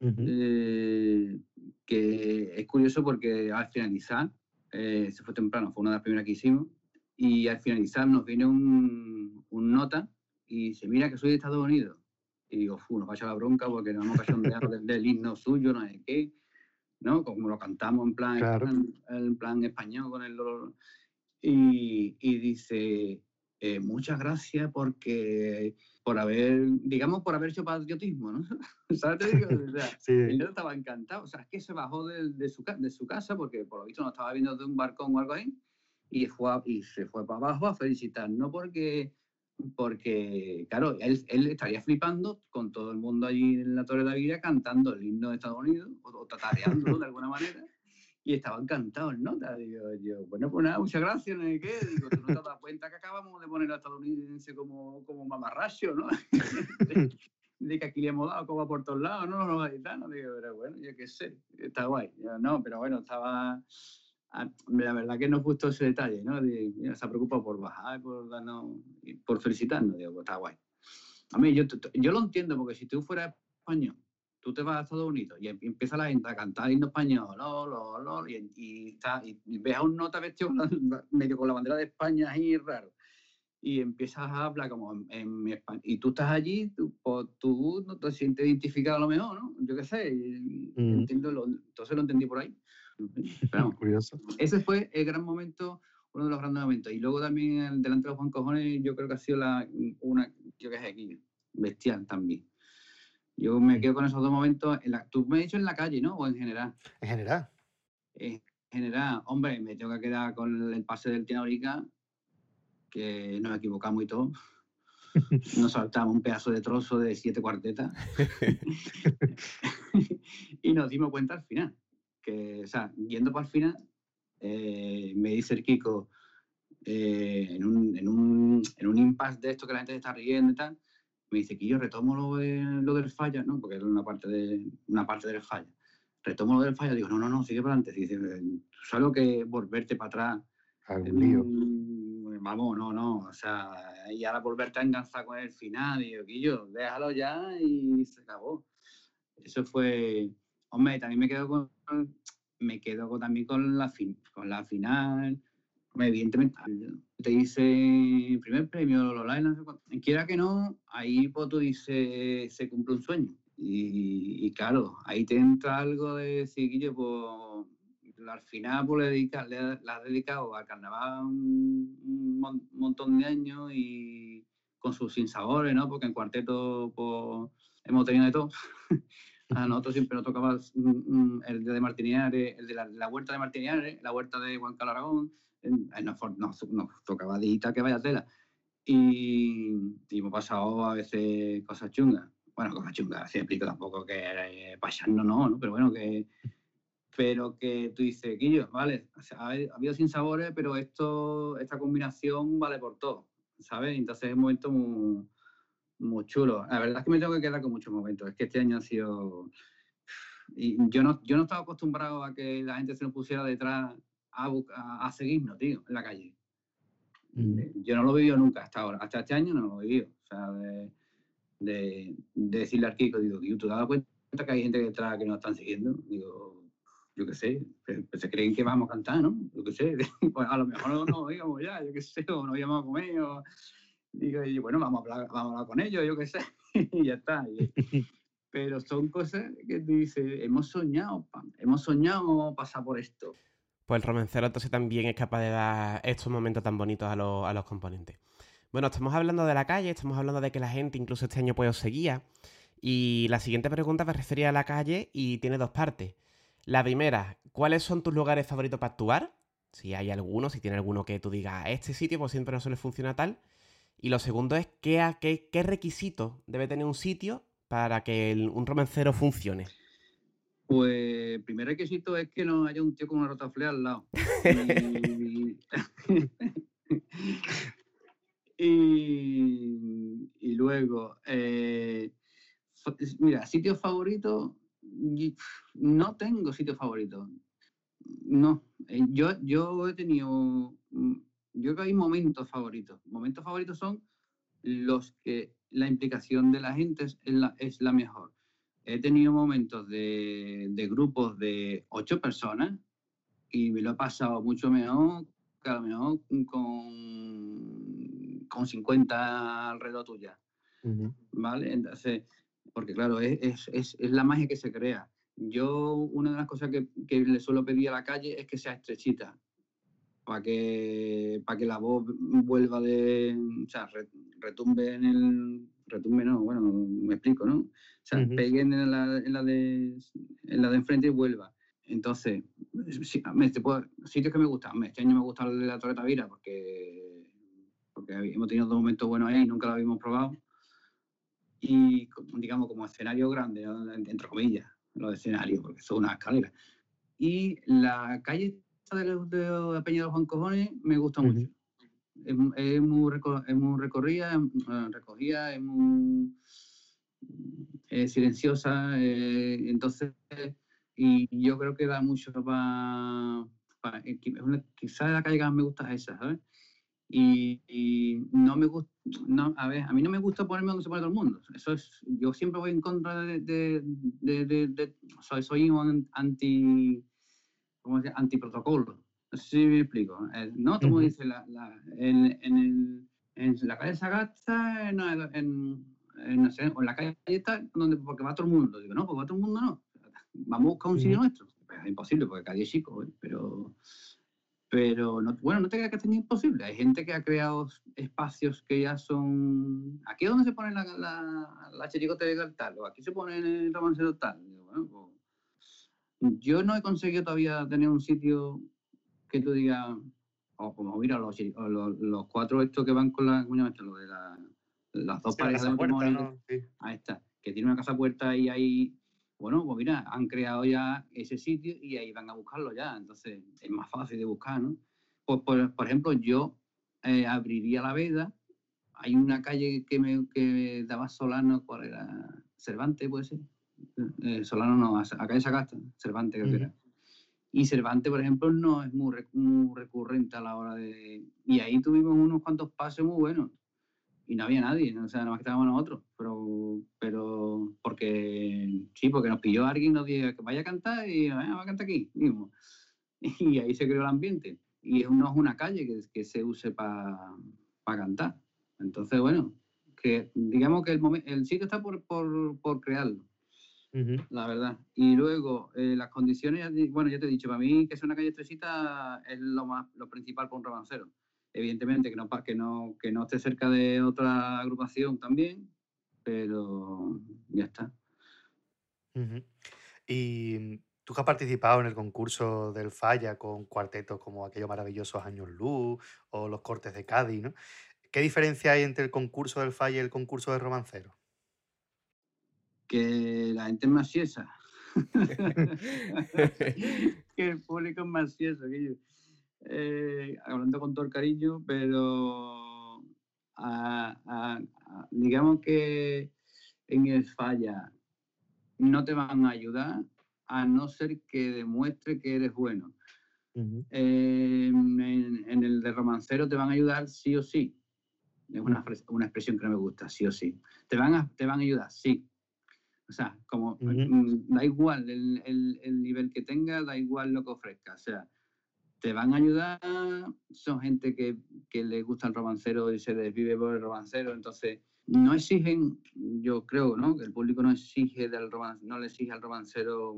eh, que es curioso porque al finalizar, eh, se fue temprano, fue una de las primeras que hicimos, y al finalizar nos viene un, un nota y dice, mira que soy de Estados Unidos. Y digo, fu, nos va a echar la bronca porque nos vamos a cachondear del, del himno suyo, no sé qué, ¿no? Como lo cantamos en plan, Claro. en, en plan español con el... Y, y dice, eh, muchas gracias porque por haber, digamos, por haber hecho patriotismo, ¿no? ¿Sabes? Te digo? O sea, Sí. el estaba encantado. O sea, es que se bajó de, de su, de su casa porque por lo visto nos estaba viendo de un barcón o algo ahí y, fue a- y se fue para abajo a felicitar, no porque, porque claro, él, él estaría flipando con todo el mundo allí en la Torre de la Vida cantando el himno de Estados Unidos o, o tatareándolo de alguna manera. Y estaba encantado el nota. Digo, yo, bueno, pues nada, muchas gracias, no qué. Digo, tú no te dado cuenta que acabamos de poner a estadounidense como, como mamarracho, ¿no? de que aquí le hemos dado como por todos lados, ¿no? Los gaditanos. Digo, pero bueno, yo qué sé, está guay. Yo, no, pero bueno, estaba. ah, La verdad que nos gustó ese detalle, ¿no? De, mira, se ha preocupado por bajar, por darnos, por felicitarnos. Digo, pues está guay. A mí, yo, yo lo entiendo, porque si tú fueras español, tú te vas a Estados Unidos y em- empieza la gente a cantar himno español, lo, lo, lo, y, y, está- y- ves a un nota vestido medio con la bandera de España ahí raro, y empiezas a hablar como en, en español, y tú estás allí, tú, pues, tú no te sientes identificado a lo mejor, ¿no? Yo qué sé, Mm. entiendo lo- entonces lo entendí por ahí. Pero Curioso. ese fue el gran momento, uno de los grandes momentos. Y luego también el delante de los Juan Cojones, yo creo que ha sido la, una, yo qué sé, aquí, bestial también. Yo me quedo con esos dos momentos. En la, tú me has dicho en la calle, ¿no? O en general. En general. En general, hombre, me tengo que quedar con el pase del Tiaurica, que nos equivocamos y todo. Nos saltamos un pedazo de trozo de siete cuartetas. y nos dimos cuenta al final. Que, o sea, yendo para el final, eh, me dice el Kiko, eh, en, un, en, un, en un impasse de esto que la gente se está riendo y tal, me dice que yo retomo lo, de- lo del falla, ¿no? Porque era una parte, de, una parte del falla. Retomo lo del falla, digo, no, no, no, sigue para adelante. Dice, "Tú sabes lo que volverte para atrás. Lío. Mm, Vamos, no, no, o sea, y ahora volverte a enganzar con el final, digo, Quillo, déjalo ya y se acabó. Eso fue, hombre, también me quedo con, me quedo con- también con la, fin, con la final, evidentemente, te dice primer premio, Lola, no sé cuánto. Quiera que no, ahí pues tú dices, se cumple un sueño. Y, y claro, ahí te entra algo de decir, pues al final pues, le, dedica, le, le has dedicado al carnaval un, un mon- montón de años y, con sus sinsabores, ¿no? Porque en cuarteto pues, hemos tenido de todo. A nosotros siempre nos tocaba mm, mm, el de Martiniares, el de la, la huerta de Martiniares, la huerta de Juan Carlos Aragón, nos, nos- nos tocaba dita que vaya tela. Y, y hemos pasado a veces cosas chungas. Bueno, cosas chungas, así explico tampoco que eh, pasarnos no, ¿no? Pero bueno, que pero que tú dices, Quillo, vale, o sea, ha habido sin sabores, pero esto, esta combinación vale por todo, ¿sabes? Entonces es un momento muy, muy chulo. La verdad es que me tengo que quedar con muchos momentos. Es que este año ha sido... Y yo no, yo no estaba acostumbrado a que la gente se nos pusiera detrás a, bu- a, a seguirnos, tío, en la calle. Eh, Yo no lo he vivido nunca hasta ahora. Hasta este año no lo he vivido. O sea, de, de, de decirle al Kiko, digo, "Tío, ¿tú te das cuenta que hay gente detrás que nos están siguiendo? Digo, yo qué sé, se, se creen que vamos a cantar, ¿no? Yo qué sé, pues a lo mejor no nos íbamos ya, yo qué sé, o nos íbamos a comer, o digo, y bueno, vamos a hablar, vamos a hablar con ellos, yo qué sé, y ya está. Y- pero son cosas que tú dices, hemos soñado, pa- hemos soñado pasar por esto. Pues el romancero entonces también es capaz de dar estos momentos tan bonitos a los, a los componentes. Bueno, estamos hablando de la calle, estamos hablando de que la gente incluso este año pues os seguía. Y la siguiente pregunta me refería a la calle y tiene dos partes. La primera, ¿cuáles son tus lugares favoritos para actuar? Si hay alguno, si tiene alguno que tú digas, este sitio pues siempre no suele funcionar tal. Y lo segundo es, ¿qué, qué, qué requisitos debe tener un sitio para que un romancero funcione? Pues el primer requisito es que no haya un tío con una rotaflea al lado. Y, y- y luego, eh, mira, sitio favorito, no tengo sitio favorito. No, eh, yo, yo he tenido, mm, yo creo que hay momentos favoritos. Momentos favoritos son los que la implicación de la gente es es la, es la mejor. He tenido momentos de, de grupos de ocho personas y me lo he pasado mucho mejor que a lo mejor con, con 50 alrededor tuya. ¿Vale? Entonces, porque claro, es, es, es, es la magia que se crea. Yo, una de las cosas que, que le suelo pedir a la calle es que sea estrechita, para que, para que la voz vuelva de, o sea, re- retumbe en el, retumbe no, bueno, me explico, ¿no? O sea, Ujú. pegue en la, en la de, en la de enfrente y vuelva. Entonces, sí, me- te puedo- sitios que me gustan, este año me gusta el de la Torre Tavira porque, porque hemos tenido dos momentos buenos ahí y nunca lo habíamos probado y digamos como escenario grande, entre comillas, los escenarios, porque son una escalera. Y la calle de, de la Peña de los Juan Cojones me gusta mucho. Es, mu- es muy, es muy recorrida, eh, recogida, es muy eh, silenciosa, eh, entonces, y yo creo que da mucho para... Quizás la calle que más me gusta es esa, ¿sabes? Y, no me gusta, no, a ver, a mí no me gusta ponerme donde se pone todo el mundo. Eso es, yo siempre voy en contra de, de, soy, soy un anti, ¿cómo se llama? Antiprotocolo. No si me explico. No, como Ujú. dice, la, la, en, en, el, en la calle Sagasta, en, en, en, no sé, o en la calle está donde, porque va todo el mundo. Digo, no, pues va todo el mundo no. Vamos a buscar un sitio nuestro. Pues es imposible, porque cada día es chico, ¿eh? pero pero no, bueno, no te creas que es imposible. Hay gente que ha creado espacios que ya son. Aquí es donde se pone la, la, la chirigota de tal, o aquí se pone el romancero tal. Bueno, pues, yo no he conseguido todavía tener un sitio que tú digas, o como mira, los, los, los cuatro estos que van con la. ¿Cómo se llama esto? Lo de la, las dos Sí, la parejas de puerta, matrimonio. ¿no? Sí. Ahí está, que tiene una casa puerta y ahí, bueno, pues mira, han creado ya ese sitio y ahí van a buscarlo ya, entonces es más fácil de buscar, ¿no? Pues, por, por ejemplo, yo eh, abriría la veda, hay una calle que me que daba Solano, ¿cuál era? Cervantes, puede ser. Eh, Solano no, a a calle Sagasta, Cervantes creo que era. Y Cervantes, por ejemplo, no es muy, rec- muy recurrente a la hora de... Y ahí tuvimos unos cuantos pases muy buenos y no había nadie, o sea, nada más que estábamos nosotros, pero, pero porque sí, porque nos pilló alguien nos dijo que vaya a cantar y "Venga, va a cantar aquí mismo. Y ahí se creó el ambiente. Y es- no es una calle que, que se use para cantar. Entonces, bueno, que digamos que el, el sitio está por, por, por crearlo, la verdad. Y luego, eh, las condiciones, bueno, ya te he dicho, para mí que sea una calle estrechita es lo, más, lo principal para un romancero. evidentemente que no, que no, que no esté cerca de otra agrupación también, pero ya está. Y tú que has participado en el concurso del Falla con cuartetos como aquellos maravillosos Años Luz o los Cortes de Cádiz, ¿no? ¿Qué diferencia hay entre el concurso del Falla y el concurso de romancero? Que la gente es más siesa. que el público es más. Eh, hablando con todo el cariño, pero a- a- a- digamos que en el falla no te van a ayudar a no ser que demuestre que eres bueno. Eh, en, en el de romancero te van a ayudar sí o sí. Es una, una expresión que no me gusta, sí o sí. Te van a, te van a ayudar, sí. O sea, como mm, da igual el, el- el nivel que tengas, da igual lo que ofrezca. O sea, te van a ayudar, son gente que, que le gusta el romancero y se desvive por el romancero, entonces no exigen, yo creo, ¿no? Que el público no exige del roman- no le exige al romancero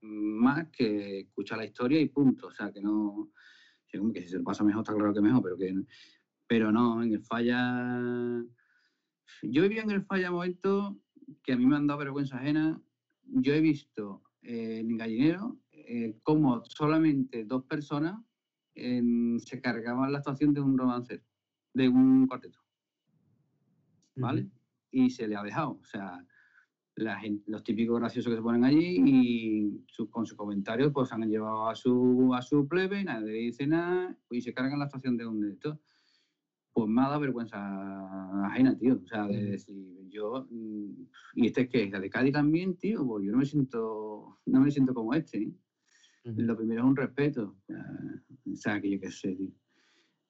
más que escuchar la historia y punto. O sea, que no, que si se lo pasa mejor, está claro que mejor, pero que pero no, en el falla. Yo vivido en el falla momentos que a mí me han dado vergüenza ajena. Yo he visto eh, en Gallinero eh, cómo solamente dos personas se cargaban la actuación de un romancero, de un cuarteto. ¿Vale? Y se le ha dejado. O sea, la gen- los típicos graciosos que se ponen allí y su- con sus comentarios pues han llevado a su, a su plebe, nadie le dice nada y se cargan la actuación de un de estos pues me ha dado vergüenza ajena, tío. O sea, de decir, yo, mm, y este es que es la de Cádiz también, tío, pues yo no me siento, no me siento como este. ¿eh? Lo primero es un respeto. o sea, que yo qué sé, tío.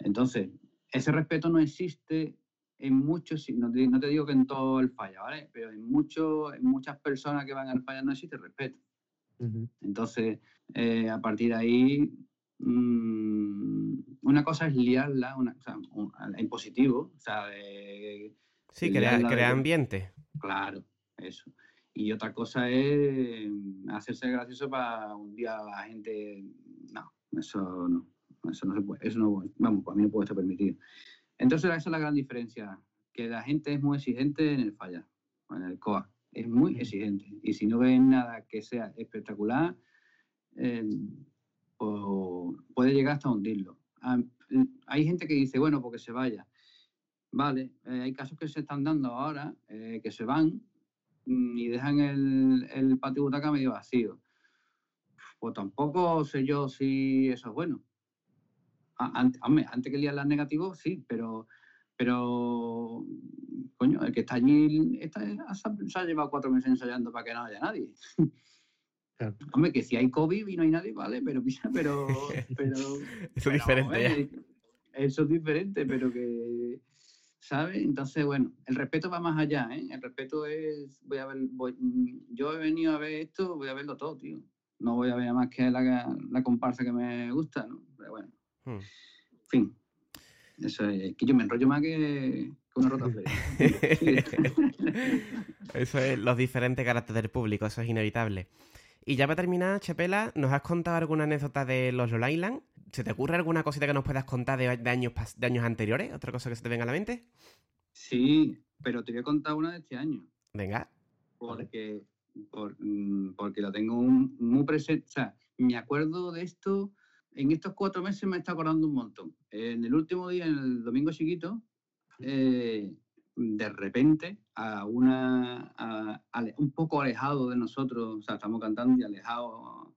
Entonces, ese respeto no existe en muchos, no te, no te digo que en todo el falla, ¿vale? Pero en, muchos en muchas personas que van al falla no existe respeto. Entonces, eh, a partir de ahí, mm, una cosa es liarla, una, o sea, un- en positivo, o sea, de, Sí, crea, de- ambiente. Claro, eso. Y otra cosa es hacerse gracioso para un día la gente. No, eso no. Eso no se puede. Eso no, vamos, para mí no puede estar permitido. Entonces, esa es la gran diferencia. Que la gente es muy exigente en el falla, en el COA. Es muy exigente. Y si no ven nada que sea espectacular, eh, puede llegar hasta hundirlo. Hay gente que dice, bueno, porque se vaya. Vale, eh, hay casos que se están dando ahora, eh, que se van mm, y dejan el, el patio butaca medio vacío. Pues tampoco sé yo si eso es bueno. A- ante- hombre, antes que liar las negativos, sí, pero, pero coño, el que está allí está- se ha- llevado cuatro meses ensayando para que no haya nadie. Hombre, que si hay COVID y no hay nadie, vale, pero pero, pero Eso es diferente ya. Eso es diferente, pero que, ¿sabes? Entonces, bueno, el respeto va más allá, ¿eh? El respeto es, voy a ver, voy- mm, yo he venido a ver esto, voy a verlo todo, tío. No voy a ver más que la, la comparsa que me gusta, ¿no? Pero bueno, Hmm. en fin. Eso es, que yo me enrollo más que, que una rota Eso es los diferentes caracteres del público, eso es inevitable. Y ya para terminar, Chepela, ¿nos has contado alguna anécdota de los Island? ¿Se te ocurre alguna cosita que nos puedas contar de, de años, de años anteriores? ¿Otra cosa que se te venga a la mente? Sí, pero te voy a contar una de este año. Venga. Porque, por- mm, porque lo tengo un- muy presente. O sea, me acuerdo de esto. En estos cuatro meses me está acordando un montón. En el último día, en el domingo chiquito, eh, de repente, a una, a- un poco alejado de nosotros, o sea, estamos cantando y alejado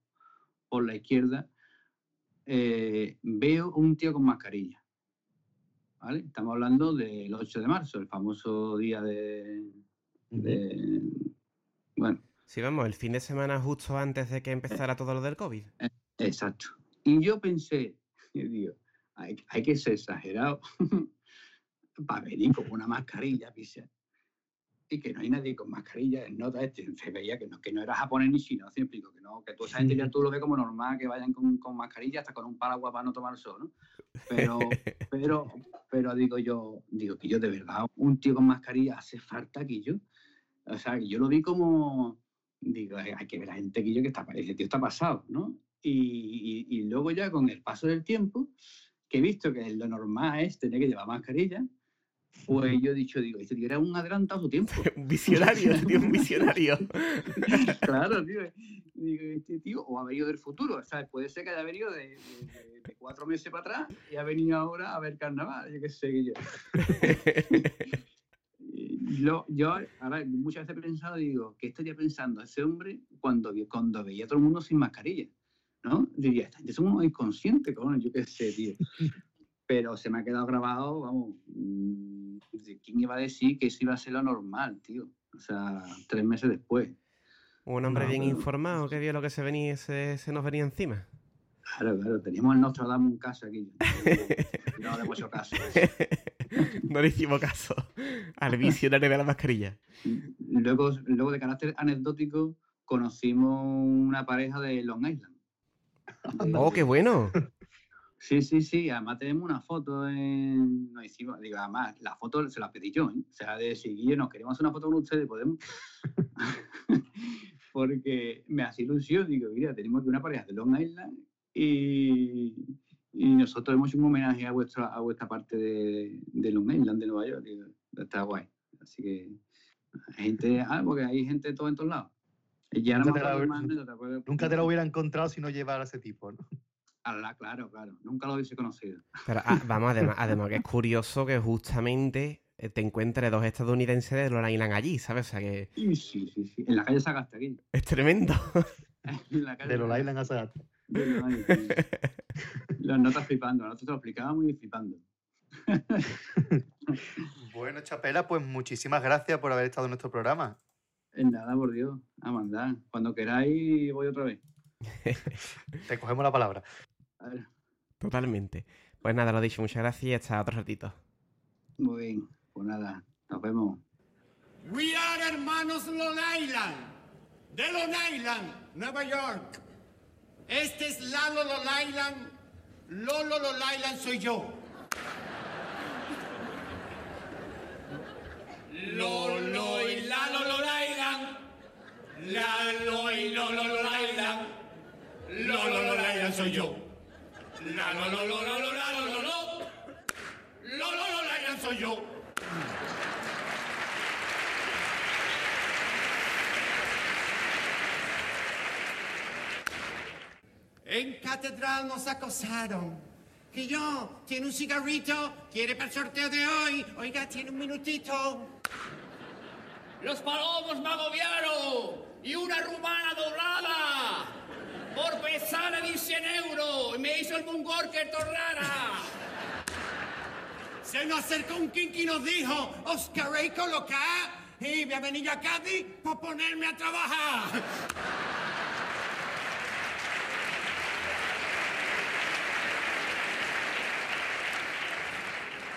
por la izquierda, eh, veo un tío con mascarilla. ¿Vale? Estamos hablando del 8 de marzo, el famoso día de, de- bueno, Sí, vamos, el fin de semana justo antes de que empezara todo lo del COVID. exacto. Y yo pensé, digo, hay, hay que ser exagerado para venir con una mascarilla, pisa. Y que no hay nadie con mascarilla, en nota este, se veía que no, que no era japonés ni chino, explico, que no, que toda esa gente ya tú lo ves como normal, que vayan con, con mascarilla hasta con un paraguas para no tomar sol, ¿no? Pero, pero, pero digo yo, digo que yo de verdad, un tío con mascarilla hace falta que yo. O sea, yo lo vi como, digo, hay hay que ver a gente que yo que está, ese tío está pasado, ¿no? Y, y- y luego ya con el paso del tiempo, que he visto que lo normal es tener que llevar mascarilla, pues yo he dicho, digo, este tío era un adelantado tiempo. un visionario, tío, un visionario. claro, tío. Digo, este tío, o ha venido del futuro, ¿sabes? Puede ser que haya venido de, de- de- cuatro meses para atrás y ha venido ahora a ver carnaval, yo qué sé yo. Y Lo, yo ahora muchas veces he pensado, digo, ¿qué estaría pensando ese hombre cuando, cuando veía a todo el mundo sin mascarilla? ¿No? Diría, esta gente somos inconscientes, cojones, yo qué sé, tío. Pero se me ha quedado grabado, vamos, mm, ¿quién iba a decir que eso iba a ser lo normal, tío? O sea, tres meses después. Un hombre No, bien pero- informado que vio lo que se venía, se, se nos venía encima. Claro, claro, teníamos el Nostradamus en casa aquí. No le hemos hecho caso. no le hicimos caso al visionario de la mascarilla. Luego, luego de carácter anecdótico, conocimos una pareja de Long Island. Oh, qué bueno. Sí, sí, sí. Además tenemos una foto en... Nos hicimos, digo, además, la foto se la pedí yo, ¿eh? O sea, de si Guille, nos queremos hacer una foto con ustedes, podemos. Porque me hace ilusión, digo, mira, tenemos aquí una pareja de Long Island y, y nosotros hemos hecho un homenaje a vuestra, a vuestra parte de, de Long Island, de Nueva York. Digo, está guay. Así que, gente, ah, porque hay gente de todo en todos lados. Ya Nunca te la más Nunca te lo hubiera encontrado si no llevara ese tipo, ¿no? Alá, claro, claro. Nunca lo hubiese conocido. Pero ah, vamos, además, además que es curioso que justamente eh, te encuentres dos estadounidenses de Long Island allí, ¿sabes? O sea que Sí, sí, sí. sí. En la calle Sagasta, aquí. es tremendo. En la calle De los Sagasta. Island a Sagasta. De Long Island, sí. Los notas flipando. Nosotros te lo explicábamos y flipando. Bueno, Chapela, pues muchísimas gracias por haber estado en nuestro programa. En nada, por Dios. A mandar. Cuando queráis, voy otra vez. Te cogemos la palabra. A ver, Totalmente. Pues nada, lo dicho, muchas gracias y hasta otro ratito. muy bien. Pues nada, nos vemos. We are hermanos Long Island, de Long Island, Nueva York. Este es Lalo Long Island, Lolo Long Island soy yo. Lolo y Lalo Lolailan. Lalo y Lolo Lolailan. Lolo Lolailan soy yo. Lalo Lolo Lolo Lalo Lolo. Lolo Lolailan soy yo. En catedral nos acosaron. Que yo, tiene un cigarrito, quiere para el sorteo de hoy. Oiga, tiene un minutito. Los palomos me agobiaron y una rumana doblada por pesar de 100 euros y me hizo el mungor que torrara. Se nos acercó un kinky y nos dijo, os queréis colocar y voy a venir a Cádiz para ponerme a trabajar.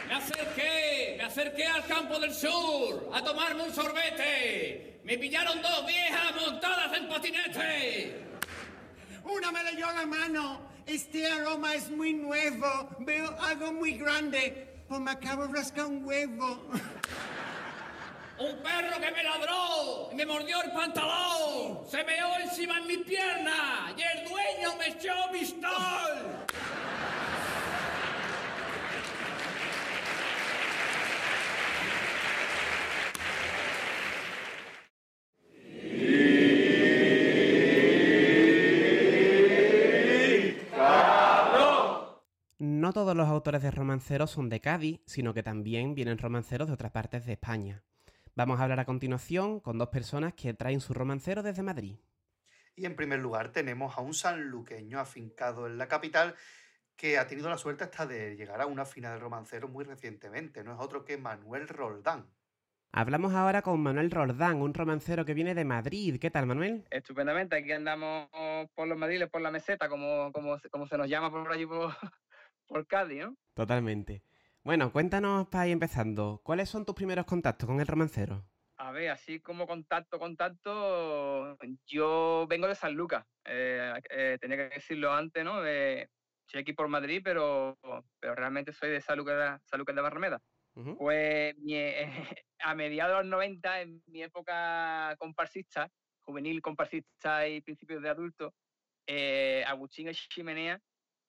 Me acerqué, me acerqué al campo del sur a tomarme un sorbete. Me pillaron dos viejas montadas en patinete. Una me leyó la mano. Este aroma es muy nuevo. Veo algo muy grande. Pues me acabo de rascar un huevo. Un perro que me ladró me mordió el pantalón. Se meó encima en mi pierna y el dueño me echó pistol. No todos los autores de romanceros son de Cádiz, sino que también vienen romanceros de otras partes de España. Vamos a hablar a continuación con dos personas que traen su romancero desde Madrid. Y en primer lugar tenemos a un sanluqueño afincado en la capital que ha tenido la suerte hasta de llegar a una final de romancero muy recientemente. No es otro que Manuel Roldán. Hablamos ahora con Manuel Roldán, un romancero que viene de Madrid. ¿Qué tal, Manuel? Estupendamente, aquí andamos por los Madiles, por la meseta, como, como, se- como se nos llama por allí por, por Cádiz, ¿no? Totalmente. Bueno, cuéntanos para ir empezando, ¿cuáles son tus primeros contactos con el romancero? A ver, así como contacto, contacto, yo vengo de San Lucas, eh, eh, tenía que decirlo antes, ¿no? De, estoy aquí por Madrid, pero, pero realmente soy de San Lucas, San Lucas de Barrameda. Pues mi- a mediados de los 90, en mi época comparsista, juvenil comparsista y principios de adulto, eh, Agustín chimenea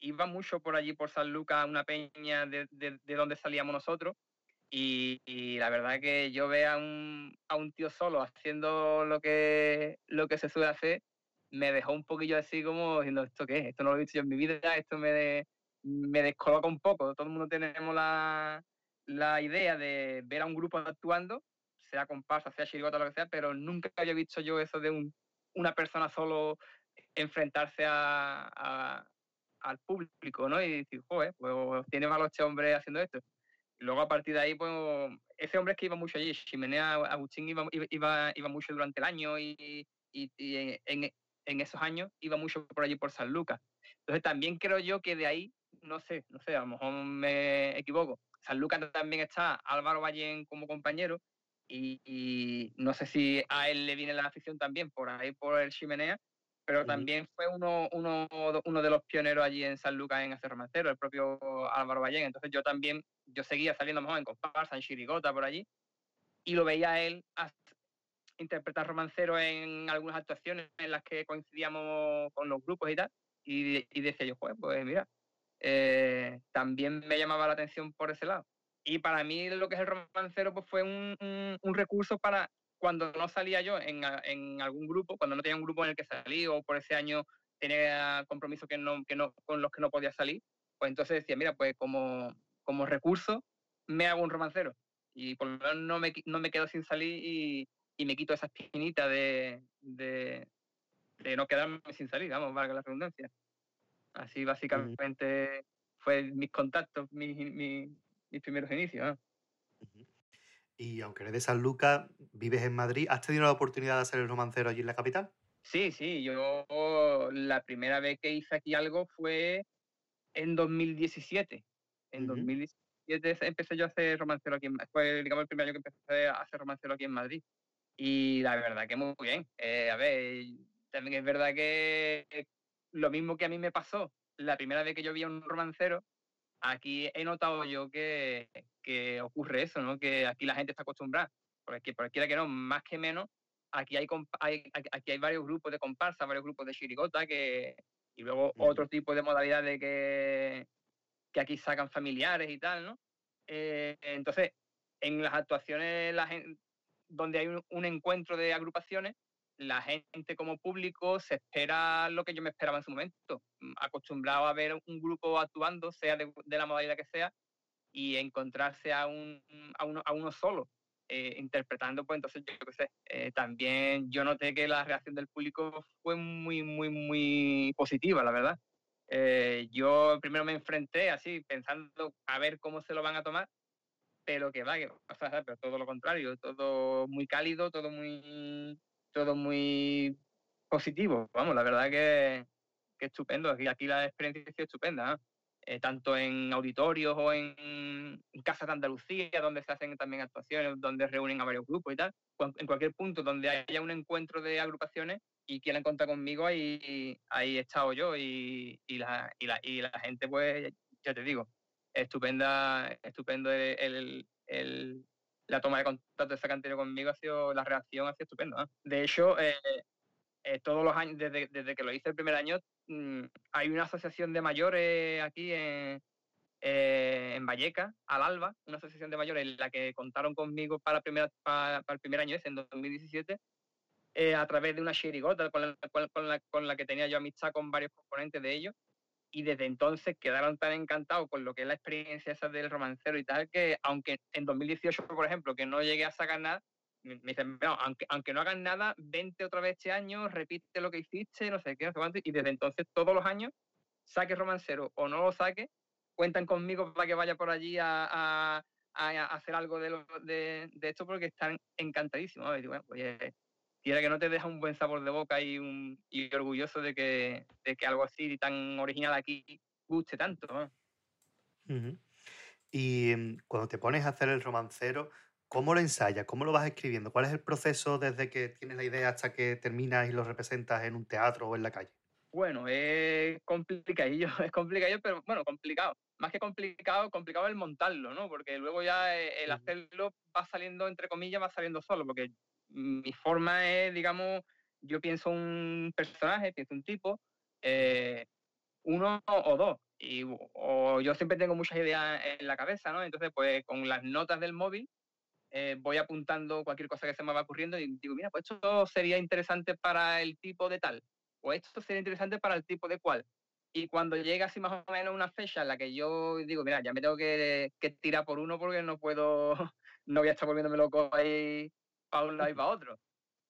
iba mucho por allí, por San Lucas, una peña de, de, de donde salíamos nosotros. Y, y la verdad que yo veo a un, a un tío solo haciendo lo que, lo que se suele hacer, me dejó un poquillo así como diciendo, ¿esto qué es? Esto no lo he visto yo en mi vida, esto me, me descoloca un poco. Todo el mundo tenemos la, la idea de ver a un grupo actuando, sea comparsa, sea chirigota, lo que sea, pero nunca había visto yo eso de un, una persona solo enfrentarse a- al público, ¿no? Y decir, joder, pues tiene valor este hombre haciendo esto. Y luego a partir de ahí, pues, ese hombre es que iba mucho allí, Chimenea Agustín iba, iba- iba, mucho durante el año y, y- y en, en- esos años iba mucho por allí por San Lucas. Entonces también creo yo que de ahí, no sé, no sé, a lo mejor me equivoco. San Lucas también está Álvaro Ballén como compañero y, y no sé si a él le viene la afición también por ahí por el Chimenea, pero también fue uno, uno, uno de los pioneros allí en San Lucas en hacer romancero, el propio Álvaro Ballén. Entonces yo también, yo seguía saliendo mejor en comparsa, en chirigota, por allí, y lo veía a él interpretar romancero en algunas actuaciones en las que coincidíamos con los grupos y tal, y, y decía yo, pues, pues mira, eh, también me llamaba la atención por ese lado. Y para mí lo que es el romancero pues fue un, un- un recurso para cuando no salía yo en, en algún grupo, cuando no tenía un grupo en el que salí o por ese año tenía compromisos que no, que no, con los que no podía salir, pues entonces decía, mira, pues como, como recurso me hago un romancero. Y por lo menos no me, no me quedo sin salir y, y me quito esa espinita de, de, de no quedarme sin salir, vamos, valga la redundancia. Así básicamente fue mis contactos, mis, mis, mis primeros inicios. ¿no? Y aunque eres de San Lucas, vives en Madrid, ¿has tenido la oportunidad de hacer el romancero allí en la capital? Sí, sí, yo la primera vez que hice aquí algo fue en 2017. En 2017 empecé yo a hacer romancero aquí en Ma- Fue, digamos, el primer año que empecé a hacer romancero aquí en Madrid. Y la verdad que muy bien. Eh, a ver, también es verdad que lo mismo que a mí me pasó la primera vez que yo vi a un romancero, aquí he notado yo que, que ocurre eso, ¿no? Que aquí la gente está acostumbrada, porque por quiera que no, más que menos, aquí hay, hay- aquí hay varios grupos de comparsa, varios grupos de chirigota, que, y luego otro tipo de modalidades que, que aquí sacan familiares y tal, ¿no? Eh, entonces, en las actuaciones la donde hay un, un encuentro de agrupaciones, la gente como público se espera lo que yo me esperaba en su momento, mm, acostumbrado a ver un grupo actuando, sea de, la modalidad que sea, y encontrarse a, un, a, uno, a uno solo eh, interpretando, pues entonces yo qué sé, eh, también yo noté que la reacción del público fue muy, muy, muy positiva, la verdad. Eh, yo primero me enfrenté así, pensando a ver cómo se lo van a tomar, pero que va, que, o pero todo lo contrario, todo muy cálido, todo muy, todo muy positivo. Vamos, la verdad que, que estupendo. Aquí, aquí la experiencia es estupenda, ¿no? Eh, tanto en auditorios o en, casas de Andalucía, donde se hacen también actuaciones, donde reúnen a varios grupos y tal. En cualquier punto donde haya un encuentro de agrupaciones y quieran contar conmigo, ahí, ahí he estado yo y, y la, y, la, y la gente, pues, ya te digo, estupenda, estupendo el- la toma de contacto esa que han tenido conmigo ha sido, la reacción ha sido estupenda. De hecho, eh, eh, todos los años, desde, desde que lo hice el primer año, mm, hay una asociación de mayores aquí en, eh, en Valleca, al Alba, una asociación de mayores en la que contaron conmigo para, primera, para, para el primer año ese, en 2017, eh, a través de una chirigota con la, con la, con la que tenía yo amistad con varios componentes de ellos. Y desde entonces quedaron tan encantados con lo que es la experiencia esa del romancero y tal, que aunque en 2018, por ejemplo, que no llegué a sacar nada, me dicen, "No, aunque, aunque no hagan nada, vente otra vez este año, repite lo que hiciste, no sé qué, no sé cuánto. Y desde entonces, todos los años, saque romancero o no lo saque, cuentan conmigo para que vaya por allí a, hacer algo de, lo- de, esto porque están encantadísimos. Bueno, pues quiera que no te deja un buen sabor de boca y, un, y orgulloso de que, de que algo así tan original aquí guste tanto. Y mm, cuando te pones a hacer el romancero, ¿cómo lo ensayas? ¿Cómo lo vas escribiendo? ¿Cuál es el proceso desde que tienes la idea hasta que terminas y lo representas en un teatro o en la calle? Bueno, es complicadillo, es complicadillo, pero bueno, complicado. Más que complicado, complicado el montarlo, ¿no? Porque luego ya eh, el hacerlo va saliendo, entre comillas, va saliendo solo, porque mi forma es, digamos, yo pienso un personaje, pienso un tipo, eh, uno o dos, Y, o yo siempre tengo muchas ideas en la cabeza, ¿no? Entonces, pues con las notas del móvil eh, voy apuntando cualquier cosa que se me va ocurriendo y digo, mira, pues esto sería interesante para el tipo de tal, o esto sería interesante para el tipo de cual. Y cuando llega así más o menos una fecha en la que yo digo, mira, ya me tengo que, que tirar por uno porque no puedo, no voy a estar volviéndome loco ahí para un lado y para otro.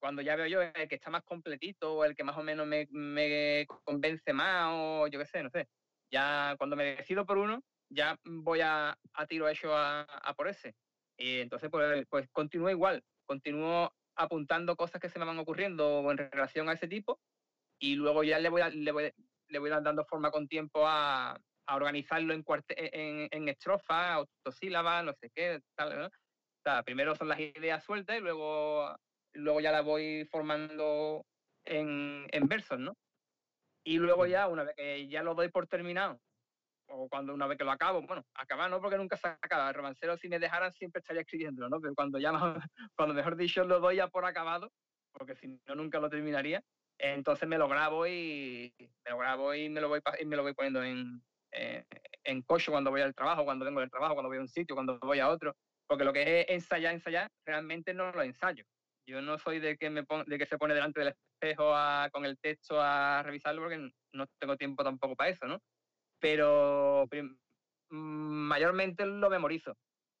Cuando ya veo yo el que está más completito o el que más o menos me, me convence más o yo qué sé, no sé. Ya cuando me decido por uno, ya voy a, a tiro hecho a, a por ese. Y entonces, pues, pues continúo igual, continúo apuntando cosas que se me van ocurriendo en relación a ese tipo y luego ya le voy, a- le voy, le voy dando forma con tiempo a, a organizarlo en, en, en estrofas, autosílabas, no sé qué, tal, ¿no? Sea, primero son las ideas sueltas y luego, luego ya las voy formando en, en versos, ¿no? Y luego ya, una vez que ya lo doy por terminado, o cuando una vez que lo acabo, bueno, acabar no porque nunca se acaba, el romancero si me dejaran siempre estaría escribiéndolo, ¿no? Pero cuando ya, cuando mejor dicho lo doy ya por acabado, porque si no nunca lo terminaría, entonces me lo grabo y me lo grabo y me lo voy, y me lo voy poniendo en, eh, en coche cuando voy al trabajo, cuando vengo del trabajo, cuando voy a un sitio, cuando voy a otro, porque lo que es ensayar, ensayar, realmente no lo ensayo. Yo no soy de que, me pon- de que se pone delante del espejo a- con el texto a revisarlo porque no tengo tiempo tampoco para eso, ¿no? pero mayormente lo memorizo,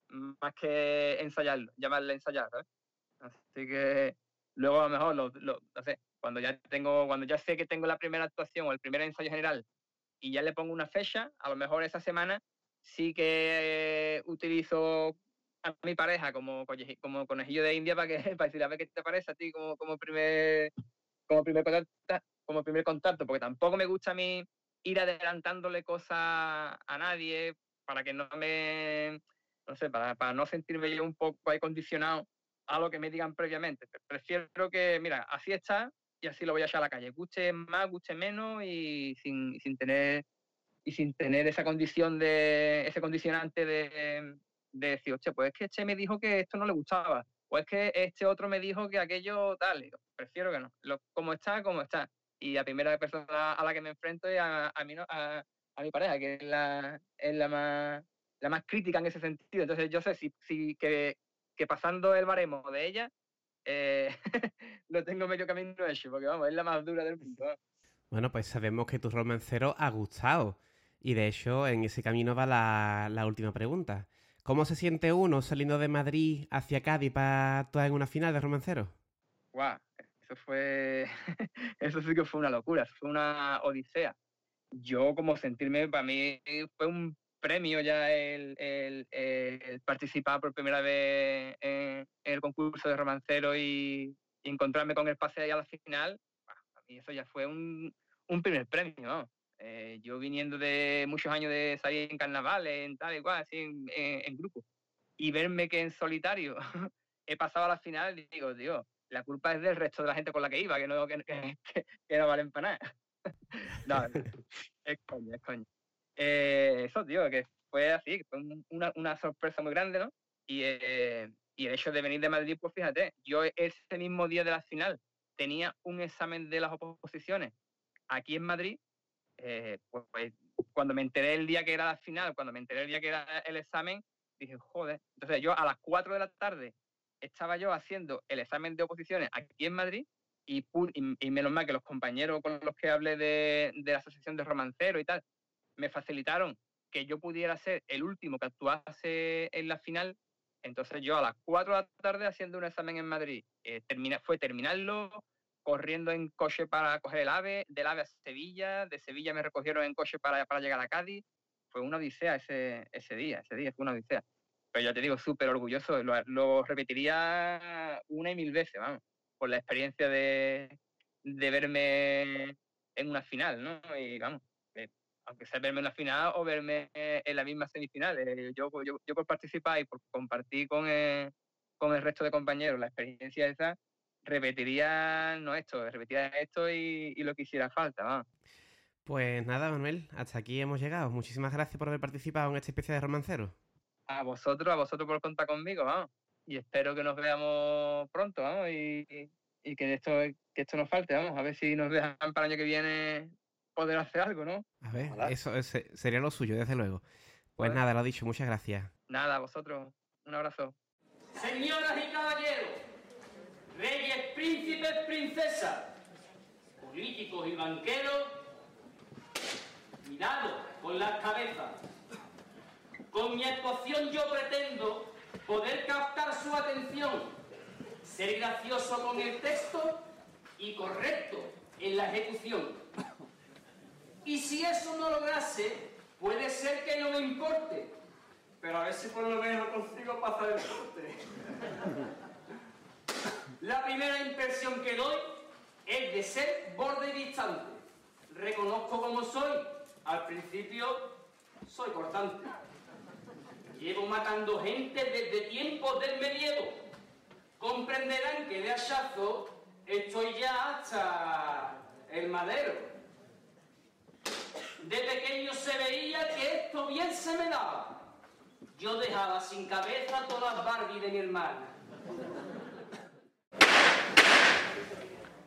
más que ensayarlo, llamarle ensayar, ¿sabes? Así que luego a lo mejor, lo, lo- no sé, cuando ya tengo, cuando ya sé que tengo la primera actuación o el primer ensayo general y ya le pongo una fecha, a lo mejor esa semana sí que utilizo a mi pareja como, como conejillo de India para que para decir a ver qué te parece a ti como, como primer como primer contacto, como primer contacto, porque tampoco me gusta a mí ir adelantándole cosas a nadie para que no me, no sé, para, para no sentirme yo un poco ahí condicionado a lo que me digan previamente. Pre- Prefiero que, mira, así está y así lo voy a echar a la calle. Guste más, guste menos y sin, sin tener y sin tener esa condición de, ese condicionante de, de decir, hostia, pues es que este me dijo que esto no le gustaba, o es que este otro me dijo que aquello tal, prefiero que no, como está, como está. Y la primera persona a la que me enfrento es a, a, no- a, a mi pareja, que es la, es la más la más crítica en ese sentido. Entonces yo sé si, si que, que pasando el baremo de ella, eh, lo tengo medio camino hecho, porque vamos, es la más dura del mundo. Bueno, pues sabemos que tu romancero ha gustado. Y de hecho, en ese camino va la, la última pregunta. ¿Cómo se siente uno saliendo de Madrid hacia Cádiz para actuar en una final de romancero? Guau, eso fue, eso sí que fue una locura, fue una odisea. Yo como sentirme, para mí fue un premio ya el, el- participar por primera vez en, el concurso de romancero y, encontrarme con el pase ahí a la final. Para mí eso ya fue un, un primer premio, ¿no? Eh, yo viniendo de muchos años de salir en carnavales, en tal y cual, así en, en- en grupo, y verme que en solitario he pasado a la final y digo, Dios, la culpa es del resto de la gente con la que iba, que no, que, que- no valen para nada. no, es coña, es coña. Eh, eso, tío, que fue así, fue un- una, una sorpresa muy grande, ¿no? Y, eh, y el hecho de venir de Madrid, pues fíjate, yo ese mismo día de la final tenía un examen de las oposiciones aquí en Madrid, eh, pues, pues, cuando me enteré el día que era la final, cuando me enteré el día que era el examen, dije, joder. Entonces yo a las 4 de la tarde estaba yo haciendo el examen de oposiciones aquí en Madrid y, y, y menos mal que los compañeros con los que hablé de, de la asociación de romancero y tal, me facilitaron que yo pudiera ser el último que actuase en la final. Entonces yo a las 4 de la tarde haciendo un examen en Madrid, eh, termina, fue terminarlo, corriendo en coche para coger el AVE, del AVE a Sevilla, de Sevilla me recogieron en coche para, para llegar a Cádiz. Fue una odisea ese, día, ese día fue una odisea. Pero ya te digo, súper orgulloso, lo, repetiría una y mil veces, vamos, por la experiencia de, de verme en una final, ¿no? Y vamos, eh, aunque sea verme en la final o verme en la misma semifinal, eh, yo, yo, por participar y por compartir con con el resto de compañeros la experiencia esa, repetiría no esto, repetiría esto y, y lo que hiciera falta, vamos. Pues nada, Manuel, hasta aquí hemos llegado. Muchísimas gracias por haber participado en esta especie de romancero. A vosotros, a vosotros por contar conmigo, vamos. Y espero que nos veamos pronto, vamos, y, y que esto, que esto nos falte, vamos. A ver si nos dejan para el año que viene poder hacer algo, ¿no? A ver, eso ese- sería lo suyo, desde luego. Pues nada, lo dicho, muchas gracias. Nada, a vosotros, un abrazo. Señoras y caballeros, reyes, príncipes, princesas, políticos y banqueros, mirado con las cabezas. Con mi actuación yo pretendo poder captar su atención, ser gracioso con el texto y correcto en la ejecución. Y si eso no lograse, puede ser que no me importe, pero a ver si por lo menos consigo pasar el corte. La primera impresión que doy es de ser borde distante. Reconozco como soy. Al principio soy cortante. Llevo matando gente desde tiempos del medievo. Comprenderán que de hachazo estoy ya hasta el madero. De pequeño se veía que esto bien se me daba. Yo dejaba sin cabeza todas las Barbie de mi hermana.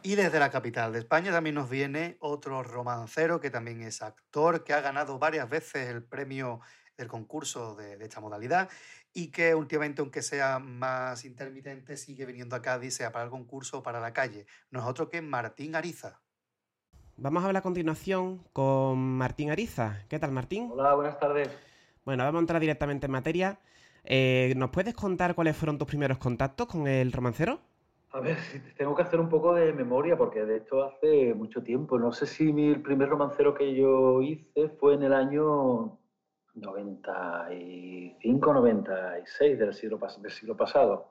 Y desde la capital de España también nos viene otro romancero que también es actor, que ha ganado varias veces el premio del concurso de, de esta modalidad y que últimamente, aunque sea más intermitente, sigue viniendo a Cádiz, sea para el concurso o para la calle. No es otro que Martín Ariza. Vamos a hablar a continuación con Martín Ariza. ¿Qué tal, Martín? Hola, buenas tardes. Bueno, vamos a entrar directamente en materia. Eh, ¿Nos puedes contar cuáles fueron tus primeros contactos con el romancero? A ver, tengo que hacer un poco de memoria porque de esto hace mucho tiempo. No sé si mi primer romancero que yo hice fue en el año 95, 96 del siglo, del siglo pasado.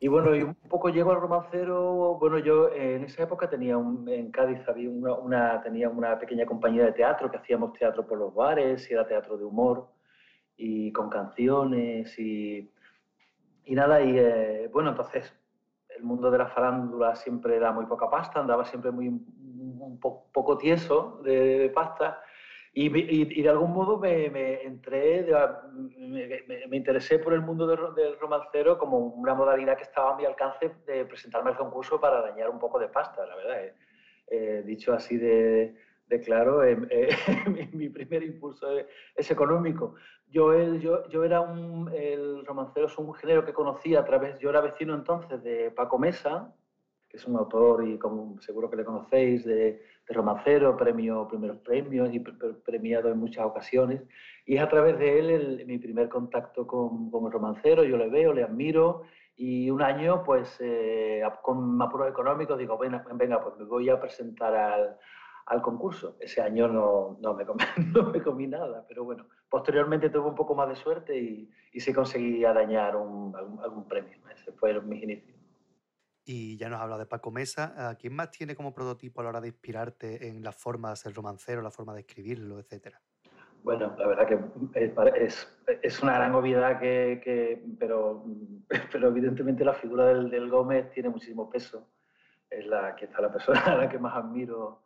Y bueno, y un poco llego al romancero, bueno, yo en esa época tenía un, en Cádiz había una, una- tenía una pequeña compañía de teatro que hacíamos teatro por los bares y era teatro de humor y con canciones y, y nada, y eh, bueno, entonces el mundo de la farándula siempre da muy poca pasta, andaba siempre muy un po- poco tieso de, de pasta y, y- de algún modo me, me entré, de- me, me- interesé por el mundo del, del romancero como una modalidad que estaba a mi alcance de presentarme al concurso para dañar un poco de pasta, la verdad. eh. Eh, dicho así de, de claro, eh, eh, mi, mi primer impulso es, es económico. Yo, yo, yo era un, el romancero es un género que conocía a través, yo era vecino entonces de Paco Mesa, que es un autor y como seguro que le conocéis, de, de romancero, premio, primeros premios y pre- premiado en muchas ocasiones. Y es a través de él el- mi primer contacto con, con el romancero, yo le veo, le admiro y un año, pues eh, con apuros económicos, digo, venga, venga, pues me voy a presentar al, al concurso. Ese año no, no, me comí, no me comí nada, pero bueno, posteriormente tuve un poco más de suerte y, y sí conseguí dañar un, algún, algún premio. Ese fueron mis inicios. Y ya nos habla de Paco Mesa. ¿A quién más tiene como prototipo a la hora de inspirarte en la forma de ser romancero, la forma de escribirlo, etcétera? Bueno, la verdad que es, pare- es, es una gran obviedad, que, que- pero, pero evidentemente la figura del, del Gómez tiene muchísimo peso. Es la que está la persona a la que más admiro,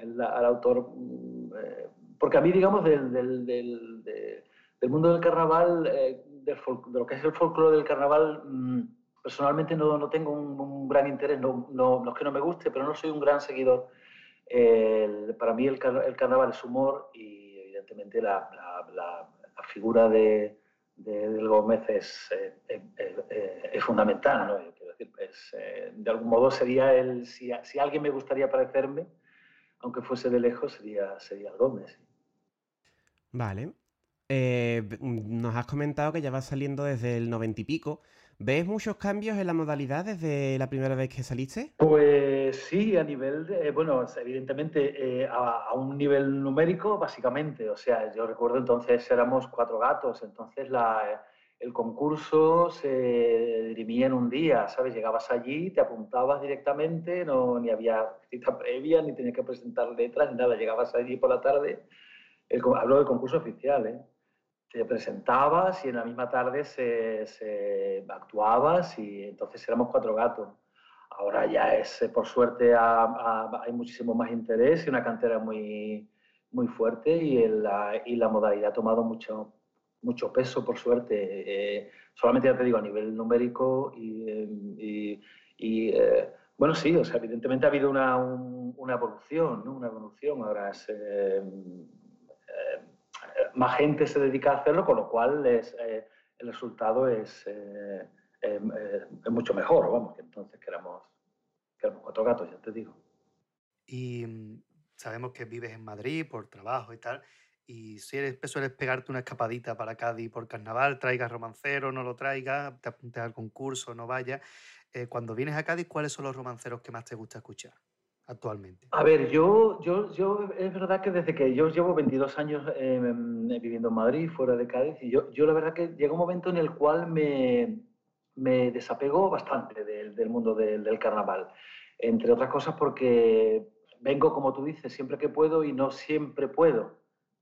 es la- al autor. mm, eh, porque a mí, digamos, del, del, del, de- del mundo del carnaval, eh, del de lo que es el folclore del carnaval, mm, personalmente no, no tengo un, un gran interés, no, no, no es que no me guste, pero no soy un gran seguidor. El- para mí el, el carnaval es humor y evidentemente la, la- la- la figura de, de- del Gómez es, eh, eh, eh, es fundamental. ¿no? Quiero decir, es, eh, de algún modo sería el, si, si alguien me gustaría parecerme, aunque fuese de lejos, sería, sería el Gómez. Vale. Eh, mm, nos has comentado que ya vas saliendo desde el noventa y pico. ¿Ves muchos cambios en la modalidad desde la primera vez que saliste? Pues sí, a nivel, de, bueno, evidentemente eh, a, a un nivel numérico, básicamente. O sea, yo recuerdo entonces éramos cuatro gatos, entonces la, el concurso se dirimía en un día, ¿sabes? Llegabas allí, te apuntabas directamente, no, ni había cita previa, ni tenías que presentar letras, ni nada. Llegabas allí por la tarde, el, hablo del concurso oficial, ¿eh? te presentabas y en la misma tarde se, se actuabas y entonces éramos cuatro gatos. Ahora ya es, por suerte, ha- ha- hay muchísimo más interés y una cantera muy, muy fuerte y, el- la, y la modalidad ha tomado mucho, mucho peso, por suerte. Eh, solamente ya te digo, a nivel numérico y, eh, y- eh, Bueno, sí, o sea, evidentemente ha habido una, un- una evolución. Una evolución. Ahora es, más gente se dedica a hacerlo, con lo cual es, el resultado es, es mucho mejor, vamos, que entonces que éramos, que éramos cuatro gatos, ya te digo. Y mm, sabemos que vives en Madrid por trabajo y tal. Y si eres, sueles pegarte una escapadita para Cádiz por carnaval, traigas romancero, no lo traigas, te apuntes al concurso, no vayas. Eh, cuando vienes a Cádiz, ¿cuáles son los romanceros que más te gusta escuchar actualmente? A ver, yo, yo, yo es verdad que desde que yo llevo 22 años eh, viviendo en Madrid, fuera de Cádiz, y yo, yo la verdad que llega un momento en el cual me, me desapego bastante del, del mundo del, del carnaval. Entre otras cosas porque vengo, como tú dices, siempre que puedo y no siempre puedo.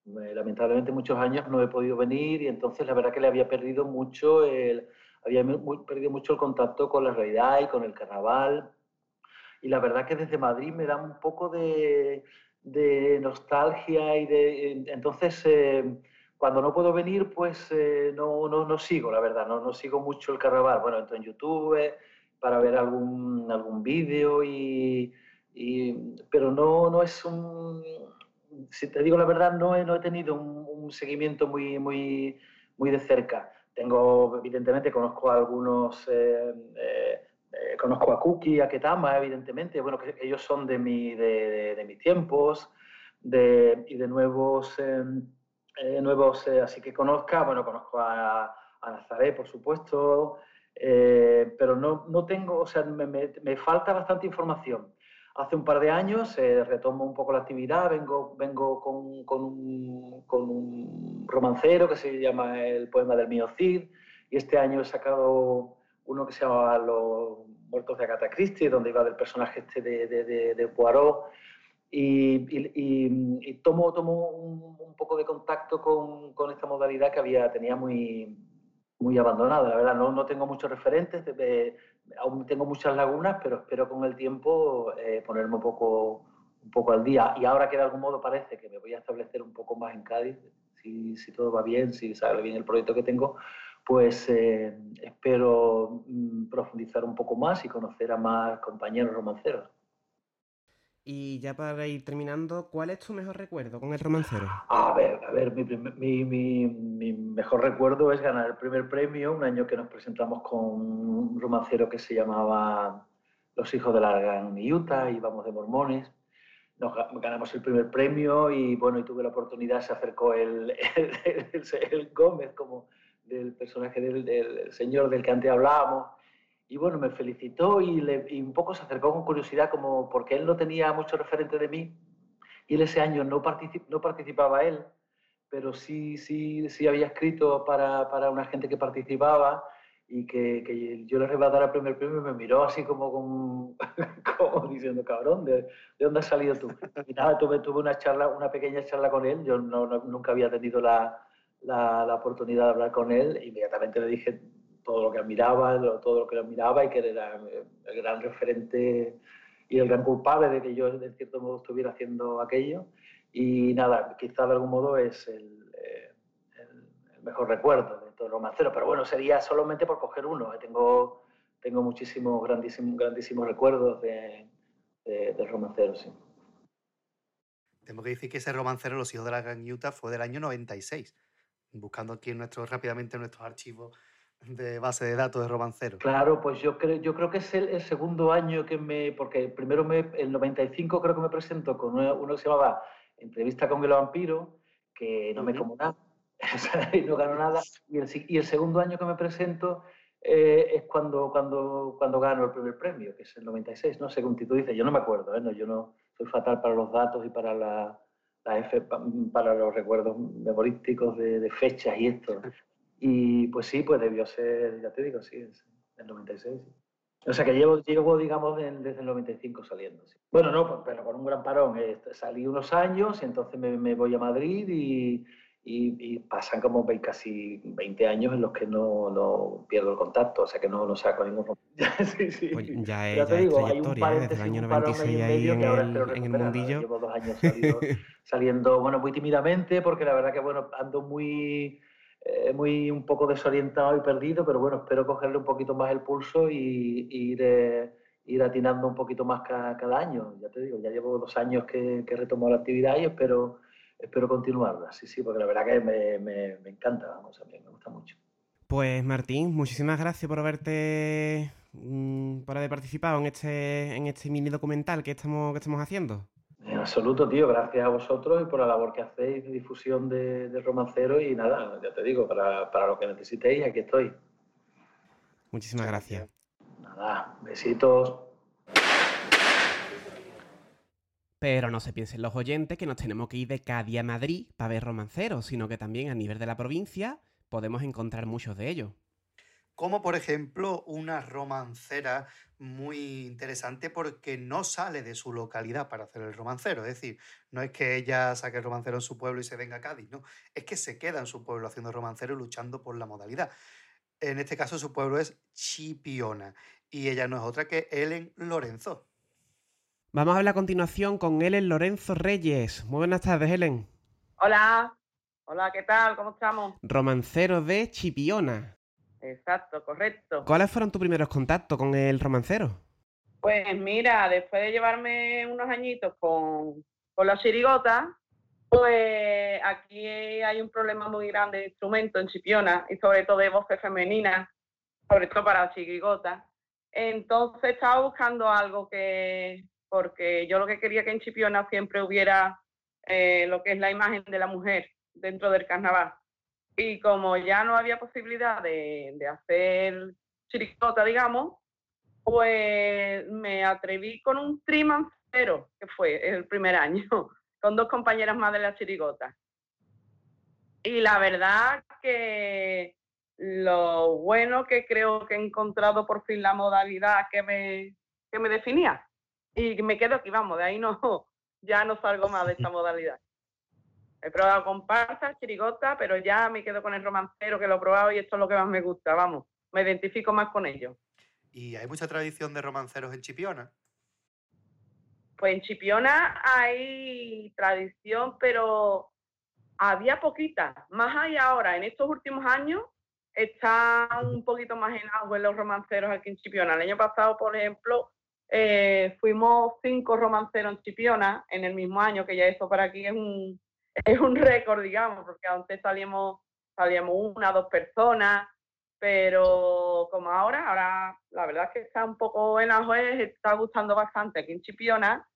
Lamentablemente muchos años no he podido venir y entonces la verdad que le había perdido mucho el, había perdido mucho el contacto con la realidad y con el carnaval. Y la verdad que desde Madrid me da un poco de, nostalgia y de entonces eh, cuando no puedo venir pues eh, no, no, no sigo la verdad no, no sigo mucho el carnaval. Bueno entro en YouTube eh, para ver algún, algún vídeo y- pero no, no es un si te digo la verdad no he, no he tenido un, seguimiento muy, muy, muy de cerca. Tengo evidentemente conozco a algunos eh, eh, eh, conozco a Cookie, a Ketama, evidentemente, bueno, que ellos son de, mi, de, de- mis tiempos y de nuevos, nuevos así que conozca, bueno, conozco a, a Nazaret, por supuesto, pero no, no tengo, o sea, me, me- me falta bastante información. Hace un par de años eh, retomo un poco la actividad, vengo, vengo con, un, romancero que se llama El poema del mío Cid, y este año he sacado uno que se llama Los muertos de Agatha Christie, donde iba del personaje este de, de, de, Poirot, y, tomo, tomo un, un poco de contacto con, con esta modalidad que había, tenía muy, muy abandonada, la verdad, no, no tengo muchos referentes, de- aún tengo muchas lagunas, pero espero con el tiempo eh, ponerme un poco, un poco al día. Y ahora que de algún modo parece que me voy a establecer un poco más en Cádiz, si, si todo va bien, si sale bien el proyecto que tengo, pues eh, espero mm, profundizar un poco más y conocer a más compañeros romanceros. Y ya para ir terminando, ¿cuál es tu mejor recuerdo con el romancero? A ver, a ver, mi, mi- mi- mi mejor recuerdo es ganar el primer premio un año que nos presentamos con un romancero que se llamaba Los hijos de la gran Utah, íbamos de mormones. Nos ga- ganamos el primer premio y bueno, y tuve la oportunidad, se acercó el, el, el- el Gómez como del personaje del, del señor del que antes hablábamos y bueno, me felicitó y, le- y un poco se acercó con curiosidad como porque él no tenía mucho referente de mí y él ese año no, partici- no participaba él, pero sí, sí, sí había escrito para, para una gente que participaba y que, que yo le iba a dar el primer premio y me miró así como, con- como diciendo, cabrón, ¿de, ¿de dónde has salido tú? Y nada, tuve, tuve una charla, una pequeña charla con él, yo no- no- nunca había tenido la, la, la oportunidad de hablar con él, inmediatamente le dije todo lo que admiraba, todo lo que admiraba y que era el gran referente y el gran culpable de que yo, de cierto modo, estuviera haciendo aquello. Y nada, quizá de algún modo es el, eh, el- el mejor recuerdo de todo el romancero. Pero bueno, sería solamente por coger uno. eh, Tengo, tengo muchísimos, grandísimos, grandísimos recuerdos de, de- del romancero, sí. Tengo que decir que ese romancero, Los hijos de la Gran Utah, fue del año 96. Buscando aquí en nuestro, rápidamente en nuestros archivos de base de datos de romancero. Claro, pues yo creo, yo creo que es el, el segundo año que me. Porque primero me, el 95 creo que me presento con una- uno que se llamaba Entrevista con el vampiro, que no me como nada, y no gano nada. Y el, y el segundo año que me presento eh, es cuando, cuando, cuando gano el primer premio, que es el 96, ¿no? Según tú dices, yo no me acuerdo, ¿eh? No, yo no soy fatal para los datos y para la, la F- pa- para los recuerdos memorísticos de, de fechas y esto. Y pues sí, pues debió ser, ya te digo, sí, es el 96. sí. O sea que llevo, llevo digamos, desde el 95 saliendo. sí. Bueno, no, pues, pero con un gran parón. eh, salí unos años y entonces me, me voy a Madrid y, y- y pasan como casi 20 años en los que no, no pierdo el contacto, o sea que no, no saco ningún... sí, sí. Pues ya es, Ya te digo, hay un trayectoria, ¿eh? desde el paréntesis, año un parón ahí 96 en ahí medio en que ahora el, en el. Ahora mundillo. Llevo dos años salido- saliendo, bueno, muy tímidamente, porque la verdad que, bueno, ando muy, eh, muy un poco desorientado y perdido, pero bueno, espero cogerle un poquito más el pulso y, ir, eh, atinando un poquito más ca- cada, año. Ya te digo, ya llevo dos años que, que he retomado la actividad y espero, espero continuarla. Sí, sí, porque la verdad que me, me- me encanta, vamos, a mí me gusta mucho. Pues Martín, muchísimas gracias por haberte mm, por haber participado en este en este mini documental que estamos que estamos haciendo. En absoluto, tío, gracias a vosotros y por la labor que hacéis de difusión de, de romancero y nada, ya te digo, para, para lo que necesitéis, aquí estoy. Muchísimas gracias. Nada, besitos. Pero no se piensen los oyentes que nos tenemos que ir de Cádiz a Madrid para ver romanceros, sino que también a nivel de la provincia podemos encontrar muchos de ellos. Como por ejemplo una romancera muy interesante porque no sale de su localidad para hacer el romancero. Es decir, no es que ella saque el romancero en su pueblo y se venga a Cádiz, no. Es que se queda en su pueblo haciendo romancero y luchando por la modalidad. En este caso su pueblo es Chipiona y ella no es otra que Ellen Lorenzo. Vamos a hablar a continuación con Helen Lorenzo Reyes. Muy buenas tardes, Helen. Hola, hola, ¿qué tal? ¿Cómo estamos? Romancero de Chipiona. Exacto, correcto. ¿Cuáles fueron tus primeros contactos con el romancero? Pues mira, después de llevarme unos añitos con, con la chirigota, pues aquí hay un problema muy grande de instrumentos en Chipiona y sobre todo de voces femeninas, sobre todo para la chirigota. Entonces estaba buscando algo que, porque yo lo que quería que en Chipiona siempre hubiera eh, lo que es la imagen de la mujer dentro del carnaval. Y como ya no había posibilidad de, de hacer chirigota, digamos, pues me atreví con un trimancero, que fue el primer año, con dos compañeras más de la chirigota. Y la verdad que lo bueno que creo que he encontrado por fin la modalidad que me, que me definía. Y me quedo aquí, vamos, de ahí no, ya no salgo más de esta modalidad. He probado comparsa, chirigota, pero ya me quedo con el romancero que lo he probado y esto es lo que más me gusta, vamos, me identifico más con ello. Y hay mucha tradición de romanceros en Chipiona. Pues en Chipiona hay tradición, pero había poquita. Más hay ahora, en estos últimos años, están un poquito más en auge los romanceros aquí en Chipiona. El año pasado, por ejemplo, eh, fuimos cinco romanceros en Chipiona en el mismo año, que ya eso para aquí es un, es un récord, digamos, porque antes salíamos, salíamos una, dos personas, pero como ahora, ahora la verdad es que está un poco en auge, está gustando bastante aquí en Chipiona,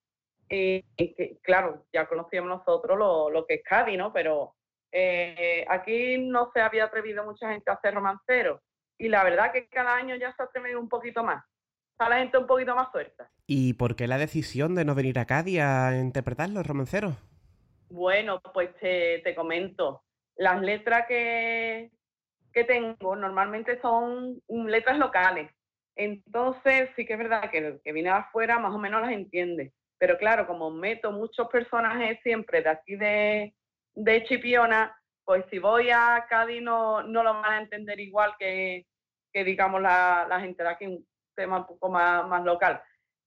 y, y que, claro, ya conocíamos nosotros lo, lo que es Cádiz, ¿no? Pero eh, aquí no se había atrevido mucha gente a hacer romanceros, y la verdad que cada año ya se ha atrevido un poquito más, está la gente un poquito más suelta. ¿Y por qué la decisión de no venir a Cádiz a interpretar los romanceros? Bueno, pues te, comento. Las letras que, que tengo normalmente son mm, letras locales. Entonces, sí que es verdad que el que viene de afuera más o menos las entiende. Pero claro, como meto muchos personajes siempre de aquí de, de Chipiona, pues si voy a Cádiz no, no lo van a entender igual que, que digamos, la, la gente de aquí, un tema un poco más, más local.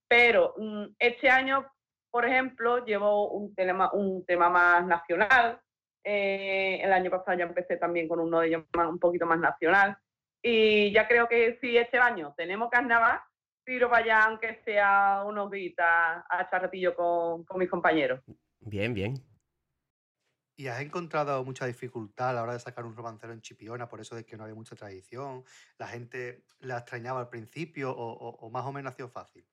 Pero mm, este año, por ejemplo, llevo un tema, un tema más nacional. Eh, el año pasado ya empecé también con uno de un poquito más nacional. Y ya creo que si este año tenemos carnaval, tiro para allá, aunque sea unos días a echar ratillo con, con mis compañeros. Bien, bien. ¿Y has encontrado mucha dificultad a la hora de sacar un romancero en Chipiona por eso de que no había mucha tradición? ¿La gente la extrañaba al principio o, o- o más o menos ha sido fácil?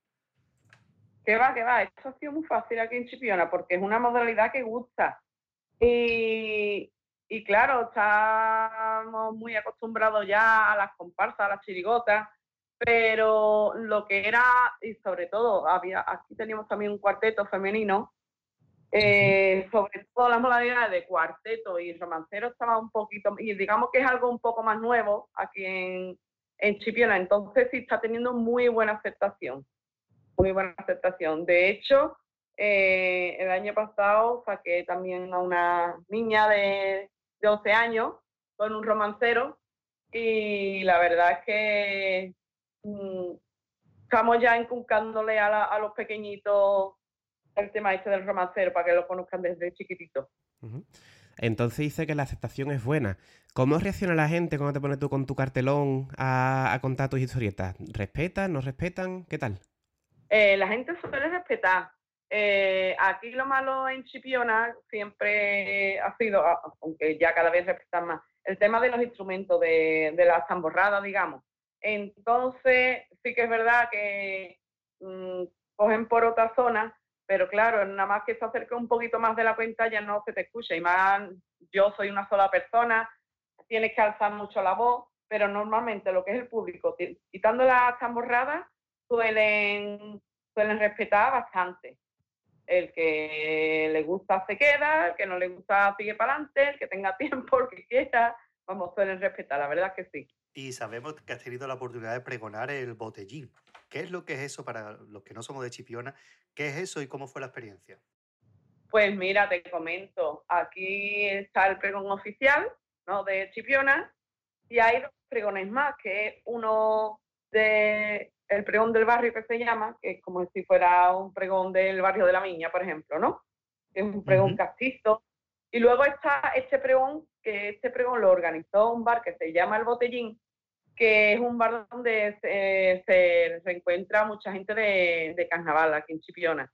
Que va, que va, esto ha sido muy fácil aquí en Chipiona porque es una modalidad que gusta. Y, y claro, estamos muy acostumbrados ya a las comparsas, a las chirigotas, pero lo que era, y sobre todo, había, aquí teníamos también un cuarteto femenino, eh, sobre todo las modalidades de cuarteto y romancero estaba un poquito, y digamos que es algo un poco más nuevo aquí en, en Chipiona, entonces sí está teniendo muy buena aceptación muy buena aceptación. De hecho, eh, el año pasado saqué también a una niña de, de 11 años con un romancero y la verdad es que mm, estamos ya inculcándole a, la- a los pequeñitos el tema este del romancero para que lo conozcan desde chiquitito. Entonces dice que la aceptación es buena. ¿Cómo reacciona la gente cuando te pones tú con tu cartelón a, a contar tus historietas? ¿Respetan? ¿No respetan? ¿Qué tal? Eh, la gente suele respetar. Eh, aquí lo malo en Chipiona siempre ha sido, a- aunque ya cada vez respetan más, el tema de los instrumentos, de, de las tamborradas, digamos. Entonces, sí que es verdad que mm, cogen por otra zona, pero claro, nada más que se acerca un poquito más de la cuenta ya no se te escucha. Y más, yo soy una sola persona, tienes que alzar mucho la voz, pero normalmente lo que es el público, quitando las tamborradas, suelen, suelen respetar bastante. El que le gusta se queda, el que no le gusta sigue para adelante, el que tenga tiempo, el que quiera, vamos, suelen respetar, la verdad que sí. Y sabemos que has tenido la oportunidad de pregonar el botellín. ¿Qué es lo que es eso para los que no somos de Chipiona? ¿Qué es eso y cómo fue la experiencia? Pues mira, te comento, aquí está el pregón oficial ¿no? de Chipiona y hay dos pregones más, que es uno de el pregón del barrio que se llama, que es como si fuera un pregón del barrio de la Miña, por ejemplo, ¿no? Es un pregón Ujú. castizo. Y luego está este pregón, que este pregón lo organizó un bar que se llama El Botellín, que es un bar donde se, se, se encuentra mucha gente de, de carnaval aquí en Chipiona.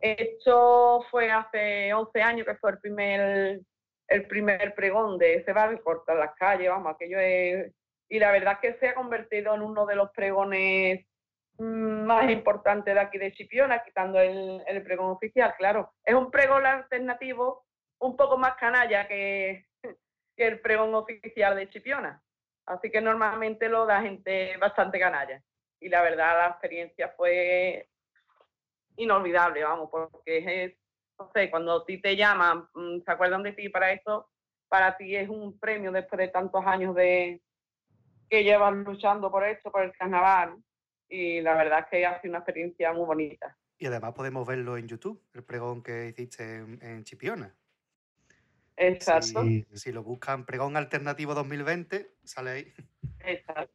Esto fue hace 11 años que fue el primer, el primer pregón de ese bar, cortar las calles, vamos, aquello es... Y la verdad que se ha convertido en uno de los pregones más importantes de aquí de Chipiona, quitando el, el pregón oficial, claro. Es un pregón alternativo un poco más canalla que, que el pregón oficial de Chipiona. Así que normalmente lo da gente bastante canalla. Y la verdad la experiencia fue inolvidable, vamos, porque es, no sé, cuando a ti te llaman, mm, se acuerdan de ti para eso, para ti es un premio después de tantos años de que llevas luchando por esto, por el carnaval. Y la verdad es que ha sido una experiencia muy bonita. Y además podemos verlo en YouTube, el pregón que hiciste en, en Chipiona. Exacto. Si, si lo buscan pregón alternativo 2020, sale ahí. Exacto.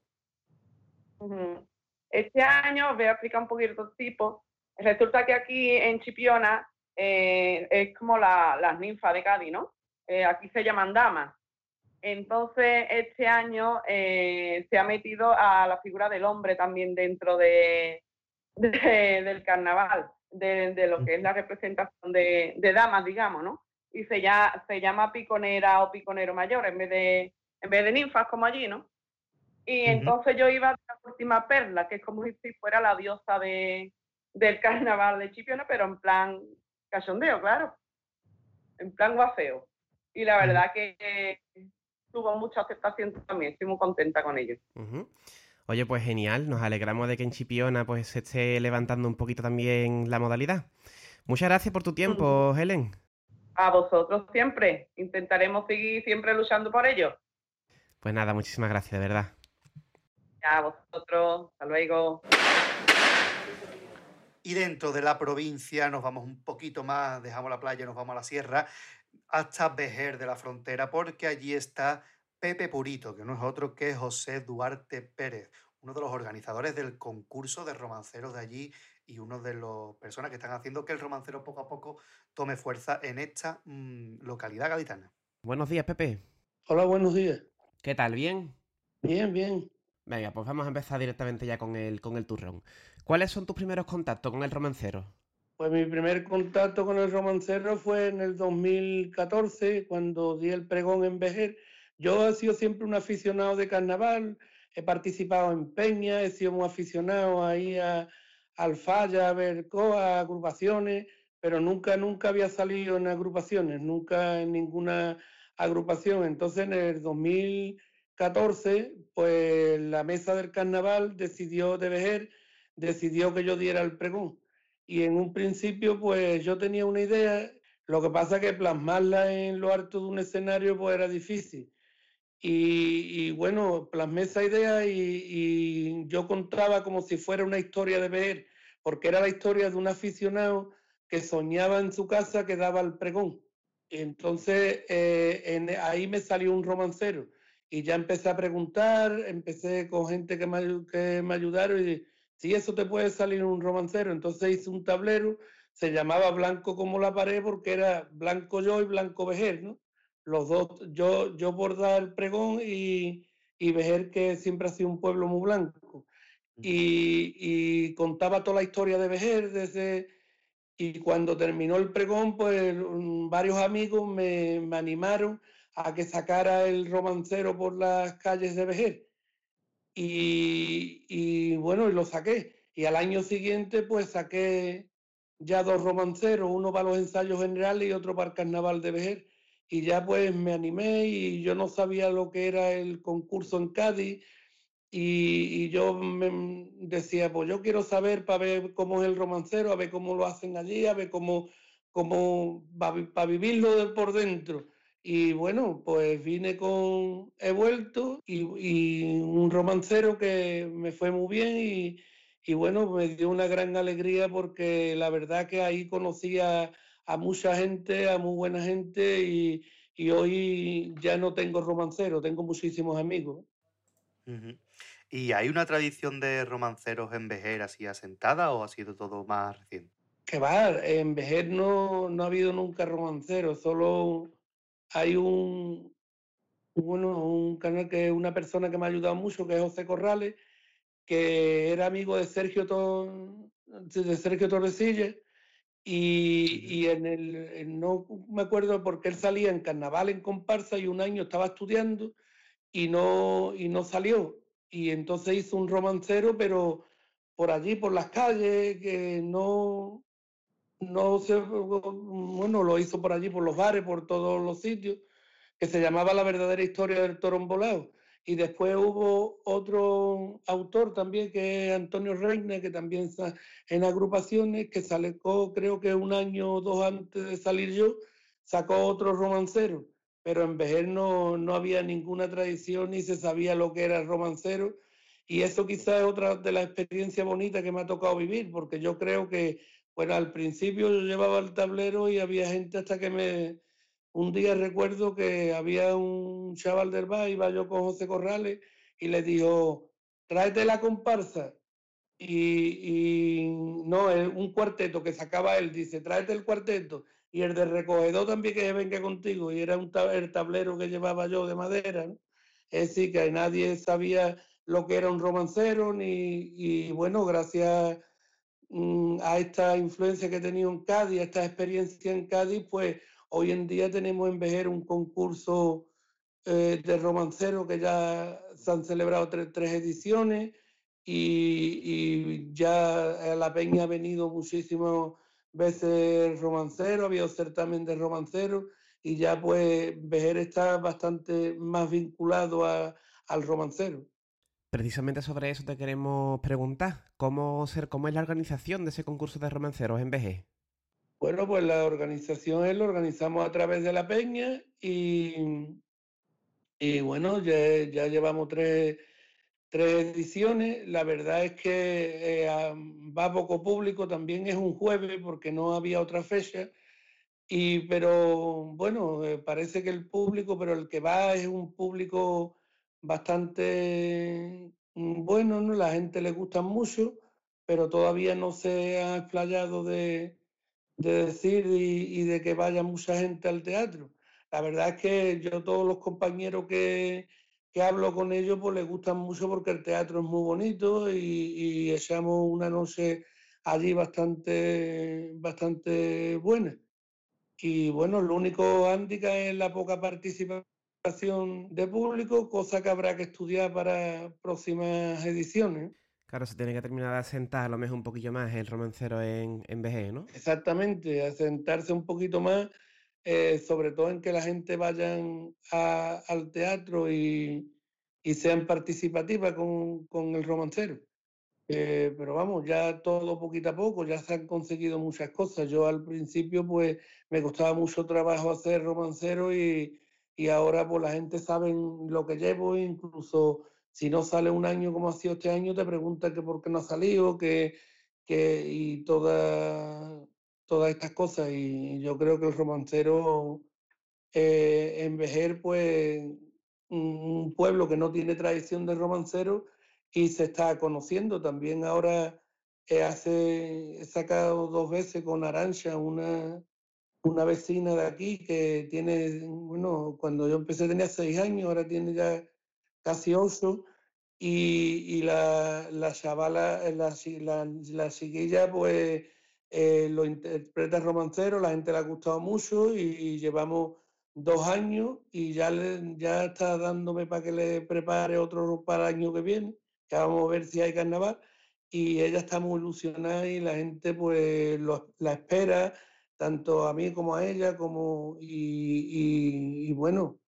Este año os voy a explicar un poquito el tipo. Resulta que aquí en Chipiona eh, es como la- las ninfas de Cádiz, ¿no? Eh, aquí se llaman damas. Entonces, este año eh, se ha metido a la figura del hombre también dentro de, de- del carnaval, de, de lo que es la representación de, de damas, digamos, ¿no? Y se, ya, se llama piconera o piconero mayor en vez de, en vez de ninfas como allí, ¿no? Y entonces yo iba a la última perla, que es como si fuera la diosa de, del carnaval de Chipiona, pero en plan cachondeo, claro. En plan guaseo. Y la verdad que tuvo mucha aceptación también, estoy muy contenta con ello. Oye, pues genial, nos alegramos de que en Chipiona pues se esté levantando un poquito también la modalidad. Muchas gracias por tu tiempo, Helen. A vosotros siempre, intentaremos seguir siempre luchando por ello. Pues nada, muchísimas gracias, de verdad. A vosotros, hasta luego. Y dentro de la provincia nos vamos un poquito más, dejamos la playa, nos vamos a la sierra, hasta Vejer de la Frontera, porque allí está Pepe Purito, que no es otro que José Duarte Pérez, uno de los organizadores del concurso de romanceros de allí y uno de las personas que están haciendo que el romancero poco a poco tome fuerza en esta mm, localidad gaditana. Buenos días, Pepe. Hola, buenos días. ¿Qué tal? ¿Bien? Bien, bien. Venga, pues vamos a empezar directamente ya con el, con el turrón. ¿Cuáles son tus primeros contactos con el romancero? Pues mi primer contacto con el romancero fue en el 2014, cuando di el pregón en Vejer. Yo he sido siempre un aficionado de carnaval, he participado en peñas, he sido muy aficionado ahí a, al falla, a ver coas, agrupaciones, pero nunca, nunca había salido en agrupaciones, nunca en ninguna agrupación. Entonces en el 2014, pues la mesa del carnaval decidió de Vejer, decidió que yo diera el pregón. Y en un principio, pues yo tenía una idea, lo que pasa que plasmarla en lo alto de un escenario, pues era difícil. Y, bueno, plasmé esa idea y, yo contaba como si fuera una historia de ver, porque era la historia de un aficionado que soñaba en su casa que daba el pregón. Entonces, eh, ahí me salió un romancero y ya empecé a preguntar, empecé con gente que me, que me ayudaron y si eso te puede salir un romancero. Entonces hice un tablero, se llamaba Blanco como la pared porque era blanco yo y blanco Vejer, ¿no? Los dos, yo, yo por dar el pregón y, y Vejer que siempre ha sido un pueblo muy blanco. y, y contaba toda la historia de Vejer desde... Y cuando terminó el pregón, pues varios amigos me, me animaron a que sacara el romancero por las calles de Vejer. Y, y bueno, y lo saqué. Y al año siguiente, pues saqué ya dos romanceros, uno para los ensayos generales y otro para el carnaval de Vejer. Y ya pues me animé y yo no sabía lo que era el concurso en Cádiz. Y, yo me decía, pues yo quiero saber para ver cómo es el romancero, a ver cómo lo hacen allí, a ver cómo, cómo para vivirlo por dentro. Y bueno, pues vine con He vuelto y, y un romancero que me fue muy bien y, y bueno, me dio una gran alegría porque la verdad que ahí conocí a, a mucha gente, a muy buena gente y, y hoy ya no tengo romancero, tengo muchísimos amigos. ¿Y hay una tradición de romanceros en Vejer así asentada o ha sido todo más reciente? Que va, en Vejer no, no ha habido nunca romancero, solo hay un, bueno, un canal que una persona que me ha ayudado mucho, que es José Corrales, que era amigo de Sergio, Tor- de Sergio y, y en el, no me acuerdo porque él salía en carnaval en comparsa y un año estaba estudiando y no, y no salió. Y entonces hizo un romancero, pero por allí, por las calles, que no, no se, bueno, lo hizo por allí, por los bares, por todos los sitios, que se llamaba La verdadera historia del toro embolado. Y después hubo otro autor también, que es Antonio Reina, que también está en agrupaciones, que sacó, creo que un año o dos antes de salir yo, sacó otro romancero. Pero en Vejer no, no había ninguna tradición ni se sabía lo que era el romancero. Y eso quizás es otra de las experiencias bonitas que me ha tocado vivir, porque yo creo que, bueno, al principio yo llevaba el tablero y había gente hasta que me... Un día recuerdo que había un chaval del bar, iba yo con José Corrales y le dijo, tráete la comparsa. Y, no, un cuarteto que sacaba él, dice, tráete el cuarteto. Y el de recogedor también que venga contigo. Y era un el tablero que llevaba yo de madera. Es decir, que nadie sabía lo que era un romancero, y bueno, gracias a esta influencia que he tenido en Cádiz, a esta experiencia en Cádiz, pues hoy en día tenemos en Vejer un concurso eh, de romancero que ya se han celebrado tres, tres ediciones y, y ya a la peña ha venido muchísimas veces romancero, ha habido certamen de romancero y ya pues Vejer está bastante más vinculado a- al romancero. Precisamente sobre eso te queremos preguntar. ¿Cómo, ser, ¿Cómo es la organización de ese concurso de romanceros en VG? Bueno, pues la organización es, lo organizamos a través de la peña y, y bueno, ya, ya llevamos tres, tres ediciones. La verdad es que eh, va poco público, también es un jueves porque no había otra fecha. Y, pero bueno, eh, parece que el público, pero el que va es un público bastante mm, bueno, ¿no? La gente le gusta mucho, pero todavía no se ha explayado de, de decir y, de que vaya mucha gente al teatro. La verdad es que yo todos los compañeros que, que hablo con ellos pues les gustan mucho porque el teatro es muy bonito y, y echamos una noche allí bastante, bastante buena. Y bueno, lo único hándicap es la poca participación de público, cosa que habrá que estudiar para próximas ediciones. Claro, se tiene que terminar de asentar a lo mejor un poquillo más el romancero en, en VG, ¿no? Exactamente, a sentarse un poquito más, eh, sobre todo en que la gente vayan a- al teatro y, y sean participativas con, con el romancero. Eh, pero vamos, ya todo poquito a poco, ya se han conseguido muchas cosas. Yo al principio pues me costaba mucho trabajo hacer romancero y, y ahora pues la gente sabe lo que llevo, incluso si no sale un año como ha sido este año, te preguntan que por qué no ha salido, que, que, y toda- todas estas cosas. Y yo creo que el romancero eh, en Vejer, pues un pueblo que no tiene tradición de romancero y se está conociendo. También ahora eh, hace, he sacado dos veces con Arancha, una, una vecina de aquí que tiene, bueno, cuando yo empecé tenía seis años, ahora tiene ya casi ocho, y, y la, la chavala, la, chi- la, la chiquilla, pues eh, lo interpreta romancero, la gente le ha gustado mucho y, y llevamos dos años y ya, le- ya está dándome para que le prepare otro para el año que viene, que vamos a ver si hay carnaval y ella está muy ilusionada y la gente pues lo- la espera, tanto a mí como a ella, como y, y- y bueno,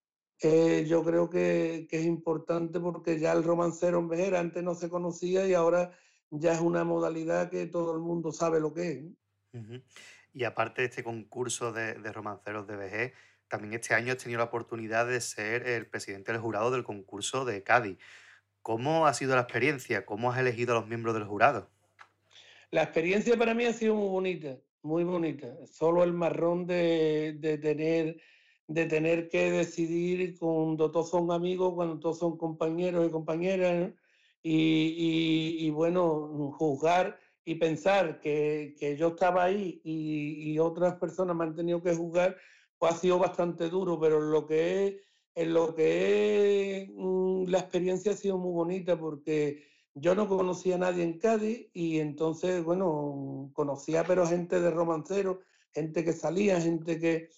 eh, yo creo que, que es importante porque ya el romancero en Vejera antes no se conocía y ahora ya es una modalidad que todo el mundo sabe lo que es. Y aparte de este concurso de, de romanceros de VG, también este año has tenido la oportunidad de ser el presidente del jurado del concurso de Cádiz. ¿Cómo ha sido la experiencia? ¿Cómo has elegido a los miembros del jurado? La experiencia para mí ha sido muy bonita, muy bonita. Solo el marrón de, de tener, de tener que decidir cuando todos son amigos, cuando todos son compañeros y compañeras, y, y- y, bueno, juzgar y pensar que, que yo estaba ahí y, y otras personas me han tenido que juzgar, pues ha sido bastante duro, pero en lo que es, en lo que es mm, la experiencia ha sido muy bonita porque yo no conocía a nadie en Cádiz y entonces, bueno, conocía pero gente de romancero, gente que salía, gente que...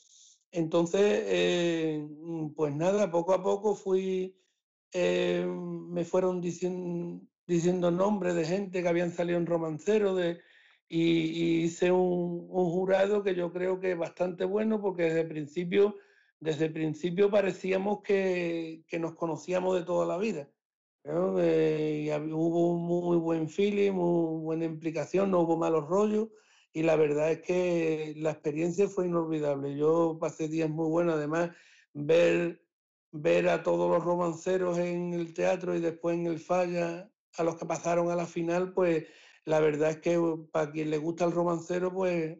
Entonces, eh, pues nada, poco a poco fui, eh, me fueron diciendo, diciendo nombres de gente que habían salido en romancero de, y, y hice un, un jurado que yo creo que es bastante bueno porque desde el principio, desde el principio parecíamos que, que nos conocíamos de toda la vida. ¿No? Eh, y hubo un muy buen feeling, muy buena implicación, no hubo malos rollos y la verdad es que la experiencia fue inolvidable. Yo pasé días muy buenos, además ver, ver a todos los romanceros en el teatro y después en el falla, a los que pasaron a la final, pues la verdad es que para quien le gusta el romancero, pues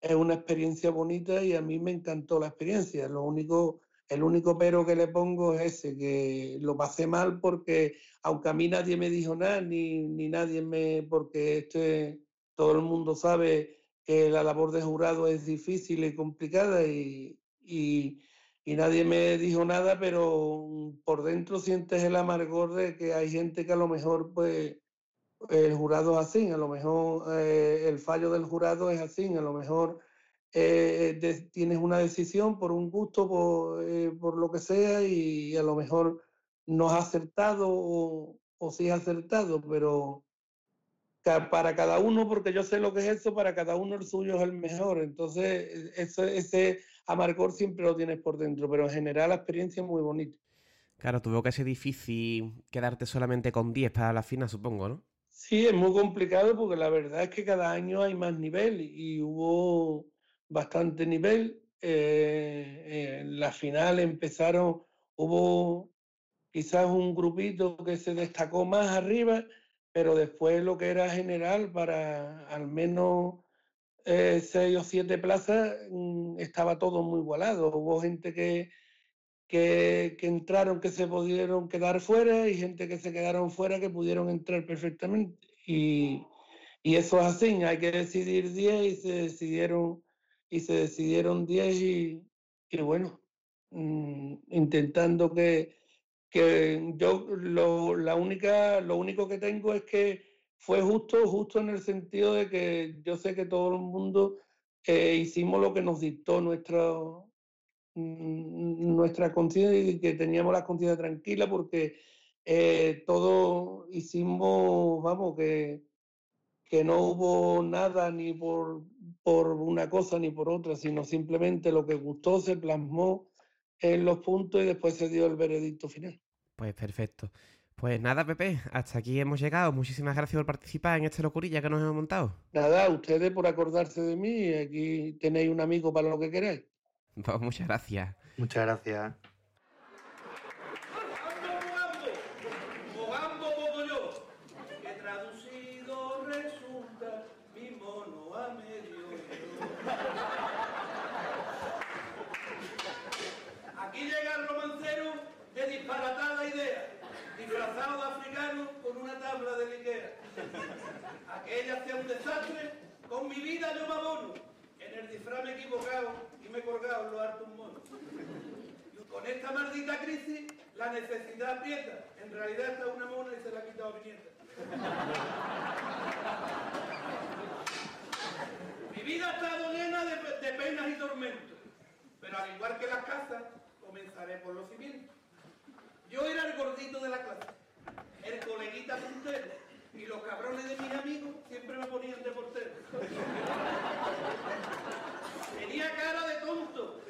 es una experiencia bonita y a mí me encantó la experiencia. Lo único, el único pero que le pongo es ese, que lo pasé mal porque aunque a mí nadie me dijo nada, ni, ni nadie me, porque este, todo el mundo sabe que la labor de jurado es difícil y complicada y, y, nadie me dijo nada, pero por dentro sientes el amargor de que hay gente que a lo mejor pues el jurado es así, a lo mejor eh, el fallo del jurado es así, a lo mejor eh, de- tienes una decisión por un gusto, por, eh, por lo que sea, y a lo mejor no has acertado o, o sí has acertado, pero ca- para cada uno, porque yo sé lo que es eso, para cada uno el suyo es el mejor. Entonces, e- ese, ese amargor siempre lo tienes por dentro, pero en general la experiencia es muy bonita. Claro, tuvo que ser difícil quedarte solamente con 10 para la final, supongo, ¿no? Sí, es muy complicado porque la verdad es que cada año hay más nivel y hubo bastante nivel. Eh, en la final empezaron, hubo quizás un grupito que se destacó más arriba, pero después lo que era general para al menos eh, seis o siete plazas mm, estaba todo muy igualado. Hubo gente que, que, que entraron que se pudieron quedar fuera y gente que se quedaron fuera que pudieron entrar perfectamente. Y, y eso es así, hay que decidir 10 y se decidieron, y se decidieron 10 y, bueno, mm, intentando que, que yo lo, la única, lo único que tengo es que fue justo, justo en el sentido de que yo sé que todo el mundo eh, hicimos lo que nos dictó nuestro, mm, nuestra conciencia y que teníamos la conciencia tranquila porque eh, todo hicimos, vamos, que, que no hubo nada ni por, por una cosa ni por otra, sino simplemente lo que gustó se plasmó en los puntos y después se dio el veredicto final. Pues perfecto. Pues nada, Pepe, hasta aquí hemos llegado. Muchísimas gracias por participar en esta locurilla que nos hemos montado. Nada, ustedes por acordarse de mí, aquí tenéis un amigo para lo que queráis. Pues muchas gracias. Muchas gracias. Mogambo Bogolló, que traducido resulta mi mono a medio. Aquí llega el romancero de disparatada idea, disfrazado de africano con una tabla de Ikea. Aquella sea un desastre, con mi vida yo me abono. En el disfraz me he equivocado y me he colgado en los hartos monos. Con esta maldita crisis, la necesidad aprieta. En realidad está una mona y se la ha quitado a mi. Mi vida ha estado llena de, de penas y tormentos, pero al igual que las casas, comenzaré por los cimientos. Yo era el gordito de la clase, el coleguita puntero, y los cabrones de mis amigos siempre me ponían de portero. Tenía cara de tonto,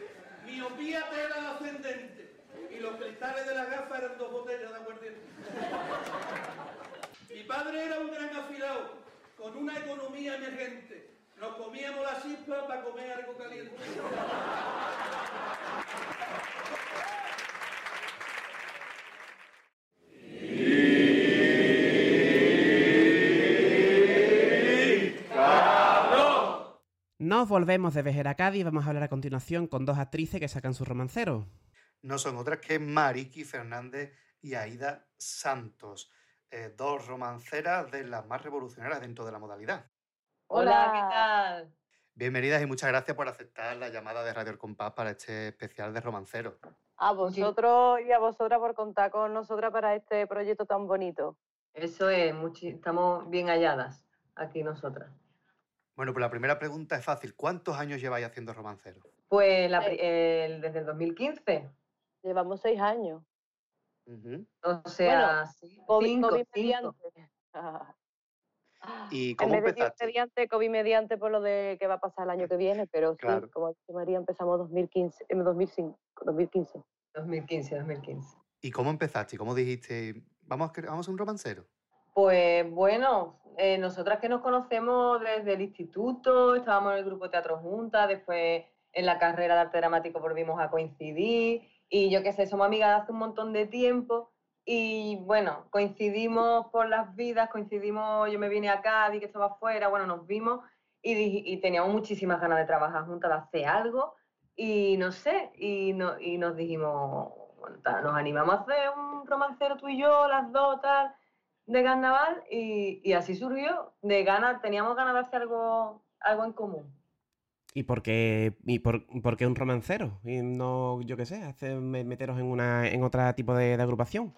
miopía tela ascendente, y los cristales de la gafa eran dos botellas de aguardiente. Mi padre era un gran afilado, con una economía emergente. Nos comíamos la chispa para comer algo caliente. Nos volvemos de Vejer a Cádiz y vamos a hablar a continuación con dos actrices que sacan su romancero. No son otras que Mariki Fernández y Aida Santos, eh, dos romanceras de las más revolucionarias dentro de la modalidad. Hola, ¿qué tal? Bienvenidas y muchas gracias por aceptar la llamada de Radio El Compás para este especial de romancero. A vosotros y a vosotras por contar con nosotras para este proyecto tan bonito. Eso es, estamos bien halladas aquí nosotras. Bueno, pues la primera pregunta es fácil. ¿Cuántos años lleváis haciendo romancero? Pues la el- desde el 2015, Llevamos seis años. o sea, sí, COVID, cinco, COVID cinco. mediante. Ah. ¿Y En cómo vez de mediante, COVID mediante por lo de que va a pasar el año que viene, pero Claro. sí, como dice María, empezamos 2015, en 2005, 2015. 2015, 2015. ¿Y cómo empezaste? ¿Cómo dijiste, vamos a, vamos a hacer un romancero? Pues bueno, eh, nosotras que nos conocemos desde el instituto, estábamos en el grupo teatro juntas, después en la carrera de arte dramático volvimos a coincidir y yo qué sé, somos amigas de hace un montón de tiempo y bueno, coincidimos por las vidas, coincidimos, yo me vine a Cádiz, que estaba afuera, bueno, nos vimos y, y teníamos muchísimas ganas de trabajar juntas, de hacer algo y no sé, y, no, y nos dijimos, bueno, nos animamos a hacer un romancero tú y yo, las dos, tal de carnaval y, y así surgió. De ganas, teníamos ganas de hacer algo, algo en común. ¿Y por qué, y por, por qué un romancero? Y no, yo qué sé, hacer, me- meteros en una en otro tipo de, de agrupación.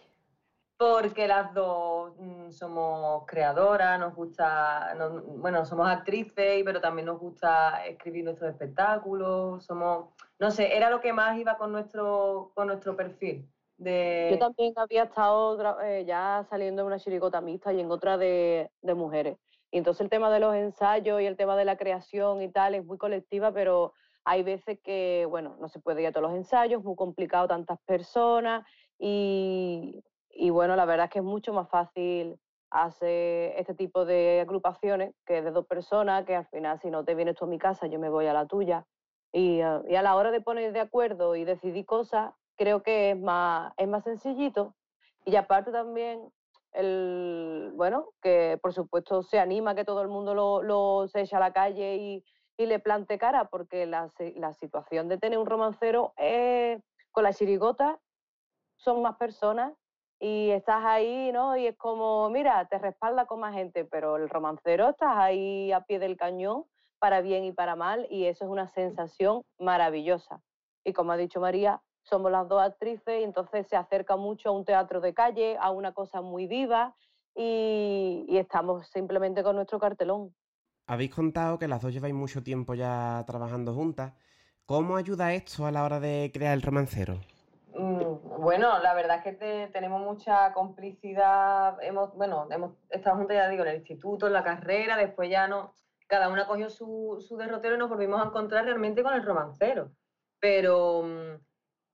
Porque las dos mm, somos creadoras, nos gusta, nos- bueno, somos actrices, y- pero también nos gusta escribir nuestros espectáculos, somos, no sé, era lo que más iba con nuestro, con nuestro perfil. Yo también había estado eh, ya saliendo en una chirigota mixta y en otra de, mujeres. Y entonces el tema de los ensayos y el tema de la creación y tal es muy colectiva, pero hay veces que, bueno, no se puede ir a todos los ensayos, muy complicado tantas personas y, y bueno, la verdad es que es mucho más fácil hacer este tipo de agrupaciones que de dos personas, que al final si no te vienes tú a mi casa, yo me voy a la tuya. Y, eh, y a la hora de poner de acuerdo y decidir cosas, creo que es más, es más sencillito. Y aparte también, el, bueno, que por supuesto se anima que todo el mundo lo, lo se eche a la calle y, y le plante cara, porque la, la situación de tener un romancero es, con la chirigota son más personas y estás ahí, ¿no? Y es como, mira, te respalda con más gente, pero el romancero estás ahí a pie del cañón para bien y para mal y eso es una sensación maravillosa. Y como ha dicho María, somos las dos actrices y entonces se acerca mucho a un teatro de calle, a una cosa muy viva y, y estamos simplemente con nuestro cartelón. Habéis contado que las dos lleváis mucho tiempo ya trabajando juntas. ¿Cómo ayuda esto a la hora de crear el romancero? Mm, Bueno, la verdad es que te- tenemos mucha complicidad. Hemos, bueno, hemos estado juntas, ya digo, en el instituto, en la carrera, después ya no. Cada una cogió su, su derrotero y nos volvimos a encontrar realmente con el romancero. Pero, mm,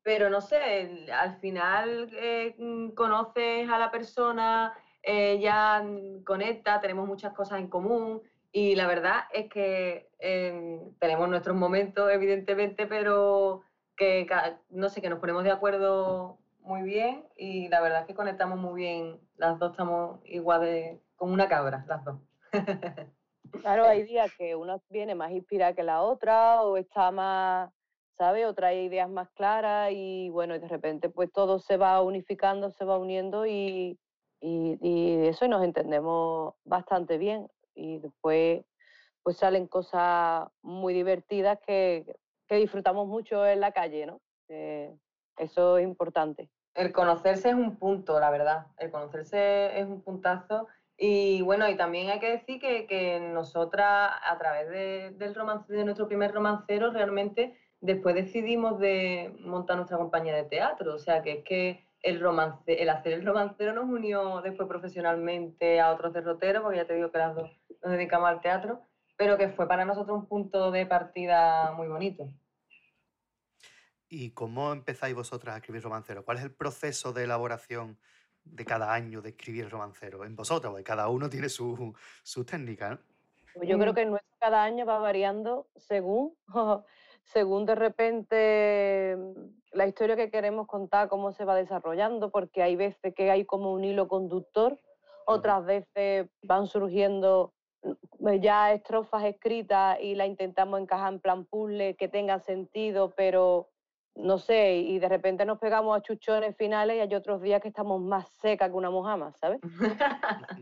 pero no sé, al final eh, mm, conoces a la persona, eh, ya mm, conecta, tenemos muchas cosas en común y la verdad es que eh, tenemos nuestros momentos, evidentemente, pero que no sé, que nos ponemos de acuerdo muy bien y la verdad es que conectamos muy bien, las dos estamos igual de, como una cabra, las dos. Claro, hay días que una viene más inspirada que la otra o está más, ¿sabes? O trae ideas más claras y bueno, y de repente pues todo se va unificando, se va uniendo y, y, y eso y nos entendemos bastante bien y después pues salen cosas muy divertidas que, que disfrutamos mucho en la calle, ¿no? Que, Eso es importante. El conocerse es un punto, la verdad. El conocerse es un puntazo. Y bueno, y también hay que decir que, que nosotras, a través de, del romance, de nuestro primer romancero, realmente después decidimos de montar nuestra compañía de teatro. O sea, que es que el romance, el hacer el romancero nos unió después profesionalmente a otros derroteros, porque ya te digo que las dos nos dedicamos al teatro, pero que fue para nosotros un punto de partida muy bonito. ¿Y cómo empezáis vosotras a escribir romancero? ¿Cuál es el proceso de elaboración de cada año de escribir romancero? En vosotras, porque cada uno tiene su, su técnica, ¿no? Pues yo creo que el nuestro cada año va variando según, según de repente mm, la historia que queremos contar, cómo se va desarrollando, porque hay veces que hay como un hilo conductor, otras veces van surgiendo mm, ya estrofas escritas y la intentamos encajar en plan puzzle que tenga sentido, pero no sé, y de repente nos pegamos a chuchones finales y hay otros días que estamos más secas que una mojama, ¿sabes?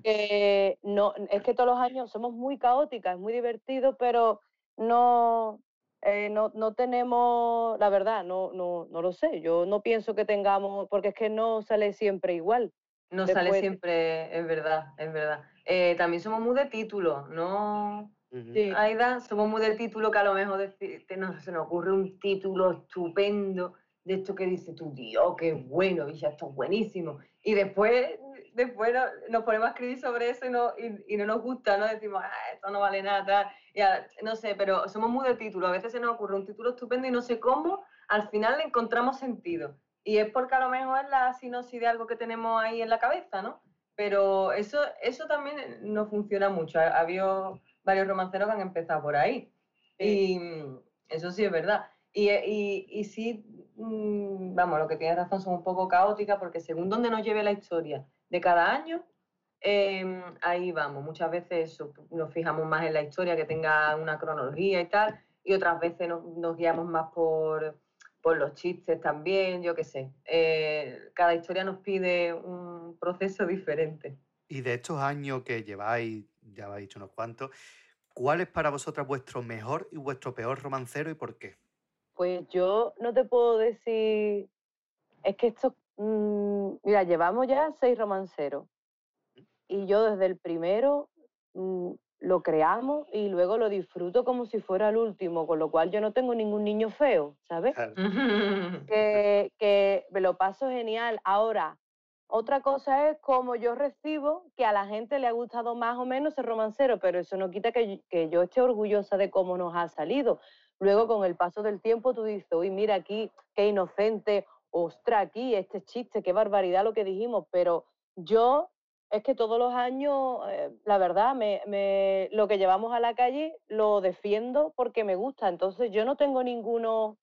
Que no, es que todos los años somos muy caóticas, es muy divertido, pero no, eh, no, no tenemos, la verdad, no, no, no lo sé, yo no pienso que tengamos, porque es que no sale siempre igual. No sale siempre, es verdad, es verdad. Eh, también somos muy de título, ¿no? Sí. Aida, somos muy de título que a lo mejor nos- se nos ocurre un título estupendo de esto que dice tú, Dios, qué bueno, y ya esto es buenísimo. Y después, después no- nos ponemos a escribir sobre eso y no, y, y no nos gusta, ¿no? Decimos, ah, esto no vale nada, tal. Y a- no sé, pero somos muy de título. A veces se nos ocurre un título estupendo y no sé cómo, al final le encontramos sentido. Y es porque a lo mejor es la sinopsis de algo que tenemos ahí en la cabeza, ¿no? Pero eso, eso también no funciona mucho. Ha, ha habido varios romanceros que han empezado por ahí. Y eso sí es verdad. Y, y, y sí, mm, vamos, lo que tienes razón, son un poco caóticas porque según donde nos lleve la historia de cada año, em, ahí vamos. Muchas veces eso, nos fijamos más en la historia que tenga una cronología y tal, y otras veces nos, nos guiamos más por, por los chistes también, yo qué sé. Eh, cada historia nos pide un proceso diferente. Y de estos años que lleváis, ya habéis dicho unos cuantos, ¿cuál es para vosotras vuestro mejor y vuestro peor romancero y por qué? Pues yo no te puedo decir, es que esto, mm, mira, llevamos ya seis romanceros y yo desde el primero mm, lo creamos y luego lo disfruto como si fuera el último, con lo cual yo no tengo ningún niño feo, ¿sabes? que, que me lo paso genial. Ahora, otra cosa es cómo yo recibo que a la gente le ha gustado más o menos ese romancero, pero eso no quita que, yo- que yo esté orgullosa de cómo nos ha salido. Luego, con el paso del tiempo, tú dices, uy, mira aquí, qué inocente, ostra, aquí, este chiste, qué barbaridad lo que dijimos, pero yo es que todos los años, eh, la verdad, me, me- lo que llevamos a la calle lo defiendo porque me gusta. Entonces, yo no tengo ninguno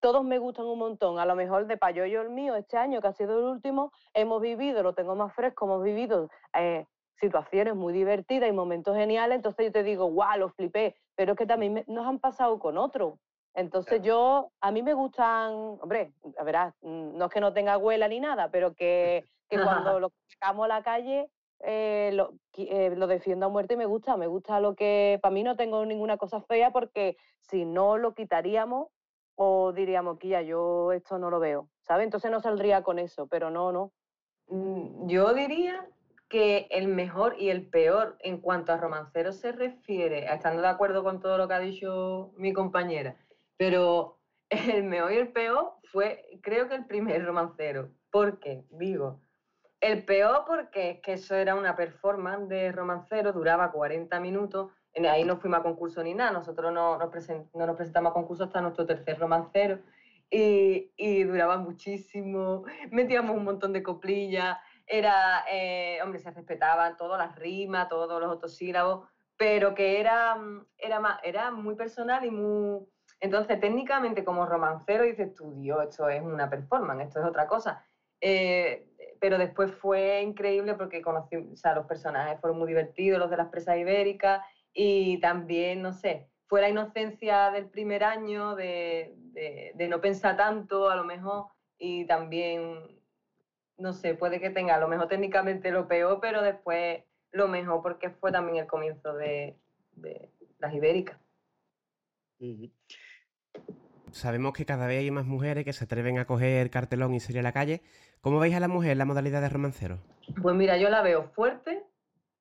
todos me gustan un montón. A lo mejor de Payoyo el mío, este año, que ha sido el último, hemos vivido, lo tengo más fresco, hemos vivido eh, situaciones muy divertidas y momentos geniales. Entonces yo te digo, guau, lo flipé. Pero es que también me- nos han pasado con otros. Entonces yo, a mí me gustan, hombre, a verás, mm, no es que no tenga abuela ni nada, pero que, que cuando lo sacamos a la calle eh, lo, eh, lo defiendo a muerte y me gusta, me gusta lo que, para mí no tengo ninguna cosa fea porque si no lo quitaríamos o diríamos que ya yo esto no lo veo, ¿sabes? Entonces no saldría con eso, pero no, no. Mm, Yo diría que el mejor y el peor en cuanto a romanceros se refiere, estando de acuerdo con todo lo que ha dicho mi compañera, pero el mejor y el peor fue, creo que el primer romancero. ¿Por qué? Digo, el peor porque es que eso era una performance de romancero, duraba 40 minutos, ahí no fuimos a concurso ni nada, nosotros no nos, presen- no nos presentamos a concurso hasta nuestro tercer romancero y, duraba muchísimo, metíamos un montón de coplillas, era, eh, hombre, se respetaban todas las rimas, todos los autosílabos, pero que era, mm, era, más, era muy personal y muy... Entonces, técnicamente como romancero dices tú, Dios, esto es una performance, esto es otra cosa. Eh, pero después fue increíble porque conocí, o sea, los personajes fueron muy divertidos, los de las presas ibéricas, y también, no sé, fue la inocencia del primer año, de, de- no pensar tanto a lo mejor, y también, no sé, puede que tenga a lo mejor técnicamente lo peor, pero después lo mejor porque fue también el comienzo de, de las ibéricas. Sabemos que cada vez hay más mujeres que se atreven a coger cartelón y salir a la calle. ¿Cómo veis a la mujer en la modalidad de romancero? Pues mira, yo la veo fuerte,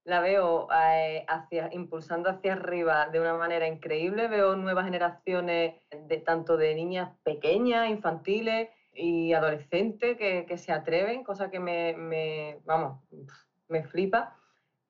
la veo eh, hacia, impulsando hacia arriba de una manera increíble. Veo nuevas generaciones de tanto de niñas pequeñas, infantiles y adolescentes que, se atreven, cosa que me, me, vamos, me flipa.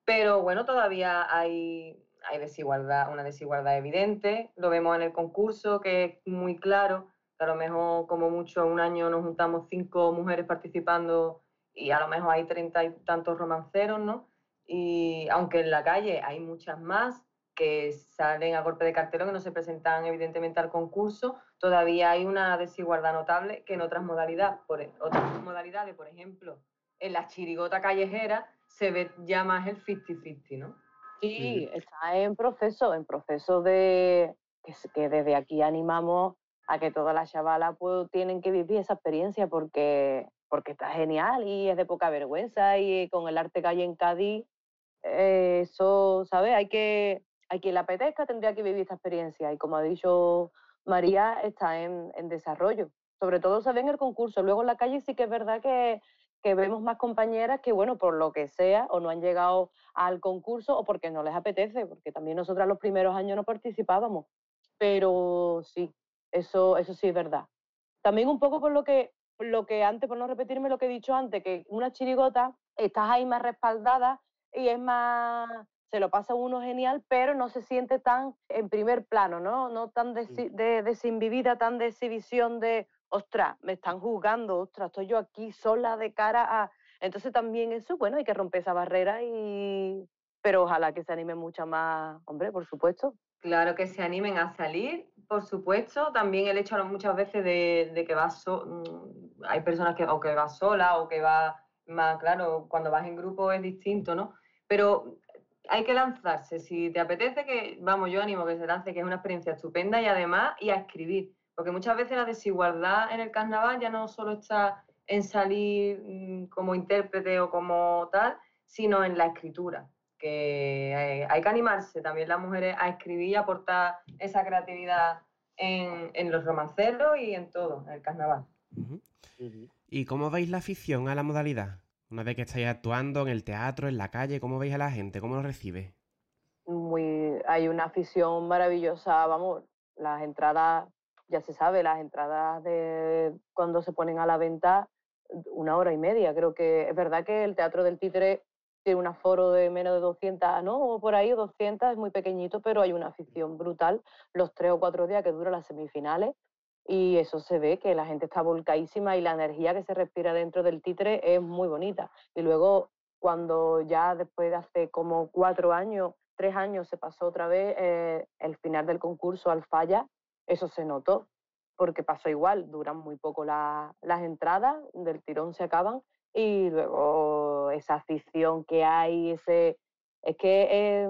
Pero bueno, todavía hay, hay desigualdad, una desigualdad evidente. Lo vemos en el concurso, que es muy claro. que A lo mejor, como mucho, un año nos juntamos cinco mujeres participando y a lo mejor hay treinta y tantos romanceros, ¿no? Y aunque en la calle hay muchas más que salen a golpe de cartelón que no se presentan evidentemente al concurso, todavía hay una desigualdad notable que en otras modalidades, por, e, otras modalidades, por ejemplo, en la chirigota callejera se ve ya más el 50-50, ¿no? Sí, está en proceso, en proceso de que, que desde aquí animamos a que todas las chavalas pues, tienen que vivir esa experiencia porque, porque está genial y es de poca vergüenza y con el arte que hay en Cádiz, eh, eso, ¿sabes? Hay que, a quien le apetezca tendría que vivir esta experiencia y como ha dicho María, está en, en desarrollo. Sobre todo se ve en el concurso, luego en la calle sí que es verdad que, que vemos más compañeras que, bueno, por lo que sea, o no han llegado al concurso o porque no les apetece, porque también nosotras los primeros años no participábamos. Pero sí, eso, eso sí es verdad. También un poco por lo que, por lo que antes, por no repetirme lo que he dicho antes, que una chirigota estás ahí más respaldada y es más, se lo pasa uno genial, pero no se siente tan en primer plano, ¿no? No tan desi- de, desinhibida, tan de exhibición de, ostras, me están juzgando, ostras, estoy yo aquí sola de cara a... Entonces también eso, bueno, hay que romper esa barrera y... Pero ojalá que se anime mucha más, hombre, por supuesto. Claro que se animen a salir, por supuesto. También el hecho muchas veces de, que vas so- mm, hay personas que o que vas sola o que va más, claro, cuando vas en grupo es distinto, ¿no? Pero hay que lanzarse. Si te apetece que, vamos, yo animo que se lance, que es una experiencia estupenda y además y a escribir. Porque muchas veces la desigualdad en el carnaval ya no solo está en salir mm, como intérprete o como tal, sino en la escritura que eh, hay que animarse también las mujeres a escribir y aportar esa creatividad en, en los romanceros y en todo, en el carnaval. ¿Y cómo veis la afición a la modalidad? Una vez que estáis actuando en el teatro, en la calle, ¿cómo veis a la gente? ¿Cómo lo recibe? muy, hay una afición maravillosa, vamos, las entradas, ya se sabe, las entradas de cuando se ponen a la venta, una hora y media. Creo que es verdad que el Teatro del Títere tiene un aforo de menos de 200, ¿no? O por ahí, 200, es muy pequeñito, pero hay una afición brutal los tres o cuatro días que duran las semifinales. Y eso se ve que la gente está volcadísima y la energía que se respira dentro del títere es muy bonita. Y luego, cuando ya después de hace como cuatro años, tres años se pasó otra vez eh, el final del concurso al falla, eso se notó, porque pasó igual, duran muy poco la- las entradas, del tirón se acaban, y luego esa afición que hay, ese es que eh,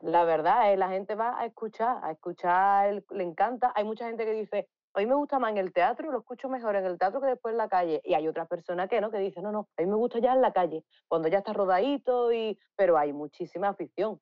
la verdad es la gente va a escuchar, a escuchar, le encanta. Hay mucha gente que dice, a mí me gusta más en el teatro, lo escucho mejor en el teatro que después en la calle. Y hay otras personas que no, que dicen, no, no, a mí me gusta ya en la calle, cuando ya está rodadito, y... pero hay muchísima afición.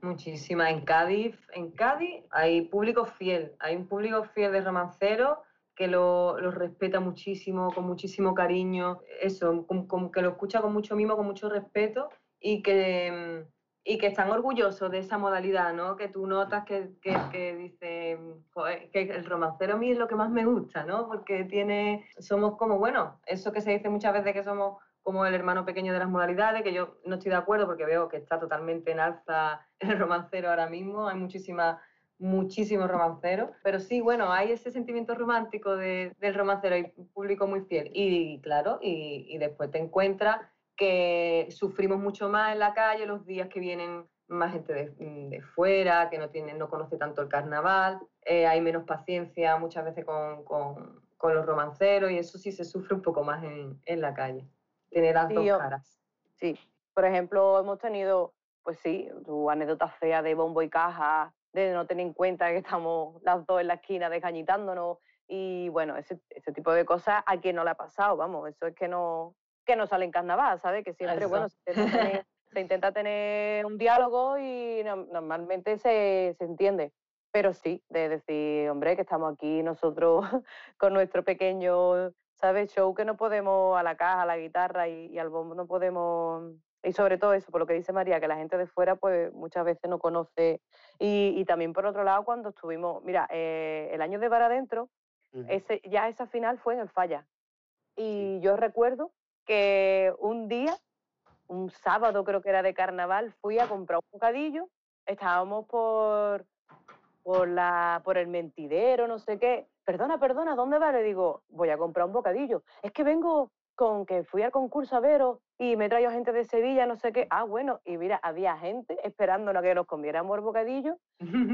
Muchísima. En Cádiz, en Cádiz hay público fiel, hay un público fiel de romanceros que lo, lo respeta muchísimo, con muchísimo cariño, eso, con- que lo escucha con mucho mimo, con mucho respeto y que, y que están orgullosos de esa modalidad, ¿no? Que tú notas que, que, que dice, "Joder, que el romancero a mí es lo que más me gusta, ¿no? Porque tiene, somos como, bueno, eso que se dice muchas veces que somos como el hermano pequeño de las modalidades, que yo no estoy de acuerdo porque veo que está totalmente en alza el romancero ahora mismo, hay muchísimas muchísimos romanceros, pero sí, bueno, hay ese sentimiento romántico de- del romancero, hay público muy fiel. Y claro, y, después te encuentras que sufrimos mucho más en la calle los días que vienen más gente de, fuera, que no, tienen, no conoce tanto el carnaval, eh, hay menos paciencia muchas veces con, los romanceros y eso sí se sufre un poco más en la calle, tiene las Sí, dos yo- caras. Sí, por ejemplo, hemos tenido, pues sí, tu anécdota fea de bombo y caja, de no tener en cuenta que estamos las dos en la esquina desgañitándonos y bueno, ese, ese tipo de cosas a quien no le ha pasado, vamos, eso es que no, que no sale en carnaval, ¿sabes? Que siempre, Eso. bueno, se intenta tener, se intenta tener un diálogo y no- normalmente se, se entiende. pero sí, de decir, hombre, que estamos aquí nosotros con nuestro pequeño, ¿sabes? Show que no podemos a la caja, a la guitarra y, y al bombo no podemos... Y sobre todo eso, por lo que dice María, que la gente de fuera pues muchas veces no conoce. Y, y también por otro lado, cuando estuvimos, mira, eh, el año de Bar Adentro, ese, ya esa final fue en el Falla. Y yo recuerdo que un día, un sábado creo que era de carnaval, fui a comprar un bocadillo, estábamos por, por, la, por el mentidero, no sé qué. Perdona, perdona, ¿dónde va? Le digo, voy a comprar un bocadillo. Es que vengo con que fui al concurso a veros y me trajo gente de Sevilla, no sé qué. Ah, bueno, y mira, había gente esperándonos a que nos comiéramos el bocadillo.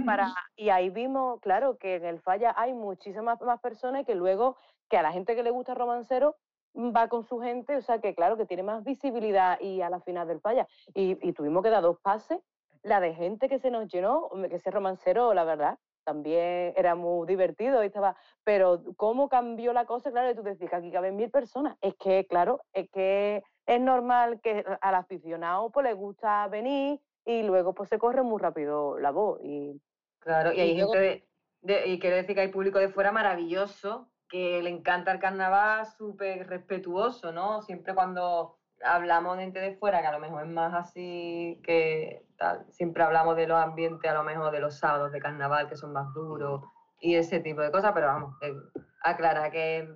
Para, y ahí vimos, claro, que en el Falla hay muchísimas más personas y que luego, que a la gente que le gusta romancero, mm, va con su gente, o sea que claro, que tiene más visibilidad y a la final del Falla. Y, y tuvimos que dar dos pases, la de gente que se nos llenó, que ese romancero, la verdad, también era muy divertido y estaba, pero cómo cambió la cosa, claro, y tú decís que aquí caben mil personas, es que, claro, es que es normal que al aficionado pues le gusta venir y luego pues se corre muy rápido la voz y Claro, y hay luego- gente de, de- y quiero decir que hay público de fuera maravilloso que le encanta el carnaval, súper respetuoso, ¿no? Siempre cuando hablamos de gente de fuera, que a lo mejor es más así que tal, siempre hablamos de los ambientes, a lo mejor de los sábados de carnaval que son más duros y ese tipo de cosas, pero vamos, eh, aclara que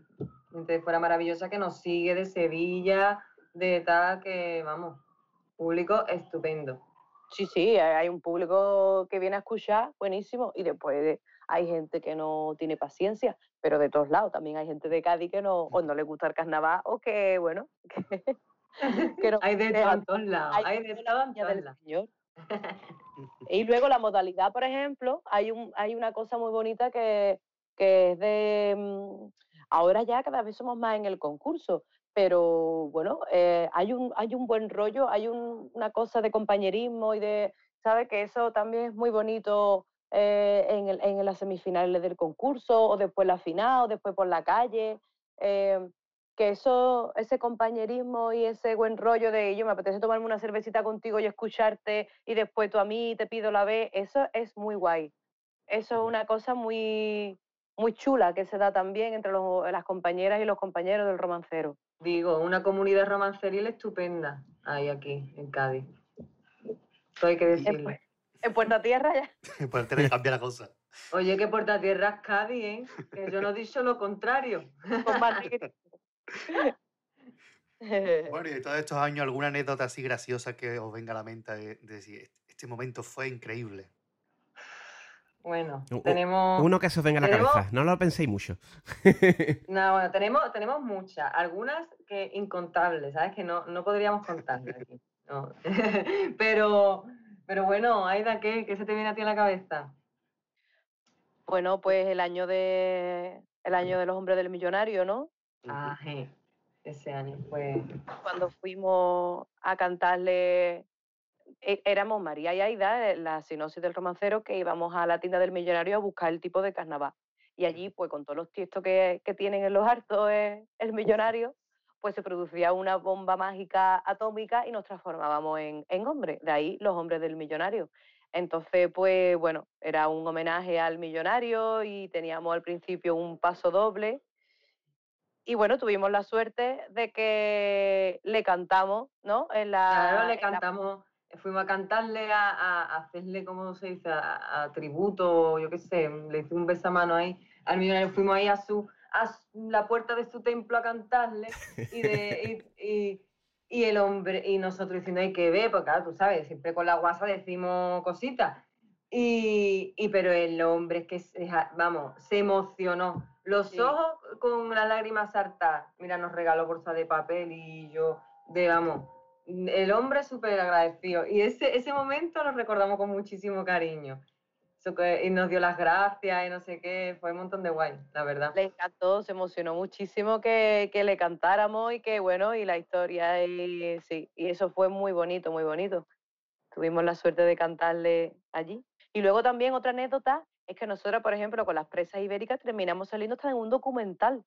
gente de fuera maravillosa que nos sigue de Sevilla, de tal, que vamos, público estupendo. Sí, sí, hay un público que viene a escuchar, buenísimo, y después hay gente que no tiene paciencia, pero de todos lados, también hay gente de Cádiz que no, o no le gusta el carnaval, o que, bueno, que, Hay de todo en todos lados, hay de todo en todos lados. Y luego la modalidad, por ejemplo, hay, un, hay una cosa muy bonita que, que es de... mm, Ahora ya cada vez somos más en el concurso, pero bueno, eh, hay, un, hay un buen rollo, hay un- una cosa de compañerismo y de... ¿Sabes? Que eso también es muy bonito eh, en, el- en las semifinales del concurso, o después la final, o después por la calle. eh, que eso, ese compañerismo y ese buen rollo de yo me apetece tomarme una cervecita contigo y escucharte y después tú a mí te pido la vez, eso es muy guay. Eso es una cosa muy, muy chula que se da también entre los- las compañeras y los compañeros del romancero. Digo, una comunidad romanceril estupenda hay aquí en Cádiz. Eso hay que decirlo. En Puerta Tierra ya. Pues tener que cambiar la cosa. Oye, que Puerta Tierra es Cádiz, ¿eh? Que yo no he dicho lo contrario. Bueno, y de todos estos años, ¿alguna anécdota así graciosa que os venga a la mente de, de decir, este momento fue increíble? Bueno, U- tenemos... Uno que se os venga a la tenemos- cabeza, no lo penséis mucho. No, bueno, tenemos, tenemos muchas, algunas que incontables, ¿sabes? Que no, no podríamos contarlas aquí. no. pero, pero bueno, Aida, ¿qué, ¿qué se te viene a ti a la cabeza? Bueno, pues el año de el año de los hombres del millonario, ¿no? Ah, je, ese año fue... Cuando fuimos a cantarle, e- éramos María y Aida, eh, la sinopsis del romancero, que íbamos a la tienda del millonario a buscar el tipo de carnaval. Y allí, pues con todos los tiestos que, que tienen en los hartos eh, el millonario, pues se producía una bomba mágica atómica y nos transformábamos en, en hombres. De ahí los hombres del millonario. Entonces, pues bueno, era un homenaje al millonario y teníamos al principio un paso doble. Y bueno, tuvimos la suerte de que le cantamos, ¿no? En la, Claro, le en la- cantamos, fuimos a cantarle, a, a- hacerle, ¿cómo se dice? A, a tributo, yo qué sé, le hicimos un besamano ahí al millonario, fuimos ahí a su a su- la puerta de su templo a cantarle y, de, y, y- y el hombre, y nosotros diciendo, hay que ver, porque claro, tú sabes, siempre con la guasa decimos cositas. Y, y pero el hombre es que, vamos, se emocionó. Los Sí. ojos con las lágrimas saltar. Mira, nos regaló bolsa de papel y yo, de vamos, el hombre súper agradecido. Y ese, ese momento lo recordamos con muchísimo cariño. Eso que- y nos dio las gracias y no sé qué, fue un montón de guay, la verdad. le encantó, se emocionó muchísimo que, que le cantáramos y que bueno, y la historia, y sí, y eso fue muy bonito, muy bonito. Tuvimos la suerte de cantarle allí. Y luego también otra anécdota es que nosotros, por ejemplo, con las presas ibéricas terminamos saliendo hasta en un documental.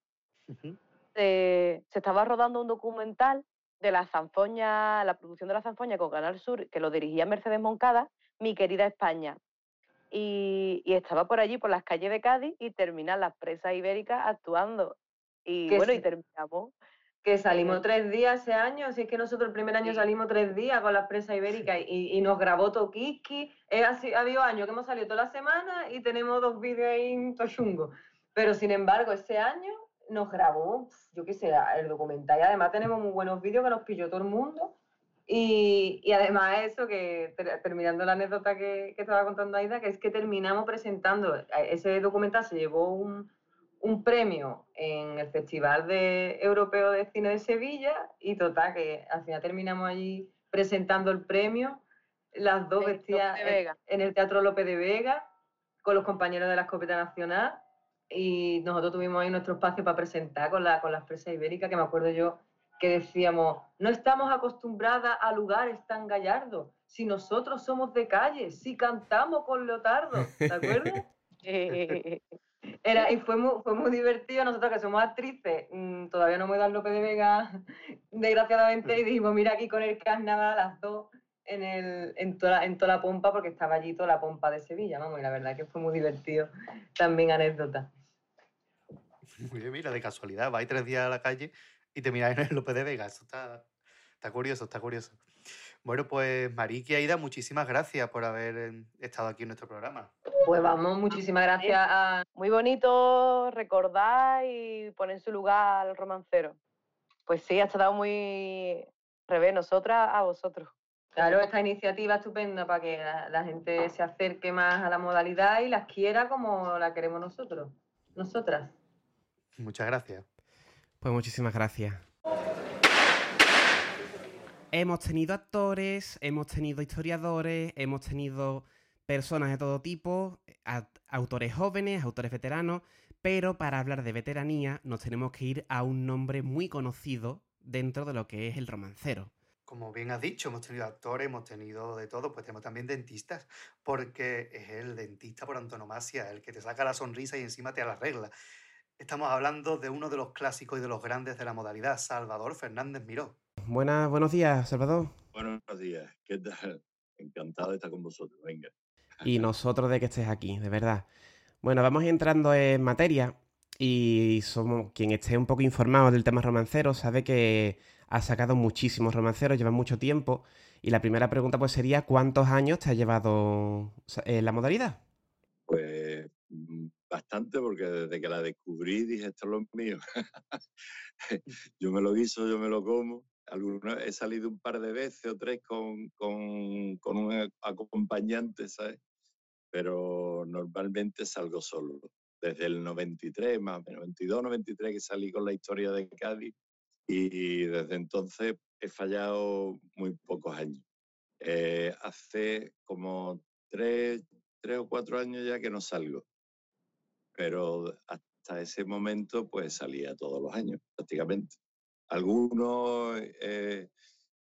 Se, se estaba rodando un documental de la zanfoña, la producción de la zanfoña con Canal Sur, que lo dirigía Mercedes Moncada, Mi querida España. y, y estaba por allí, por las calles de Cádiz, y terminan las presas ibéricas actuando. Y bueno, y terminamos. Que en salimos tres días ese año, si es que nosotros el primer año salimos tres días con la presa ibérica y, y nos grabó Tokiski. Ha habido años que hemos salido toda la semana y tenemos dos vídeos ahí todo chungo. Pero sin embargo, ese año nos grabó, yo qué sé, el documental y además tenemos muy buenos vídeos que nos pilló todo el mundo. Y, y además eso, que ter- terminando la anécdota que, que estaba contando Aida, que es que terminamos presentando, eh, ese documental se llevó un, un premio en el Festival de, Europeo de Cine de Sevilla y total, que al final terminamos allí presentando el premio, las dos Lope vestidas en el Teatro López de Vega con los compañeros de la Escopeta Nacional y nosotros tuvimos ahí nuestro espacio para presentar con, la, con las presas ibéricas, que me acuerdo yo que decíamos, no estamos acostumbradas a lugares tan gallardos, si nosotros somos de calle, si cantamos con Leotardo, ¿te acuerdas? Era, y fue muy, fue muy divertido. Nosotros que somos actrices, mm, todavía no ido al López de Vega, desgraciadamente, y dijimos, mira aquí con el carnaval las dos en, el, en, toda, en toda la pompa, porque estaba allí toda la pompa de Sevilla, vamos, y la verdad que fue muy divertido. También anécdota. Bien, mira, de casualidad, vais tres días a la calle y te miráis en el López de Vega. Eso está, está curioso, está curioso. Bueno, pues Mariki Aida, muchísimas gracias por haber eh, estado aquí en nuestro programa. Pues vamos, muchísimas gracias a... Muy bonito recordar y poner en su lugar al romancero. Pues sí, ha estado muy revés, nosotras a vosotros. Claro, esta iniciativa estupenda para que la, la gente se acerque más a la modalidad y las quiera como la queremos nosotros, nosotras. Muchas gracias. Pues muchísimas gracias. Hemos tenido actores, hemos tenido historiadores, hemos tenido personas de todo tipo, autores jóvenes, autores veteranos, pero para hablar de veteranía nos tenemos que ir a un nombre muy conocido dentro de lo que es el romancero. Como bien has dicho, hemos tenido actores, hemos tenido de todo, pues tenemos también dentistas, porque es el dentista por antonomasia, el que te saca la sonrisa y encima te arregla. Estamos hablando de uno de los clásicos y de los grandes de la modalidad, Salvador Fernández Miró. Buenas, buenos días, Salvador. Buenos días, ¿qué tal? Encantado de estar con vosotros, venga. Y nosotros de que estés aquí, de verdad. Bueno, vamos entrando en materia y somos quien esté un poco informado del tema romancero sabe que ha sacado muchísimos romanceros, lleva mucho tiempo. Y la primera pregunta pues sería ¿cuántos años te ha llevado eh, la modalidad? Pues mm, bastante, porque desde que la descubrí dije, esto es lo mío. yo me lo guiso, yo me lo como. Alguna, he salido un par de veces o tres con, con, con un acompañante, ¿sabes? Pero normalmente salgo solo. Desde el 93, más o menos, 92, 93 que salí con la historia de Cádiz y desde entonces he fallado muy pocos años. Eh, hace como tres, tres o cuatro años ya que no salgo, pero hasta ese momento pues salía todos los años prácticamente. Algunos eh,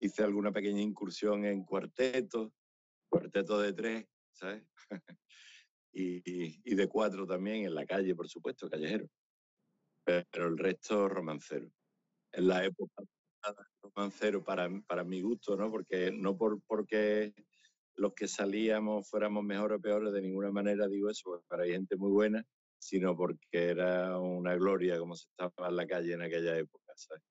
hice alguna pequeña incursión en cuartetos, cuarteto de tres, ¿sabes? y, y- y de cuatro también en la calle, por supuesto, callejero. Pero el resto romancero. En la época romancero para, para mi gusto, ¿no? Porque no por, porque los que salíamos fuéramos mejores o peores, de ninguna manera digo eso, para gente muy buena, sino porque era una gloria como se estaba en la calle en aquella época, ¿sabes?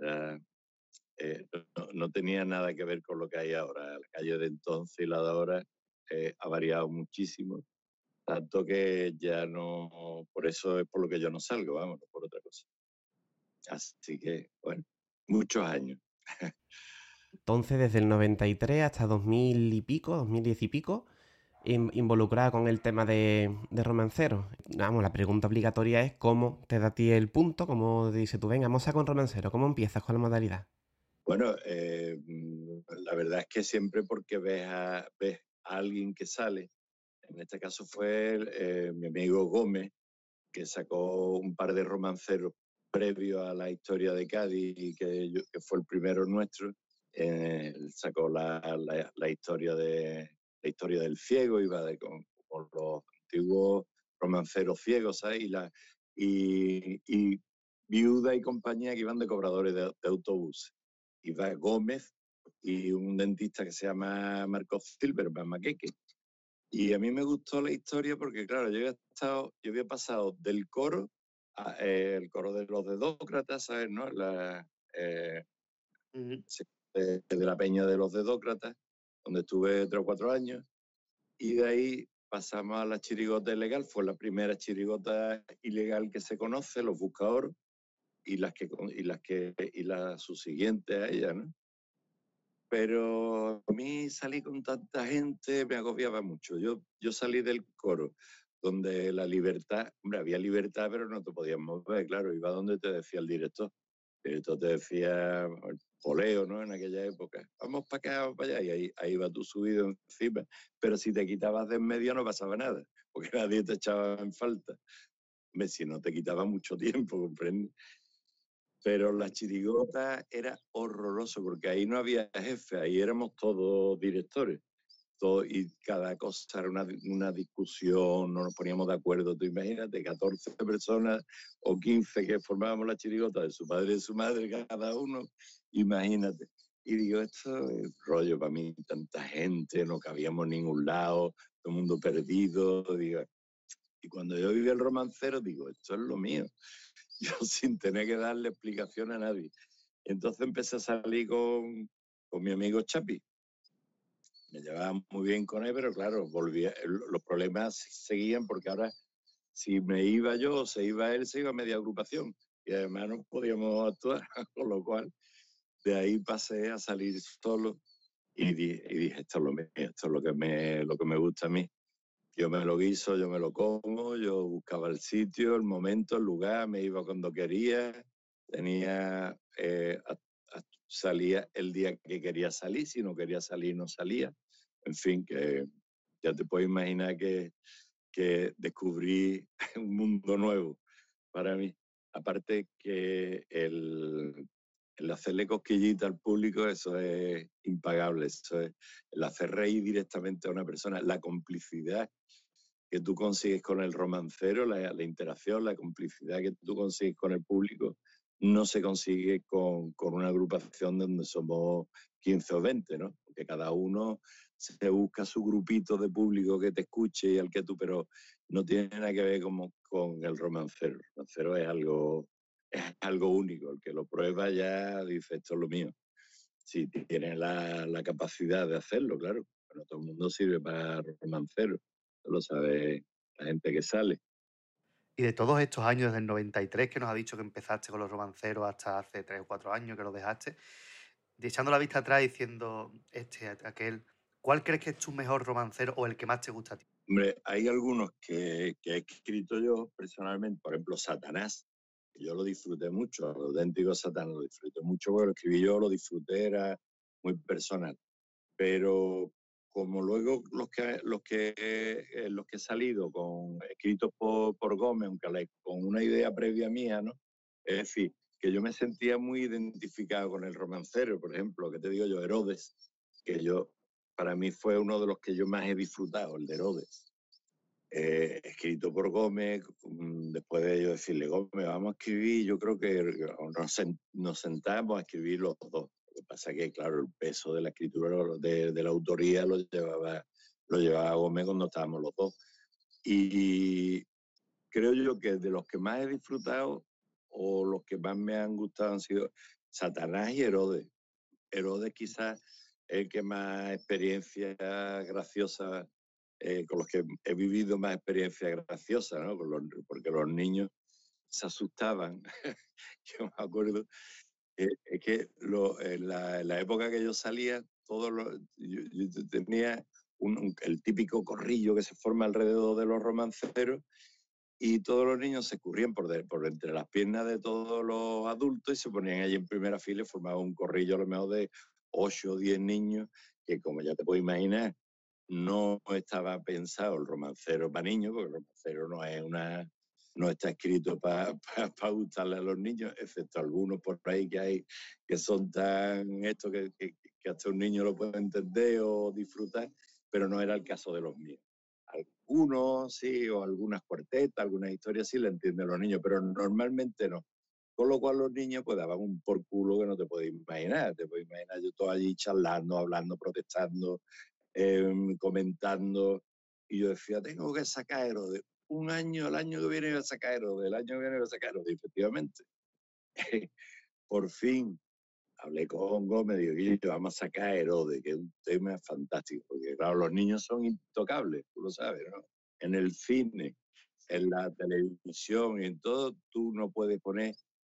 Eh, no, no tenía nada que ver con lo que hay ahora. La calle de entonces y la de ahora eh, ha variado muchísimo, tanto que ya no, por eso es por lo que yo no salgo, vamos, no por otra cosa. Así que, bueno, muchos años. Entonces, desde el 93 hasta 2000 y pico, 2010 y pico, in- involucrada con el tema de, de romancero. Vamos, la pregunta obligatoria es cómo te da a ti el punto, cómo dice tú, venga, vamos a con romancero, ¿cómo empiezas con la modalidad? Bueno, eh, la verdad es que siempre porque ves a, alguien que sale, en este caso fue eh, mi amigo Gómez, que sacó un par de romanceros previo a la historia de Cádiz y que, fue el primero nuestro. eh, sacó la historia de la historia del ciego, iba de, con, con los antiguos romanceros ciegos, ¿sabes? Y, la, y, y viuda y compañía que iban de cobradores de, de autobuses. Iba Gómez y un dentista que se llama Marcos Silverman Maqueque. Y a mí me gustó la historia porque, claro, yo había, estado, yo había pasado del coro, a, eh, el coro de los dedócratas, ¿sabes? ¿no? La, eh, sí, de, de la peña de los dedócratas, donde estuve tres o cuatro años. Y de ahí pasamos a la chirigota ilegal, fue la primera chirigota ilegal que se conoce, los buscadores, y las que y las que y la subsiguiente a ella, ¿no? Pero a mí salí con tanta gente me agobiaba mucho. Yo, yo salí del coro, donde la libertad, hombre, había libertad, pero no te podías mover, claro, iba donde te decía el director. Director te decía, el poleo, ¿no? En aquella época, vamos para acá, vamos para allá, y ahí, ahí iba tú subido encima. Pero si te quitabas de en medio no pasaba nada, porque nadie te echaba en falta. Si no te quitaba mucho tiempo, ¿comprendes? Pero la chirigota era horroroso porque ahí no había jefe, ahí éramos todos directores. Todo, y cada cosa era una, una, discusión, no nos poníamos de acuerdo. Tú imagínate, 14 personas o 15 que formábamos la chirigota de su padre y de su madre, cada uno, imagínate. Y digo, esto es rollo para mí, tanta gente, no cabíamos en ningún lado, todo el mundo perdido. Digo. Y cuando yo viví el romancero, digo, esto es lo mío yo sin tener que darle explicación a nadie. Entonces empecé a salir con, con mi amigo Chapi. Me llevaba muy bien con él, pero claro, volvía, los problemas seguían porque ahora si me iba yo se iba él, se iba media agrupación. Y además no podíamos actuar, con lo cual de ahí pasé a salir solo y, di, y dije, esto es lo esto es lo que me, lo que me gusta a mí. Yo me lo guiso, yo me lo como, yo buscaba el sitio, el momento, el lugar, me iba cuando quería, tenía, eh, salía el día que quería salir, si no quería salir no salía. En fin, que ya te puedes imaginar que, que descubrí un mundo nuevo para mí. Aparte que el, el hacerle cosquillita al público, eso es impagable. Eso es el hacer reír directamente a una persona, la complicidad que tú consigues con el romancero, la, la, interacción, la complicidad que tú consigues con el público, no se consigue con, con, una agrupación donde somos 15 o 20, ¿no? Porque cada uno se busca su grupito de público que te escuche y al que tú, pero no tiene nada que ver como, con el romancero. El romancero es algo, es algo único, el que lo prueba ya dice, esto es lo mío. Si tiene la, la capacidad de hacerlo, claro, pero todo el mundo sirve para romancero lo sabe la gente que sale. Y de todos estos años, desde el 93, que nos ha dicho que empezaste con los romanceros hasta hace tres o cuatro años que lo dejaste, echando la vista atrás diciendo este, aquel, ¿cuál crees que es tu mejor romancero o el que más te gusta a ti? Hombre, hay algunos que, que he escrito yo personalmente, por ejemplo, Satanás, que yo lo disfruté mucho, el auténtico Satanás lo disfruté mucho, porque lo escribí yo, lo disfruté, era muy personal. Pero como luego los que los que eh, los que he salido con escritos por, por Gómez, aunque con una idea previa mía, ¿no? Es decir, que yo me sentía muy identificado con el romancero, por ejemplo, que te digo yo, Herodes, que yo para mí fue uno de los que yo más he disfrutado, el de Herodes. Eh, escrito por Gómez, mm, después de ello decirle, Gómez, vamos a escribir, yo creo que nos, sentamos a escribir los dos. Lo que pasa es que, claro, el peso de la escritura, de, de la autoría, lo llevaba, lo llevaba Gómez cuando estábamos los dos. Y creo yo que de los que más he disfrutado o los que más me han gustado han sido Satanás y Herodes. Herodes quizás el que más experiencia graciosa, eh, con los que he vivido más experiencia graciosa, ¿no? Los, porque los niños se asustaban. yo me acuerdo eh, es que lo, en, la, en, la, época que yo salía, todos los, yo, yo tenía un, un, el típico corrillo que se forma alrededor de los romanceros y todos los niños se escurrían por, de, por entre las piernas de todos los adultos y se ponían allí en primera fila y formaban un corrillo a lo mejor de 8 o 10 niños que como ya te puedes imaginar no estaba pensado el romancero para niños porque el romancero no es una no está escrito para pa, gustarle a los niños, excepto algunos por ahí que hay que son tan esto que, hasta un niño lo puede entender o disfrutar, pero no era el caso de los míos. Algunos sí, o algunas cuartetas, algunas historias sí le entienden los niños, pero normalmente no. Con lo cual los niños pues daban un por culo que no te puedes imaginar. Te puedes imaginar yo todo allí charlando, hablando, protestando, eh, comentando Y yo decía, tengo que sacar Herodes. Un año, el año que viene voy a sacar Herodes, el año que viene voy a sacar Herodes. Efectivamente, por fin hablé con Gómez y digo, vamos a sacar Herodes, que es un tema fantástico, porque claro, los niños son intocables, tú lo sabes, ¿no? En el cine, en la televisión, en todo, tú no puedes poner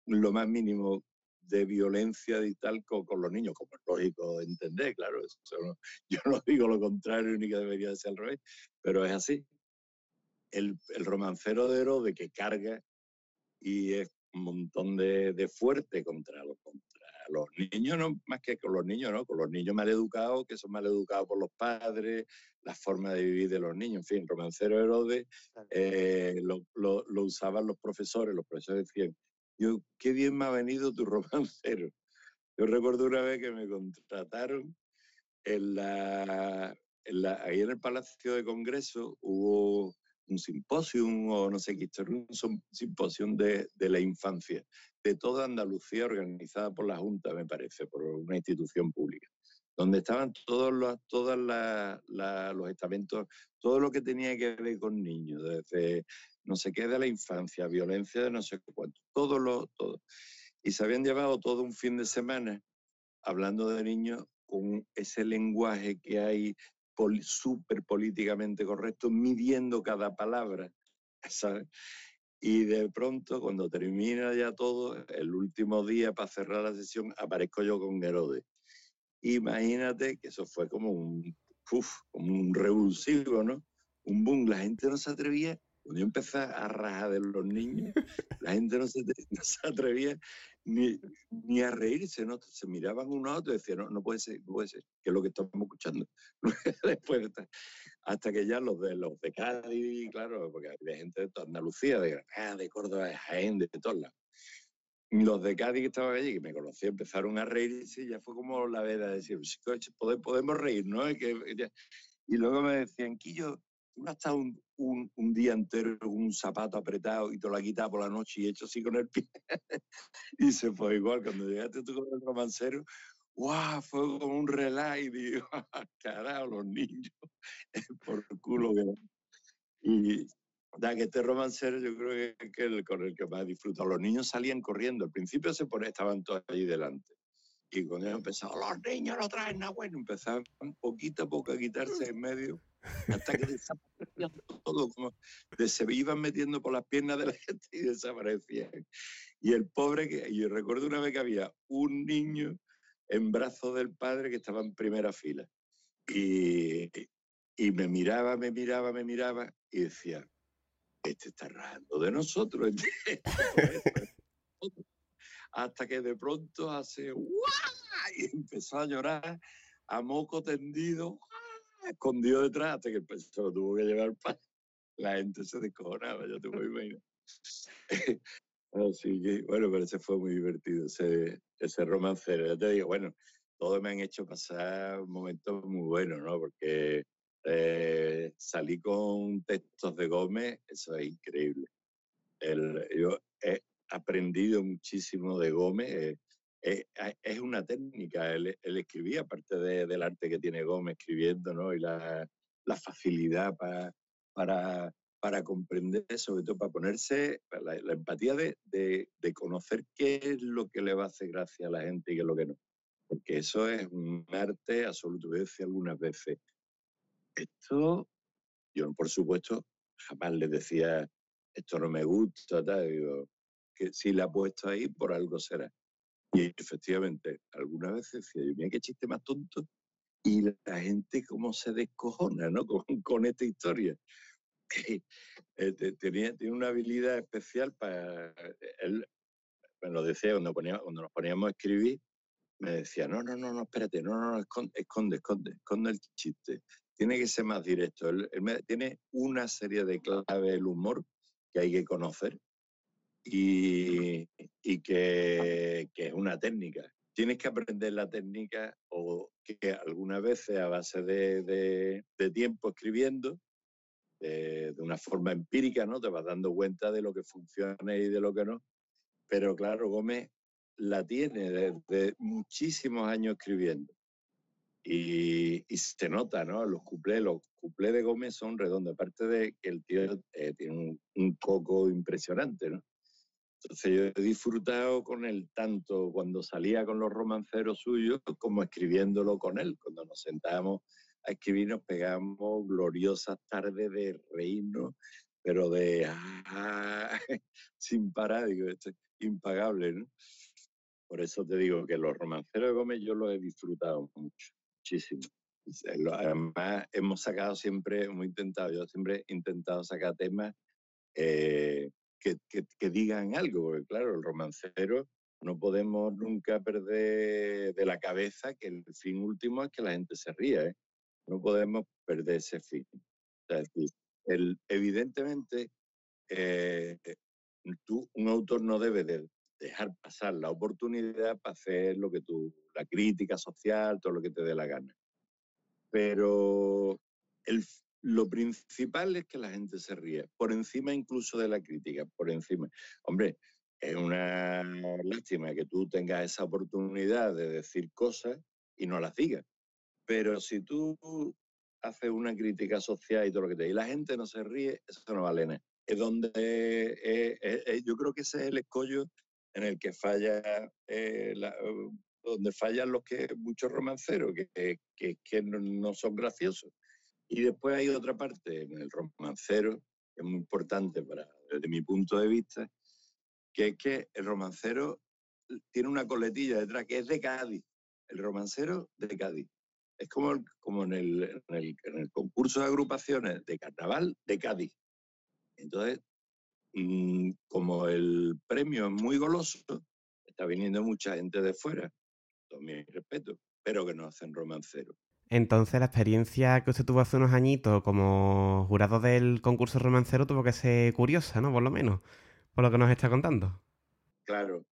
lo más mínimo de violencia y tal con, con los niños, como es lógico entender, claro, eso no- yo no digo lo contrario ni que debería de ser al revés, pero es así. El, el romancero de Herodes que carga y es un montón de, de fuerte contra los, contra los niños, no más que con los niños, ¿no? Con los niños mal educados, que son mal educados por los padres, la forma de vivir de los niños, en fin, romancero de Herodes eh, lo, lo- lo usaban los profesores, los profesores decían, yo, qué bien me ha venido tu romancero. Yo recuerdo una vez que me contrataron en la, en la- ahí en el Palacio de Congreso hubo un simposium o no sé qué historia, un sim- simposio de, de la infancia de toda Andalucía organizada por la Junta, me parece, por una institución pública, donde estaban todos los, todas los estamentos, todo lo que tenía que ver con niños, desde no sé qué de la infancia, violencia de no sé cuánto, todo lo, todo. Y se habían llevado todo un fin de semana hablando de niños con ese lenguaje que hay pol- súper políticamente correcto, midiendo cada palabra, ¿sabes? Y de pronto, cuando termina ya todo, el último día para cerrar la sesión, aparezco yo con Herodes. Imagínate que eso fue como un, uf, como un revulsivo, ¿no? Un boom. La gente no se atrevía, cuando yo empecé a rajar de los niños, la gente no se, no se atrevía ni, ni a reírse, ¿no? Se miraban uno a otro y decían, no, no puede ser, no puede ser, que es lo que estamos escuchando. Después de estar- hasta que ya los de los de Cádiz, claro, porque había gente de toda Andalucía, de Granada, de Córdoba, de Jaén, de todos lados. Los de Cádiz que estaban allí, que me conocían, empezaron a reírse y ya fue como la veda de decir, "Sí, coche, pode- podemos reír, ¿no? Y, y luego me decían, Quillo, tú no has estado un, día entero con un zapato apretado y te lo has quitado por la noche y hecho así con el pie. y se fue igual, cuando llegaste tú con el romancero, ¡guau! Fue como un relax y digo, carajo, los niños, por culo que... Y da que este romancero yo creo que es el con el que más he disfrutado. Los niños salían corriendo, al principio se ponían, estaban todos allí delante. Y cuando ellos empezaban, los niños no traen nada bueno, empezaban poquito a poco a quitarse en medio, hasta que desaparecían todo, como de- se iban metiendo por las piernas de la gente y desaparecían. Y el pobre, que yo recuerdo una vez que había un niño en brazos del padre que estaba en primera fila. Y, y me miraba, me miraba, me miraba y decía, este está rajando de nosotros. este Hasta que de pronto hace ¡guau! y empezó a llorar a moco tendido, ¡guau! escondido detrás, hasta que se lo tuvo que llevar para. La gente se descojonaba, ya te puedo imaginar. Así que, bueno, pero ese fue muy divertido, ese, ese romancero. Ya te digo, bueno, todos me han hecho pasar momentos muy buenos, ¿no? Porque eh, salí con textos de Gómez, eso es increíble. El- yo he aprendido muchísimo de Gómez. eh, eh, a- es una técnica, él, él escribía, aparte de- del arte que tiene Gómez escribiendo, ¿no? Y la, la facilidad pa- para, para comprender, sobre todo para ponerse, la, la empatía de, de- de conocer qué es lo que le va a hacer gracia a la gente y qué es lo que no. Porque eso es un arte absoluto. Yo algunas veces, esto, yo por supuesto jamás les decía, esto no me gusta, tal, digo, que si la ha puesto ahí, por algo será. Y efectivamente, algunas veces decía, mira qué chiste más tonto. Y la gente cómo se descojona, ¿no? Con, con esta historia. Eh, te- tenía, tiene una habilidad especial para... Él me lo decía cuando, ponía- cuando nos poníamos a escribir, me decía, no, no, no, no, espérate, no, no, no, esconde, esconde, esconde el chiste. Tiene que ser más directo. Tiene una serie de claves del humor que hay que conocer y, que, es una técnica. Tienes que aprender la técnica o que algunas veces a base de, tiempo escribiendo, de, de una forma empírica, ¿no? Te vas dando cuenta de lo que funciona y de lo que no. Pero claro, Gómez la tiene desde muchísimos años escribiendo. Y, y se nota, ¿no? Los cuplés, los cuplés de Gómez son redondos, aparte de que el tío eh, tiene un, un coco impresionante, ¿no? Entonces yo he disfrutado con él tanto cuando salía con los romanceros suyos como escribiéndolo con él. Cuando nos sentábamos a escribir nos pegábamos gloriosas tardes de reírnos, pero de ah, sin parar, digo, esto es impagable, ¿no? Por eso te digo que los romanceros de Gómez yo los he disfrutado mucho, muchísimo. Lo- Además, hemos sacado siempre, hemos intentado, yo siempre he intentado sacar temas eh, que, que- digan algo, porque claro, el romancero no podemos nunca perder de la cabeza que el fin último es que la gente se ría, ¿eh? No podemos perder ese fin. Es decir, evidentemente, eh, tú, un autor no debe de dejar pasar la oportunidad para hacer lo que tú, la crítica social, todo lo que te dé la gana. Pero el, lo principal es que la gente se ríe, por encima incluso de la crítica, por encima. Hombre, es una lástima que tú tengas esa oportunidad de decir cosas y no las digas. Pero si tú haces una crítica social y todo lo que te y la gente no se ríe, eso no vale nada. Es donde eh, eh, eh, yo creo que ese es el escollo en el que falla la- donde fallan los que muchos romanceros que, que, no, son graciosos. Y después hay otra parte en el romancero que es muy importante para desde mi punto de vista, que es que el romancero tiene una coletilla detrás que es de Cádiz. El romancero de Cádiz. Es como, como en, el, en, el, en el concurso de agrupaciones de carnaval de Cádiz. Entonces, mm, como el premio es muy goloso, está viniendo mucha gente de fuera, mi respeto, pero que no hacen romancero. Entonces, la experiencia que usted tuvo hace unos añitos como jurado del concurso romancero tuvo que ser curiosa, ¿no? Por lo menos, por lo que nos está contando. Claro,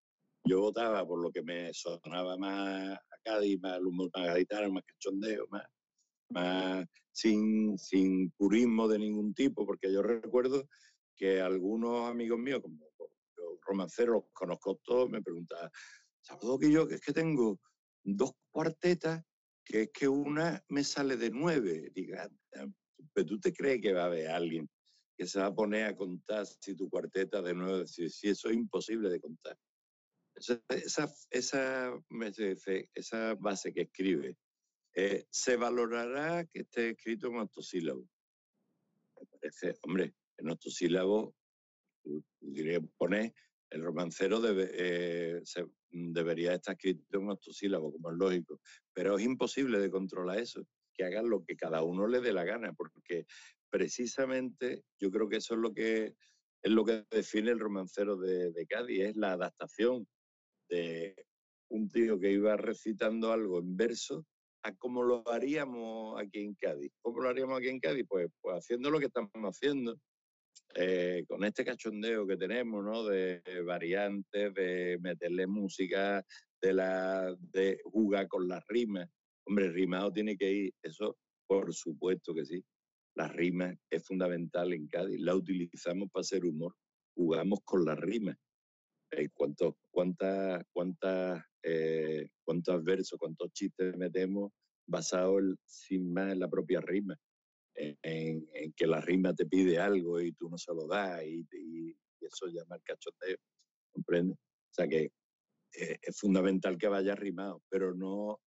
yo votaba por lo que me sonaba más a Cádiz, más humor más gaditano, más cachondeo, más, más sin, sin purismo de ningún tipo, porque yo recuerdo que algunos amigos míos, como romanceros, los conozco todos, me preguntaban, ¿sabes que yo? Que es que tengo dos cuartetas, que es que una me sale de nueve. Diga, pero tú te crees que va a haber alguien que se va a poner a contar si tu cuarteta de nueve, si, si eso es imposible de contar. Esa, esa, esa, esa base que escribe, eh, se valorará que esté escrito en octosílabos. Me parece, hombre, en octosílabos, tú- poner, el romancero debe, eh, se- debería estar escrito en octosílabos, como es lógico, pero es imposible de controlar eso, que hagan lo que cada uno le dé la gana, porque precisamente yo creo que eso es lo que es lo que define el romancero de, de Cádiz, es la adaptación de un tío que iba recitando algo en verso a cómo lo haríamos aquí en Cádiz. ¿Cómo lo haríamos aquí en Cádiz? Pues, pues haciendo lo que estamos haciendo, eh, con este cachondeo que tenemos, ¿no? De variantes, de meterle música, de, la, de jugar con las rimas. Hombre, rimado tiene que ir, eso por supuesto que sí. La rima es fundamental en Cádiz, la utilizamos para hacer humor, jugamos con las rimas. Eh, ¿Cuántos, cuántas, cuántas, eh, ¿Cuántos versos, cuántos chistes metemos basados sin más en la propia rima? En, que la rima te pide algo y tú no se lo das y, eso llama el cachondeo, ¿comprendes? O sea que eh, es fundamental que vaya rimado, pero no,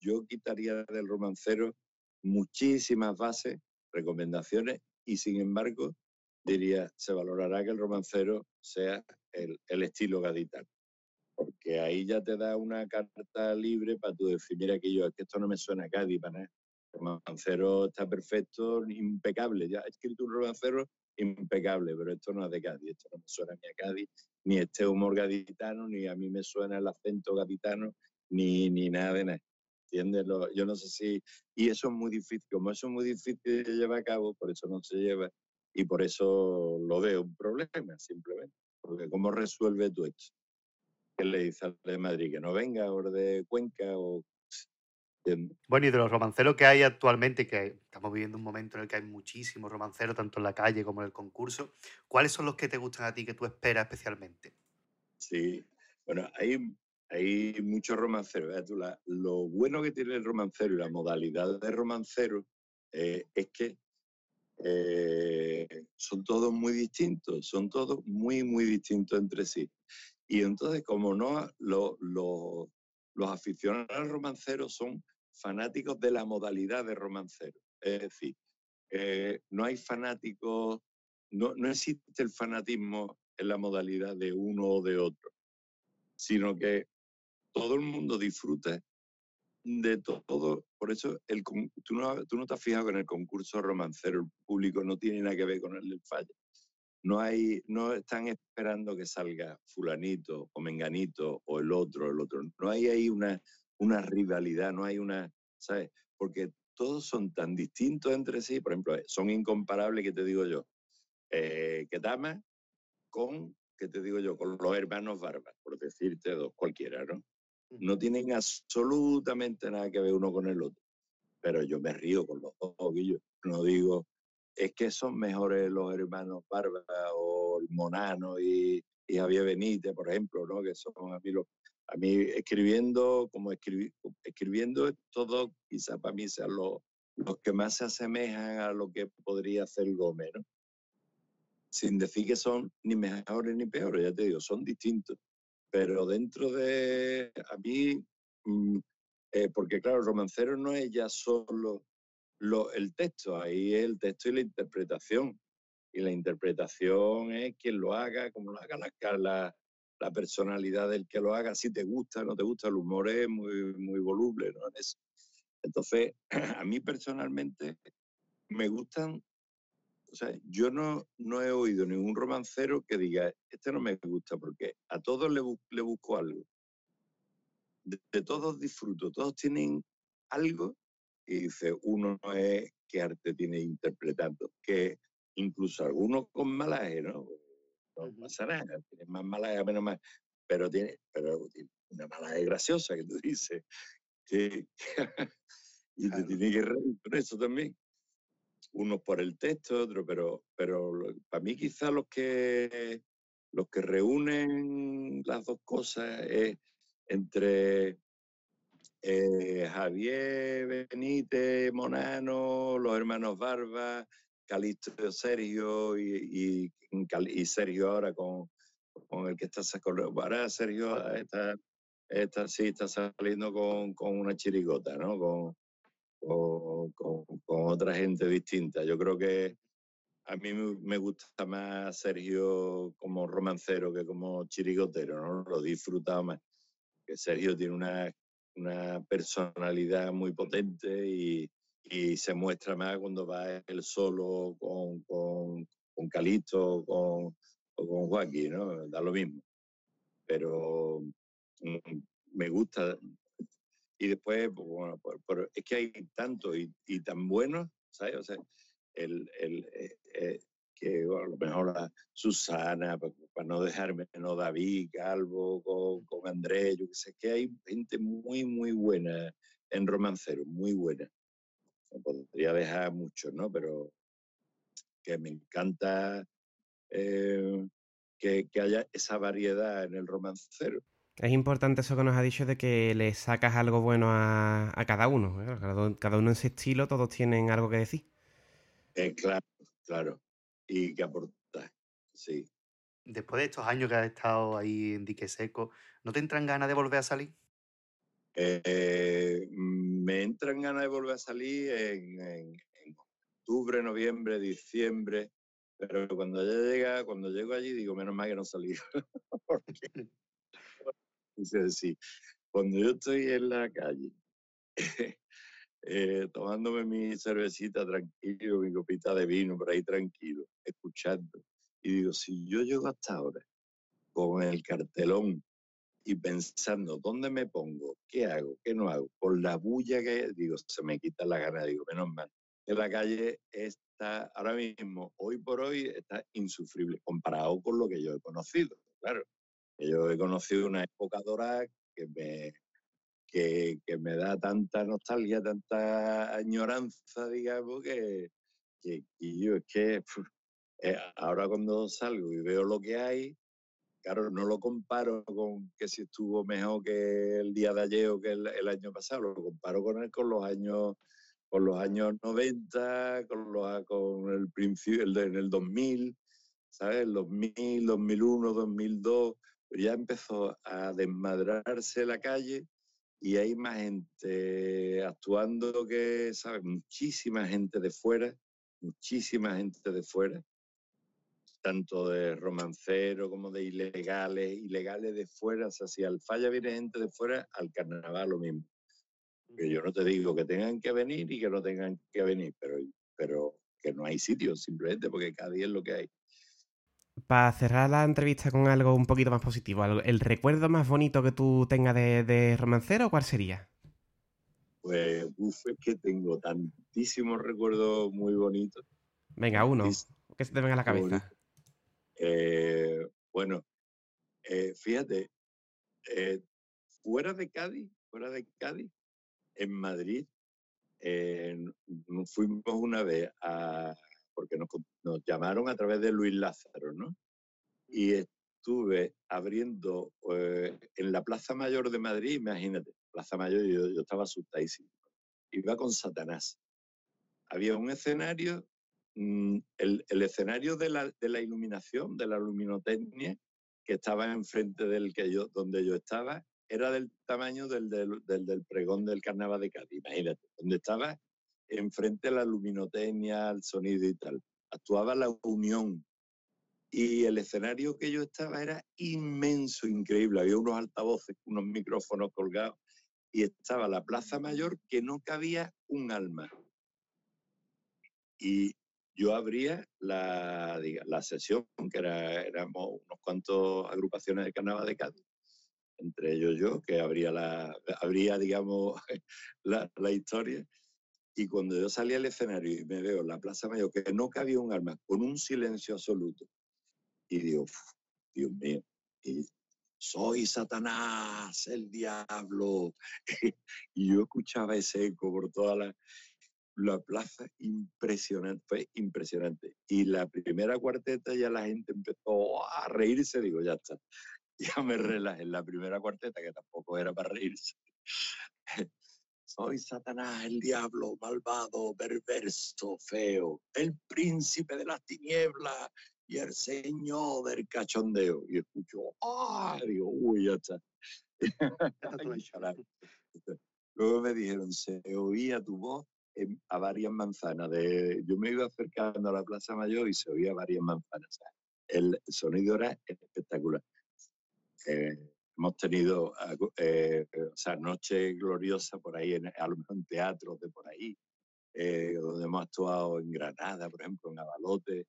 yo quitaría del romancero muchísimas bases, recomendaciones y sin embargo diría, se valorará que el romancero sea el, el estilo gaditano. Porque ahí ya te da una carta libre para tú decir, mira que yo, es que esto no me suena a Cádiz para nada. Romancero está perfecto, impecable. Ya he escrito un romancero impecable, pero esto no es de Cádiz, esto no me suena ni a Cádiz, ni este humor gaditano, ni a mí me suena el acento gaditano, ni, ni nada de nada. ¿Entiendes? Yo no sé si... Y eso es muy difícil, como eso es muy difícil de llevar a cabo, por eso no se lleva, y por eso lo veo un problema, simplemente. Porque ¿cómo resuelve tú esto? ¿Qué le dice al de Madrid? ¿Que no venga o de Cuenca o...? Bueno, y de los romanceros que hay actualmente, que estamos viviendo un momento en el que hay muchísimos romanceros, tanto en la calle como en el concurso, ¿cuáles son los que te gustan a ti, que tú esperas especialmente? Sí, bueno, hay, hay muchos romanceros. Vea tú, la- lo bueno que tiene el romancero y la modalidad de romancero eh, es que eh, son todos muy distintos, son todos muy, muy distintos entre sí. Y entonces, como no, lo- lo- los aficionados al romancero son fanáticos de la modalidad de romancero. Es decir, eh, no hay fanáticos, no, no existe el fanatismo en la modalidad de uno o de otro, sino que todo el mundo disfruta de to- todo. Por eso el, tú, no, tú no te has fijado que en el concurso romancero el público no tiene nada que ver con el del fallo. No, hay, no están esperando que salga fulanito o menganito o el otro, el otro. No hay ahí una, una rivalidad, no hay una, ¿sabes? Porque todos son tan distintos entre sí, por ejemplo, son incomparables, que te digo yo, eh, que Dama con, que te digo yo, con los hermanos Barbas, por decirte dos, cualquiera, ¿no? No tienen absolutamente nada que ver uno con el otro. Pero yo me río con los dos, Guillo. No digo, es que son mejores los hermanos Barba o el Monano y, y Javier Benítez, por ejemplo, ¿no? Que son a mí los, a mí escribiendo, como escribi- escribiendo todos, quizá para mí sean los, que más se asemejan a lo que podría hacer Gómez, ¿no? Sin decir que son ni mejores ni peores, ya te digo, son distintos. Pero dentro de, a mí, mm, eh, porque claro, romancero no es ya solo lo- el texto, ahí es el texto y la interpretación. Y la interpretación es quien lo haga, como lo haga la, la, la personalidad del que lo haga, si te gusta, no te gusta, el humor es muy, muy voluble, ¿no? Eso. Entonces, a mí personalmente me gustan, o sea, yo no, no he oído ningún romancero que diga, este no me gusta, porque a todos le, le busco algo. De, de todos disfruto, todos tienen algo y dice, uno no es qué arte tiene interpretando, que incluso algunos con malaje, ¿no? No pasa nada, tiene más malaje, menos más, pero tiene, pero tiene una graciosa que tú dices, que, y te tiene que reír por eso también. Unos por el texto, otros, pero, pero para mí quizás los que los que reúnen las dos cosas es entre eh, Javier Benítez, Monano, los hermanos Barba, Calixto Sergio y, y, y Sergio ahora con, con el que está. Ahora Sergio está, está, sí, está saliendo con, con una chirigota, ¿no? Con, con, con- otra gente distinta. Yo creo que a mí me gusta más Sergio como romancero que como chirigotero, ¿no? Lo he disfrutado más. Que Sergio tiene una, una personalidad muy potente y, y se muestra más cuando va él solo con, con, con Calixto con, o con Joaquín, ¿no? Da lo mismo. Pero mm, me gusta. Y después, pues, bueno, es que hay tanto y, y tan buenos, ¿sabes? O sea, el, el, eh, eh, que a lo mejor Susana, pa- para no dejarme, no David, Calvo, con, con Andrés, yo que sé, que hay gente muy, muy buena en romancero, muy buena. No podría dejar mucho, ¿no? Pero que me encanta eh, que, que haya esa variedad en el romancero. Es importante eso que nos ha dicho de que le sacas algo bueno a, a cada uno. ¿eh? Cada, cada uno en su estilo, todos tienen algo que decir. Eh, claro, claro. Y que aportar, sí. Después de estos años que has estado ahí en dique seco, ¿no te entran ganas de volver a salir? Eh, me entran ganas de volver a salir en, octubre, noviembre, diciembre, pero cuando ya llega, cuando llego allí digo, menos mal que no salí. Porque, decir, cuando yo estoy en la calle, eh, tomándome mi cervecita tranquilo, mi copita de vino por ahí tranquilo, escuchando, y digo, si yo llego hasta ahora con el cartelón y pensando dónde me pongo, qué hago, qué no hago, por la bulla que digo, se me quita la gana, digo, menos mal. En la calle está ahora mismo, hoy por hoy, está insufrible comparado con lo que yo he conocido. Claro, yo he conocido una época dorada que me, que, que me da tanta nostalgia, tanta añoranza, digamos, que, que, yo es que pf, eh, ahora cuando salgo y veo lo que hay, claro, no lo comparo con que si estuvo mejor que el día de ayer o que el, año pasado, lo comparo con él con los años con los años 90, con, los, con el principio, el en el 2000, ¿sabes? El 2000, 2001, 2002, pues ya empezó a desmadrarse la calle y hay más gente actuando que, ¿sabes? Muchísima gente de fuera, muchísima gente de fuera, tanto de romancero como de ilegales, ilegales de fuera, o sea, si al falla viene gente de fuera, al carnaval lo mismo. Que yo no te digo que tengan que venir y que no tengan que venir, pero, pero que no hay sitio, simplemente porque cada día es lo que hay. Para cerrar la entrevista con algo un poquito más positivo, ¿el recuerdo más bonito que tú tengas de, de romancero, cuál sería? Pues, uff, es que tengo tantísimos recuerdos muy bonitos. Venga, uno, que se te venga a la cabeza. Eh, bueno, eh, fíjate, eh, fuera de Cádiz, fuera de Cádiz, en Madrid, fuimos una vez a, porque nos, llamaron a través de Luis Lázaro, ¿no? Y estuve abriendo en la Plaza Mayor de Madrid, imagínate, Plaza Mayor, yo, yo estaba asustadísimo. Iba con Satanás. Había un escenario, el, el, escenario de la, iluminación, de la luminotecnia, que estaba enfrente del que yo, donde yo estaba, era del tamaño del, del, del, del, pregón del carnaval de Cádiz, imagínate, donde estaba enfrente la luminotecnia, el sonido y tal. Actuaba la unión. Y el escenario que yo estaba era inmenso, increíble. Había unos altavoces, unos micrófonos colgados. Y estaba la Plaza Mayor que no cabía un alma. Y yo abría la, la sesión, que era, éramos unos cuantos agrupaciones de carnaval de Cádiz entre ellos yo, que habría, la, habría digamos, la, la, historia. Y cuando yo salí al escenario y me veo en la Plaza Mayor, que no cabía un arma, con un silencio absoluto, y digo, Dios mío, y soy Satanás, el diablo. y yo escuchaba ese eco por toda la, la plaza, impresionante, fue impresionante. Y la primera cuarteta ya la gente empezó a reírse, digo, ya está, ya me relajé la primera cuarteta, que tampoco era para reírse. Soy Satanás, el diablo, malvado, perverso, feo, el príncipe de las tinieblas y el señor del cachondeo. Y escucho, ¡ah! Digo, uy, ya está. Luego me dijeron, se oía tu voz a varias manzanas. De, yo me iba acercando a la Plaza Mayor y se oía varias manzanas. El sonido era espectacular. Eh, hemos tenido eh, o sea, noche gloriosa por ahí, en, a lo mejor en teatros de por ahí, eh, donde hemos actuado en Granada, por ejemplo, en Abalote.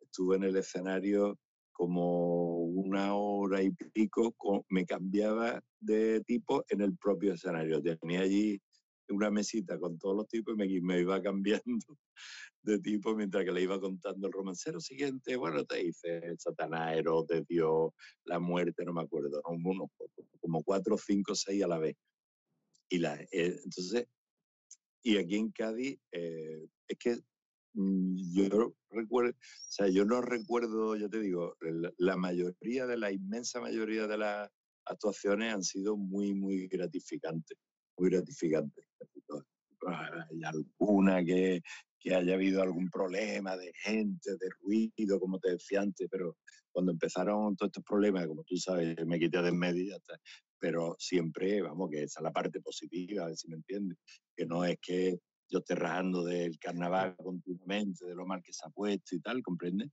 Estuve en el escenario como una hora y pico, con, me cambiaba de tipo en el propio escenario. Tenía allí una mesita con todos los tipos y me, iba cambiando de tipo mientras que le iba contando el romancero siguiente. Bueno, te dice Satanás, Herodes, Dios, la muerte, no me acuerdo, como cuatro, cinco, seis a la vez. Y la, eh, entonces, y aquí en Cádiz, eh, es que mm, yo recuerdo, o sea, yo no recuerdo, ya te digo, la mayoría de la inmensa mayoría de las actuaciones han sido muy, muy gratificantes, muy gratificantes. Hay alguna que, que haya habido algún problema de gente, de ruido, como te decía antes, pero cuando empezaron todos estos problemas, como tú sabes, me quité de en medio y ya está. Pero siempre, vamos, que esa es la parte positiva, a ver si me entiendes, que no es que yo esté rajando del carnaval continuamente, de lo mal que se ha puesto y tal, ¿comprendes?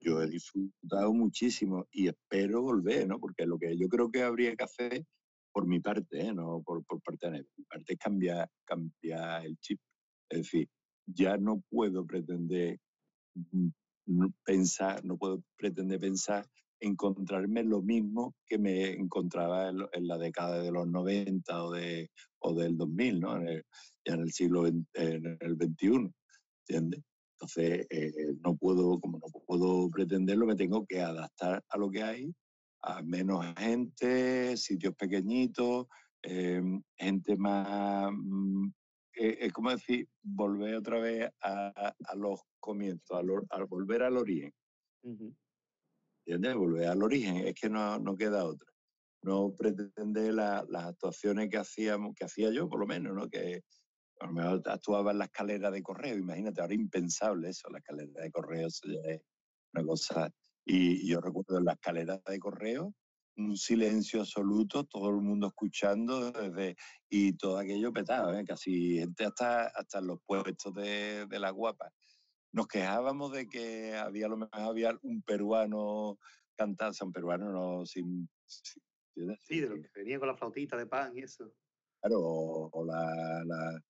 Yo he disfrutado muchísimo y espero volver, ¿no? Porque lo que yo creo que habría que hacer por mi parte, ¿eh? no por, por parte de mi parte es cambiar, cambiar el chip. Es decir, ya no puedo pretender pensar, no puedo pretender pensar encontrarme lo mismo que me encontraba en, en la década de los 90 o, de, o del 2000, ¿no? En el, ya en el siglo en el 21, ¿entiendes? Entonces, eh, no puedo, como no puedo pretenderlo, me tengo que adaptar a lo que hay a menos gente, sitios pequeñitos, eh, gente más, mm, eh, es como decir, volver otra vez a, a los comienzos, a, lo, a, volver al origen. Uh -huh. ¿Entiendes? Volver al origen, es que no, no queda otra. No pretender la- las actuaciones que hacíamos, que hacía yo, por lo menos, ¿no? Que a lo mejor actuaba en la escalera de correo, imagínate, ahora impensable eso, la escalera de correo, eso ya es una cosa. Y, yo recuerdo en la escalera de correo, un silencio absoluto, todo el mundo escuchando desde, y todo aquello petado, ¿eh? casi gente hasta, hasta los puestos de, de la guapa. Nos quejábamos de que había a lo mejor había un peruano cantando, un peruano no sin, sin- ¿entiendes? Sí, de lo que venía con la flautita de pan y eso. Claro, o, o la, la-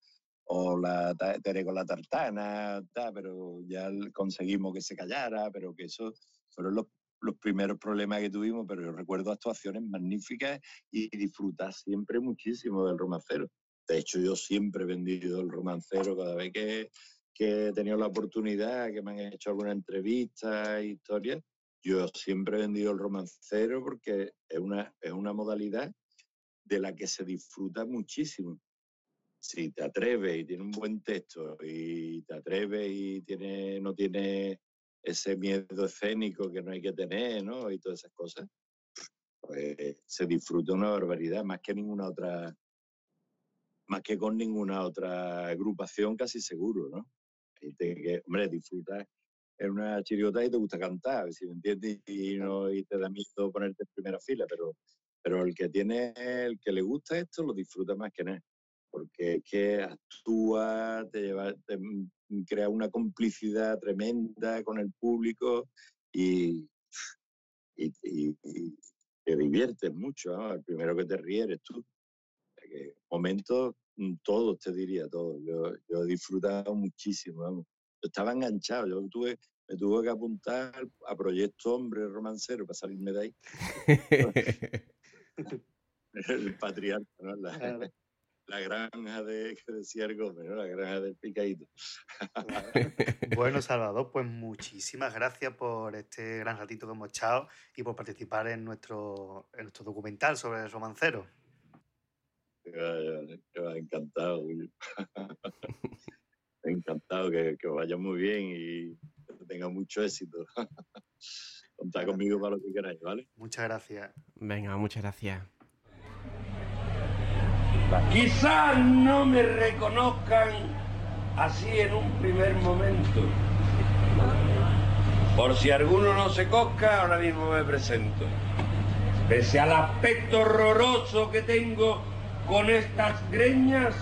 o la Tere con la tartana, ta, pero ya conseguimos que se callara, pero que eso fueron los, los primeros problemas que tuvimos, pero yo recuerdo actuaciones magníficas y disfrutar siempre muchísimo del romancero. De hecho, yo siempre he vendido el romancero cada vez que, que he tenido la oportunidad, que me han hecho alguna entrevista, historia, yo siempre he vendido el romancero porque es una, es una modalidad de la que se disfruta muchísimo. Si te atreves y tiene un buen texto y te atreves y tiene, no tiene ese miedo escénico que no hay que tener, ¿no? Y todas esas cosas, pues se disfruta una barbaridad, más que ninguna otra, más que con ninguna otra agrupación casi seguro, ¿no? Y te- que, hombre, disfrutas en una chiriota y te gusta cantar, si me entiendes, y, no, y te da miedo ponerte en primera fila, pero, pero el que tiene, el que le gusta esto lo disfruta más que nada, porque es que actúa, te lleva, te crea una complicidad tremenda con el público y, y, y- y te diviertes mucho, ¿no? El primero que te ríes eres tú. O sea que momentos, mm, todos te diría, todos. Yo, yo he disfrutado muchísimo, vamos. Yo estaba enganchado, yo tuve, me tuve que apuntar a Proyecto Hombre Romancero para salirme de ahí. el patriarca, ¿no? La, Claro. La granja de, que decía el Gómez, ¿no? La granja del picadito. Bueno, Salvador, pues muchísimas gracias por este gran ratito que hemos echado y por participar en nuestro, en nuestro documental sobre el romancero. Encantado. Julio. encantado, que, que os vaya muy bien y que tenga mucho éxito. Contad conmigo para lo que queráis, ¿vale? Muchas gracias. Venga, muchas gracias. Quizás no me reconozcan así en un primer momento. Por si alguno no se cosca, ahora mismo me presento. Pese al aspecto horroroso que tengo con estas greñas,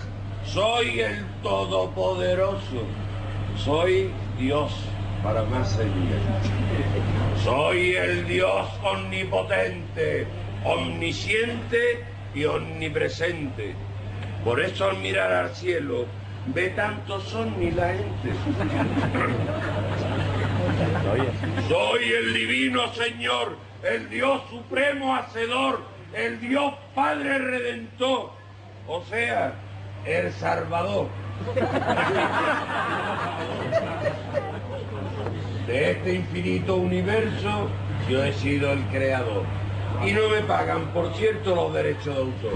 soy el Todopoderoso. Soy Dios para más señas. Soy el Dios omnipotente, omnisciente y omnipresente. Por eso al mirar al cielo ve tantos ovnis la gente. Soy el divino Señor, el Dios supremo hacedor, el Dios Padre redentor, o sea, el Salvador. De este infinito universo yo he sido el creador. Y no me pagan, por cierto, los derechos de autor.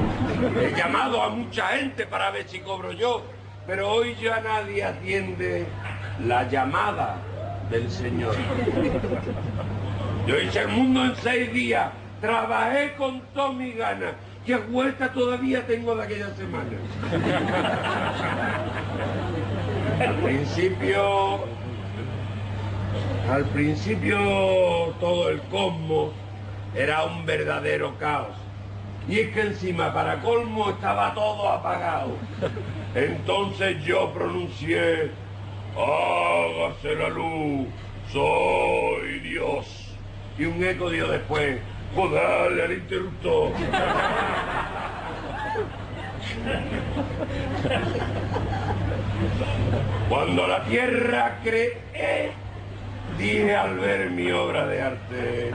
He llamado a mucha gente para ver si cobro yo, pero hoy ya nadie atiende la llamada del Señor. Yo hice el mundo en seis días, trabajé con toda mi gana, que vuelta todavía tengo de aquella semana. Al principio, al principio todo el cosmos era un verdadero caos. Y es que encima, para colmo, estaba todo apagado. Entonces yo pronuncié, hágase la luz, soy Dios. Y un eco dio después, pues dale al interruptor. Cuando la tierra cree, dije al ver mi obra de arte,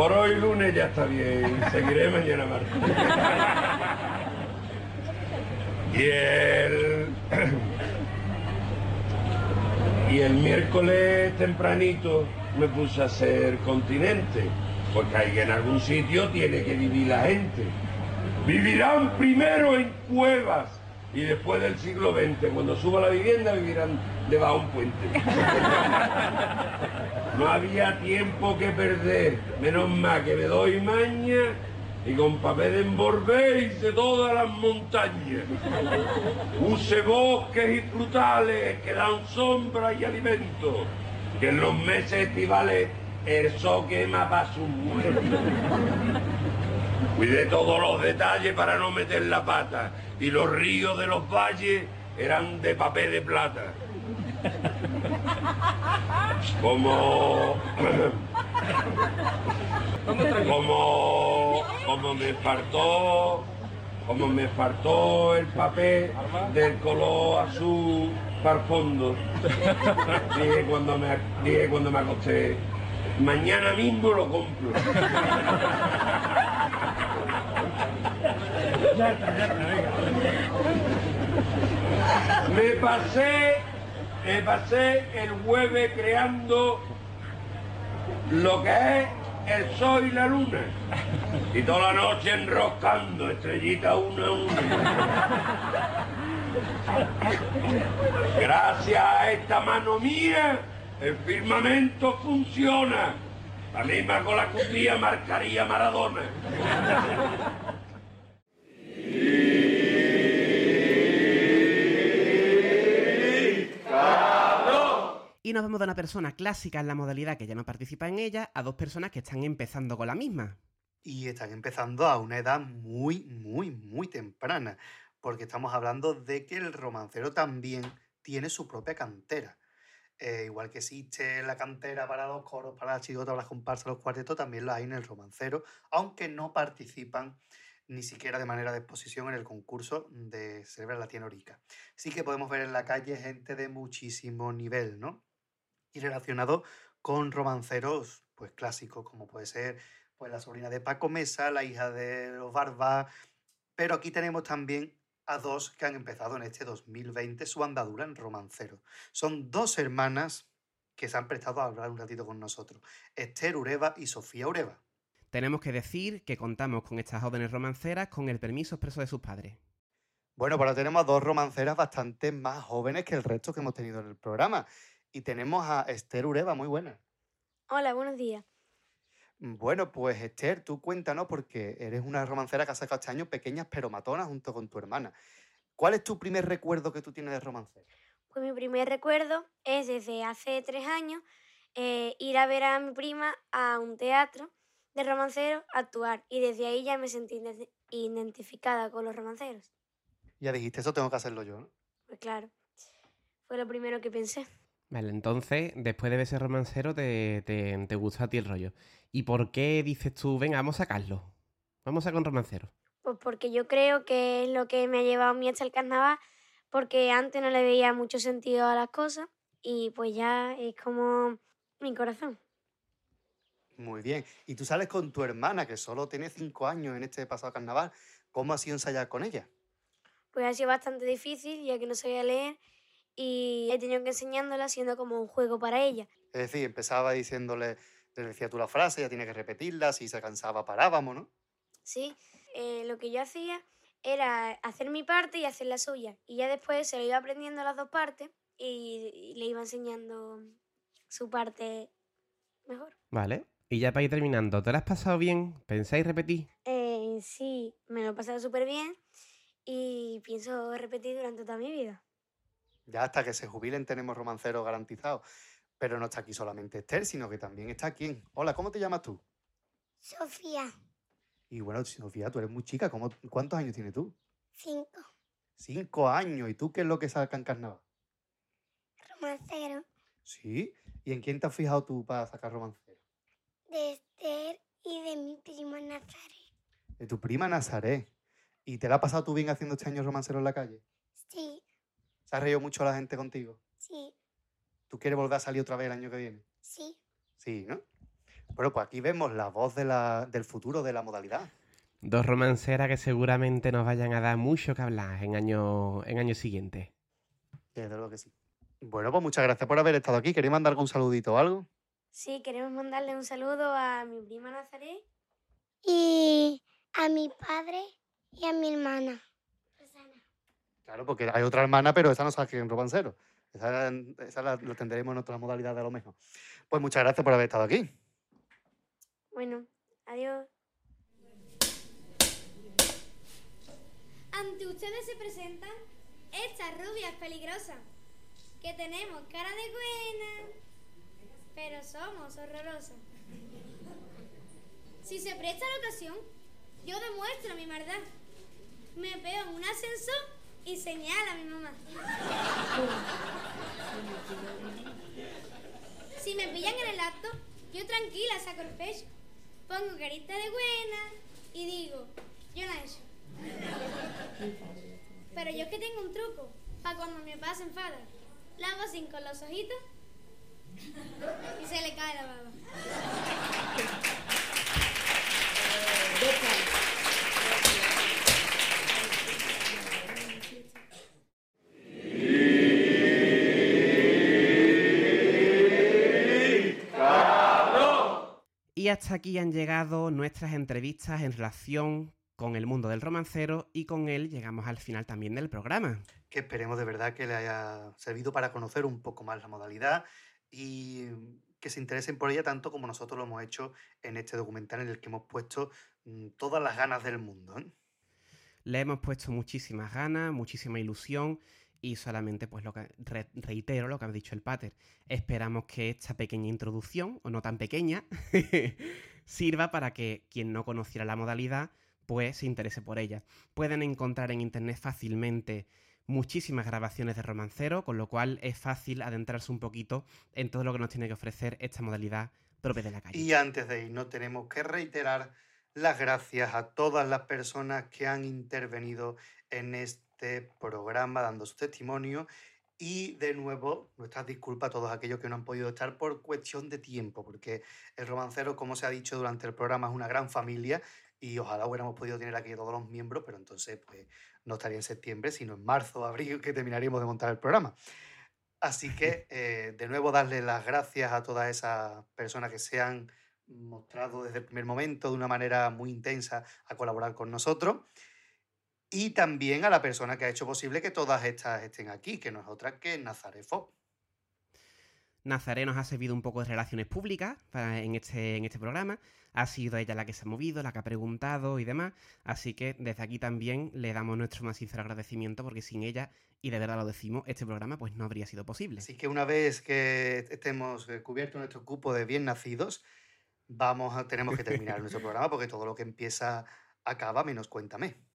por hoy lunes ya está bien, seguiré mañana martes. Y el, y el miércoles tempranito me puse a hacer continente, porque ahí en algún sitio tiene que vivir la gente. Vivirán primero en cuevas, y después del siglo XX, cuando suba la vivienda, vivirán debajo de un puente. No había tiempo que perder, menos mal que me doy maña y con papel de envolver hice todas las montañas. Use bosques y frutales que dan sombra y alimento, que en los meses estivales el sol quema para sus muertos. Cuidé todos los detalles para no meter la pata y los ríos de los valles eran de papel de plata. Como... Como... Como me faltó... Como me faltó el papel del color azul para fondo. Dije cuando me, dije cuando me acosté, mañana mismo lo compro. Me pasé, me pasé el jueves creando lo que es el sol y la luna. Y toda la noche enroscando estrellita una a una. Gracias a esta mano mía, el firmamento funciona. La misma con la cuchilla marcaría Maradona. Y nos vemos de una persona clásica en la modalidad que ya no participa en ella a dos personas que están empezando con la misma. Y están empezando a una edad muy, muy, muy temprana, porque estamos hablando de que el romancero también tiene su propia cantera. Eh, igual que existe la cantera para los coros, para las chigotas, las comparsas, los cuartetos, también lo hay en el romancero, aunque no participan ni siquiera de manera de exposición en el concurso de Celebra la Tienorica. Sí que podemos ver en la calle gente de muchísimo nivel, ¿no? Y relacionado con romanceros pues clásicos, como puede ser pues la sobrina de Paco Mesa, la hija de los Barba, pero aquí tenemos también a dos que han empezado en este 2020 su andadura en romancero. Son dos hermanas que se han prestado a hablar un ratito con nosotros, Esther Ureva y Sofía Ureva. Tenemos que decir que contamos con estas jóvenes romanceras con el permiso expreso de sus padres. Bueno, pues ahora tenemos a dos romanceras bastante más jóvenes que el resto que hemos tenido en el programa. Y tenemos a Esther Ureva, muy buena. Hola, buenos días. Bueno, pues Esther, tú cuéntanos, porque eres una romancera que ha sacado este año pequeñas pero matonas junto con tu hermana. ¿Cuál es tu primer recuerdo que tú tienes de romancero? Pues mi primer recuerdo es desde hace tres años eh, ir a ver a mi prima a un teatro de romanceros a actuar y desde ahí ya me sentí ident- identificada con los romanceros. Ya dijiste, eso tengo que hacerlo yo, ¿no? Pues claro, fue lo primero que pensé. Vale, entonces, después de ver ese romancero, te, te, te gusta a ti el rollo. ¿Y por qué dices tú, venga, vamos a sacarlo? Vamos a sacar un romancero. Pues porque yo creo que es lo que me ha llevado a mí hasta el carnaval, porque antes no le veía mucho sentido a las cosas y pues ya es como mi corazón. Muy bien. Y tú sales con tu hermana, que solo tiene cinco años en este pasado carnaval. ¿Cómo ha sido ensayar con ella? Pues ha sido bastante difícil ya que no sabía leer y he tenido que enseñándola siendo como un juego para ella. Es decir, empezaba diciéndole, le decía tú la frase, ella tiene que repetirla, si se cansaba parábamos, ¿no? Sí, eh, lo que yo hacía era hacer mi parte y hacer la suya. Y ya después se lo iba aprendiendo las dos partes y, y le iba enseñando su parte mejor. Vale. Y ya para ir terminando, ¿te lo has pasado bien? ¿Pensáis repetir? Eh, sí, me lo he pasado súper bien y pienso repetir durante toda mi vida. Ya hasta que se jubilen tenemos romanceros garantizados. Pero no está aquí solamente Esther, sino que también está aquí. Hola, ¿cómo te llamas tú? Sofía, Y bueno, Sofía, tú eres muy chica. ¿cómo- ¿Cuántos años tienes tú? cinco, Cinco años. ¿Y tú qué es lo que saca en carnaval? romancero, Sí. ¿Y en quién te has fijado tú para sacar romancero? de Esther y de mi prima Nazaret. De tu prima Nazaret. ¿Y te la has pasado tú bien haciendo este año romancero en la calle? Sí, ¿Se ha reído mucho la gente contigo? sí, ¿Tú quieres volver a salir otra vez el año que viene? sí. Sí, ¿no? Bueno, pues aquí vemos la voz de la- del futuro de la modalidad. Dos romanceras que seguramente nos vayan a dar mucho que hablar en años en años siguientes. Desde luego que sí. Bueno, pues muchas gracias por haber estado aquí. ¿Queréis mandar algún saludito o algo? Sí, queremos mandarle un saludo a mi prima Nazaret. Y a mi padre y a mi hermana. Claro, porque hay otra hermana, pero esa no sabe que es romancero. Esa, esa la, lo tendremos en otra modalidad de a lo mejor. Pues muchas gracias por haber estado aquí. Bueno, adiós. Ante ustedes se presentan estas rubias peligrosas, que tenemos cara de buena, pero somos horrorosas. Si se presta la ocasión, yo demuestro mi maldad. Me veo en un ascensor y señala a mi mamá. Si me pillan en el acto, yo tranquila saco el pecho, pongo carita de buena y digo, yo no he hecho. Pero yo es que tengo un truco para cuando mi papá se enfada. La hago así con los ojitos y se le cae la baba. Y hasta aquí han llegado nuestras entrevistas en relación con el mundo del romancero y con él llegamos al final también del programa. Que esperemos de verdad que le haya servido para conocer un poco más la modalidad y que se interesen por ella tanto como nosotros lo hemos hecho en este documental en el que hemos puesto mm, todas las ganas del mundo. ¿eh? Le hemos puesto muchísimas ganas, muchísima ilusión y solamente pues lo que re- reitero lo que ha dicho el pater. Esperamos que esta pequeña introducción, o no tan pequeña, sirva para que quien no conociera la modalidad pues se interese por ella. Pueden encontrar en internet fácilmente muchísimas grabaciones de romancero, con lo cual es fácil adentrarse un poquito en todo lo que nos tiene que ofrecer esta modalidad propia de la calle. Y antes de irnos tenemos que reiterar las gracias a todas las personas que han intervenido en este programa dando su testimonio y de nuevo nuestras disculpas a todos aquellos que no han podido estar por cuestión de tiempo, porque el romancero, como se ha dicho durante el programa, es una gran familia y ojalá hubiéramos podido tener aquí todos los miembros, pero entonces pues no estaría en septiembre, sino en marzo o abril que terminaríamos de montar el programa. Así que, eh, de nuevo, darle las gracias a todas esas personas que se han mostrado desde el primer momento de una manera muy intensa a colaborar con nosotros. Y también a la persona que ha hecho posible que todas estas estén aquí, que no es otra que Nazaré Fox. Nazaré nos ha servido un poco de relaciones públicas en, este, en este programa. Ha sido ella la que se ha movido, la que ha preguntado y demás. Así que desde aquí también le damos nuestro más sincero agradecimiento porque sin ella, y de verdad lo decimos, este programa pues no habría sido posible. Así que una vez que estemos eh, cubierto nuestro cupo de bien nacidos, vamos a, tenemos que terminar nuestro programa porque todo lo que empieza acaba, menos cuéntame.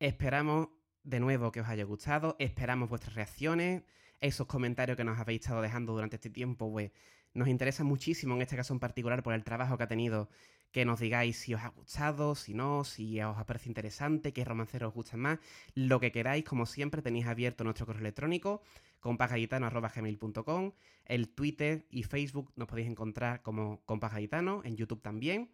Esperamos de nuevo que os haya gustado, esperamos vuestras reacciones, esos comentarios que nos habéis estado dejando durante este tiempo, pues nos interesa muchísimo en este caso en particular por el trabajo que ha tenido, que nos digáis si os ha gustado, si no, si os ha parecido interesante, qué romanceros os gustan más, lo que queráis, como siempre tenéis abierto nuestro correo electrónico compagallitano.gmail.com, el Twitter y Facebook nos podéis encontrar como compagallitano, en YouTube también.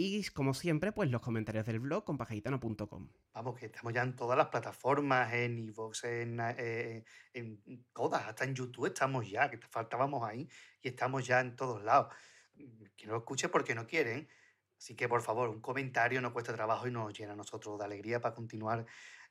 Y como siempre, pues los comentarios del blog compagallitano.com. Vamos, que estamos ya en todas las plataformas, en iVoox, en, eh, en todas, hasta en YouTube estamos ya, que faltábamos ahí y estamos ya en todos lados. Que no lo escuche porque no quieren. Así que, por favor, un comentario no cuesta trabajo y nos llena a nosotros de alegría para continuar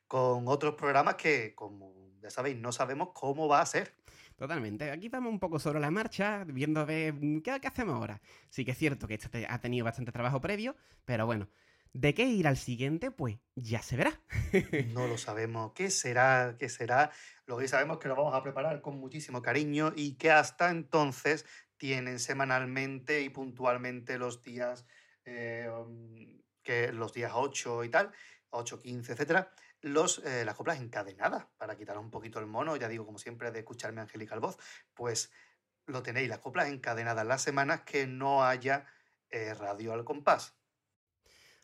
con otros programas que, como ya sabéis, no sabemos cómo va a ser. Totalmente. Aquí vamos un poco sobre la marcha, viendo ver mm, qué, hacemos ahora. Sí que es cierto que este te- ha tenido bastante trabajo previo, pero bueno, ¿de qué ir al siguiente? Pues ya se verá. No lo sabemos. ¿Qué será? ¿Qué será? Lo que sabemos que lo vamos a preparar con muchísimo cariño y que hasta entonces tienen semanalmente y puntualmente los días, eh, um, que los días 8 y tal, 8, 15, etcétera, los, eh, las coplas encadenadas para quitar un poquito el mono, ya digo, como siempre, de escucharme angelical voz, pues lo tenéis, las coplas encadenadas las semanas que no haya eh, radio al compás.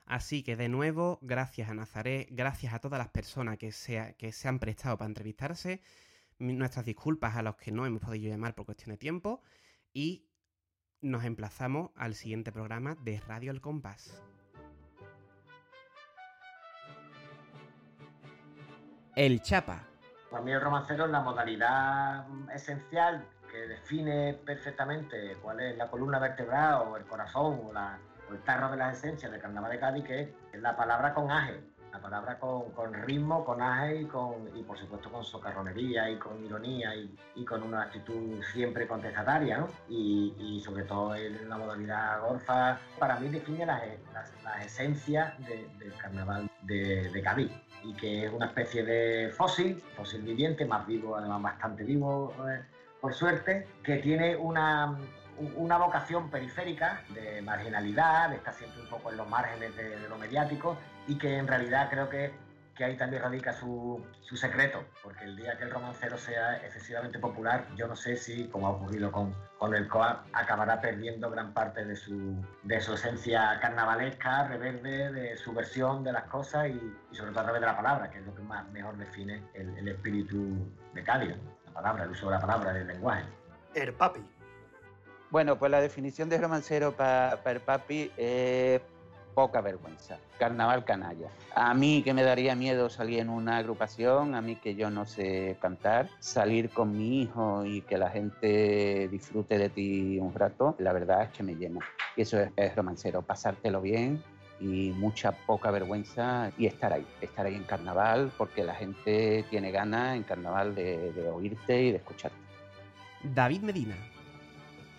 Así que de nuevo, gracias a Nazaret, gracias a todas las personas que se, que se han prestado para entrevistarse, nuestras disculpas a los que no hemos podido llamar por cuestión de tiempo y nos emplazamos al siguiente programa de Radio El Compás. El Chapa. Para mí el romancero es la modalidad esencial que define perfectamente cuál es la columna vertebral o el corazón o, la- o el tarro de las esencias del carnaval de Cádiz, que es la palabra con aje. La palabra con, con ritmo, con aje y, con, y por supuesto con socarronería y con ironía y, con una actitud siempre contestataria, ¿no? Y, y sobre todo en la modalidad golfa, para mí define las, las, esencias de- del carnaval de, de y que es una especie de fósil, fósil viviente, más vivo, además bastante vivo, eh, por suerte, que tiene una, una vocación periférica de marginalidad, estar siempre un poco en los márgenes de lo mediático y que en realidad creo que, que ahí también radica su, su secreto, porque el día que el romancero sea excesivamente popular, yo no sé si, como ha ocurrido con, con el COA, acabará perdiendo gran parte de su, de su esencia carnavalesca, rebelde, de su versión de las cosas y, y sobre todo a través de la palabra, que es lo que más mejor define el, el espíritu de Cádiz, la palabra, el uso de la palabra, del lenguaje. El papi. Bueno, pues la definición de romancero para el papi es poca vergüenza, carnaval canalla. A mí que me daría miedo salir en una agrupación, a mí que yo no sé cantar, salir con mi hijo y que la gente disfrute de ti un rato, la verdad es que me llena. Y eso es, es romancero, pasártelo bien y mucha poca vergüenza y estar ahí, estar ahí en carnaval porque la gente tiene ganas en carnaval de, de oírte y de escucharte. David Medina.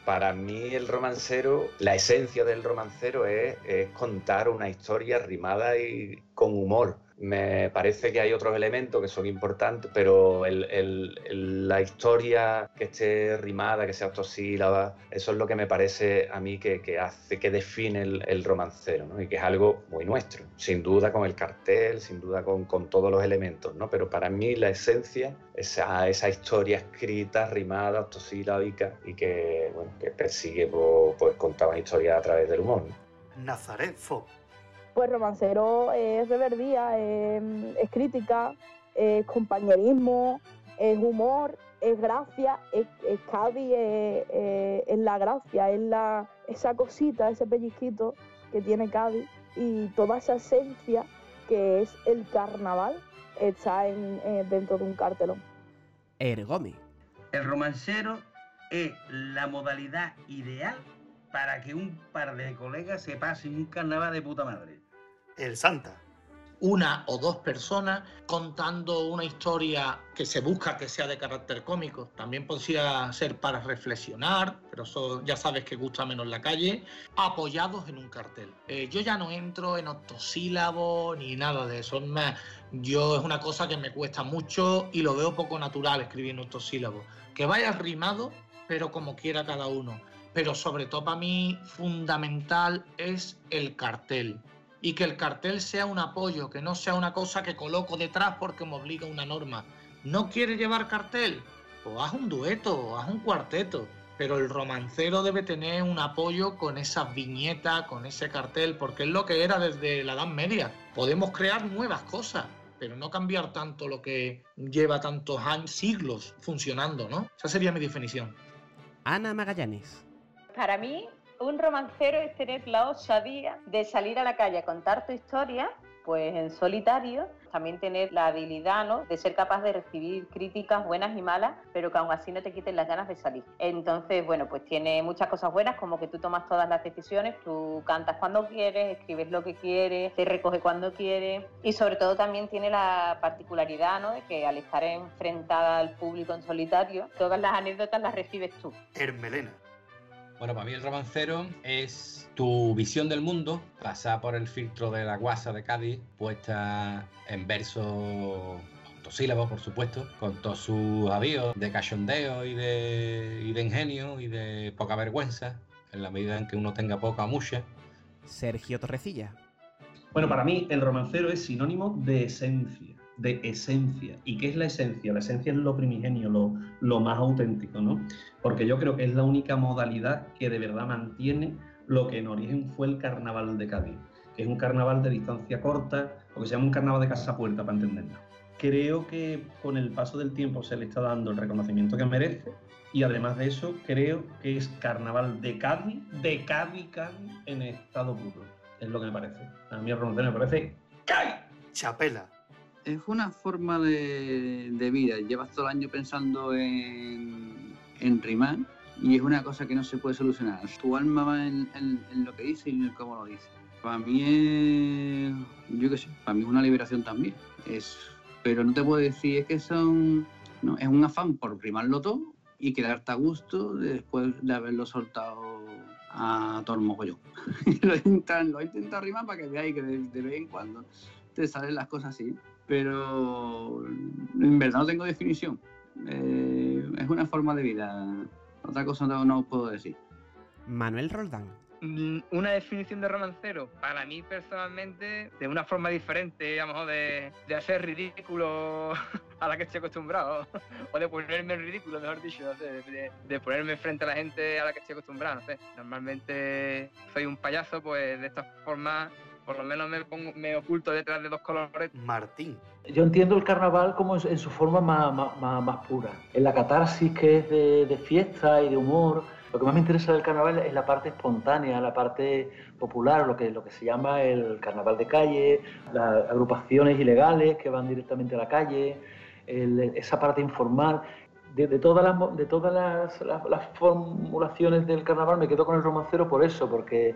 Para mí el romancero, la esencia del romancero es, es contar una historia rimada y con humor. Me parece que hay otros elementos que son importantes, pero la historia que esté rimada, que sea autosílaba, eso es lo que me parece a mí que, hace, que define el, romancero, ¿no? Y que es algo muy nuestro, sin duda con el cartel, sin duda con, todos los elementos, ¿no? Pero para mí la esencia, esa, esa historia escrita, rimada, autosílabica y que, bueno, que persigue pues, pues, contar una historia a través del humor. ¿no? Pues romancero es reverdía, es, es crítica, es compañerismo, es humor, es gracia, es, es Cádiz, es, es- es la gracia, es la, esa cosita, ese pellizquito que tiene Cádiz y toda esa esencia que es el carnaval está en, eh, dentro de un cartelón. Ergome. El romancero es la modalidad ideal para que un par de colegas se pasen un carnaval de puta madre. El Santa. una o dos personas contando una historia que se busca que sea de carácter cómico. También podría ser para reflexionar, pero ya sabes que gusta menos la calle, apoyados en un cartel. Eh, yo ya no entro en octosílabos ni nada de eso. Es yo es una cosa que me cuesta mucho y lo veo poco natural escribir en octosílabos. Que vaya rimado, pero como quiera cada uno. Pero sobre todo para mí fundamental es el cartel y que el cartel sea un apoyo, que no sea una cosa que coloco detrás porque me obliga una norma. ¿No quiere llevar cartel? Pues haz un dueto, haz un cuarteto. Pero el romancero debe tener un apoyo con esas viñetas, con ese cartel, porque es lo que era desde la Edad Media. Podemos crear nuevas cosas, pero no cambiar tanto lo que lleva tantos años, siglos funcionando, ¿no? Esa sería mi definición. Ana Magallanes. Para mí, un romancero es tener la osadía de salir a la calle a contar tu historia, pues en solitario, también tener la habilidad ¿no? de ser capaz de recibir críticas buenas y malas, pero que aún así no te quiten las ganas de salir. Entonces, bueno, pues tiene muchas cosas buenas, como que tú tomas todas las decisiones, tú cantas cuando quieres, escribes lo que quieres, te recoge cuando quieres, y sobre todo también tiene la particularidad ¿no? de que al estar enfrentada al público en solitario, todas las anécdotas las recibes tú. Hermelena. Bueno, para mí el romancero es tu visión del mundo, pasada por el filtro de la guasa de Cádiz, puesta en verso octosílabos, por supuesto, con todos sus avíos de cachondeo y de, y de ingenio y de poca vergüenza, en la medida en que uno tenga poca o mucha. Sergio Torrecilla. Bueno, para mí el romancero es sinónimo de esencia, de esencia. ¿Y qué es la esencia? La esencia es lo primigenio, lo, lo más auténtico, ¿no? Porque yo creo que es la única modalidad que de verdad mantiene lo que en origen fue el carnaval de Cádiz, que es un carnaval de distancia corta, o que se llama un carnaval de casa puerta, para entenderlo. Creo que con el paso del tiempo se le está dando el reconocimiento que merece y además de eso creo que es carnaval de Cádiz, de Cádiz, Cádiz en estado puro. Es lo que me parece. A mí el me parece Chapela. Es una forma de, vida. Llevas todo el año pensando en, rimar y es una cosa que no se puede solucionar. Tu alma va en, lo que dice y en cómo lo dice. Para mí es, yo qué sé, para mí es una liberación también. Es, pero no te puedo decir, es que son, no, es un afán por primarlo todo y quedarte a gusto después de haberlo soltado a todo el lo, intentan, lo intento arrimar para que veáis que de, de, vez en cuando te salen las cosas así. Pero en verdad no tengo definición. Eh, es una forma de vida. Otra cosa no, no puedo decir. Manuel Roldán. Mm, Una definición de romancero, para mí personalmente, de una forma diferente, a lo mejor de, de hacer ridículo a la que estoy acostumbrado, o de ponerme en ridículo, mejor dicho, de, de ponerme frente a la gente a la que estoy acostumbrado, no sé. Normalmente soy un payaso, pues de esta forma, por lo menos me, pongo, me oculto detrás de dos colores. Martín. Yo entiendo el carnaval como en su forma más, más, más, más pura, en la catarsis que es de, de fiesta y de humor. Lo que más me interesa del carnaval es la parte espontánea, la parte popular, lo que, lo que se llama el carnaval de calle, las agrupaciones ilegales que van directamente a la calle, el, esa parte informal. De, de, todas, las, de todas las, las, las, formulaciones del carnaval me quedo con el romancero por eso, porque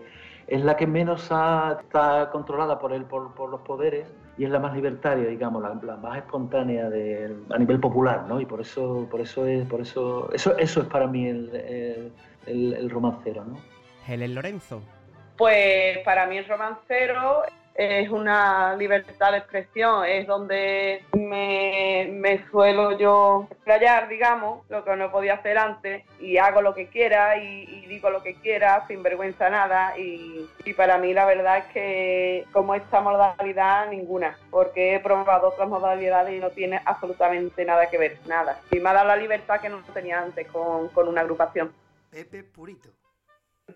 es la que menos ha, está controlada por, el, por, por, los poderes y es la más libertaria, digamos, la, la más espontánea de, a nivel popular, ¿no? Y por eso, por eso es, por eso, eso, eso es para mí el, el, el, el romancero, ¿no? Helen Lorenzo. Pues para mí el romancero es una libertad de expresión, es donde me, me, suelo yo explayar, digamos, lo que no podía hacer antes, y hago lo que quiera y, digo lo que quiera sin vergüenza nada. Y, y, para mí la verdad es que como esta modalidad, ninguna, porque he probado otras modalidades y no tiene absolutamente nada que ver, nada. Y me ha dado la libertad que no tenía antes con, con una agrupación. Pepe Purito.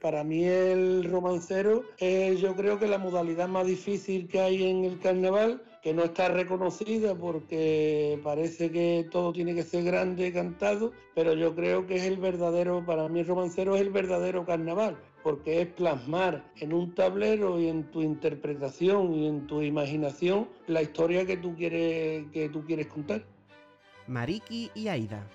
Para mí el romancero es yo creo que la modalidad más difícil que hay en el carnaval, que no está reconocida porque parece que todo tiene que ser grande cantado, pero yo creo que es el verdadero, para mí el romancero es el verdadero carnaval, porque es plasmar en un tablero y en tu interpretación y en tu imaginación la historia que tú quieres, que tú quieres contar. Mariki y Aida.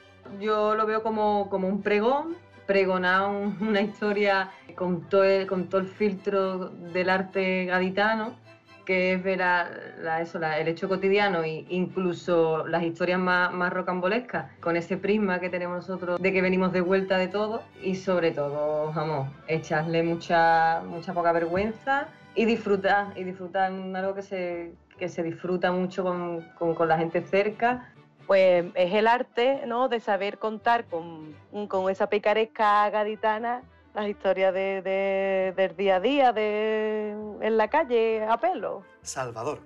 Yo lo veo como, como un pregón pregonar un, una historia con todo, el, con todo el filtro del arte gaditano, que es ver la, la, eso, la, el hecho cotidiano e incluso las historias más, más rocambolescas, con ese prisma que tenemos nosotros de que venimos de vuelta de todo y sobre todo, vamos, echarle mucha, mucha poca vergüenza y disfrutar, y disfrutar algo que se, que se disfruta mucho con, con, con la gente cerca pues es el arte ¿no? de saber contar con, con esa picaresca gaditana las historias de, de, del día a día de, en la calle a pelo. Salvador.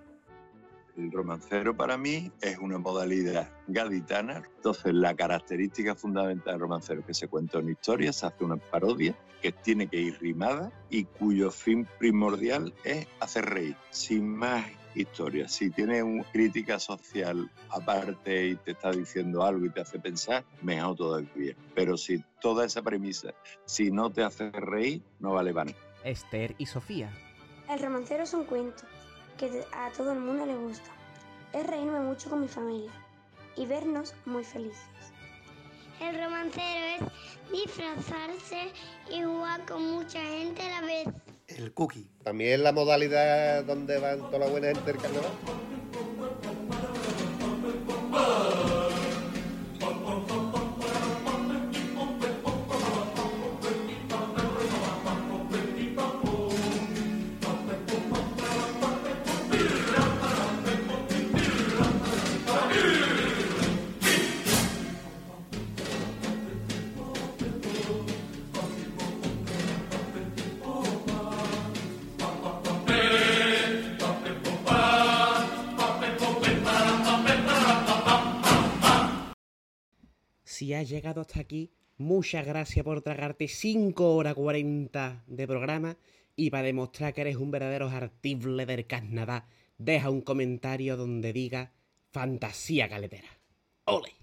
El romancero para mí es una modalidad gaditana. Entonces, la característica fundamental del romancero es que se cuenta una historia, se hace una parodia, que tiene que ir rimada y cuyo fin primordial es hacer reír, sin más historia. Si tiene una crítica social aparte y te está diciendo algo y te hace pensar, mejor todavía. Pero si toda esa premisa, si no te hace reír, no vale para nada. Esther y Sofía. El romancero es un cuento que a todo el mundo le gusta. Es reírme mucho con mi familia y vernos muy felices. El romancero es disfrazarse y jugar con mucha gente a la vez. El cookie. También la modalidad donde van toda la buena gente del carnaval. Has llegado hasta aquí, muchas gracias por tragarte 5 horas 40 de programa y para demostrar que eres un verdadero artible del carnaval, deja un comentario donde diga fantasía caletera. ¡Ole!